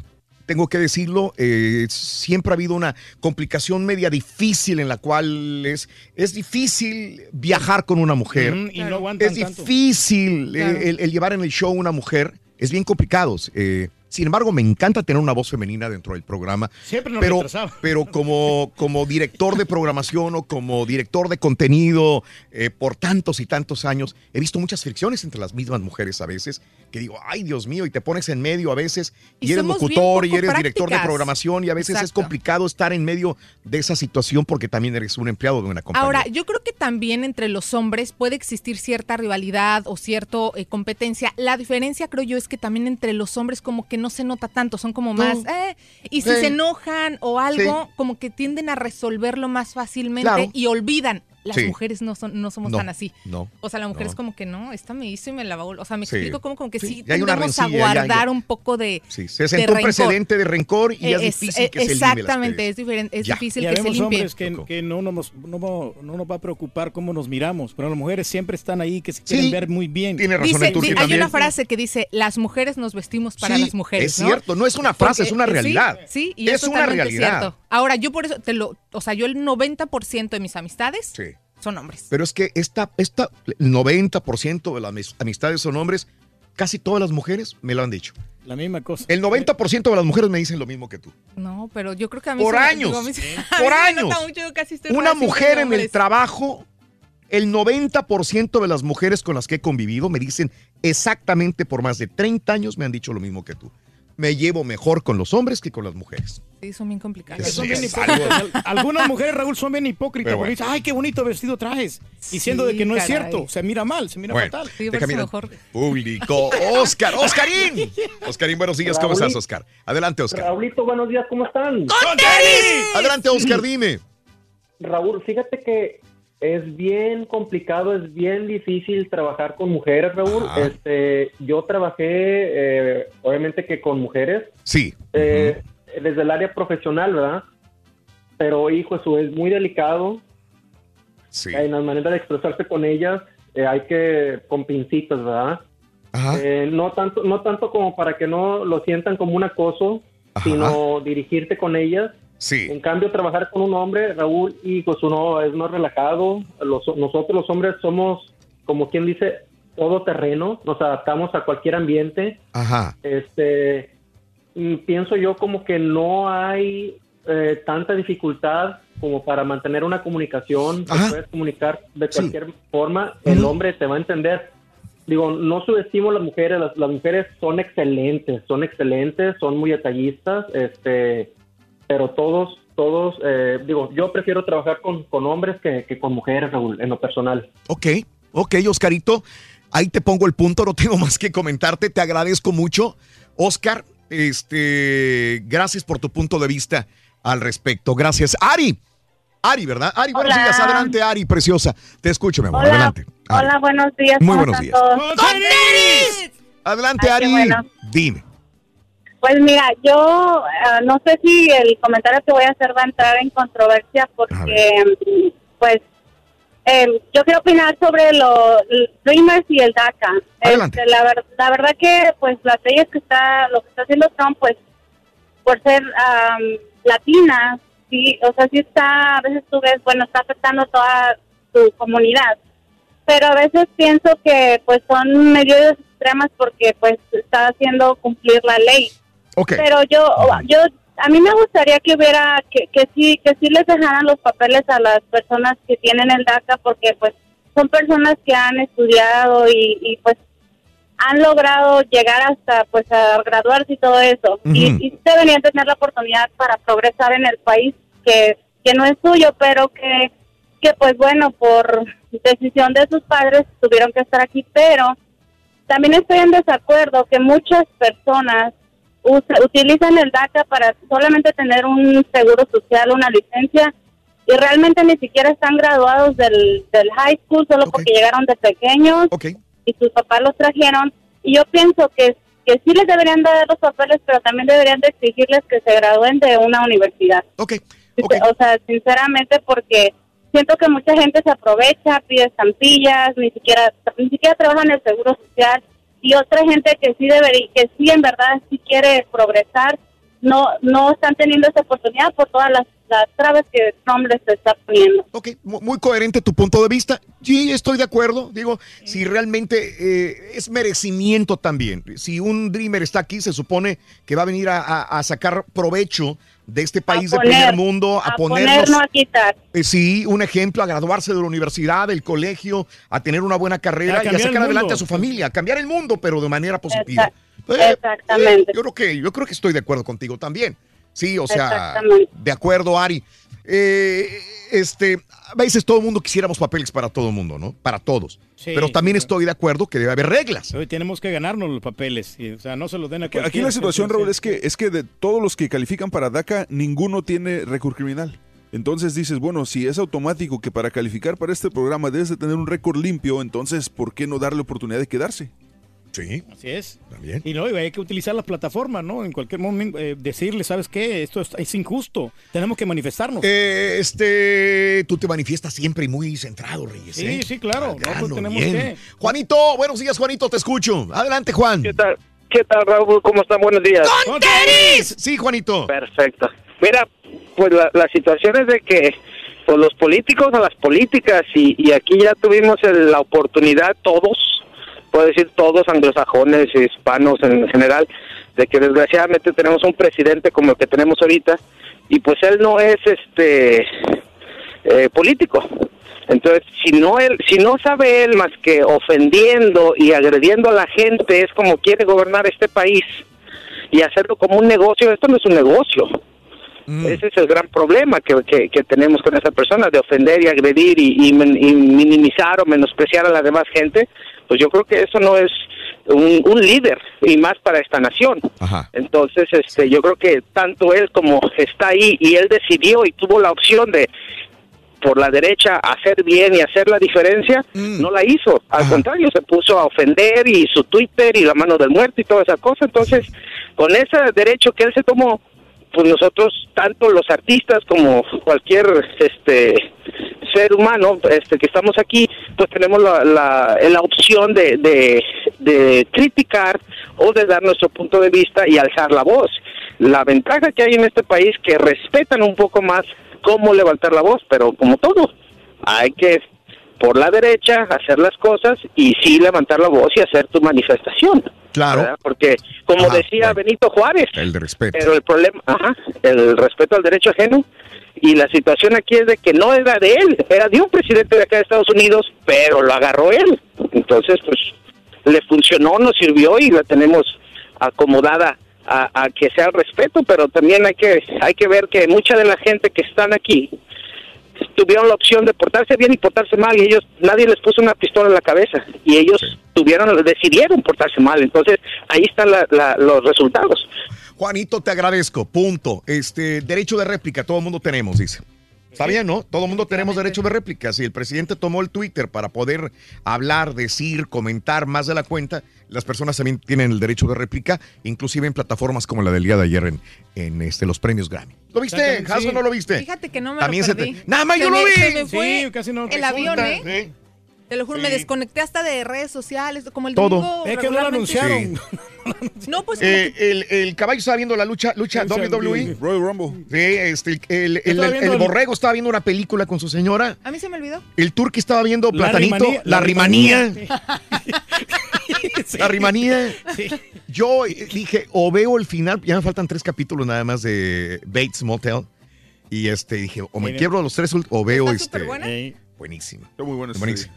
Tengo que decirlo, eh, siempre ha habido una complicación media difícil en la cual es, es difícil viajar con una mujer. Ujú, y no aguantan es tanto. difícil eh, Claro. el, el llevar en el show una mujer. Es bien complicado. eh, Sin embargo, me encanta tener una voz femenina dentro del programa. Siempre nos pero, pero como, como director de programación o como director de contenido eh, por tantos y tantos años, he visto muchas fricciones entre las mismas mujeres a veces, que digo, ay Dios mío, y te pones en medio a veces, y, Y eres locutor y eres director de programación, y a veces es complicado estar en medio de esa situación porque también eres un empleado de una compañía. Ahora, yo creo que también entre los hombres puede existir cierta rivalidad o cierta competencia. La diferencia, creo yo, es que también entre los hombres como que no se nota tanto, son como más... eh, y si Sí. se enojan o algo, Sí. como que tienden a resolverlo más fácilmente Claro. y olvidan. Las Sí. mujeres no, son, no somos No, tan así. no, O sea, la mujer no. es como que no, esta me hizo y me la va a vol-". O sea, me Sí. explico como, como que Sí, sí, ya hay una tendemos a rencilla, ya- ya- guardar un poco de... Sí, se sentó un precedente de rencor y es, Es- difícil que se elimine las Exactamente, es, diferente, es Ya. difícil Ya que se limpie. hombres que, que no, nos, no, no- no nos va a preocupar cómo nos miramos, pero las mujeres siempre están ahí que se quieren Sí, ver muy bien. Tiene razón Dice, el di- hay también. una frase que dice, las mujeres nos vestimos para Sí, las mujeres. es ¿no? cierto, no es una frase, es una eh, realidad. Sí, y Es es, una realidad. Ahora, yo por eso te lo, o sea, yo el 90% de mis amistades Sí. Son hombres. Pero es que esta, esta, el 90% de las mis- amistades son hombres, casi todas las mujeres me lo han dicho. La misma cosa. El 90% de las mujeres me dicen lo mismo que tú. No, pero yo creo que a mí Por se años, digo, a mí se- a mí por años. mucho, yo casi estoy Una mujer en el trabajo, el 90% de las mujeres con las que he convivido me dicen exactamente por más de 30 años me han dicho lo mismo que tú. Me llevo mejor con los hombres que con las mujeres. Sí, son bien Son hipócritas. algo- Algunas mujeres, Raúl, son bien hipócritas porque bueno. dicen, ay, qué bonito vestido traes. Diciendo de que no es cierto. Se mira mal, se mira Bueno, fatal. déjame- Público. Oscar, Oscarín. Oscarín, buenos días. ¿Cómo estás, Oscar? Adelante, Oscar. Raulito, buenos días, ¿cómo están? Adelante, Oscar, dime. Raúl, fíjate que es bien complicado, es bien difícil trabajar con mujeres, Raúl. Ajá. Este, yo trabajé, eh, obviamente que con mujeres, Sí. eh, desde el área profesional, ¿verdad? Pero, hijo, eso es muy delicado. Sí. En las maneras de expresarse con ellas eh, hay que, con pincitas, ¿verdad? Eh, no tanto no tanto como para que no lo sientan como un acoso, sino dirigirte con ellas. Sí. En cambio, trabajar con un hombre, Raúl, y pues uno es más relajado. Los- nosotros los hombres somos, como quien dice, todo terreno. Nos adaptamos a cualquier ambiente. Ajá. Este, pienso yo como que no hay eh, tanta dificultad como para mantener una comunicación. Te puedes comunicar de cualquier forma. El hombre te va a entender. Digo, no subestimo a las mujeres. Las, las mujeres son excelentes, son excelentes, son muy detallistas. Este, pero todos, todos, eh, digo, yo prefiero trabajar con, con hombres que, que con mujeres, Raúl, en lo personal. Ok, ok, Oscarito. Ahí te pongo el punto, no tengo más que comentarte. Te agradezco mucho. Oscar, este, gracias por tu punto de vista al respecto. Gracias. Ari. Ari, ¿verdad? Ari, buenos Hola. días. Adelante, Ari, preciosa. Te escucho, mi amor. Hola, Adelante. Ari. hola, buenos días. Muy ¿cómo buenos días. Adelante, Ay, Ari. bueno. Dime. Pues mira, yo ah, no sé si el comentario que voy a hacer va a entrar en controversia porque, pues, eh, yo quiero opinar sobre los Dreamers y el DACA. Adelante. Este, la, la verdad que, pues, las leyes que está, lo que está haciendo Trump, pues, por ser am, latina, sí, o sea, sí está, a veces tú ves, bueno, está afectando a toda su comunidad pero a veces pienso que pues son medidas extremas porque pues está haciendo cumplir la ley. Pero yo yo a mí me gustaría que hubiera que, que sí que sí les dejaran los papeles a las personas que tienen el DACA porque pues son personas que han estudiado y, y, pues han logrado llegar hasta pues a graduarse y todo eso. Y, y deberían tener la oportunidad para progresar en el país que, que no es suyo pero que que pues bueno, por decisión de sus padres tuvieron que estar aquí, pero también estoy en desacuerdo que muchas personas usa- utilizan el DACA para solamente tener un seguro social, una licencia, y realmente ni siquiera están graduados del, del high school solo porque llegaron de pequeños y sus papás los trajeron. Y yo pienso que, que sí les deberían dar los papeles, pero también deberían de exigirles que se gradúen de una universidad. O sea, sinceramente, porque siento que mucha gente se aprovecha, pide estampillas, ni siquiera ni siquiera trabaja en el seguro social y otra gente que sí debería, que sí en verdad sí quiere progresar, no no están teniendo esa oportunidad por todas las las trabas que Trump les está poniendo. Ok, mu- muy coherente tu punto de vista. Sí, estoy de acuerdo. Digo, si realmente eh, es merecimiento también. Si un Dreamer está aquí, se supone que va a venir a, a- a sacar provecho de este país de primer mundo, a, a ponernos. poner, no a quitar. eh, sí, un ejemplo, a graduarse de la universidad, del colegio, a tener una buena carrera y a sacar adelante a su familia, a cambiar el mundo, pero de manera positiva. Exact- Eh, Exactamente. yo creo que yo creo que estoy de acuerdo contigo también. Sí, o sea, de acuerdo, Ari. Eh, este, a veces todo el mundo quisiéramos papeles para todo el mundo, ¿no? Para todos. Sí, Pero también sí, estoy de acuerdo que debe haber reglas. Hoy tenemos que ganarnos los papeles. y, o sea, no se los den a Aquí la situación, Raúl, es que, es que de todos los que califican para DACA, ninguno tiene récord criminal. Entonces dices, bueno, si es automático que para calificar para este programa debes de tener un récord limpio, entonces, ¿por qué no darle oportunidad de quedarse? Sí. Así es. También. Y no, y hay que utilizar las plataformas, ¿no? En cualquier momento eh, decirle, ¿sabes qué? Esto es, es injusto. Tenemos que manifestarnos. Eh, este, tú te manifiestas siempre muy centrado, Reyes. Sí, ¿eh? sí, claro. No, pues grano, tenemos bien. que. Juanito, buenos días, Juanito, te escucho. Adelante, Juan. ¿Qué tal? ¿Qué tal, Raúl? ¿Cómo están? Buenos días. Sí, Juanito. Perfecto. Mira, pues la, la situación es de que pues los políticos a las políticas y, y aquí ya tuvimos el- la oportunidad todos, puedo decir todos anglosajones, hispanos en general, de que desgraciadamente tenemos un presidente como el que tenemos ahorita y pues él no es este eh, político. Entonces, si no él, si no sabe él más que ofendiendo y agrediendo a la gente, es como quiere gobernar este país y hacerlo como un negocio. Esto no es un negocio. Ese es el gran problema que, que, que tenemos con esa persona, de ofender y agredir y, y y minimizar o menospreciar a la demás gente. Pues yo creo que eso no es un, un líder y más para esta nación. Entonces, este, yo creo que tanto él como está ahí y él decidió y tuvo la opción de por la derecha hacer bien y hacer la diferencia, no la hizo. Al contrario, se puso a ofender y su Twitter y la mano del muerto y toda esa cosa. Entonces, con ese derecho que él se tomó, pues nosotros, tanto los artistas como cualquier este ser humano este que estamos aquí, pues tenemos la, la, opción de, de, de criticar o de dar nuestro punto de vista y alzar la voz. La ventaja que hay en este país que respetan un poco más cómo levantar la voz, pero como todo, hay que por la derecha hacer las cosas y sí levantar la voz y hacer tu manifestación. Claro. ¿verdad? Porque, como Ajá, decía Benito Juárez, El de respeto. pero el problema, ajá, el respeto al derecho ajeno. Y la situación aquí es de que no era de él, era de un presidente de acá de Estados Unidos, pero lo agarró él. Entonces, pues, le funcionó, nos sirvió y la tenemos acomodada a, a que sea el respeto, pero también hay que, hay que ver que mucha de la gente que están aquí tuvieron la opción de portarse bien y portarse mal y ellos, nadie les puso una pistola en la cabeza y ellos tuvieron, decidieron portarse mal. Entonces, ahí están la- la- los resultados. Juanito, te agradezco. Punto. Este, derecho de réplica, todo el mundo tenemos, dice. Está bien, ¿no? Todo el mundo tenemos derecho de réplica. Si el presidente tomó el Twitter para poder hablar, decir, comentar más de la cuenta, las personas también tienen el derecho de réplica, inclusive en plataformas como la del día de ayer en, en este, los premios Grammy. ¿Lo viste, Exactamente, Hasso, sí. o no lo viste? Fíjate que no me También lo se perdí. te- Nada más Se yo lo vi. se me fue Sí, casi no el avión. ¿eh? Te lo juro, me desconecté hasta de redes sociales, como el Todo. domingo Es que no lo anunciaron. No, pues Eh, el, el caballo estaba viendo la lucha, lucha WWE. Royal Rumble. Sí, este, el, borrego estaba viendo una película con su señora. A mí se me olvidó. El turque estaba viendo La Platanito, rimanía- la, la rimanía. rimanía. La rimanía. Sí. Yo eh, dije, o veo el final, ya me faltan tres capítulos nada más de Bates Motel. Y este dije, o me quiebro los tres ult- o veo Está este. Buenísimo. Está muy Buenísimo.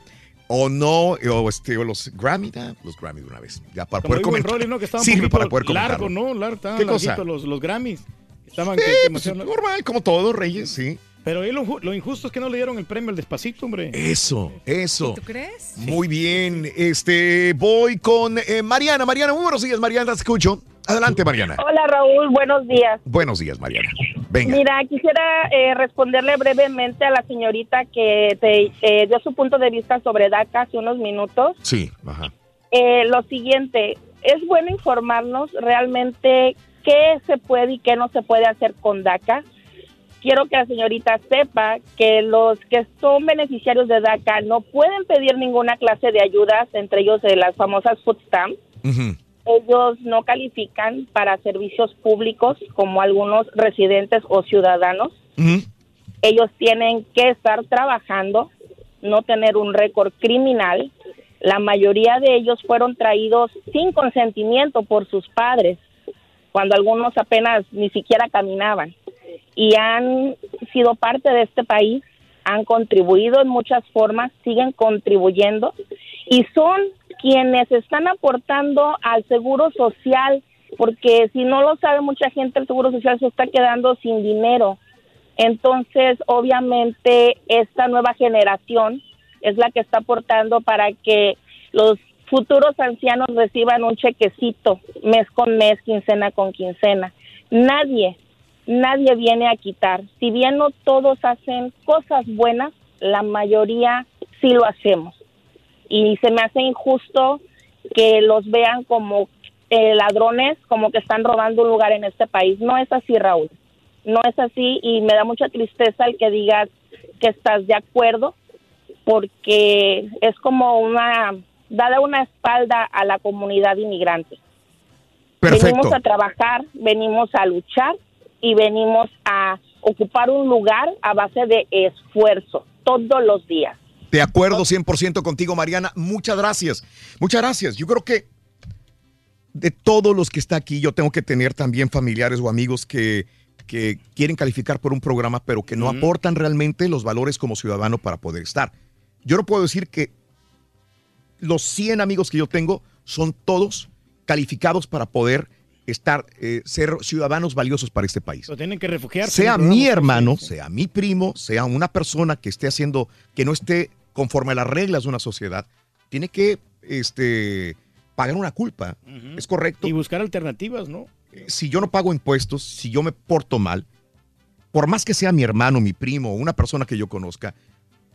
O no, o este, o los Grammy, ah, los Grammy de una vez. Ya para Como poder comentar. Rolly, ¿no? Que Sirve para poder comentar. largo, ¿no? Largo, estaban ¿Qué cosa? los, los Grammys. Estaban Sí, que- pues, normal, como todo, Reyes, sí. Pero ahí lo, lo injusto es que no le dieron el premio al despacito, hombre. Eso, eso. ¿Tú crees? Muy bien, este, voy con eh, Mariana. Mariana, muy buenos días, Mariana, te escucho. Adelante, Mariana. Hola Raúl, buenos días. Buenos días, Mariana. Venga. Mira, quisiera eh, responderle brevemente a la señorita que te eh, dio su punto de vista sobre DACA hace unos minutos. Sí, ajá. Eh, lo siguiente, es bueno informarnos realmente qué se puede y qué no se puede hacer con DACA. Quiero que la señorita sepa que los que son beneficiarios de DACA no pueden pedir ninguna clase de ayudas, entre ellos de las famosas food stamps. Ellos no califican para servicios públicos como algunos residentes o ciudadanos. Ellos tienen que estar trabajando, no tener un récord criminal. La mayoría de ellos fueron traídos sin consentimiento por sus padres, cuando algunos apenas ni siquiera caminaban. Y han sido parte de este país, han contribuido en muchas formas, siguen contribuyendo y son quienes están aportando al seguro social, porque si no lo sabe mucha gente, el seguro social se está quedando sin dinero. Entonces, obviamente, esta nueva generación es la que está aportando para que los futuros ancianos reciban un chequecito mes con mes, quincena con quincena. Nadie, nadie viene a quitar. Si bien no todos hacen cosas buenas, la mayoría sí lo hacemos. Y se me hace injusto que los vean como eh, ladrones, como que están robando un lugar en este país. No es así, Raúl. No es así y me da mucha tristeza el que digas que estás de acuerdo porque es como una dada una espalda a la comunidad inmigrante. Venimos a trabajar, venimos a luchar y venimos a ocupar un lugar a base de esfuerzo todos los días. De acuerdo 100% contigo, Mariana. Muchas gracias. Muchas gracias. Yo creo que de todos los que está aquí, yo tengo que tener también familiares o amigos que, que quieren calificar por un programa, pero que no aportan realmente los valores como ciudadano para poder estar. Yo no puedo decir que los 100 amigos que yo tengo son todos calificados para poder estar, eh, ser ciudadanos valiosos para este país. Lo tienen que refugiarse. Sea mi hermano, sea mi primo, sea una persona que esté haciendo, que no esté conforme a las reglas de una sociedad, tiene que este, pagar una culpa. Es correcto. Y buscar alternativas, ¿no? Si yo no pago impuestos, si yo me porto mal, por más que sea mi hermano, mi primo, una persona que yo conozca,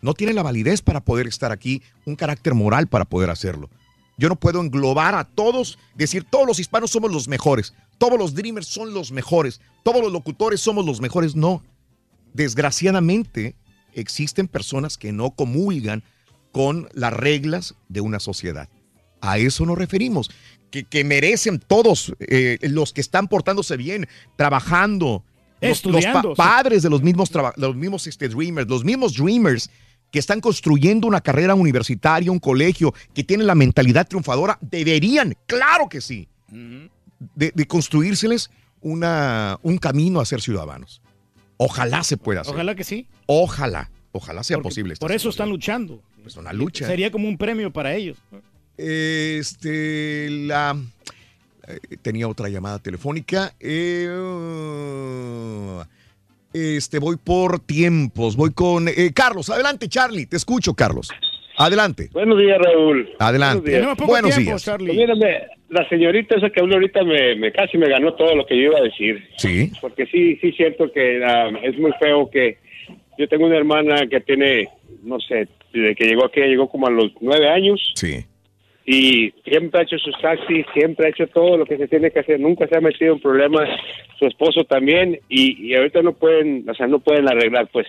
no tiene la validez para poder estar aquí, un carácter moral para poder hacerlo. Yo no puedo englobar a todos, decir todos los hispanos somos los mejores, todos los dreamers son los mejores, todos los locutores somos los mejores. No. Desgraciadamente existen personas que no comulgan con las reglas de una sociedad. A eso nos referimos. Que, que merecen todos eh, los que están portándose bien, trabajando, los- los, padres de los mismos, los mismos este, dreamers, los mismos dreamers que están construyendo una carrera universitaria, un colegio, que tienen la mentalidad triunfadora, deberían, claro que sí, de, de construírseles una, un camino a ser ciudadanos. Ojalá se pueda hacer. Ojalá que sí. Ojalá, ojalá sea Porque posible. Por eso están luchando. Pues una lucha. Sería como un premio para ellos. Este, la. eh, tenía otra llamada telefónica. Eh, este, voy por tiempos. Voy con eh, Carlos. Adelante, Charlie. Te escucho, Carlos. Adelante. Buenos días, Raúl. Adelante. Buenos días. Pues mírame, la señorita esa que habló ahorita me, me casi me ganó todo lo que yo iba a decir. Sí. Porque sí, sí, siento que ah, es muy feo que yo tengo una hermana que tiene, no sé, desde que llegó aquí, llegó como a los nueve años. Sí. Y siempre ha hecho sus taxis, siempre ha hecho todo lo que se tiene que hacer, nunca se ha metido en problemas, su esposo también, y, y ahorita no pueden, o sea, no pueden arreglar, pues.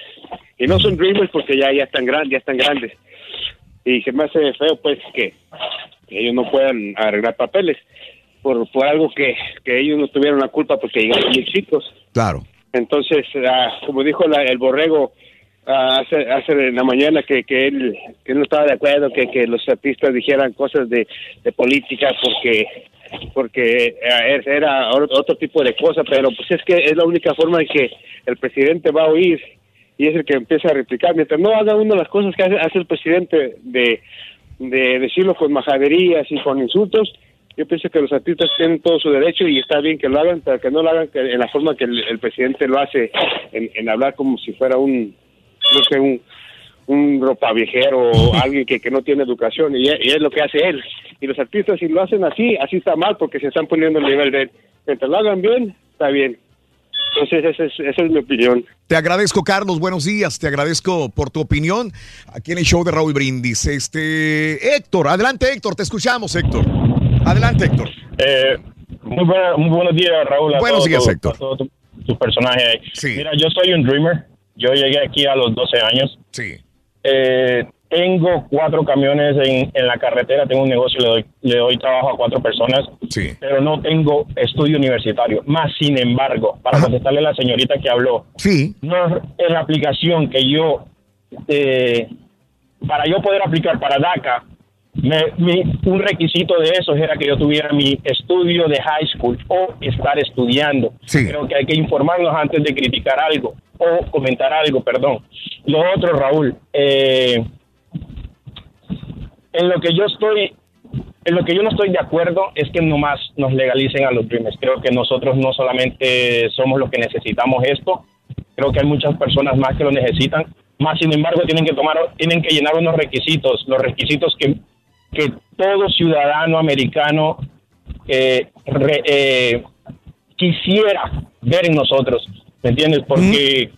Y no son dreamers porque ya, ya están grandes, ya están grandes. Y se me hace feo, pues, que, que ellos no puedan arreglar papeles por, por algo que, que ellos no tuvieron la culpa porque llegaron bien chicos. Claro. Entonces, ah, como dijo la- el borrego ah, hace, hace en la mañana que, que, él, que él no estaba de acuerdo que, que los artistas dijeran cosas de, de política porque porque ah, es- era otro tipo de cosa, pero pues es que es la única forma en que el presidente va a oír y es el que empieza a replicar. Mientras no haga uno las cosas que hace, hace el presidente de, de decirlo con majaderías y con insultos, yo pienso que los artistas tienen todo su derecho y está bien que lo hagan, pero que no lo hagan en la forma que el, el presidente lo hace, en, en hablar como si fuera un, no sé, un, un ropaviejero o alguien que, que no tiene educación y, es- y es lo que hace él. Y los artistas si lo hacen así, así está mal porque se están poniendo el nivel de él. Mientras lo hagan bien, está bien. Entonces esa es, esa es mi opinión. Te agradezco, Carlos. Buenos días. Te agradezco por tu opinión aquí en el show de Raúl Brindis. Este, Héctor, adelante, Héctor. Te escuchamos, Héctor. Adelante, Héctor. Eh, muy, buena- muy buenos días, Raúl. a Buenos todo días, Héctor. a todo tu, tu personaje. ahí. Mira, yo soy un dreamer. Yo llegué aquí a los 12 años. Sí. Eh, tengo cuatro camiones en, en la carretera, tengo un negocio, le doy, le doy trabajo a cuatro personas, pero no tengo estudio universitario. Más sin embargo, para contestarle a la señorita que habló, sí. no, en la aplicación que yo, eh, para yo poder aplicar para DACA, me- mi- un requisito de eso era que yo tuviera mi estudio de high school o estar estudiando. Creo que hay que informarnos antes de criticar algo o comentar algo, perdón. Lo otro, Raúl, eh, en lo que yo estoy, en lo que yo no estoy de acuerdo es que nomás nos legalicen a los Dreamers. Creo que nosotros no solamente somos los que necesitamos esto, creo que hay muchas personas más que lo necesitan. Más sin embargo, tienen que tomar, tienen que llenar unos requisitos, los requisitos que, que todo ciudadano americano eh, re- eh, quisiera ver en nosotros, ¿me entiendes? Porque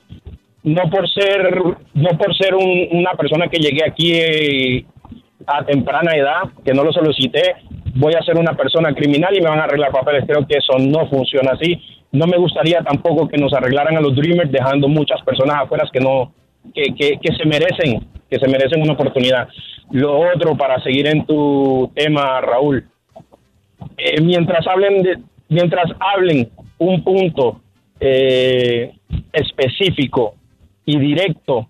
no por ser, no por ser un- una persona que llegué aquí eh, a temprana edad, que no lo solicité, voy a ser una persona criminal y me van a arreglar papeles. Creo que eso no funciona así. No me gustaría tampoco que nos arreglaran a los Dreamers dejando muchas personas afuera que no, que, que, que se merecen, que se merecen una oportunidad. Lo otro, para seguir en tu tema, Raúl, eh, mientras hablen de, mientras hablen un punto eh, específico y directo,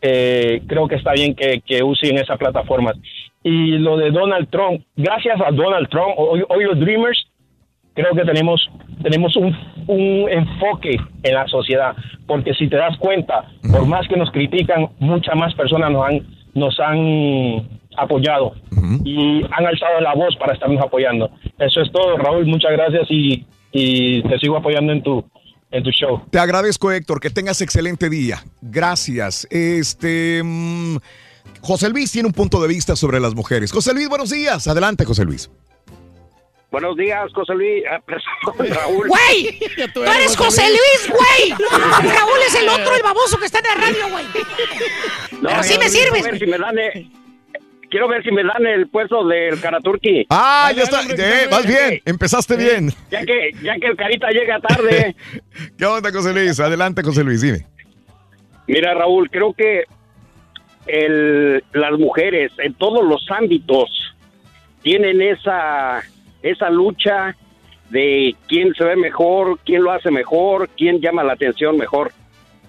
eh, creo que está bien que, que usen esas plataformas. Y lo de Donald Trump, gracias a Donald Trump, hoy, hoy los Dreamers, creo que tenemos, tenemos un, un enfoque en la sociedad, porque si te das cuenta, por más que nos critican, muchas más personas nos han, nos han apoyado y han alzado la voz para estarnos apoyando. Eso es todo, Raúl, muchas gracias y, y te sigo apoyando en tu, en tu show. Te agradezco, Héctor, que tengas excelente día. Gracias. Este. mm, José Luis tiene un punto de vista sobre las mujeres. José Luis, buenos días. Adelante, José Luis. Buenos días, José Luis. Ah, Raúl. ¡Güey! ¡Tú eres José Luis, güey! Raúl es el otro, el baboso que está en la radio, güey. No, Pero sí me sirves, ver si me dan, eh, quiero ver si me dan el puesto del Karaturki. Ah, ya está. Eh, vas bien. Empezaste bien. Ya que, ya que el Carita llega tarde. ¿Qué onda, José Luis? Adelante, José Luis, dime. Mira, Raúl, creo que el, las mujeres en todos los ámbitos tienen esa, esa lucha de quién se ve mejor, quién lo hace mejor, quién llama la atención mejor.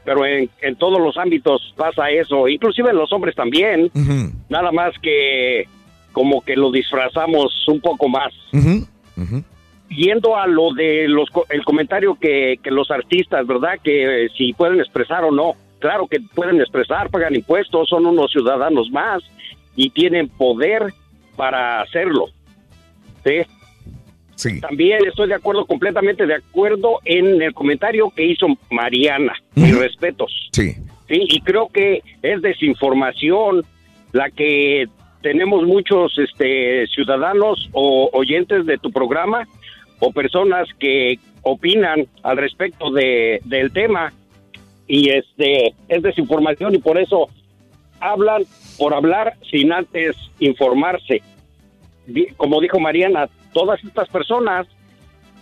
Pero en, en todos los ámbitos pasa eso, inclusive en los hombres también. Nada más que como que lo disfrazamos un poco más. Yendo a lo de los el comentario que, que los artistas, ¿verdad? Que eh, si pueden expresar o no. Claro que pueden expresar, pagan impuestos, son unos ciudadanos más y tienen poder para hacerlo. ¿Sí? También estoy de acuerdo, completamente de acuerdo en el comentario que hizo Mariana. Mis respetos. Sí. Sí, y creo que es desinformación la que tenemos muchos este, ciudadanos o oyentes de tu programa o personas que opinan al respecto de, del tema y este es desinformación y por eso hablan por hablar sin antes informarse. Como dijo Mariana, todas estas personas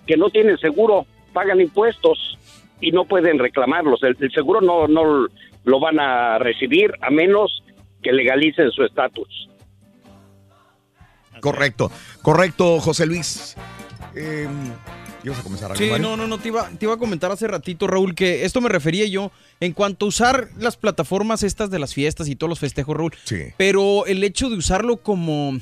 que no tienen seguro pagan impuestos y no pueden reclamarlos. El, el seguro no, no lo van a recibir a menos que legalicen su estatus. Correcto. Correcto, José Luis. Eh, ¿Ibas a comenzar algo, Sí, Mario? no, no, no, te iba, te iba a comentar hace ratito, Raúl, que esto me refería yo en cuanto a usar las plataformas estas de las fiestas y todos los festejos, Raúl. Sí. Pero el hecho de usarlo como,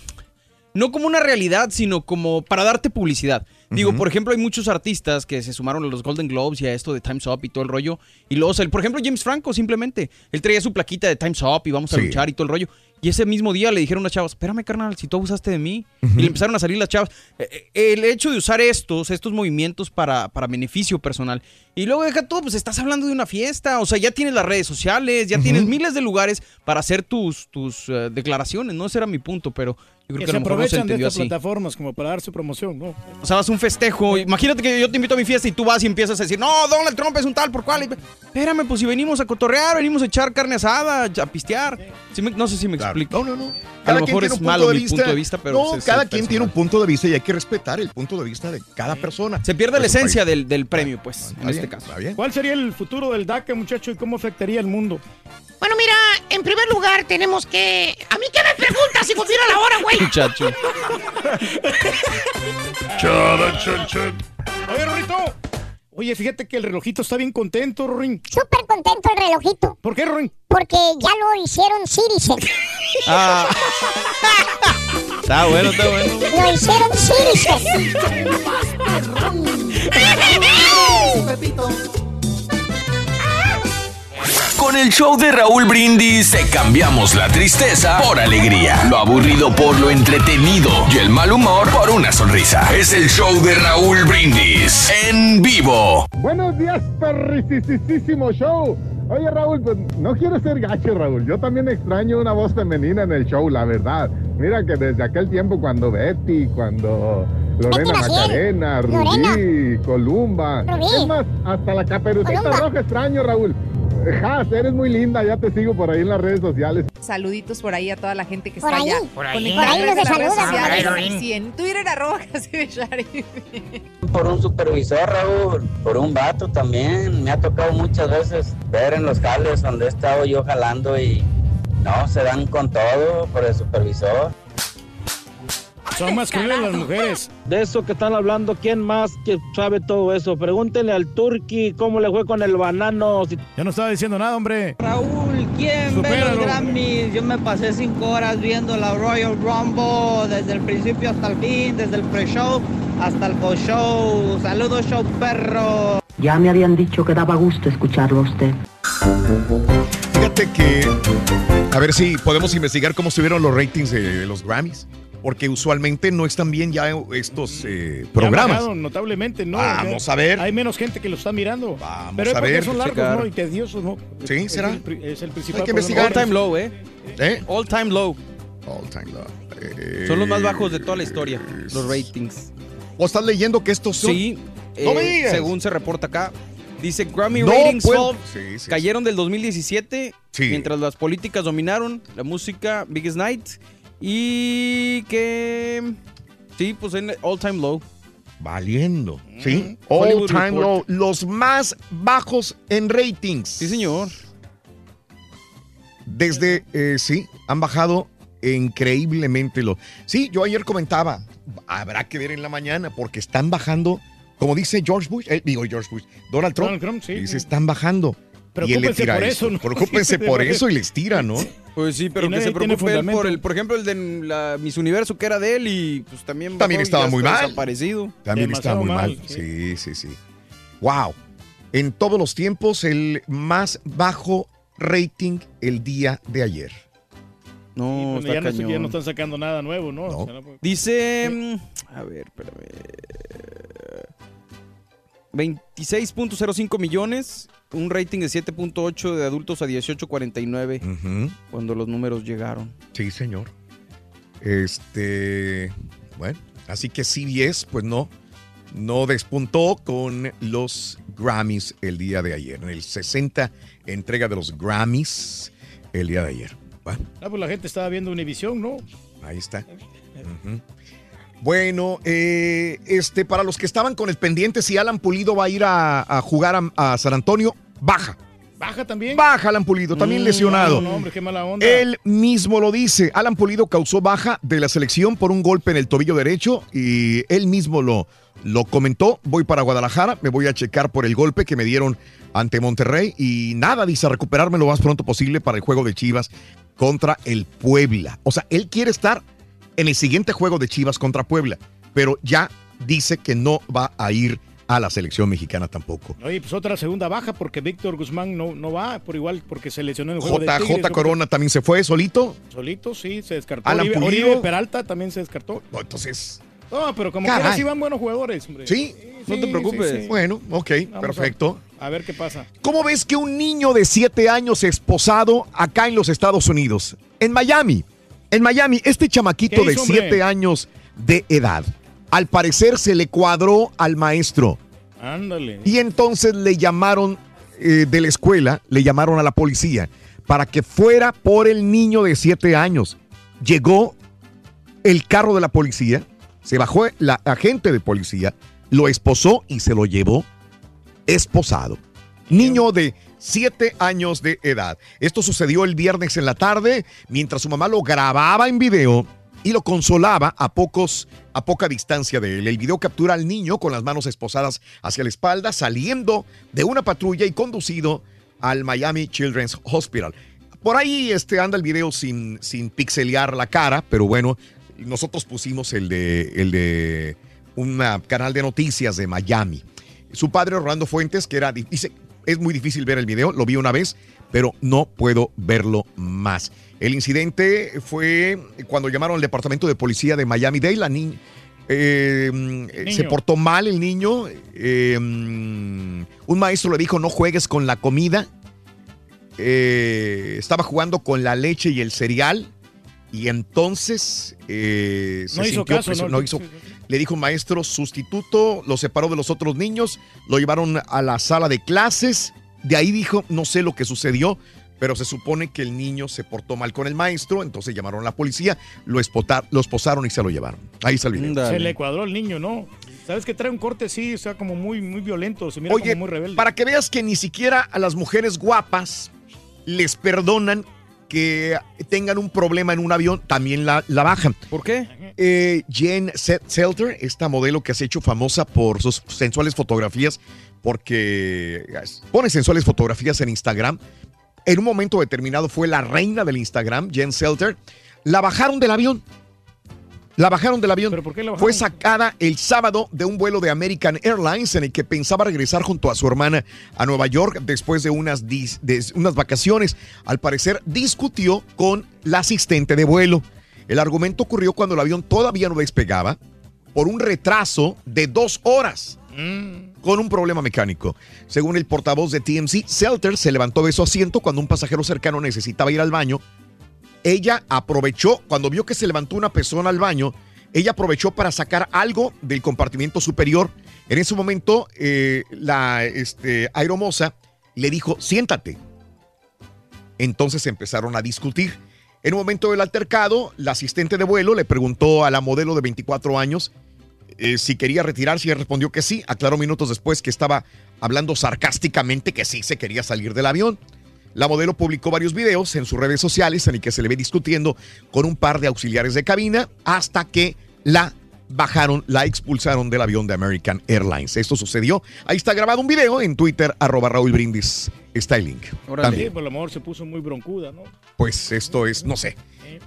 no como una realidad, sino como para darte publicidad. Digo, por ejemplo, hay muchos artistas que se sumaron a los Golden Globes y a esto de Time's Up y todo el rollo. Y luego, o sea, por ejemplo, James Franco simplemente, él traía su plaquita de Time's Up y vamos a Sí. luchar y todo el rollo. Y ese mismo día le dijeron a las chavas, espérame, carnal, si tú abusaste de mí. Y le empezaron a salir las chavas. Eh, eh, El hecho de usar estos, estos movimientos para, para beneficio personal. Y luego deja todo, pues estás hablando de una fiesta. O sea, ya tienes las redes sociales, ya tienes miles de lugares para hacer tus, tus eh, declaraciones. No, ese era mi punto, pero yo creo Que que, se a lo mejor no se aprovechan de estas así. plataformas como para dar su promoción, ¿no? O sea, vas a un festejo. Imagínate que yo te invito a mi fiesta y tú vas y empiezas a decir, no, Donald Trump es un tal por cual. Y, Espérame, pues si venimos a cotorrear, venimos a echar carne asada, a pistear. Sí me- no sé si me explico. No, no, no. A lo mejor es malo mi punto de vista, pero no, es cada el quien tiene un punto de vista y hay que respetar el punto de vista de cada persona. Se pierde la esencia del, del premio, pues, en Está este bien, caso. está bien. ¿Cuál sería el futuro del DACA, muchacho, y cómo afectaría al mundo? Bueno, mira, en primer lugar tenemos que... ¿A mí qué me preguntas si mira la hora, güey? Muchacho. Oye, Rorrito. Oye, fíjate que el relojito está bien contento, Rorín. Súper contento el relojito. ¿Por qué, Rorín? Porque ya lo hicieron Citizen. Ah. Está bueno, está bueno. Lo hicieron Citizen. Con el show de Raúl Brindis te cambiamos la tristeza por alegría, lo aburrido por lo entretenido y el mal humor por una sonrisa. Es el show de Raúl Brindis en vivo. Buenos días, perricisísimo show. Oye, Raúl, pues no quiero ser gacho, Raúl. Yo también extraño una voz femenina en el show, la verdad. Mira que desde aquel tiempo cuando Betty, cuando Lorena Macarena, Rubí, Columba. Es más, hasta la caperucita roja extraño, Raúl. Jas, eres muy linda, ya te sigo por ahí en las redes sociales. Saluditos por ahí a toda la gente que Por está ahí. allá. Por ahí. Por ahí. Por ahí. Sí, en Twitter arroba por un supervisor, Raúl, por un vato también. Me ha tocado muchas veces ver en los cables donde he estado yo jalando y no, se dan con todo por el supervisor. Son más crueles las mujeres. De eso que están hablando, ¿quién más que sabe todo eso? Pregúntenle al Turqui cómo le fue con el banano. Ya no estaba diciendo nada, hombre. Raúl, ¿quién ve los Grammys? Yo me pasé cinco horas viendo la Royal Rumble desde el principio hasta el fin, desde el pre-show hasta el post-show. Saludos, show perro. Ya me habían dicho que daba gusto escucharlo a usted. Fíjate que. A ver si podemos investigar cómo estuvieron los ratings de, de los Grammys. Porque usualmente no están bien ya estos eh, Ya programas. bajaron notablemente, ¿no? Vamos Ya a ver. Hay menos gente que lo está mirando. Vamos Pero es a ver. son largos, Checar. ¿no? Y tediosos, ¿no? Sí, Es ¿será? el Es el principal Hay que investigar. All time low, ¿eh? ¿Eh? All time low. All time low. Son los más bajos de toda la historia, los ratings. ¿O estás leyendo que estos son? Sí, No eh, me digas. según se reporta acá. Dice Grammy No ratings Sí, sí, cayeron del 2017, Sí. mientras las políticas dominaron, la música Biggest Night y que sí, pues en all time low. Valiendo, ¿sí? All Hollywood time Report. low. Los más bajos en ratings. Sí, señor. Desde, eh, sí, han bajado increíblemente lo. Sí, yo ayer comentaba, habrá que ver en la mañana porque están bajando, como dice George Bush, eh, digo George Bush, Donald Trump, Donald Trump, sí. dice, están bajando. Y él le Preocúpense tira por eso. eso, ¿no? Preocúpense por eso y les tira, ¿no? Pues sí, pero que se preocupe él por el, por ejemplo, el de la Miss Universo que era de él y pues también También bajó estaba muy mal. desaparecido. También está muy mal. Sí, sí, sí. Wow. En todos los tiempos, el más bajo rating el día de ayer. No, Bueno, está ya, no, ya no están sacando nada nuevo, ¿no? O sea, no- Dice, mm, a ver, espérame. 26.05 millones, un rating de 7.8 de adultos a 18.49 cuando los números llegaron. Sí, señor. Este, bueno, así que CBS, pues no, no despuntó con los Grammys el día de ayer, en el 60 entrega de los Grammys el día de ayer. Bueno, Ah, pues la gente estaba viendo Univisión, ¿no? ahí está. Bueno, eh, este, para los que estaban con el pendiente, si Alan Pulido va a ir a, a jugar a, a San Antonio, baja. Baja también. Baja Alan Pulido, también Mm, lesionado. No, hombre, qué mala onda. Él mismo lo dice. Alan Pulido causó baja de la selección por un golpe en el tobillo derecho y él mismo lo, lo comentó. Voy para Guadalajara, me voy a checar por el golpe que me dieron ante Monterrey y nada, dice, a recuperarme lo más pronto posible para el juego de Chivas contra el Puebla. O sea, él quiere estar en el siguiente juego de Chivas contra Puebla, pero ya dice que no va a ir a la selección mexicana tampoco. Oye, pues otra segunda baja porque Víctor Guzmán no, no va, por igual porque se lesionó en el juego de JJ ¿no? Corona también se fue solito. Solito, sí, se descartó. Alan Oribe, Peralta también se descartó. No, entonces, No, pero como Caray. quiera sí van buenos jugadores, hombre. Sí, no te preocupes. Bueno, ok, Vamos perfecto. A, a ver qué pasa. ¿Cómo ves que un niño de 7 años esposado acá en los Estados Unidos? En Miami. En Miami, este chamaquito ¿Qué de hizo, hombre? 7 años de edad, al parecer se le cuadró al maestro. Ándale. Y entonces le llamaron eh, de la escuela, le llamaron a la policía para que fuera por el niño de 7 años. Llegó el carro de la policía, se bajó la agente de policía, lo esposó y se lo llevó esposado. Niño de siete años de edad. Esto sucedió el viernes en la tarde, mientras su mamá lo grababa en video y lo consolaba a pocos a poca distancia de él. El video captura al niño con las manos esposadas hacia la espalda saliendo de una patrulla y conducido al Miami Children's Hospital. Por ahí este, anda el video sin, sin pixelear la cara, pero bueno, nosotros pusimos el de, el de un canal de noticias de Miami. Su padre, Orlando Fuentes, que era, dice, es muy difícil ver el video, lo vi una vez, pero no puedo verlo más. El incidente fue cuando llamaron al departamento de policía de Miami-Dade, la niña... eh, se portó mal el niño. eh, un maestro le dijo no juegues con la comida. Eh, estaba jugando con la leche y el cereal. Y entonces eh, se No hizo sintió caso, preso- ¿no? hizo- le dijo un maestro sustituto, lo separó de los otros niños, lo llevaron a la sala de clases. De ahí dijo, no sé lo que sucedió, pero se supone que el niño se portó mal con el maestro, entonces llamaron a la policía, lo, esposaron y se lo llevaron. Ahí salió. el video. Se le cuadró al niño, ¿no? ¿Sabes que trae un corte sí, o sea, como muy, muy violento, se mira Oye, como muy rebelde. para que veas que ni siquiera a las mujeres guapas les perdonan que tengan un problema en un avión, también la, la bajan. ¿Por qué? Eh, Jen Se- Selter, esta modelo que se ha hecho famosa por sus sensuales fotografías, porque pone sensuales fotografías en Instagram. En un momento determinado fue la reina del Instagram, Jen Selter. La bajaron del avión. La bajaron del avión. Fue sacada el sábado de un vuelo de American Airlines en el que pensaba regresar junto a su hermana a Nueva York después de unas, dis- de unas vacaciones. Al parecer discutió con la asistente de vuelo. El argumento ocurrió cuando el avión todavía no despegaba por un retraso de dos horas con un problema mecánico. Según el portavoz de TMC, Selter se levantó de su asiento cuando un pasajero cercano necesitaba ir al baño ella aprovechó, cuando vio que se levantó una persona al baño, ella aprovechó para sacar algo del compartimiento superior. En ese momento, eh, la este, aeromoza le dijo, siéntate. Entonces empezaron a discutir. En un momento del altercado, la asistente de vuelo le preguntó a la modelo de 24 años eh, si quería retirarse y respondió que sí. Aclaró minutos después que estaba hablando sarcásticamente que sí se quería salir del avión. La modelo publicó varios videos en sus redes sociales en el que se le ve discutiendo con un par de auxiliares de cabina hasta que la bajaron, la expulsaron del avión de American Airlines. Esto sucedió. Ahí está grabado un video en Twitter, arroba Raúl Brindis. Está el link. Sí, También. por el amor se puso muy broncuda, ¿no? Pues esto es, no sé,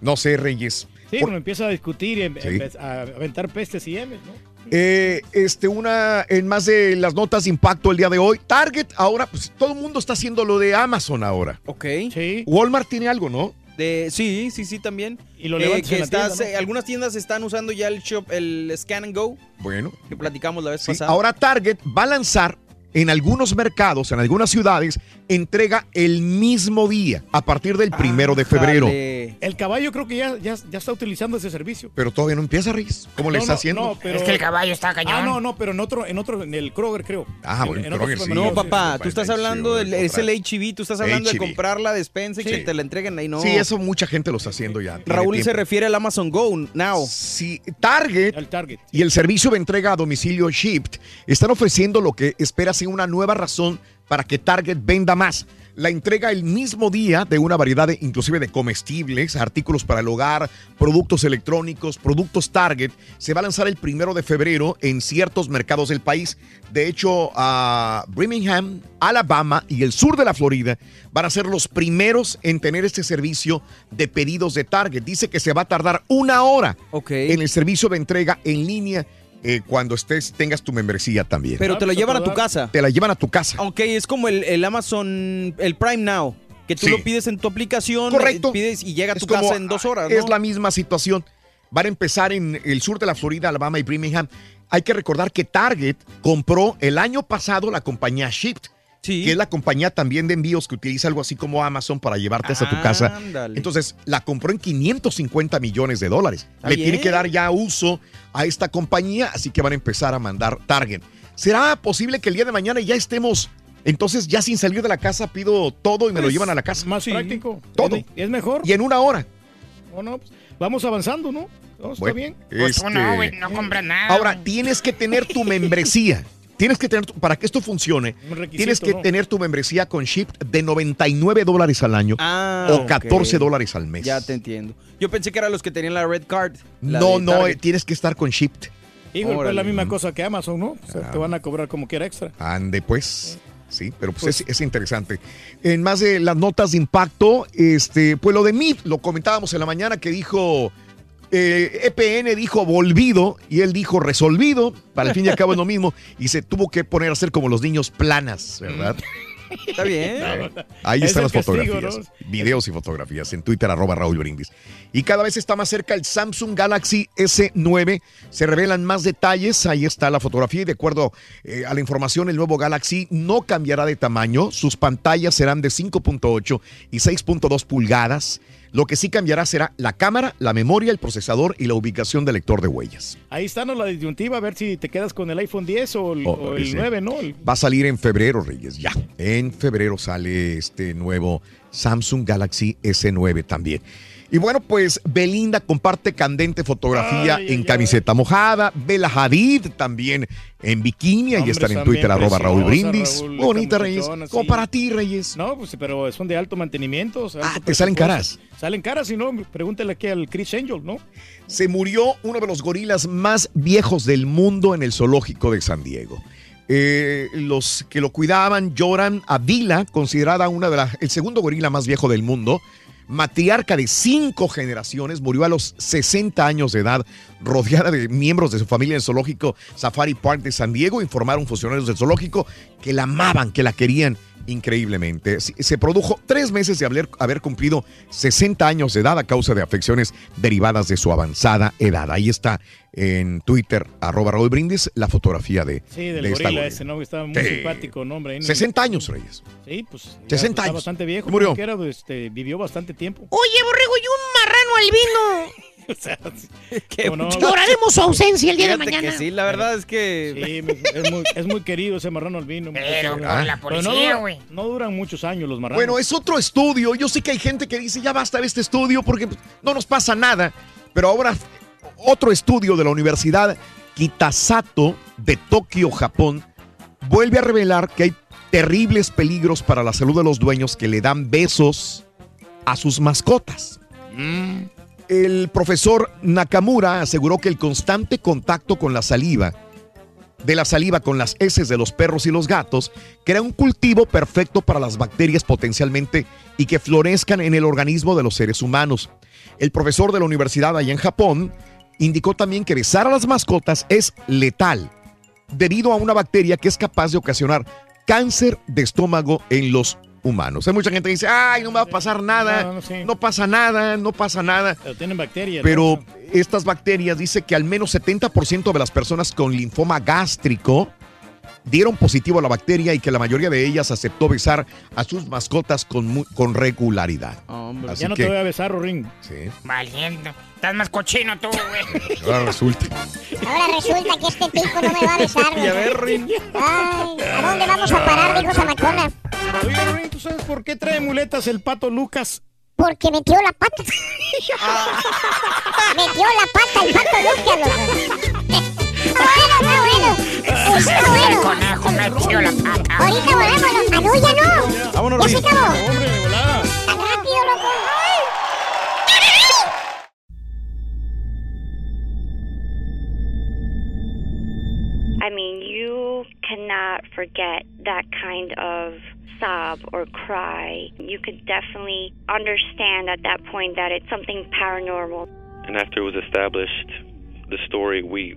no sé, Reyes. Sí, Por- uno empieza a discutir y em- Sí. empe- a aventar pestes y M's, ¿no? Eh, este, una, en más de las notas de impacto el día de hoy, Target ahora, pues todo el mundo está haciendo lo de Amazon ahora. Ok. Sí. Walmart tiene algo, ¿no? De, sí, sí, sí, también. Y lo Eh, levantas que en la estás, tienda, ¿no? eh, algunas tiendas están usando ya el shop, el scan and go, Bueno. que platicamos la vez Sí, pasada. ahora Target va a lanzar en algunos mercados, en algunas ciudades, entrega el mismo día, a partir del primero de febrero. El caballo creo que ya, ya, ya está utilizando ese servicio. Pero todavía no empieza, Reyes. ¿Cómo le No, está no, haciendo? no, pero- Es que el caballo está cañón. Ah, no, no, pero en otro, en otro, en el Kroger, creo. Ah, En- bueno, en otro Kroger sí. No, sí. papá, tú estás hablando del es el HB, tú estás hablando de HEB. comprar la despensa y que te la entreguen ahí, no. Sí, eso mucha gente lo está haciendo ya. Raúl se tiempo. refiere al Amazon Go Now. Sí, Target, El Target. y el servicio de entrega a domicilio Shipped están ofreciendo lo que espera ser una nueva razón para que Target venda más. La entrega el mismo día de una variedad de, inclusive de comestibles, artículos para el hogar, productos electrónicos, productos Target, se va a lanzar el primero de febrero en ciertos mercados del país. De hecho, a Birmingham, Alabama y el sur de la Florida van a ser los primeros en tener este servicio de pedidos de Target. Dice que se va a tardar una hora en el servicio de entrega en línea eh, cuando estés tengas tu membresía también. Pero te lo llevan a tu casa. Te la llevan a tu casa. Ok, es como el, el Amazon, el Prime Now, que tú Sí. lo pides en tu aplicación, Correcto. pides y llega a Es tu casa en dos ah, horas. Es ¿no? la misma situación. Van a empezar en el sur de la Florida, Alabama y Birmingham. Hay que recordar que Target compró el año pasado la compañía Que es la compañía también de envíos que utiliza algo así como Amazon para llevarte hasta tu casa. Ándale. Entonces, la compró en 550 millones de dólares. Está Le tiene que dar ya uso a esta compañía, así que van a empezar a mandar Target. ¿Será posible que el día de mañana ya estemos, entonces ya sin salir de la casa, pido todo y me lo Pues, llevan a la casa? Más práctico. Todo. Es, es mejor. Y en una hora. ¿O no? Pues, vamos avanzando, ¿no? No, está Bueno, bien. Pues tú no, este, güey, no compras nada. Ahora, tienes que tener tu membresía. Tienes que tener, para que esto funcione, tienes que ¿no? tener tu membresía con Shipt de 99 dólares al año Ah, o 14 ok. dólares al mes. Ya te entiendo. Yo pensé que eran los que tenían la red card. la No, no, eh, tienes que estar con Shipt. Hijo, pues Órale. la misma cosa que Amazon, ¿no? O sea, Ah. te van a cobrar como quiera extra. Ande, pues. Sí, pero pues, es, es interesante. En más de las notas de impacto, este, pues lo de MIF, lo comentábamos en la mañana que dijo, eh, EPN dijo volvido y él dijo resolvido, para el fin y al cabo es lo mismo, y se tuvo que poner a hacer como los niños planas, ¿verdad? Está bien. Ahí Es están las castigo, fotografías, videos y fotografías en Twitter arroba Raúl Brindis. Y cada vez está más cerca el Samsung Galaxy S9. Se revelan más detalles. Ahí está la fotografía y de acuerdo eh, a la información, el nuevo Galaxy no cambiará de tamaño. Sus pantallas serán de 5.8 y 6.2 pulgadas. Lo que sí cambiará será la cámara, la memoria, el procesador y la ubicación del lector de huellas. Ahí está ¿no? la disyuntiva, a ver si te quedas con el iPhone 10 o el, Oh, o el ese. 9, ¿no? El- Va a salir en febrero, Reyes, ya. En febrero sale este nuevo Samsung Galaxy S9 también. Y bueno, pues Belinda comparte candente fotografía Ay, en ay, camiseta mojada. Bella Hadid también en bikini. Ahí están en Twitter, arroba Raúl Brindis. Raúl, Bonita, Reyes. Como para ti, Reyes. No, pues pero son de alto mantenimiento. o sea, alto Ah, ¿te salen caras? Salen caras, si no, pregúntale aquí al Chris Angel, ¿no? Se murió uno de los gorilas más viejos del mundo en el zoológico de San Diego. Eh, los que lo cuidaban lloran a Vila, considerada una de las, el segundo gorila más viejo del mundo. Matriarca de cinco generaciones, murió a los 60 años de edad, rodeada de miembros de su familia en el zoológico Safari Park de San Diego. Informaron funcionarios del zoológico que la amaban, que la querían increíblemente. Se produjo tres meses de haber, haber cumplido 60 años de edad a causa de afecciones derivadas de su avanzada edad. Ahí está en Twitter, arroba Raúl Brindis, la fotografía de, Sí, del de gorila gorila. ese, ¿no? Estaba muy Sí. simpático, ¿no, hombre? Ahí en el- 60 años, Reyes. Sí, pues. ya 60 está años. bastante viejo. Murió. pues, este, vivió bastante tiempo. Oye, borrego, y un marrano albino. O sea, Qué ¿cómo no? Lloraremos su ausencia el día de mañana. que sí, la verdad es que. Sí, es muy, es muy querido ese marrano albino. Pero muchacho. por la policía, güey. no duran muchos años los marranos. Bueno, es otro estudio. Yo sé que hay gente que dice, ya basta de este estudio porque pues, no nos pasa nada. Pero ahora, otro estudio de la Universidad Kitasato de Tokio, Japón, vuelve a revelar que hay terribles peligros para la salud de los dueños que le dan besos a sus mascotas. El profesor Nakamura aseguró que el constante contacto con la saliva de la saliva con las heces de los perros y los gatos crea un cultivo perfecto para las bacterias potencialmente y que florezcan en el organismo de los seres humanos. El profesor de la universidad allá en Japón indicó también que besar a las mascotas es letal debido a una bacteria que es capaz de ocasionar cáncer de estómago en los humanos. Hay mucha gente que dice, ay, no me va a pasar nada, No, no, sí. no pasa nada, no pasa nada. Pero tienen bacterias. Pero estas bacterias dice que al menos 70% de las personas con linfoma gástrico dieron positivo a la bacteria y que la mayoría de ellas aceptó besar a sus mascotas con, mu- con regularidad. ¿no? Así ya no que- te voy a besar, Rorín. Sí. Valiendo. Estás más cochino tú, güey. Ahora resulta. Ahora resulta que este tipo no me va a besar. güey. Y a ver, Rin. Ay, ¿a dónde vamos a parar? Dijo Zamacona. Oye, Rorín, ¿tú sabes por qué trae muletas el pato Lucas? Porque metió la pata. metió la pata el pato Lucas, loco. I mean, you cannot forget that kind of sob or cry. You could definitely understand at that point that it's something paranormal. And after it was established, the story, we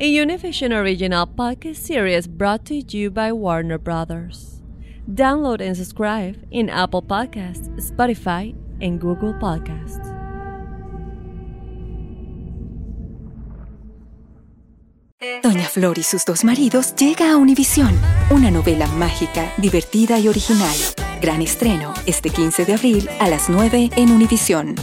a Univision original podcast series brought to you by Warner Brothers. Download and subscribe in Apple Podcasts, Spotify, and Google Podcasts. Doña Flor y sus dos maridos llega a Univisión, una novela mágica, divertida y original. Gran estreno este 15 de abril a las 9 en Univisión.